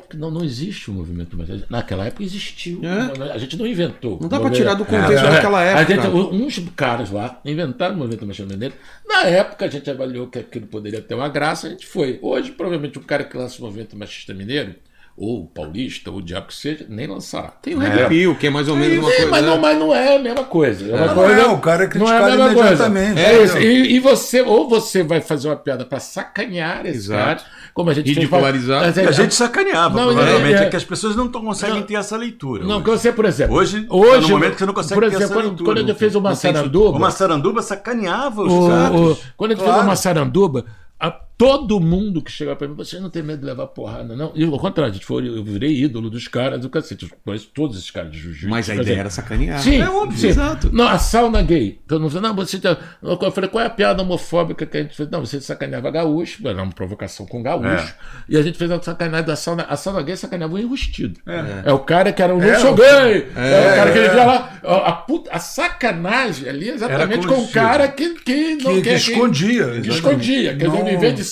Que não, não existe o movimento machista. Naquela época existiu. É. A gente não inventou. Não dá Movimento- tirar do contexto daquela a época. gente- uns caras lá inventaram o movimento machista mineiro. Na época a gente avaliou que aquilo poderia ter uma graça, a gente foi. Hoje, provavelmente, o cara que lança o movimento machista mineiro, ou paulista, ou o diabo que seja, nem lançar. Tem o Red Pill, que é mais ou menos uma coisa. mas, né? não, mas não é a mesma coisa. É uma Não coisa- é, o cara é não a criticado coisa. imediatamente. É isso. E, e você, ou você vai fazer uma piada pra sacanear esse Exato. cara, como a gente fez. Ridicularizar. E a gente sacaneava, Não, provavelmente. é- É, que as pessoas não tão- conseguem Não. ter essa leitura. Não, hoje. que você, por exemplo. Hoje, hoje tá no momento que você não consegue por ter exemplo, essa quando, leitura. quando a gente não fez tem- uma não saranduba. Uma saranduba sacaneava os O, gatos. quando a gente Claro. fez uma saranduba, a todo mundo que chegava pra mim, você não tem medo de levar porrada, não? E ao contrário, a gente foi, eu virei ídolo dos caras do cacete. Eu conheço todos esses caras de jiu-jitsu. Mas a ideia era sacanear. Sim, é óbvio. sim. Exato. Não, a sauna gay. Mundo falou, não, você tá... Eu falei, qual é a piada homofóbica que a gente fez? Não, você sacaneava gaúcho, era uma provocação com gaúcho. E a gente fez a sacanagem da sauna. A sauna gay sacaneava o enrustido. É. o cara que era um não sou gay. É, o cara que ele via lá. A, a puta- a sacanagem ali é exatamente com o cara que, que não Que, que escondia. Que escondia. Quer dizer, Não. em vez de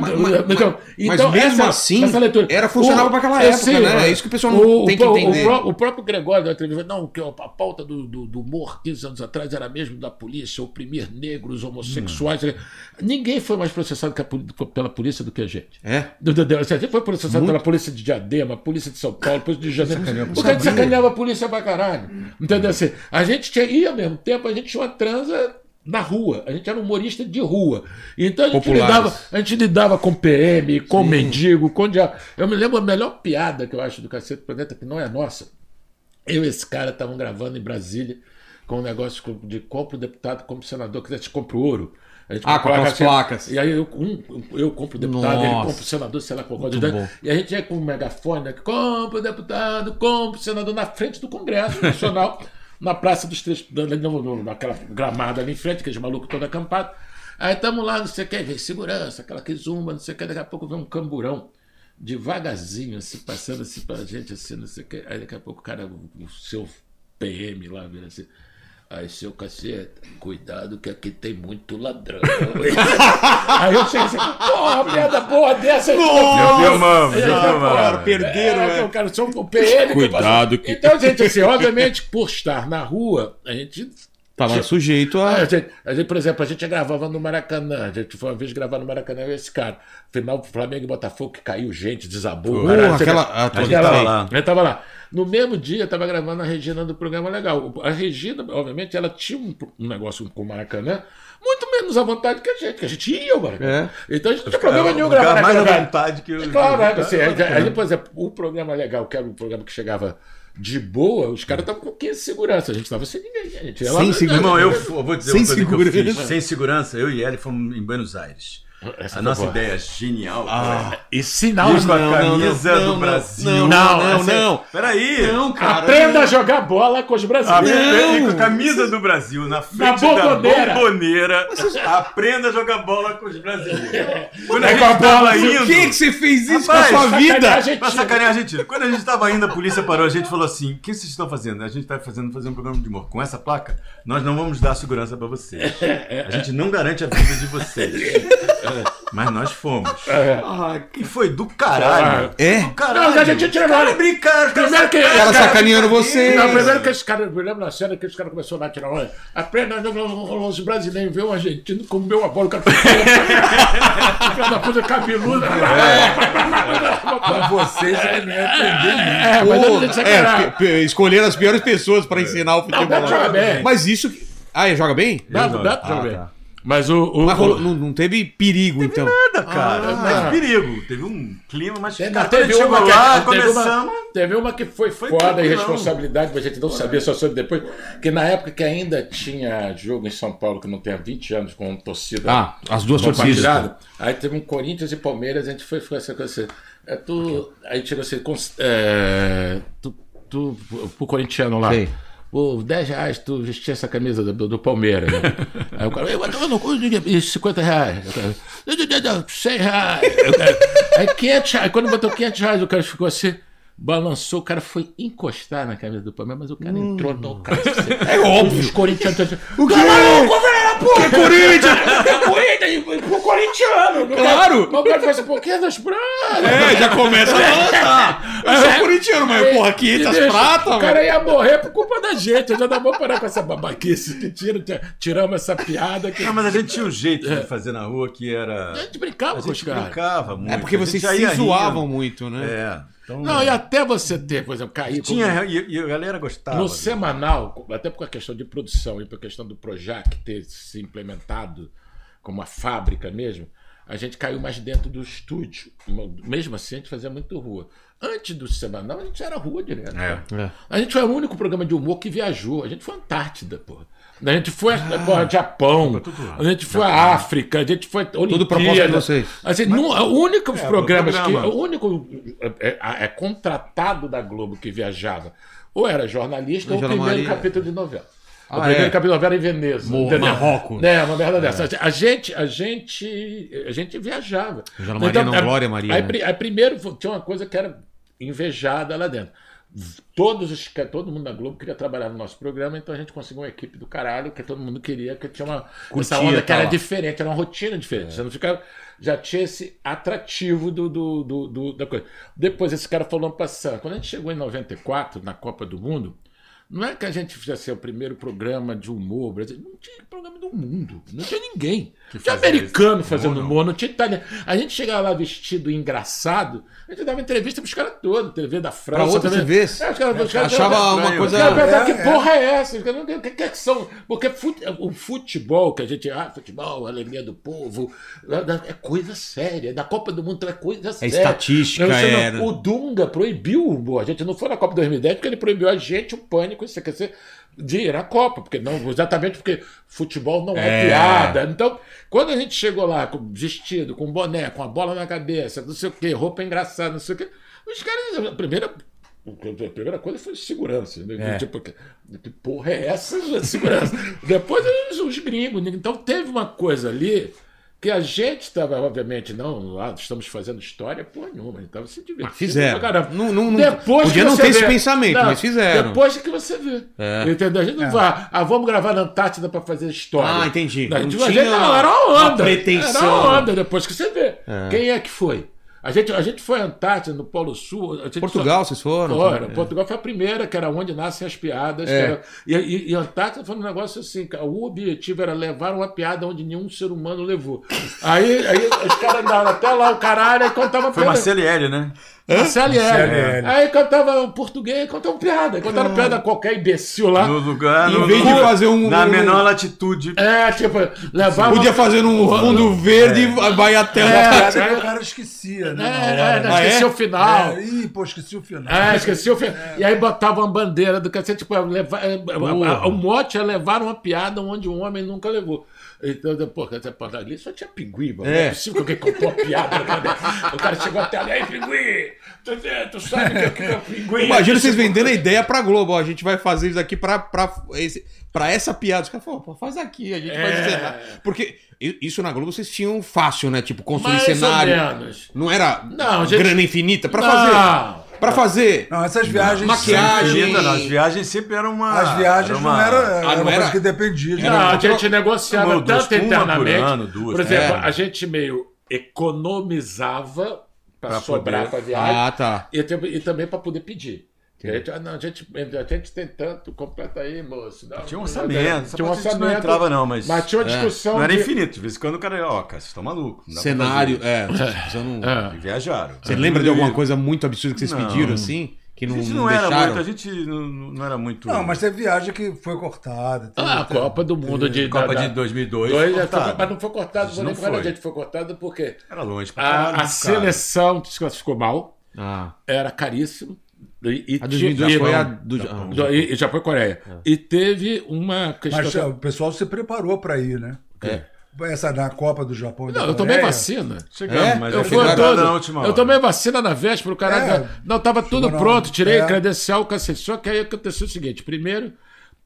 Mas- mas- então, mas então, mesmo essa- assim, essa leitura- era- funcionava pra aquela época, né? É isso que o pessoal não o- tem o que entender. O, o próprio Gregório da entrevista, não, que a pauta do, do, do humor 15 anos atrás era mesmo da polícia, oprimir negros, homossexuais. Ninguém foi mais processado a pela polícia do que a gente. É. Do- do- do- A gente foi processado pela polícia de Diadema, polícia de São Paulo, polícia de Janeiro. Porque a gente sacaneava a polícia pra caralho. Entendeu? Assim, a gente tinha, e ao mesmo tempo a gente tinha uma transa na rua. A gente era humorista de rua. Então a gente, Populares. lidava, a gente lidava com PM, com mendigo, com diabo. Eu me lembro a melhor piada que eu acho do Cacete do Planeta, que não é nossa. Eu e esse cara estavam gravando em Brasília com um negócio de compra o deputado, compra o senador, que a gente compra o ouro. A gente Ah, com aquelas assim, placas. E aí eu, um, eu compro o deputado, ele compra o senador, sei lá qual coisa. bom. E a gente ia com um megafone, né, compra o deputado, compra o senador na frente do Congresso Nacional, na Praça dos Três, naquela gramada ali em frente, aqueles malucos todo acampados. Aí estamos lá, não sei o que, vem segurança, aquela que zumba, não sei o que, daqui a pouco vem um camburão, devagarzinho, assim, passando assim pra gente, assim, não sei o que. Aí daqui a pouco o cara, o seu PM lá, vira assim. Aí, seu caceta, cuidado que aqui tem muito ladrão. Aí eu cheguei assim, porra, piada boa dessa. Já filmamos, já Cara, filmamos. perderam, é, é. o cara só o PM. que Cuidado passou. que- Então, gente, assim, obviamente, por estar na rua, a gente Tava sujeito a. a gente, a gente, por exemplo, a gente gravava no Maracanã. A gente foi uma vez gravar no Maracanã e esse cara. Final Flamengo e Botafogo que caiu gente, desabou. Aquela- a- a gente tava lá. A gente tava lá. No mesmo dia, eu tava gravando a Regina do programa Legal. A Regina, obviamente, ela tinha um, um negócio com o Maracanã muito menos à vontade que a gente, que a gente ia ao Maracanã. Então a gente não tinha problema nenhum O gravar mais à vontade que o. Claro, é, assim, por exemplo, o programa legal, que era um programa que chegava de boa, os caras estavam com 15 segurança. A gente estava sem ninguém. Gente ia lá- Sem segurança. Irmão, eu, eu vou dizer Sem uma coisa que eu segurança. fiz. Sem segurança, eu e ele fomos em Buenos Aires. Essa a nossa boa. ideia genial. Ah, cara. E sinal com a não, camisa não, não, do Brasil. não, Não, não, essa é- não. Peraí. Não, cara. Aprenda a jogar bola com os brasileiros. com a camisa do Brasil na frente bomboneira. da bomboneira. Aprenda a jogar bola com os brasileiros. Quando É a com a gente bola aí. Por indo. que, que você fez isso Rapaz, com a sua vida? Gente- Pra sacanear a Argentina. Quando a gente tava indo, a polícia parou, a gente falou assim: o que vocês estão fazendo? A gente tá fazendo, fazendo um programa de humor. Com essa placa, nós não vamos dar segurança pra vocês. A gente não garante a vida de vocês. Mas nós fomos. Ah, E foi do caralho. É? Do caralho. Não, a gente tirou Cara, nada. brincaram, Primeiro que-. Ela sacaneando vocês. Não, primeiro que esse cara, eu me lembro na cena que esse cara começou a tirar olha, Aprenda, os brasileiros vê um argentino comeu a bola, o cara. Filha da puta cabeluda. Pra vocês é não é aprender É, mas a gente é, pe- pe- escolheram as piores pessoas pra ensinar o futebol. Beto joga bem. Mas isso. que- Ah, ele joga bem? Não. dá pra Ah, jogar. Mas o. o, Mas o- não, não teve perigo, então. Nada, cara. Ah. mas perigo. Teve um clima, mas Teve, cara, teve uma que, lá, teve, começamos. uma, teve uma que foi, Foi foda e responsabilidade, mas a gente não sabia, só soube depois. Que na época que ainda tinha jogo em São Paulo, que não tem há 20 anos, com torcida. Ah, as duas torcidas. Aí teve um Corinthians e Palmeiras, a gente foi, foi essa coisa assim. É, tu, aí chegou assim, é, tu, tu, pro corintiano lá. Sei. Por 10 reais tu vestia essa camisa do, do Palmeiras. Né? Aí o cara, eu vou no cu, e 50 reais. Cara, "Não, não, não, 100 reais. Cara, aí 500 reais. Quando botou 500 reais, o cara ficou assim. Balançou, o cara foi encostar na camisa do Palmeiras, mas o cara entrou no cara. É óbvio. Os corintianos. O quê? Tá maluco? Porra, Corinthians! Corinthians, pro corintiano. Claro. Mas o cara fala assim, por que das pratas? É, já começa a balançar. Eu sou corintiano, mas porra, 500 deixa- pratas, O cara ia morrer por culpa da gente. Eu já não vou parar com essa babaquice que tira, tiramos essa piada. Que... Não, mas a gente tinha um jeito de fazer na rua que era. A gente brincava A com os gente caras. brincava muito. É porque a gente vocês se zoavam muito, né? É. Então, Não, e até você ter, por exemplo, cair tinha, e, e a galera gostava. no né? semanal, até por a questão de produção e por a questão do Projac ter se implementado como uma fábrica mesmo, a gente caiu mais dentro do estúdio. Mesmo assim, a gente fazia muito rua. Antes do semanal, a gente era rua direto. É. É. A gente foi o único programa de humor que viajou. A gente foi Antártida, porra. A gente foi ao Japão, a gente foi à África, a gente foi Olimpíada. proposta de vocês. Assim, nu- o único É, programas que. programa. O único é, é- é contratado da Globo que viajava ou era jornalista ou o Angela primeiro Maria. capítulo de novela. o Ah, primeiro é? capítulo de novela em Veneza. Mo- entendeu? Marrocos. É, uma merda dessa. A gente, a gente, a gente viajava. Angela Maria não, a- Glória Maria, Aí, né? aí primeiro tinha uma coisa que era invejada lá dentro. Todos os, todo mundo na Globo queria trabalhar no nosso programa, então a gente conseguiu uma equipe do caralho, que todo mundo queria, que tinha uma Curtia essa onda que era diferente, era uma rotina diferente. Você não ficava, já tinha esse atrativo do, do, do- do- da coisa. Depois esse cara falou passando. Quando a gente chegou em 94, na Copa do Mundo, não é que a gente fizesse o primeiro programa de humor brasileiro. Não tinha programa do mundo. Não tinha ninguém. Não tinha americano isso. fazendo humor, não tinha italiano. A gente chegava lá vestido engraçado, a gente dava entrevista pros caras todos, TV da França. Pra outras TV... É, os caras, os caras Achava uma coisa- perguntavam, É, que é. porra é essa? O que, que é que são? Porque fute- o futebol, que a gente. Ah, futebol, alegria do povo, é coisa séria. Na Copa do Mundo é coisa séria. estatística, Não, era. O Dunga proibiu o humor. A gente não foi na Copa 2010 porque ele proibiu a gente, o pânico, isso quer dizer, de ir à Copa. Porque não, exatamente porque futebol não é, É. piada. Então, quando a gente chegou lá com vestido, com boné, com a bola na cabeça, não sei o quê, roupa engraçada, não sei o quê, os caras, a primeira. A primeira coisa foi segurança. Né? É. Tipo, que, que porra é essa segurança? Depois os, os gringos. né? Então teve uma coisa ali que a gente estava, obviamente, não, lá estamos fazendo história, porra nenhuma, a gente estava se divertindo. Mas fizeram. caramba. Não- não- não- Depois podia não ter esse vê- pensamento, mas fizeram. Depois que você vê. É. Entendeu? A gente não vai, ah, vamos gravar na Antártida para fazer história. Ah, entendi. Não, a gente, Não a gente- não, era uma uma onda. pretensão. Era uma onda depois que você vê. Quem é que foi? A gente, a gente foi à Antártida, no Polo Sul. a gente Portugal, vocês foram? Fora. É. Portugal foi a primeira, que era onde nascem as piadas. É. que era- e, e, e Antártida foi um negócio assim, cara, o objetivo era levar uma piada onde nenhum ser humano levou. Aí, aí os caras andaram até lá, o caralho, aí contavam Foi L, né? Marcelo L. L. Aí cantava português, cantava piada. Cantava piada a qualquer imbecil lá. No lugar. Em no- vez de fazer um- Na um- menor latitude. É, tipo, levava. Podia fazer um fundo verde e vai até É. lá. Piada que o cara esquecia, né? É, na é, hora, não, esqueci é? o final. É, Ih, pô, esqueci o final. Ah, esqueci o final. E aí botava uma bandeira do cacete, tipo, levar, o mote é levar uma piada onde um homem nunca levou. Então, pô, ali só tinha pinguim, mano. Não é É. possível que alguém contou a piada. Né? O cara chegou até ali, aí, pinguim! Tu, tu sabe o que, que é pinguim? Imagina vocês vendendo a ideia pra Globo. Ó, a gente vai fazer isso aqui pra, pra, esse, pra essa piada. Os caras falam, pô, faz aqui, a gente É. faz encenar. Porque isso na Globo vocês tinham fácil, né? Tipo, construir Mais cenário. ou menos. Não era Não, gente- grana infinita. Pra Não. fazer. Pra fazer. Não, essas viagens. Maquiagem. Infinita, não. As viagens sempre eram uma. As viagens era uma- não era, era Ah, não uma era? coisa que dependia de Não, nada. a gente negociava Uma, duas, tanto uma por internamente. ano, duas. por exemplo, É. a gente meio economizava para Pra sobrar poder- para viagem. Ah, tá. E, e também para poder pedir. A gente, ah, não, a, gente, a gente tem tanto, completa aí, moço. Não, Tinha um não, orçamento. Tinha um orçamento. Não entrava, não, mas. Mas tinha uma discussão. Não era de- infinito. De vez em quando o cara, ó, cara, vocês estão malucos. dá pra Cenário. É. Você, não- É. Viajaram. você lembra de alguma coisa muito absurda que vocês Não. pediram assim? Que A não, gente não não, era muito, a gente não, não era muito. Não, mas teve viagem que foi cortada. Ah, a Copa do Mundo de. Copa da- de da- 2002. dois, foi é, foi- cortado. mas não foi nem não foi. gente, foi cortado porque Era longe a, a seleção se classificou mal, Ah. era caríssimo. E, e A 2002 tinha- foi a e- do. do- e, e já foi Coreia. E teve uma questão. Mas o pessoal se preparou para ir, né? É. Essa na Copa do Japão. da Não, eu tomei Coreia, vacina. Chegamos, É? mas Eu fui todo. na última Eu tomei vacina na véspera, o cara. É. Não, tava tudo pronto, tirei é. credencial, cacete. Só que aí aconteceu o seguinte: primeiro,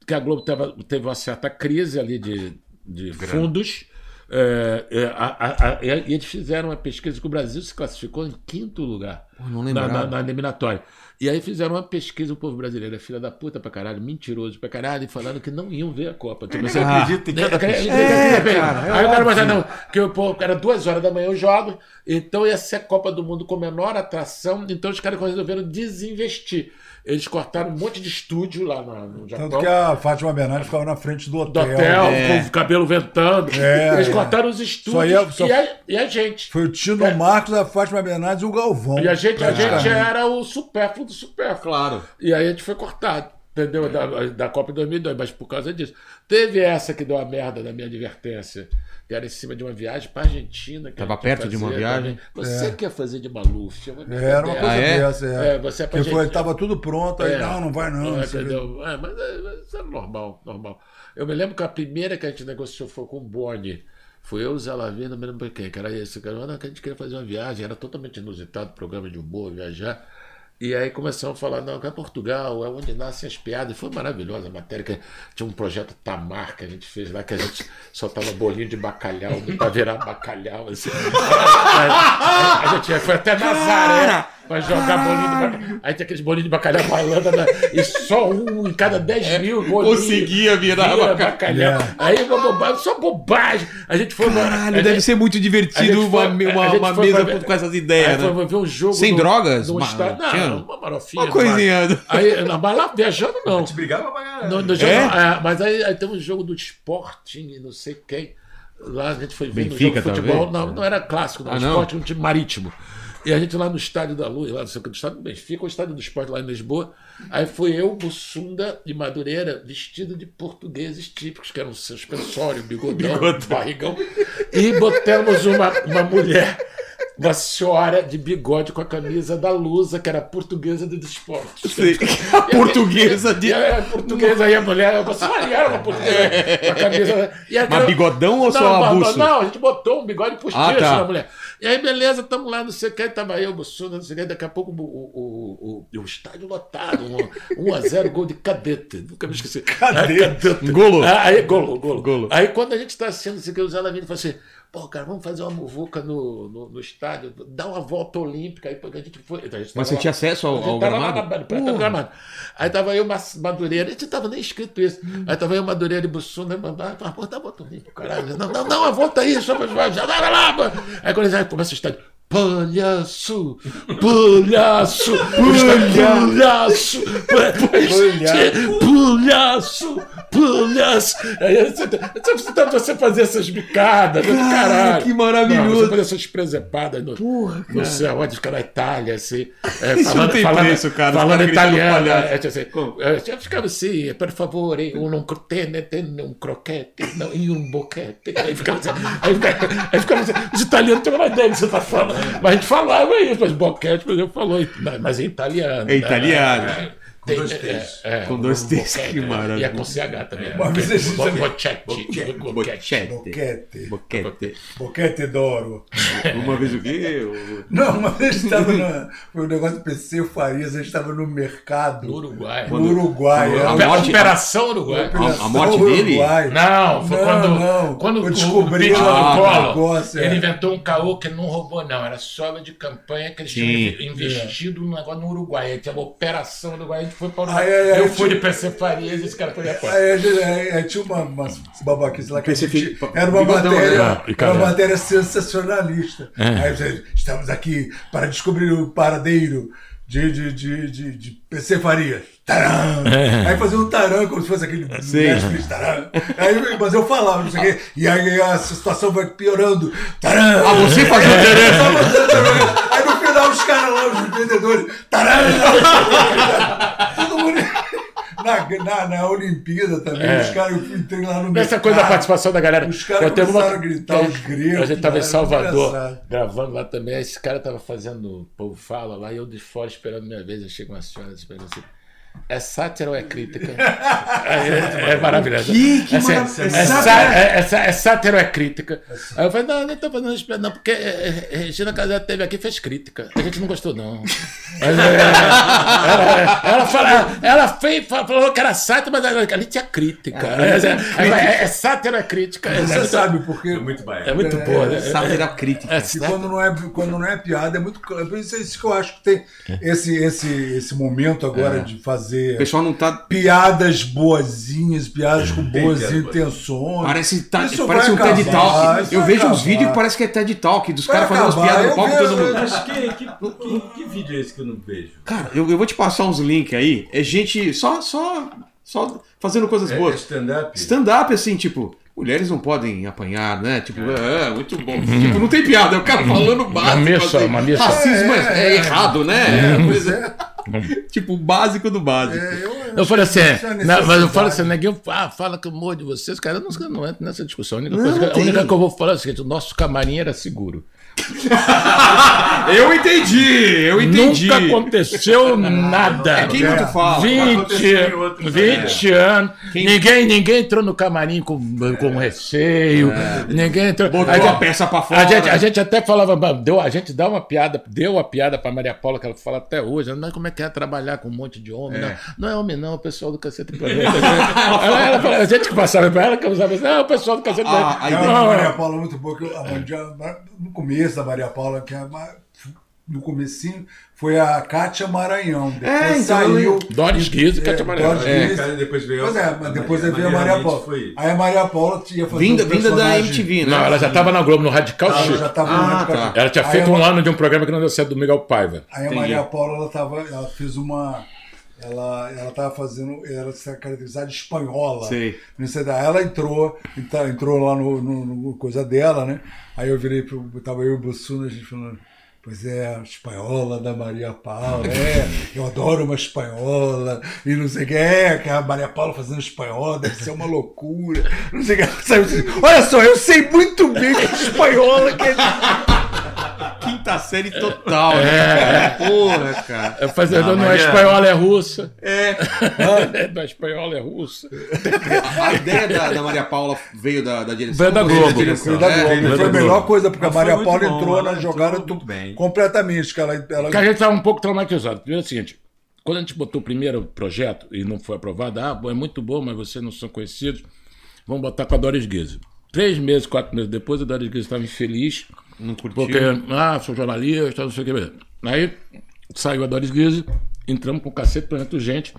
que a Globo tava, teve uma certa crise ali de, de fundos. é, é, a- a- a- e eles fizeram uma pesquisa que o Brasil se classificou em quinto lugar. não na, na, na eliminatória. E aí fizeram uma pesquisa, o povo brasileiro é filha da puta pra caralho, mentiroso pra caralho, e falando que não iam ver a Copa. Tipo, você Ah. acredita em cada É, cara, é Aí o cara mas não, que o povo, era duas horas da manhã os jogos, então ia ser a Copa do Mundo com menor atração, então os caras resolveram desinvestir. Eles cortaram um monte de estúdio lá no Japão. Tanto que a Fátima Bernardes ficava na frente do Do hotel. hotel, É. com o cabelo ventando. É, Eles é. cortaram os estúdios Só ia- só- e, a, e a gente. Foi o Tino É. Marcos, a Fátima Bernardes e o Galvão. E a gente, a gente era o supérfluo do supérfluo. Claro. E aí a gente foi cortado, entendeu? Da, da Copa de 2002, mas por causa disso. Teve essa que deu a merda da minha advertência, que era em cima de uma viagem pra Argentina. que Tava perto de uma viagem? também. Você quer fazer de Maluf? É, era uma coisa Ah, é? dessa, é. É, você é pra Que foi, tava tudo pronto, aí É. não, não vai não. É, não entendeu? É, mas é, mas isso é normal, normal. Eu me lembro que a primeira que a gente negociou foi com o Boni. Foi eu, o Zé Lavina, não me lembro quem, que era esse. Que era, não, que a gente queria fazer uma viagem, era totalmente inusitado, programa de humor, viajar. E aí começamos a falar, não, que é Portugal, é onde nascem as piadas. Foi maravilhosa a matéria, que tinha um projeto Tamar que a gente fez lá, que a gente soltava bolinho de bacalhau pra virar bacalhau. Assim. A, gente foi até Nazaré pra jogar bolinho de bacalhau. Aí tinha aqueles bolinhos de bacalhau bailando, né? e só um em cada 10 mil bolinhos. Conseguia virar Vira bacalhau. bacalhau. Aí uma bobagem, só bobagem. A gente foi. Caralho, deve gente- ser muito divertido uma, foi- uma, uma mesa ver- com essas ideias, Aí né? foi ver um jogo. Sem no- drogas? no Ma- uma marofinha. Uma coisinha. mar. Aí, não, mas lá viajando não. A gente brigava pra caralho. É? é, mas aí, aí tem um jogo do Sporting, não sei quem. Lá a gente foi ver no Benfica, jogo de futebol. talvez? Não, não era clássico, não. Ah? Sporting é um time marítimo. E a gente lá no Estádio da Luz, lá no centro do Estádio do Benfica, o Estádio do Esporte lá em Lisboa. Aí foi eu, Bussunda e Madureira, vestido de portugueses típicos, que eram suspensório, bigodão, barrigão. E botamos uma, uma mulher, uma senhora de bigode com a camisa da Lusa, que era portuguesa do esporte. Sei. A portuguesa de. Portuguesa aí, a mulher, você era uma portuguesa com a camisa. E a- Mas bigodão ou só não, abuso? Não, a gente botou um bigode postiço Ah, tá. na mulher. E aí, beleza, estamos lá, não sei o que, tava eu, Bussuna, não sei o que, daqui a pouco o, o, o, o estádio lotado, 1 um, a 0 gol de cadete, nunca me esqueci. Cadete. Golo. Ah, Aí, golo, golo. Golo. Aí quando a gente está assistindo, assim, que o Zé Lavini fala assim, pô, cara, vamos fazer uma muvuca no, no, no estádio, dá uma volta olímpica, aí porque a gente foi... a gente Mas você lá- tinha acesso ao, ao tava lá gramado? na- do gramado. Aí tava eu, Madureira, a gente tava nem escrito isso. Aí tava eu, Madureira e Bussuna, mandava, ah, pô, dá volta olímpica, caralho. Não, não, não, a volta aí, só pra já, lá, lá, lá. Aí quando eles começa o estádio, palhaço, palhaço, palhaço, palhaço, palhaço, palhaço. Aí você, você, você, você fazer essas bicadas, né, caralho. que maravilhoso. Não, você fazer essas presepadas no, no céu, onde fica na Itália, assim. É, Isso não tem preço, cara. Falando italiano. É, tipo assim, é, eu ficava assim, per favore, un non tenete un croquete, não, e um boquete. Aí ficava assim, aí ficava, aí ficava assim, os italianos tinham uma ideia do que você tá falando. Mas a gente falava isso, mas boquete, por exemplo, falou, mas em italiano. É italiano. né? Tem, dois é, T's. é, Com dois T's, que é, maravilha. E é com CH também. é. Boquete. Boquete. Boquete. Boquete. Boquete. Boquete d'oro. Uma vez o quê? O- Não, uma vez a gente estava no. Foi um negócio do PC Farias, a gente estava no mercado. No Uruguai. No Uruguai. Era a morte- Operação Uruguai. a- a morte dele? Uruguai. Não, foi Não, quando, não. quando Eu o o Collor, negócio, é. ele inventou um caô que não roubou, não. Era sobra de campanha que eles tinham investido no negócio no Uruguai. Aí tinha uma operação Uruguai, a gente foi para o Aí, aí, Eu fui tinha- de PC Farias e esse cara foi repórter. Aí, aí, tinha uma, uma babaquice lá que a PC gente, era uma matéria, né? Era uma matéria sensacionalista. Aí você, estamos aqui para descobrir o paradeiro de, de, de, de, de PC Farias. Taram! Aí fazia um taran como se fosse aquele Sim. Netflix, taran. Aí, mas eu falava, não sei o quê, e aí a situação vai piorando. Taran! Ah, você fazia o taran? Os caras lá, os vendedores. Todo mundo. Na, na, na Olimpíada também, os caras, eu entrei lá no Essa coisa da mercado. participação da galera. Os caras teve uma- começaram a gritar, os gregos, A gente tava em Salvador, engraçado. gravando lá também. Esse cara tava fazendo o povo fala lá, e eu de fora esperando minha vez. Eu chego uma senhora esperando assim. É sátira ou é crítica? é, é, é maravilhoso. Que- que é, maravilha. é, sátira? sá- é, é é sátira ou é crítica? Aí eu falei, não, não tô fazendo não, porque Regina Casé teve aqui e fez crítica. A gente não gostou, não. Mas, é, ela, ela, fala, ela fez, falou que era sátira, mas ali tinha crítica. É, é, é sátira crítica. É, Você muito- sabe, porque. É muito baia. é muito boa, né? Sátira crítica. E quando não, é, quando não é piada, é muito claro. Por isso é isso que eu acho que tem esse, esse, esse momento agora de O fazer pessoal não tá. piadas boazinhas, piadas com boas piada intenções. Parece, tá, Isso parece um TED Talk. Eu vejo uns vídeos que parece que é TED Talk, dos caras fazendo umas piadas no palco todo mundo. Mas que, que, que, que vídeo é esse que eu não vejo? Cara, eu, eu vou te passar uns links aí. É gente só, só, só fazendo coisas É, é boas. stand-up? Stand-up, assim, tipo, mulheres não podem apanhar, né? Tipo, é, muito bom. Tipo, não tem piada, é o cara falando básico. missa, assim. missa. Racismo é, é errado, né? É, Coisa- tipo, o básico do básico. É, eu, Eu falei assim, é na- mas eu falo assim, ninguém ah, fala que eu morro de vocês, cara, eu não, eu não entro nessa discussão. A única, Não, coisa que, não a única que eu vou falar é o seguinte: o nosso camarim era seguro. Eu entendi, eu entendi. Nunca aconteceu nada. É quem muito fala. 20, Aconteceu em outros 20 anos. Quem- Ninguém, ninguém entrou no camarim com, com receio. Ninguém entrou. Botou a, a gente, peça pra fora. a, gente, a gente até falava, "Bah, deu, a gente dá uma piada, deu a piada pra Maria Paula, que ela fala até hoje. Mas como é que é trabalhar com um monte de homem? Não, não é homem, não, é o pessoal do Cacete Planeta. ela, ela fala- a gente que passava pra ela, que usava assim, não, é o pessoal do Cacete Ah, Planeta. aí Tem tem- uma Não, Maria é. Paula muito boa, que eu, a no começo da Maria Paula, que é a no comecinho, foi a Kátia Maranhão. Depois É, então, saiu. Doris Guiz e Cátia É, Maranhão. Doris É. Guiz. Depois veio Pois é, mas depois aí veio a Maria Paula. Foi... Aí a Maria Paula ia fazer Vinda, um vinda da MTV, né? Não, ela já estava na Globo, no Radical Ela Chic. já estava Ah, no Radical tá. Ela tinha Aí feito a um ano de um programa que não deu certo do Miguel Paiva. Aí a Entendi. Maria Paula, ela, tava, ela fez uma. Ela, ela tava fazendo. Ela se caracterizada de espanhola. Sei. Não sei da- Ela entrou, então, entrou lá no, no- no coisa dela, né? Aí eu virei pro. Tava eu e o Bussuna, a gente falando. Pois é, a espanhola da Maria Paula, é, eu adoro uma espanhola, e não sei o que, é, que a Maria Paula fazendo espanhola deve ser uma loucura, não sei o que, sabe? Olha só, eu sei muito bem que espanhola que é Quinta série total, né? Porra, cara. É fazendo, não, mas é é- espanhola, é russa. É. não é espanhola, é russa. A ideia da, da Maria Paula veio da, da direção. Veio da ou Globo. Foi da É, Globo. veio foi da a melhor coisa, porque Mas a Maria foi Paula bom, entrou ela na jogada entrou tu- muito bem. completamente. Que ela, ela, Porque a gente estava um pouco traumatizado. Primeiro é o seguinte, quando a gente botou o primeiro projeto e não foi aprovado, ah, bom, é muito bom, mas vocês não são conhecidos, vamos botar com a Doris Guise. Três meses, quatro meses depois, a Doris Guise estava infeliz, Não curtiu. porque, ah, sou jornalista, não sei o que. Aí saiu a Doris Guise, entramos com o cacete planeta gente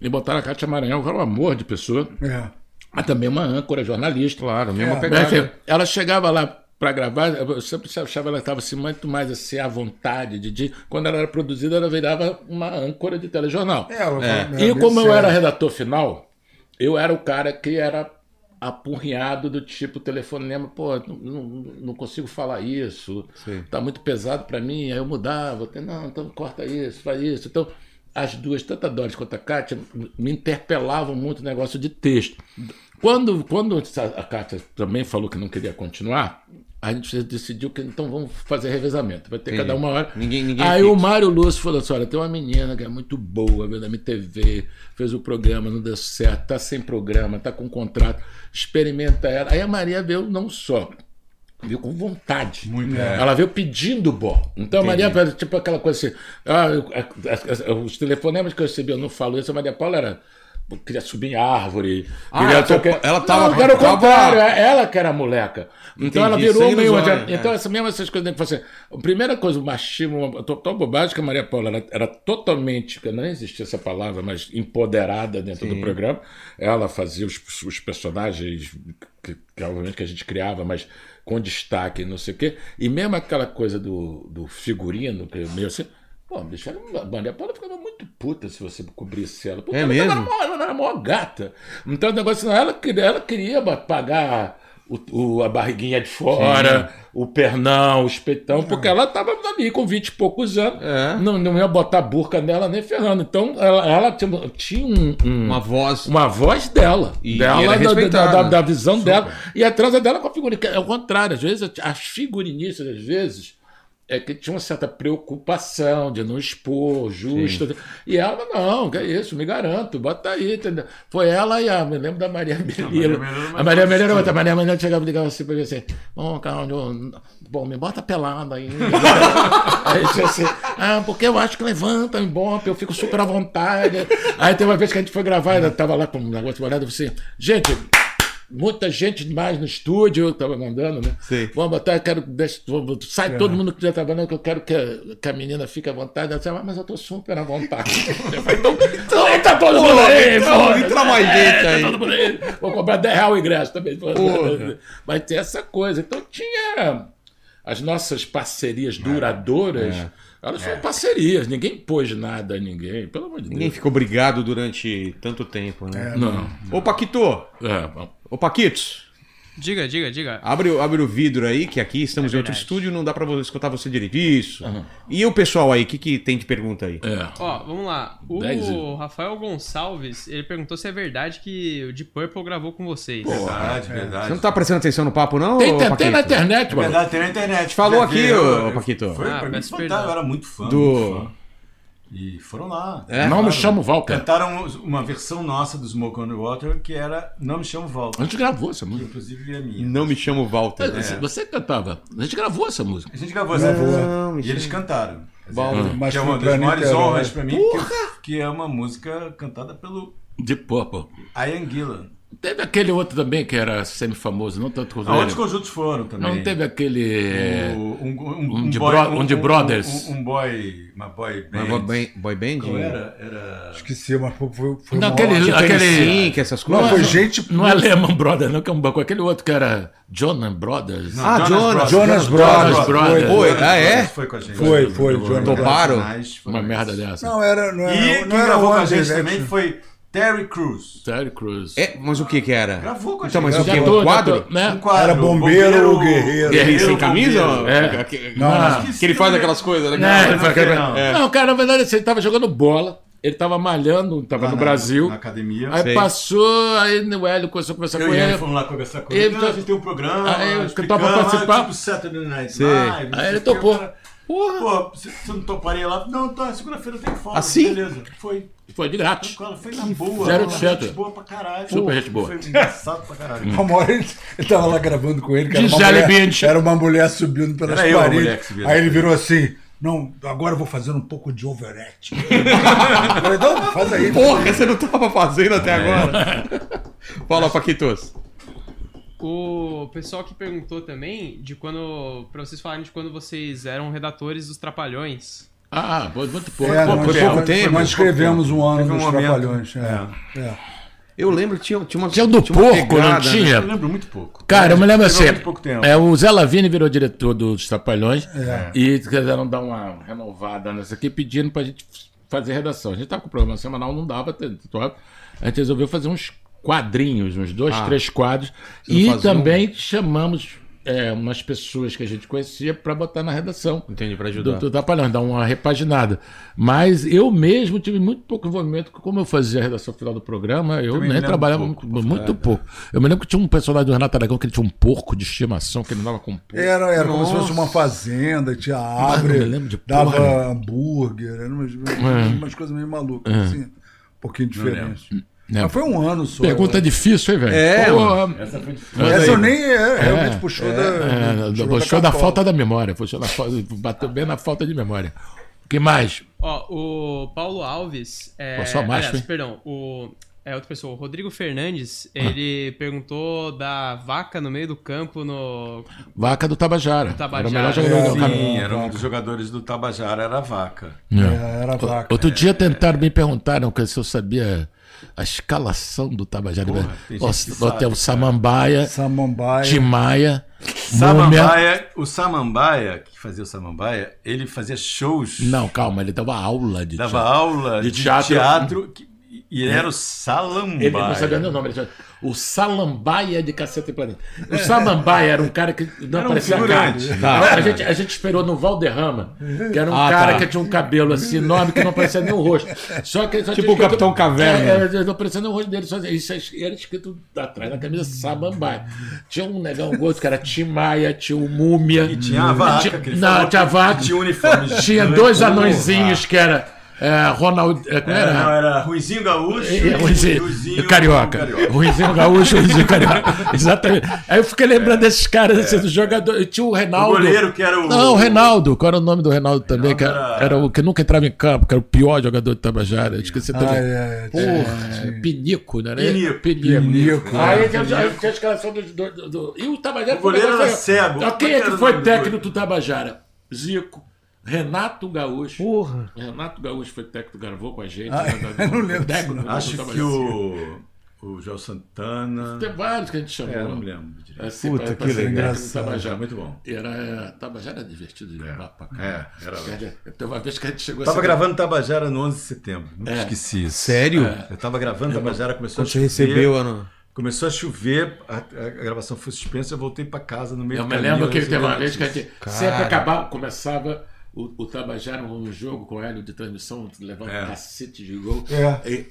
e botaram a Cátia Maranhão, que era um amor de pessoa, É. mas também uma âncora, jornalista. Claro, mesma É. Pegada. assim, ela chegava lá para gravar, eu sempre achava que ela estava assim, muito mais assim, à vontade. De, de- quando ela era produzida, ela virava uma âncora de telejornal. É, ela É. e como eu era redator final, eu era o cara que era apurriado do tipo telefonema, pô, não, não, consigo falar isso, Sim. tá muito pesado para mim, aí eu mudava, não, então corta isso, faz isso. Então, as duas, tanto a Doris quanto a Kátia, me interpelavam muito no negócio de texto. Quando, quando a Kátia também falou que não queria continuar, a gente decidiu que então vamos fazer revezamento. Vai ter Entendi. cada uma hora. Ninguém- ninguém Aí o Mário Lúcio falou assim: olha, tem uma menina que é muito boa, veio da MTV, fez o programa, não deu certo, tá sem programa, tá com contrato, experimenta ela. Aí a Maria veio não só. Veio com vontade. Muito, Ela veio pedindo bó. Então a Maria, tipo aquela coisa assim: ah, os telefonemas que eu recebi, eu não falo isso, a Maria Paula era. Queria subir em árvore. Ah, queria ela topa- quê. ela tava- Não, era o tava- contrário, é ela que era a moleca. Então ela Entendi, virou sangue meio. nos olhos, Então, é. essa mesma essas coisas que você. A primeira coisa, o machismo, total bobagem que a Maria Paula era, era totalmente, que não existia essa palavra, mas empoderada dentro do programa. Ela fazia os, os personagens que, que obviamente que a gente criava, mas com destaque, não sei o quê. E mesmo aquela coisa do, do figurino, que é meio assim. Pô, bicho, era a Maria Paula ficava muito puta se você cobrisse ela. Porque É ela mesmo? tava mó- ela era mó gata. Então o negócio não, ela queria, ela queria pagar o, o- a barriguinha de fora, o pernão, o espetão, porque ela estava ali com 20 e poucos anos. É. Não, não ia botar burca nela nem ferrando. Então ela, ela tinha, tinha um- um- Uma voz. uma voz dela, E- dela era da, da, da- da visão dela. E a transa dela com a figurinista. É o contrário, às vezes as figurinistas, às vezes, é que tinha uma certa preocupação de não expor, justo. E ela, não, que é isso, me garanto, bota aí, entendeu? Foi ela e a, me lembro da Maria Melilo. A Maria Melilo era outra, a Maria Melilo chegava e ligava assim pra mim assim, bom, Carlos, bom, me bota pelada aí. aí disse assim, ah, porque eu acho que levanta, embora, eu fico super à vontade. Aí tem uma vez que a gente foi gravar, eu tava lá com um negócio molhado, eu falei assim, gente, muita gente demais no estúdio, eu tava mandando, né? Sim. Vamos botar, eu quero. deixa- vou- sai todo mundo que já tá trabalhando, que eu quero que a, que a menina fique à vontade. Ela disse, "Ah, mas eu tô super à vontade. Eu falei, então, então entra todo mundo aí, então, entra mais gente aí. Mundo aí. Vou cobrar 10 reais o ingresso também. Porra. Mas tem essa coisa. Então tinha as nossas parcerias duradouras. Elas foram parcerias, ninguém pôs nada a ninguém, pelo amor de Ninguém Deus. ficou brigado durante tanto tempo, né? Não. Ô, Paquito! É. Ô, Paquitos! Diga, diga, diga. Abre, o- abre o vidro aí, que aqui estamos É em outro estúdio, não dá pra você escutar você direito. Isso. E o pessoal aí, o que, que tem de pergunta aí? é. Ó, vamos lá. O Dez. Rafael Gonçalves, ele perguntou se é verdade que o Deep Purple gravou com vocês. Verdade, Você verdade. não tá prestando atenção no papo, não? Tem, tem, tem na internet, É mano. verdade, tem na internet. Falou aqui, ô, Paquito. Foi Ah, pra mim fantástico, eu era muito fã. Do- muito fã. E foram lá. É? Não me chamo Walter. Cantaram uma versão nossa do Smoke on the Water que era Não Me Chamo A Walter. gente gravou essa Que música. inclusive é minha. Não me chamo Walter. Você- Você cantava. A gente gravou essa música. A gente gravou essa Não, música. E eles chamo- cantaram. Bom, mas que é uma das maiores Niterói. honras pra mim, porque, que é uma música cantada pelo De Purple. Ian Gillan. Teve aquele outro também que era semi-famoso, não tanto quanto Ah, outros conjuntos foram também. Não teve aquele. O- um, um, um de bro- um de Brothers. Um, um boy. Uma boy band. Mas boy, boy band? Qual era? Era. Esqueci, mas foi, foi, Não, uma aquele- ótima- Tipo aquele- Sync, essas Não, coisas? foi gente. Não é Lehman Brothers, não, que é um banco. Aquele outro que era Jonas Brothers. Ah, Jonas. Jonas Brothers. Brothers. Brothers. Foi, Foi, ah, é? Foi com a gente. Foi, foi, Jonas Toparam? Uma merda dessa. Não era. Não E era, quem não era gravou com a gente também foi Terry Crews. Terry Crews. É, mas o que que era? Gravou com a Então, gente. mas o que? tô- Um quadro? tô- né? Um quadro, Era bombeiro ou guerreiro? Guerreiro sem camisa? bombeiro. É. Que, Não, não. que ele faz aquelas coisas, né? Não, não faz não. É. Não, cara, na verdade, assim, ele tava jogando bola, ele tava malhando, tava Lá no na- Brasil. Na academia. Aí Sei. passou, aí o Hélio começou a conversar eu com ele ele. fomos lá conversar com Ele ele. Não, já- a gente tem um programa. Aí eu topava participar. Tipo Saturday Night. Live. não Aí ele topou. o cara, Pô, você você não toparia lá? Não, tá, segunda-feira tem folga. Assim? Beleza. Foi. Foi de grátis. Foi na boa. Zero de foi certo. gente boa pra caralho. Super gente boa. Foi engraçado pra caralho. Uma hora ele, ele tava lá gravando com ele, que era uma, Gisele mulher, Bündchen. era uma mulher subindo pelas Era eu a mulher paredes. que subia. Aí ele virou assim: Não, agora eu vou fazer um pouco de overact. eu falei, não, faz aí. Porra, você não tava fazendo até agora. Fala, Paquitos. O pessoal que perguntou também de quando. Pra vocês falarem de quando vocês eram redatores dos Trapalhões. Ah, foi muito pouco. É, pouco nós, pouco tempo, nós escrevemos um ano um dos momento. Trapalhões. É, é. Eu lembro que tinha, tinha uma. Tinha o do tinha porco, não pegada, né? tinha? Eu lembro muito pouco. Cara, eu me lembro assim. muito pouco tempo. É, o Zé Lavini virou diretor dos Trapalhões É. e quiseram dar uma renovada nessa aqui, pedindo pra gente fazer redação. A gente tava com programa semanal, não dava, ter- a gente resolveu fazer uns quadrinhos, uns dois, Ah. três quadros. E fazia um? também chamamos é, umas pessoas que a gente conhecia pra botar na redação. Entendi, pra Do, ajudar. do Trapalhões, dar uma repaginada. Mas eu mesmo tive muito pouco envolvimento, porque como eu fazia a redação final do programa, eu Também nem trabalhava pouco, muito, muito pouco. Eu me lembro que tinha um personagem do Renato Aragão que ele tinha um porco de estimação, que ele andava com um porco. Era, era como se fosse uma fazenda, tinha não árvore, lembro de dava porra. hambúrguer, eram umas, umas coisas meio malucas, assim, um pouquinho diferentes. Né? Mas foi um ano só. Pergunta difícil, hein, velho? É, Pô, Essa foi difícil. Essa eu nem é, realmente puxou da. é, tirou puxou da cartola. falta da memória. Puxou da falta, bateu bem na falta de memória. O que mais? Ó, o Paulo Alves. É, Pô, só macho, aliás, hein? perdão, o. É outra pessoa, o Rodrigo Fernandes, Ah. ele perguntou da vaca no meio do campo no. Vaca do Tabajara. Tabajara. Era o melhor jogador É, do Sim, era um dos jogadores do Tabajara, era a vaca. É, era vaca. Outro dia tentaram me perguntaram que se eu sabia a escalação do Tabajara. Porra, sabe, hotel. Samambaia, Samambaia. Timaya, Múmia. Samambaia, o Samambaia, que fazia o Samambaia, ele fazia shows, Não, calma, ele dava aula de dava teatro. aula De de, teatro. teatro, que- e ele era o Salambaia. Ele não sabia nem o nome. Ele o Salambaia de Caceta e Planeta. O Salambaia era um cara que não aparecia a cara. Tá. A, gente, a gente esperou no Valderrama, que era um Ah, cara tá. que tinha um cabelo assim enorme que não aparecia nem o rosto. Só que, só Tipo o Capitão Caverna. É, é, não aparecia nem o rosto dele. Só, isso era escrito atrás da camisa Samambaia. Tinha um negão gordo que era Tim Maia, tinha o Múmia. E tinha a vaca, Tinha- que ele Não, falou tinha a vaca. Tinha um uniforme. Tinha dois anõezinhos que era é, Ronald. É, como Era, era? não, era Ruizinho Gaúcho É, Ruizinho, Ruizinho carioca. Ruizinho gaúcho, Ruizinho carioca. Exatamente. Aí eu fiquei lembrando desses caras, assim, do jogador. Tinha o O Reinaldo. goleiro que era o... Não, o Reinaldo. Qual era o nome do Reinaldo também? Que era, era- o que nunca entrava em campo, que era o pior jogador de Tabajara. Eu Esqueci Ah, também. é, É, Pinico, né? Pinico. Pinico. Pinico, Aí é. tinha, a escalação do, do, do, E o Tabajara O goleiro era cego. Ah, Quem é é que foi o técnico do Tabajara? Zico. Renato Gaúcho. Porra. Renato Gaúcho foi técnico, gravou com a gente. Ah, né, eu não lembro técnico Acho que Tabajara. o... O João Santana... Tem vários que a gente chamou. É, não me lembro direito. Assim, Puta, pra- que engraçado. Tabajara. Muito bom. Era, é, Tabajara era divertido de levar pra cá. É, era... Teve uma vez que a gente chegou Tava assim- gravando Tabajara no 11 de setembro. Nunca É. esqueci isso. Sério? Eu tava gravando Tabajara, começou Quando a você chover. recebeu, Ana? Começou a chover, a, a gravação foi suspensa, eu voltei pra casa no meio Eu do me caminho, lembro que recebi teve uma a vez que a gente sempre acabava, começava o, o Tabajara um jogo com o Hélio de transmissão, levando É. cacete de gol. É. E,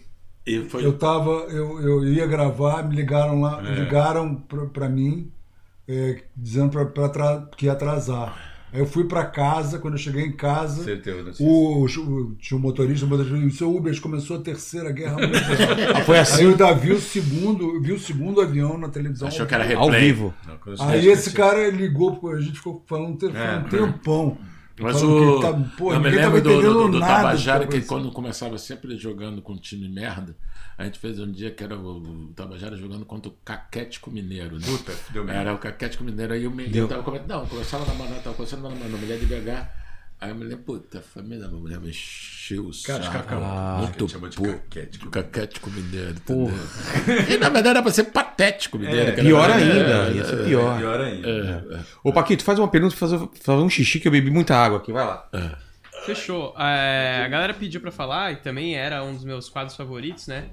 e foi. Eu tava, eu, eu ia gravar, me ligaram lá, É. ligaram pra, pra mim, é, dizendo pra, pra atra- que ia atrasar. Aí eu fui pra casa, quando eu cheguei em casa, o, o- tinha um motorista, o motorista disse, o seu Uber começou a terceira guerra mundial. Foi Aí assim, eu ainda vi o segundo, vi o segundo avião na televisão. Achou que era ao replay. vivo. Não, eu Aí esse cara ligou, a gente ficou falando um É. um tempão. Mas o. tá- pô, eu me lembro do, do, do Tabajara, que que quando começava sempre jogando com um time merda, a gente fez um dia que era o, o Tabajara jogando contra o Caquético Mineiro. Né? Puta, deu. Era o Caquético Mineiro. Aí eu me eu tava comentando, não, começava na manhã, tava começando na manhã, mulher de BH. Aí me lembro, puta, a família da minha mulher me encheu o Cara, saco. cara, muito pouco. caquético. Caquético Mineiro, entendeu? E na verdade era pra ser patético Mineiro. É, que era- Pior é, ainda, é, ia ser é, pior. Pior ainda. Ô, Paquito, faz uma pergunta pra fazer, fazer um xixi que eu bebi muita água aqui, vai lá. Fechou. É, a galera pediu pra falar, e também era um dos meus quadros favoritos, né?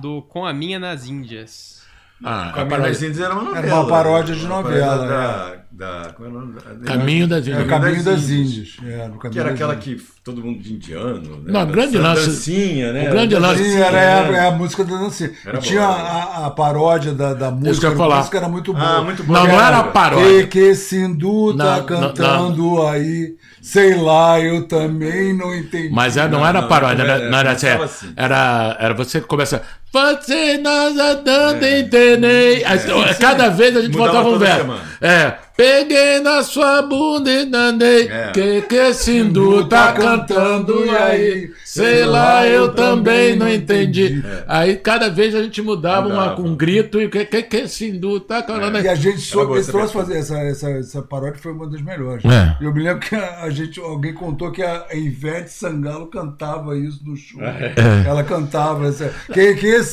Do Com a Minha nas Índias. Ah, a Caminho paródia- das Índias era uma novela. Era uma paródia de novela, paródia Da, da, como é o nome? Da- Caminho das É Índias. o Caminho das Índias. É, no Caminho Que era aquela que todo mundo de indiano. Né? Não, o grande lance- Dancinha, né? o grande lance- Sim, era é a, a música da dancinha. Era E tinha boa. a, a paródia da, da música. A música era muito boa. Ah, muito boa. Não, não era a paródia. que Sindu Não, tá não, cantando aí. Sei lá, eu também não entendi. Mas é, não, Não, era não, paródia, não era, era- não era, assim, assim. era, era você que começa. Você nós andando entendei. Aí, Cada vez a gente Mudava voltava um toda verso. semana. É. Peguei na sua bunda e andei. É. Que que Sindu tá cantando e aí? Sei lá, eu também não entendi. Aí cada vez a gente mudava uma, Mudava. um grito e que que, que Sindu tá cantando E a gente soube, esse troço fazer essa, essa, essa paródia foi uma das melhores. É. Eu me lembro que a, a gente, alguém contou que a Ivete Sangalo cantava isso no show. É. Ela cantava essa. Que que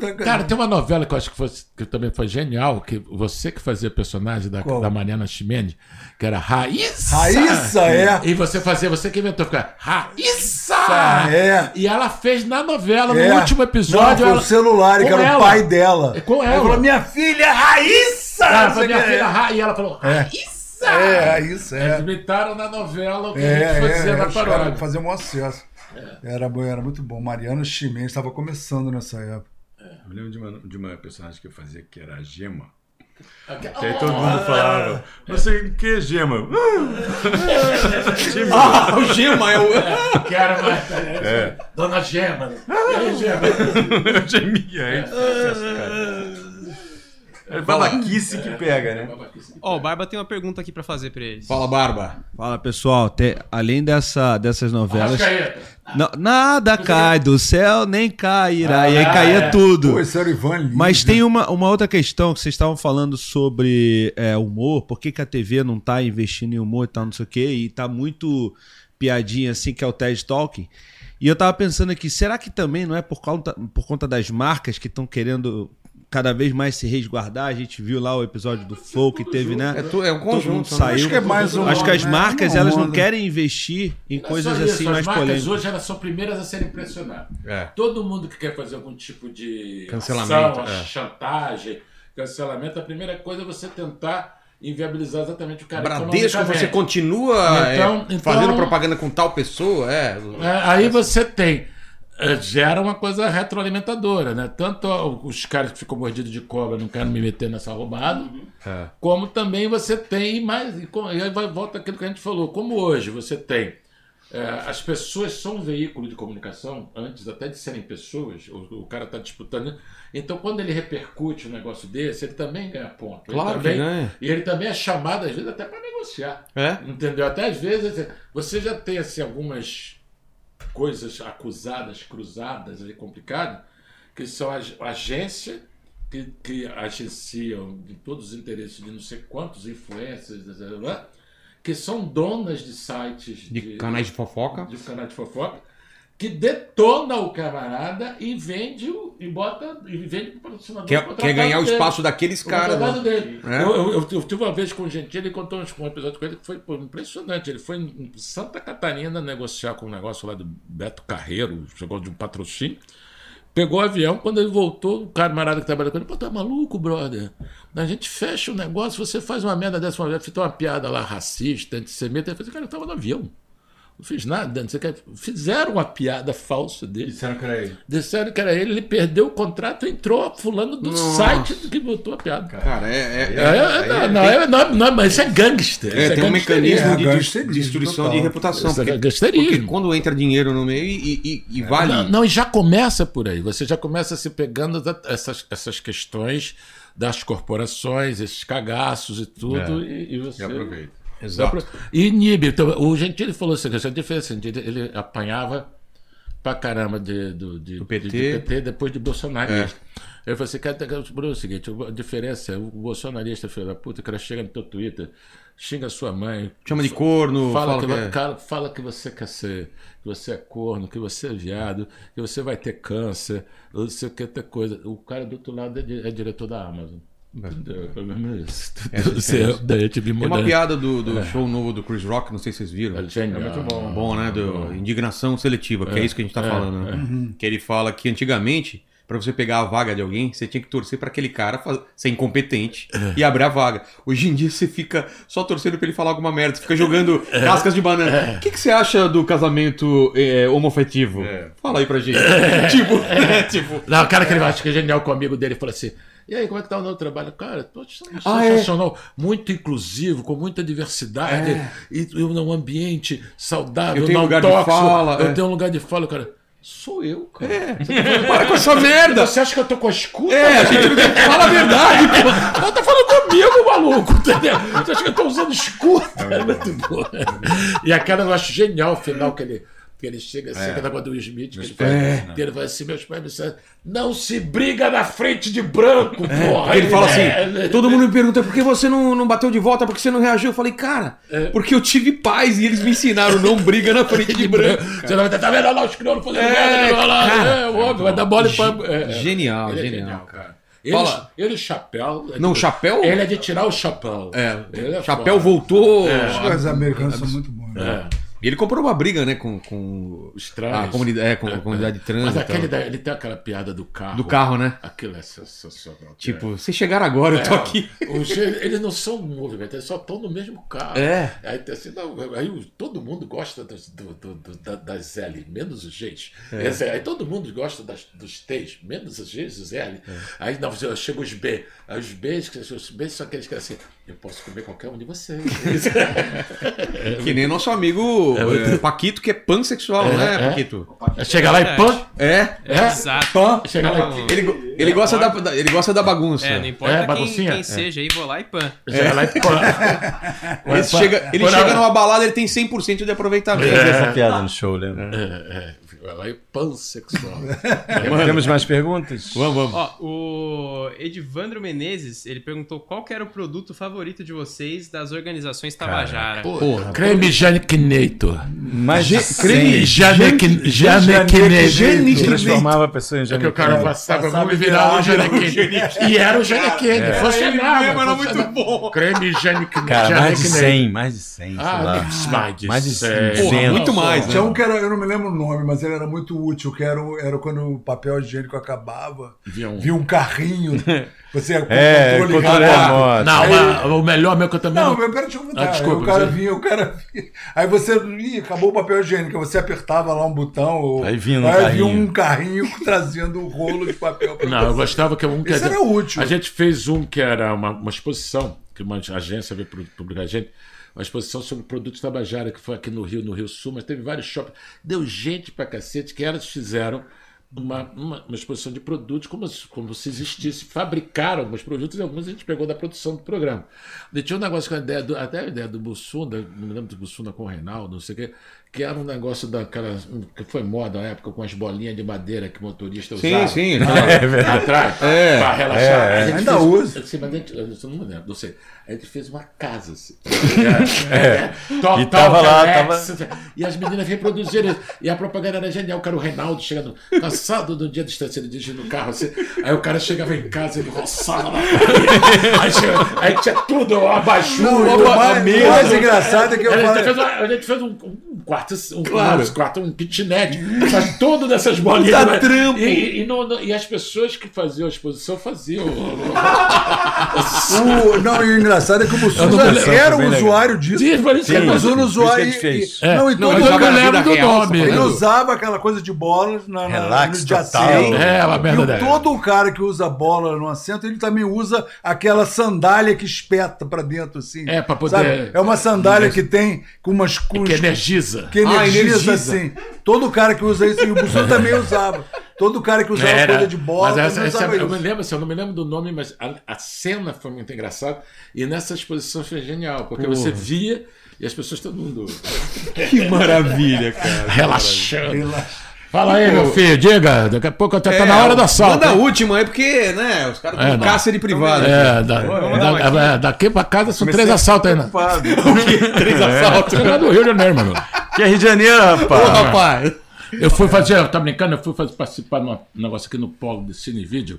tá? Cara, tem uma novela que eu acho que, foi, que também foi genial, que você que fazia personagem da, Qual? da Mariana Ximenes, que era Raíssa. Raíssa, é. E você fazia, você que inventou ficar Raíssa! é. E ela fez na novela, É. no último episódio. Não, foi o celular, que era ela. o pai dela. É, com Ela ela. falou, minha filha Raíssa! ela sei minha filha é. Ra, e ela falou Raíssa! É, Raíssa, é. Eles imitaram na novela o que a É, gente é, fazia é, na paródia. faziam um acesso. Era, bom, era muito bom. Mariana Chimenez estava começando nessa época. Eu lembro de uma, de uma personagem que eu fazia que era a Gema. Oh, Que aí todo mundo falava, não sei o que é Gema. Ah, o Gema é o. Que era mais. É. Dona Gema. aí, Gema? Gemia, é sucesso, cara. É babaquice que pega, né? Ó, o Barba tem uma pergunta aqui pra fazer pra eles. Fala, Barba. Fala pessoal, te- além dessa, dessas novelas. Arrascaeta. Não- nada cai do céu, nem cairá. e aí caía tudo. Pô, esse era o Ivan Lins. Mas tem uma, uma outra questão que vocês estavam falando sobre é, humor, por que, que a TV não tá investindo em humor e tal, não sei o quê, e tá muito piadinha assim, que é o TED Talking. E eu tava pensando aqui, será que também não é por conta, por conta das marcas que estão querendo cada vez mais se resguardar. A gente viu lá o episódio do Flow que teve, né? É, tu- é um Todo mundo conjunto. né? saiu. Acho que é mais um- Acho que as né? marcas, elas não querem investir em Não é coisas isso, assim as mais marcas polêmicas. hoje elas são primeiras a serem pressionadas. É. Todo mundo que quer fazer algum tipo de Cancelamento, ação, é. chantagem, cancelamento, a primeira coisa é você tentar inviabilizar exatamente o cara. Bradesco, você continua Então- é, então- fazendo propaganda com tal pessoa, é. É, aí você tem. É, Gera uma coisa retroalimentadora, né? Tanto os caras que ficam mordidos de cobra, não quero me meter nessa roubada, É. como também você tem mais. E e aí volta aquilo que a gente falou. Como hoje você tem. é, as pessoas são um veículo de comunicação, antes até de serem pessoas, o, o cara está disputando. Então, quando ele repercute um negócio desse, ele também ganha ponto. Ele Claro que também, ganha. E ele também é chamado, às vezes, até para negociar. É? Entendeu? Até às vezes você já tem assim, algumas coisas acusadas, cruzadas, ali, complicadas, que são as agência que, que agenciam de todos os interesses de não sei quantos influencers, blá, blá, blá, que são donas de sites De canais de fofoca. de canais de fofoca, que detona o camarada e vende o, e bota e vende pro patrocinador. Quer, quer ganhar o dele. espaço daqueles O caras. né? É. Eu, eu- eu- eu tive uma vez com o Gentili, ele contou um episódio com ele que foi pô, impressionante. Ele foi em Santa Catarina negociar com um negócio lá do Beto Carreiro, chegou de um patrocínio. Pegou o avião, quando ele voltou, o camarada que trabalha com ele, pô, tá maluco, brother? A gente fecha o negócio, você faz uma merda dessa, uma vez, fez uma piada lá racista, antissemita. Ele falou, cara, eu tava no avião. Não fiz nada, não sei o que. Fizeram uma piada falsa dele. Disseram que era ele. Disseram que era ele, ele perdeu o contrato, entrou fulano do Nossa. site que botou a piada. Cara, é. é- É, é, não, é, não, mas isso é gangster. é, isso tem um mecanismo É, de destruição total. de reputação. Isso é gangsterismo. porque quando entra dinheiro no meio e, e- e vale. Não, não, e já começa por aí. Você já começa se pegando da- essas, essas questões das corporações, esses cagaços e tudo, e, e você. Exato. E inibe. Então, o Gentili falou assim: a diferença, ele, apanhava pra caramba de, do, de, Do PT. de- de PT depois de bolsonarista. Eu falei assim, cara, Bruno, é o seguinte, a diferença é o bolsonarista, filho da puta, o cara chega no teu Twitter, xinga sua mãe. Chama de corno, Fala, fala que, que é- cara, fala que você quer ser, que você é corno, que você é viado, que você vai ter câncer, não sei o que, ter coisa. O cara do outro lado é, é diretor da Amazon. Entendeu? É mesmo isso. Essa Você- diferença. daí eu tive Tem uma piada do, do show novo do Chris Rock, não sei se vocês viram. É genial. muito bom. Bom, né? Do indignação seletiva, que é, isso que a gente tá falando. né? Que ele fala que antigamente, pra você pegar a vaga de alguém, você tinha que torcer pra aquele cara ser incompetente e abrir a vaga. Hoje em dia você fica só torcendo pra ele falar alguma merda, você fica jogando cascas de banana. O que, que você acha do casamento é, homofetivo? Fala aí pra gente. tipo, né? tipo. Não, o cara que ele acha que é genial com o amigo dele falou assim. E aí, como é que tá o novo trabalho? Cara, tô Ah, é? sensacional, muito inclusivo, com muita diversidade, É. e, e um ambiente saudável, Eu tenho não lugar de tóxico. fala, Eu é. tenho um lugar de fala, cara. Sou eu, cara. Para com essa merda! Você acha que eu tô com a escuta? É, a gente falar a verdade, pô. Ela tá falando comigo, maluco, entendeu? Você acha que eu tô usando escuta? É muito bom. E a cara eu acho genial o final que ele. Que ele chega assim, que é. do Will Smith, que ele, fala, que ele fala assim, meus pais me disseram, não se briga na frente de branco, porra. Aí ele fala assim: É, todo mundo me pergunta por que você não, não bateu de volta, por que você não reagiu? Eu falei, cara, porque eu tive paz e eles me ensinaram, não briga na frente de branco. Você não vai tá vendo lá os crioulos fazendo É, merda, vai lá, cara. é, óbvio, vai dar bola e. É, é. Genial, é genial. cara. Ele, Fala. ele chapéu. é Não, de- chapéu? Ele é de tirar o chapéu. É, Ele é Chapéu foda. voltou. Os americanos são muito bons. né? É. E ele comprou uma briga, né, com, com Os trans. a comunidade, é, com a comunidade trans. Mas aquele da, ele tem aquela piada do carro. Do carro, né? Aquilo é sensacional. Tipo, vocês chegaram agora, eu tô É, aqui. os- eles não são um movimento, eles só estão no mesmo carro. É. Aí, assim, não, aí todo mundo gosta das, do- do- do- da- das L, menos os Gs. É. Aí todo mundo gosta das, dos T's, menos os Gs os L. É. Aí não, chega os B. Aí os Bs, que- os Bs são aqueles que assim, eu posso comer qualquer um de vocês. Que nem nosso amigo é, Paquito, que é pansexual, né, é. Paquito? chega lá e pã. É. É, Exato. Pã. chega lá e Ele, ele, gosta da, da- ele gosta da bagunça. É, não importa É, quem, quem É. seja aí, vou lá e pan. chega lá e pã. Esse chega, ele chega numa balada, ele tem 100% de aproveitamento. Fiz essa piada no show, lembra? É, é, vai lá e pansexual. Temos mais perguntas? Vamos, vamos. Ó, o Edivandro Menezes, ele perguntou qual que era o produto favorito de vocês das organizações Tabajara. Porra. Creme Janequinator. Mais Creme Janequinator. Transformava a pessoa em É que o cara Janequinator. passava a mão Passava virava virar o Ah, Genequine. E era o Genequine. Funcionava. mesmo, era funcionava. muito bom. Creme Genequine. Cara, mais de Genequine. 100, mais de 100, sei Ah, mais de Mais de 100. 100. Porra, muito mais, né? Tinha um que era, eu não me lembro o nome, mas ele era muito útil, que era, o- era quando o papel higiênico acabava, Via um- um carrinho, você É, controle controle remoto. remoto. Não, O melhor meu que eu também Não, não... mas pera, deixa eu contar. Ah, desculpa, Aí o cara você- vinha, o cara vinha. Aí você. Ih, acabou o papel higiênico. Aí você apertava lá um botão. Ou, Aí vinha um aí carrinho. um carrinho trazendo um rolo de papel pra Não, eu você. gostava que um que Esse a era útil. A gente fez um que era uma, uma exposição, que uma agência veio publicar a gente, uma exposição sobre produtos Tabajara, que foi aqui no Rio, no Rio Sul, mas teve vários shoppings. Deu gente pra cacete que elas fizeram uma, uma, uma exposição de produtos como, se- como se existisse, fabricaram alguns produtos e alguns a gente pegou da produção do programa. E tinha um negócio com a ideia, do, até a ideia do Bussunda, não me lembro do Bussunda com o Reinaldo, não sei o quê, que era um negócio daquela, que foi moda na época, com as bolinhas de madeira que o motorista Sim, usava. sim. Ah, Atrás, É. pra relaxar. É, A gente ainda fez- usa. Assim, mas a gente, eu não me lembro, não sei. A gente fez uma casa assim. É. Total E tava lá, relax. E as meninas reproduziram isso. E a propaganda era genial. O cara, o Reinaldo, chegando cansado do dia de distância, ele dirigindo o carro assim. Aí o cara chegava em casa, ele roçava na parede. aí, chegava- aí tinha tudo, abaixou. Não, a o mais, mais engraçado é que eu A gente, falo. fez, uma- a gente fez um, um quarto, um, Claro. um quarto, um kitnet, faz tudo dessas bolinhas. Dá né? trampo. E, e, não- não- e as pessoas que faziam a exposição faziam. O, não, e o engraçado é que o não lembro, era um usuário disso. Sim, no por isso que usuário. e- Não, e Não, todo mas eu me lembro do real, nome. Ele usava aquela coisa de bolas na, na, Relax no total. assento. É, uma merda E todo o cara que usa bola no assento, ele também usa aquela sandália que espeta pra dentro, assim. É, pra poder- Sabe? É uma sandália que tem com umas... Com Que energiza. Que energiza, Ah, energiza. assim. Todo cara que usa isso, e o Busson também usava. Todo cara que usava Era. coisa de bola mas essa, essa- eu me lembro, assim, eu não me lembro do nome, mas a, a cena foi muito engraçada. E nessa exposição foi genial, porque você via e as pessoas, todo mundo Que maravilha, cara. relaxando. Fala aí, meu filho, diga. Daqui a pouco até tá na hora do assalto. Manda a última aí, porque, né, os caras É, estão não. cárcere privado. É, da- da- uma é, daqui pra casa são três assaltos aí, né? Três assaltos. Você é lá do Rio de Janeiro, mano. Que é Rio de Janeiro, Ô, rapaz. rapaz. Eu fui fazer, eu tô brincando, eu fui fazer, participar de um negócio aqui no polo de Cine Vídeo.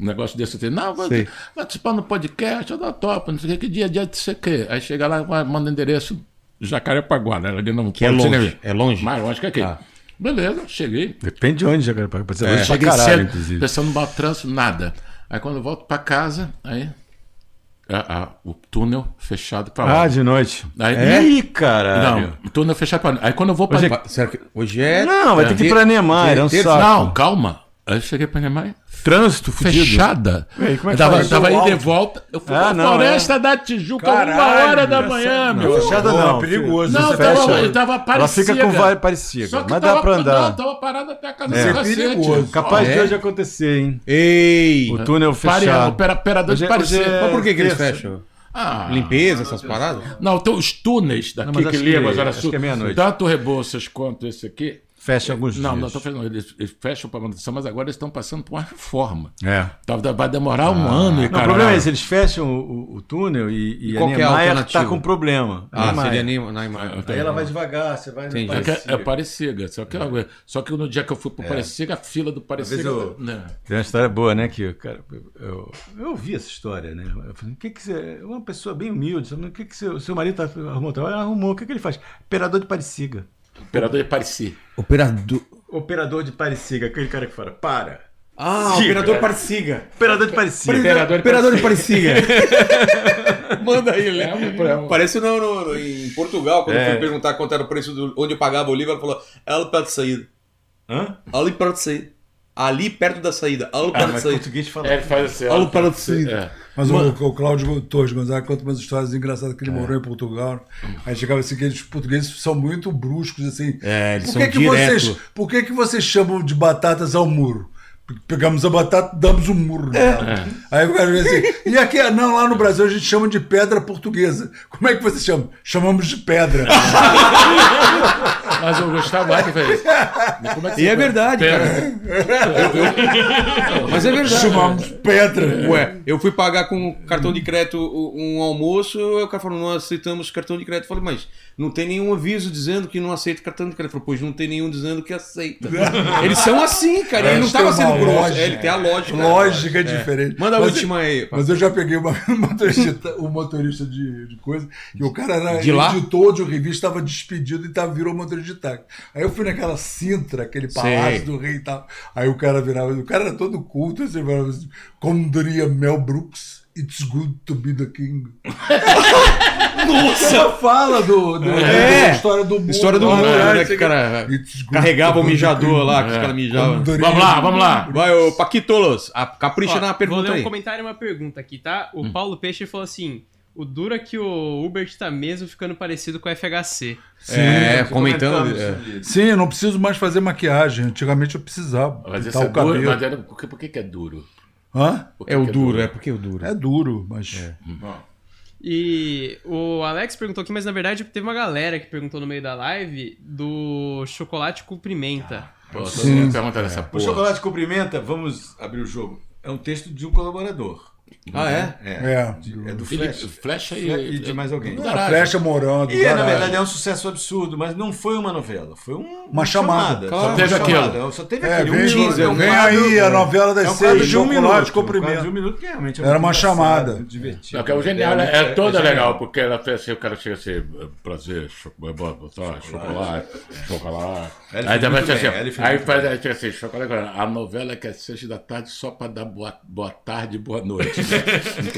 Um negócio desse, eu falei, não, vou Sei. participar no podcast, eu dou topa, não sei o que, que dia, dia de sei o quê. Aí chega lá, manda endereço Jacarepaguá, né? Ali no Que é de longe. É longe. Mais longe que aqui. Ah. Beleza, cheguei. Depende de onde, Jacaré. Pode ser longe pra Cheguei caralho, cedo, inclusive. pensando no trânsito, nada. Aí quando eu volto pra casa, aí. a- a- o túnel fechado pra Ah, lá. de noite. Aí, Ih, caralho. Não, o túnel fechado pra lá. Aí quando eu vou pra. Pa- Será que hoje é. Não, vai ter que ir pra Neymar, é um. Não, calma. Aí eu cheguei pra minha mãe, Trânsito fudido. fechada. Aí, como é eu que tava, faz? tava Seu de volta. Eu fui Ah, pra não, Floresta da Tijuca, uma Caralho, hora da manhã, Não, meu. fechada não. perigoso. Não, Você tava, fecha- eu tava Ela parecida. fica com vai parecida, Só que mas tava, dá pra andar. Não, tava parada até a casa É. do cacete. perigoso. Capaz É? de hoje acontecer, hein? Ei! O túnel Pare- fechado. opera- Operador Hoje de é- parecer. é- Mas por que, que eles fecham? Ah, Limpeza, essas paradas? Não, tem os túneis daqui Não, que ligam que- a Zona acho Sul. é. Tanto o Rebouças quanto esse aqui. Fecha alguns Não, dias. não, tô falando, eles, eles fecham para manutenção, mas agora eles estão passando por uma reforma. É. Tá- Vai demorar um ano e Não, o cara. problema é esse, eles fecham o, o- o túnel e, e, E a é Niemeyer alternativa? tá com problema. Ah, Niemeyer. seria Neymar. Neymar. Aí ela vai devagar, você vai... Entendi. É, que é, é Parecida. Só que, só que no dia que eu fui pro Parecida, a fila do Parecida. eu- né? Tem uma história boa, né? Que, cara, eu, eu, ouvi essa história, né? Eu falei, o que que você. Uma pessoa bem humilde, sabe? o que que seu, seu marido tá, arrumou trabalho? Ah, Arrumou, o que que ele faz? Operador de Pareciga. Operador de Parecida. Operador. Operador de Pareciga, aquele cara que fala, para. Ah, Siga. operador Pareciga. Operador de Pareciga. Operador de Operador de Pareciga. Manda aí, Léo. Parece no, no- no- em Portugal, quando É. eu fui perguntar quanto era o preço do, onde eu pagava o livro, ela falou, ali perto da saída. Hã? Ali da saída. Ali perto da saída. Ali Ah, perto da mas saída. português fala. É, faz assim. ó. Olha o para de saída. É. Mas o, o Cláudio Torres Gonzaga conta umas histórias engraçadas que ele morou em Portugal. Aí chegava assim, que os portugueses são muito bruscos, assim. É, eles por são que, que direto. vocês Por que, que vocês chamam de batatas ao muro? Pegamos a batata damos um murro É. Aí o cara diz assim, e aqui, não, lá no Brasil a gente chama de pedra portuguesa. Como é que vocês chamam? Chamamos de pedra. Mas o Gustavo Aire fez. Como é que E é verdade, Pera. Mas é verdade. Chamamos pedra. Ué, eu fui pagar com cartão de crédito um almoço, o cara falou, não aceitamos cartão de crédito. Eu falei, mas não tem nenhum aviso dizendo que não aceita cartão de crédito. Eu falei, pois não tem nenhum dizendo que aceita. Eles são assim, cara, e não estava sendo grosso. É, ele tem a lógica. Lógica diferente. Manda a Mas- última aí. Mas eu já peguei uma, um motorista, um motorista de, de coisa, e o cara era De lá? editor de um revista, estava despedido e tava, virou motorista de táxi. Aí eu fui naquela Sintra, aquele palácio Sei. do rei e tal. Aí o cara virava, o cara era todo culto, assim, falava assim, como diria Mel Brooks, it's good to be the king. Nossa! fala do, do, É. da história do mundo. História do lá, mundo, lá, né? sei Que o cara carregava o mijador lá, que os caras mijavam. Vamos lá, vamos lá. Vai, ô Paquitolos, a- capricha Ó, na vou pergunta ler um aí. comentário e uma pergunta aqui, tá? Hum. O Paulo Peixe falou assim: o dura que o Uber tá mesmo ficando parecido com o FHC. É, comentando. É. Sim, eu não preciso mais fazer maquiagem. Antigamente eu precisava. Mas pintar esse é o duro, cabelo. mas era- por que, por que é duro? Hã? É o que duro, é porque é o duro. É duro, mas. E o Alex perguntou aqui, mas na verdade teve uma galera que perguntou no meio da live do chocolate com pimenta. Pô, mundo pergunta dessa O porra. chocolate cumprimenta, vamos abrir o jogo. É um texto de um colaborador. Ah, é? É. É. É do Flash. Flecha e, E de mais alguém. A Garagem. flecha morando. E na garagem. verdade é um sucesso absurdo, mas não foi uma novela, foi um- Uma chamada. Só Só teve aquilo. Só teve É, aquele vem, teaser, um vem aí a novela das é um seis, de um chocolate minuto. com um quadro pimenta. de um minuto que realmente é Era uma chamada. divertido. Não, que é o genial, né? É, é, toda é legal, porque ela fez assim, o cara chega assim, prazer, cho- botar chocolate, chocolate. Ele Aí assim, aí faz assim, chocolate, a novela que é seis da tarde só pra dar boa, boa tarde e boa noite.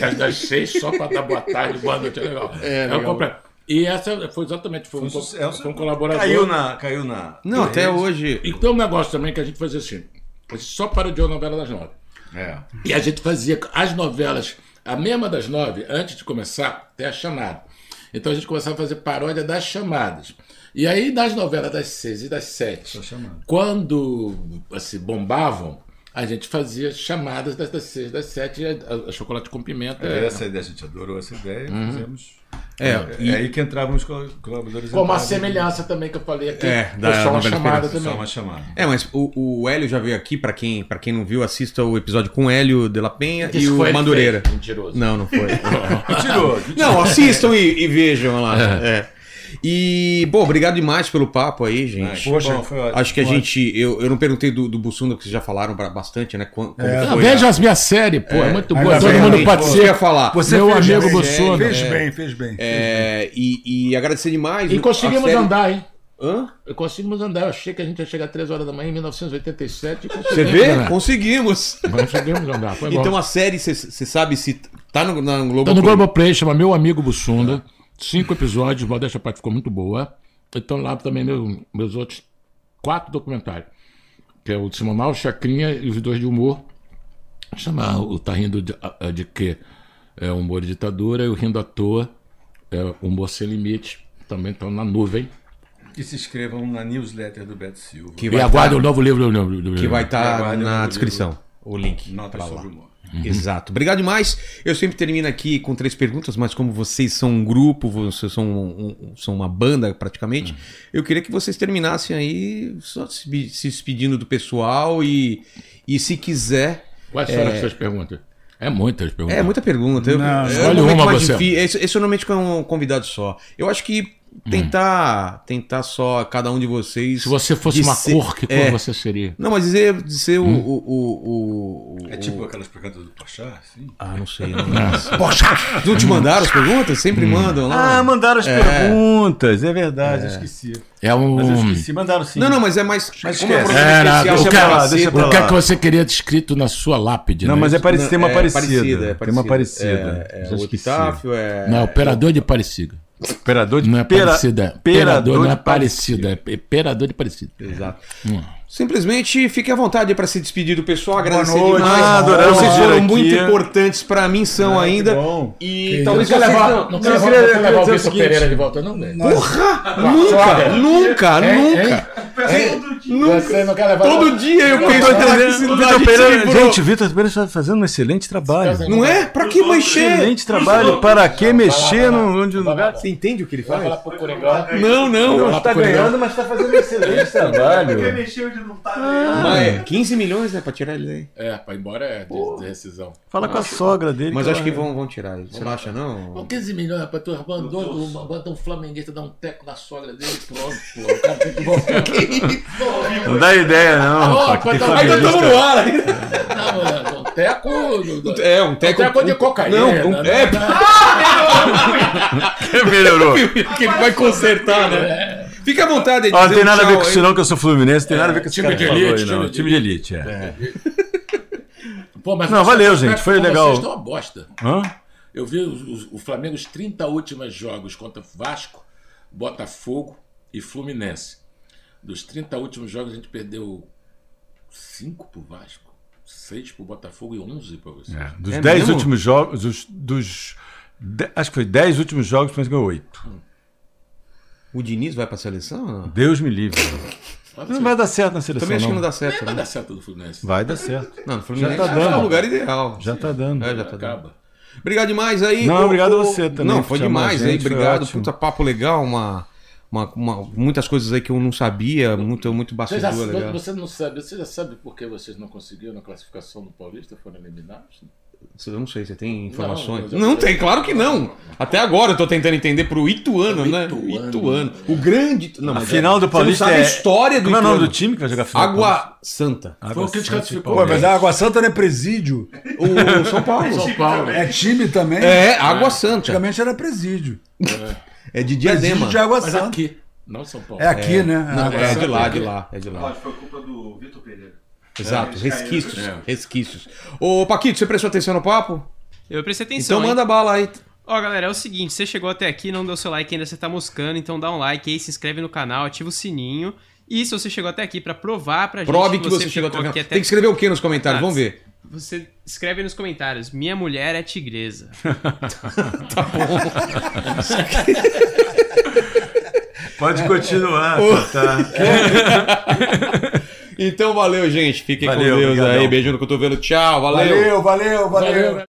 É das seis só pra dar boa tarde boa noite, é legal. É, legal. completo. E essa foi exatamente, foi um, Foi um sucesso. foi um colaborador. Caiu na. Caiu na Não, até rede. hoje. E tem um negócio também que a gente fazia assim, a gente só parodiou a novela das nove. É. E a gente fazia as novelas, a mesma das nove, antes de começar, até a chamada. Então a gente começava a fazer paródia das chamadas. E aí, nas novelas das seis e das sete, quando assim, bombavam, a gente fazia chamadas das, das seis, das sete, e a, a chocolate com pimenta. É, Essa ideia, a gente adorou essa ideia. Fizemos. É, É, e- aí que entravam os col- colaboradores. Com uma entravam. semelhança também que eu falei aqui. É, foi da só uma chamada Só também. uma chamada. É, mas o, o Hélio já veio aqui, pra quem, pra quem não viu, assista o episódio com o Hélio de la Penha e Isso o Madureira. fez, Mentiroso. Não, não foi. Tirou. não, assistam e, e vejam lá. É. E, bom, obrigado demais pelo papo aí, gente. Poxa, Bom, foi ótimo. Acho que a gente. Eu, eu não perguntei do, do Bussunda, que vocês já falaram ba- bastante, né? Como, como É. Ah, veja a- as minhas séries, pô, é, muito ainda boa. Todo bem, mundo ia ser. falar. Você Meu amigo bem, Bussunda. Fez É. bem, fez bem. É, e, e agradecer demais. E conseguimos série- andar, hein? Hã? Conseguimos andar. Eu achei que a gente ia chegar às 3 horas da manhã em 1987. e Você vê? andar. Conseguimos. Conseguimos andar. Foi bom. Então a série, você sabe se tá no, na Globo. Tá no Globoplay, chama Meu Amigo Bussunda. Cinco episódios, modéstia parte ficou muito boa. Então lá também meu- meus outros quatro documentários. Que é o de Simonal, Chacrinha e os dois de humor. Chama o Tá Rindo de, de Quê? É Humor de Ditadura e o Rindo à Toa. É Humor Sem Limite. Também estão na nuvem. E se inscrevam na newsletter do Beto Silva. Que E vai aguarde tá- o novo livro. do- do- do- Que vai estar Aguardem o na descrição. O link. Notas pra lá. sobre humor. Exato. Obrigado demais. Eu sempre termino aqui com três perguntas, mas como vocês são um grupo, vocês são, um- um- são uma banda praticamente, eu queria que vocês terminassem aí só se, se despedindo do pessoal e, e se quiser. Quais foram as suas perguntas? É muitas perguntas. É muita pergunta. Eu, Não, é escolhe um momento uma mais você. difícil. Esse, esse normalmente é um convidado só. Eu acho que tentar, tentar só cada um de vocês. Se você fosse uma ser- cor, que cor é. você seria? Não, mas dizer, dizer o, o, o, o- É o- tipo aquelas perguntas do Pachá, assim? Ah, não sei. Não. Poxa! Não te mandaram as perguntas? Sempre mandam lá. Ah, mandaram as perguntas, é verdade, eu esqueci. É um. Mas eu esqueci, mandaram sim. Não, não, mas é mais. Mas como é um Era, especial, o que, lá, caceta, deixa o que é que você queria escrito na sua lápide? Não, né? mas é parecido, tem uma é parecida. parecida, é Tem uma parecida. É, é, Já o epitáfio é. Não, operador de Aparecida. Operador de Não é parecida. Perador não é de parecida. É operador de Aparecida. Exato. Simplesmente fique à vontade para se despedir do pessoal, agradecer noite. demais. Ah, adoramos Vocês foram aqui. muito importantes para mim, são ainda. bom. E Que talvez Não quer vocês levar, não- não quer levar, não quer o Vitor. Pereira de volta, não, velho? Porra! Nunca, nunca, nunca. Você não quer levar Todo dia eu penso naquela Pereira- que gente Pereira- livrou. Gente, o Vitor Pereira está fazendo um excelente trabalho. Não é? Pra que mexer? Excelente trabalho. Para que mexer no, onde, lugar? Você entende o que ele faz? Não, não. Não, Está ganhando, mas está fazendo um excelente trabalho. Mas é 15 milhões, né, pra tirar ele daí. É, pra ir embora é de, de rescisão. Fala com a sogra dele. Mas que acho que ela- vão, vão tirar ele. Você não acha, não? Com 15 milhões, rapaz, tu abandona, bota um flamenguista, dá um teco na sogra dele, pronto, pô. O cara tem que voltar. Não dá ideia, não. Ô, rapaz, Ainda estamos cara. no ar ainda. Não, um teco. É, um teco. teco de cocaína. Não, um, é, Melhorou. que ele vai consertar, né? Fica à vontade de Ó, não tem nada a ver com isso, não, que eu sou fluminense. Tem nada a ver com esse time de elite, aí, não. time de Time de elite, é. Pô, mas Não, vocês- valeu, gente, foi vocês legal. estão uma bosta. Hã? Eu vi os- os- o Flamengo os 30 últimos jogos contra Vasco, Botafogo e Fluminense. Dos 30 últimos jogos a gente perdeu 5 pro Vasco, 6 pro Botafogo e 11 pra você. É, dos É 10 mesmo? últimos jogos, dos, dos de- acho que foi 10 últimos jogos, mas ganhou 8. O Diniz vai pra seleção? ou Não? Deus me livre. Não vai dar certo na seleção. Também acho que não. não dá certo. Vai né? dar certo do Fluminense. Vai dar certo. Não, no Fluminense Já tá é dando. o lugar ideal. Já tá dando. É, já tá dando. Acaba. Obrigado demais aí. Não, Ô, obrigado a ô, você também Não, foi a demais aí. gente, foi Obrigado. Puta papo legal. Uma, uma, uma- muitas coisas aí que eu não sabia. Muito, muito Você, já, bastidor legal. você não sabe, você já sabe por que vocês não conseguiram na classificação do Paulista, foram eliminados? Eu não sei, você tem informações? Não, Não, tem, claro que não. Até agora eu tô tentando entender pro Ituano, né? Ituano. Ituano. O grande. Não, A final é- do você Paulista não sabe é. a história do Como é o nome do Ituano. time que vai jogar final? Água Santa. Paulista? Foi o que Água desclassificou. Pô, mas a Água Santa não é presídio. O São Paulo. São Paulo. É time também. É, Água Santa. Antigamente era presídio. É de Presídio Diadema. de Água Mas Santa. aqui, não São Paulo. É aqui, né? Não, Água é de lá, de lá, é de lá. foi culpa do Vitor Pereira. Exato, resquícios, É. resquícios. Ô, Paquito, você prestou atenção no papo? Eu prestei atenção. Então hein? manda bala aí. Ó, galera, é o seguinte, você chegou até aqui, não deu seu like ainda, você tá moscando, então dá um like aí, se inscreve no canal, ativa o sininho. E se você chegou até aqui pra provar pra Prove gente que você chegou até aqui. Tem que escrever o que nos comentários? Ah, Vamos ver. Você escreve aí nos comentários, minha mulher é tigresa. Pode continuar, tá? Então valeu, gente. Fiquem Valeu, com Deus obrigadão. aí. Beijo no cotovelo. Tchau, valeu. Valeu, valeu, valeu. Valeu.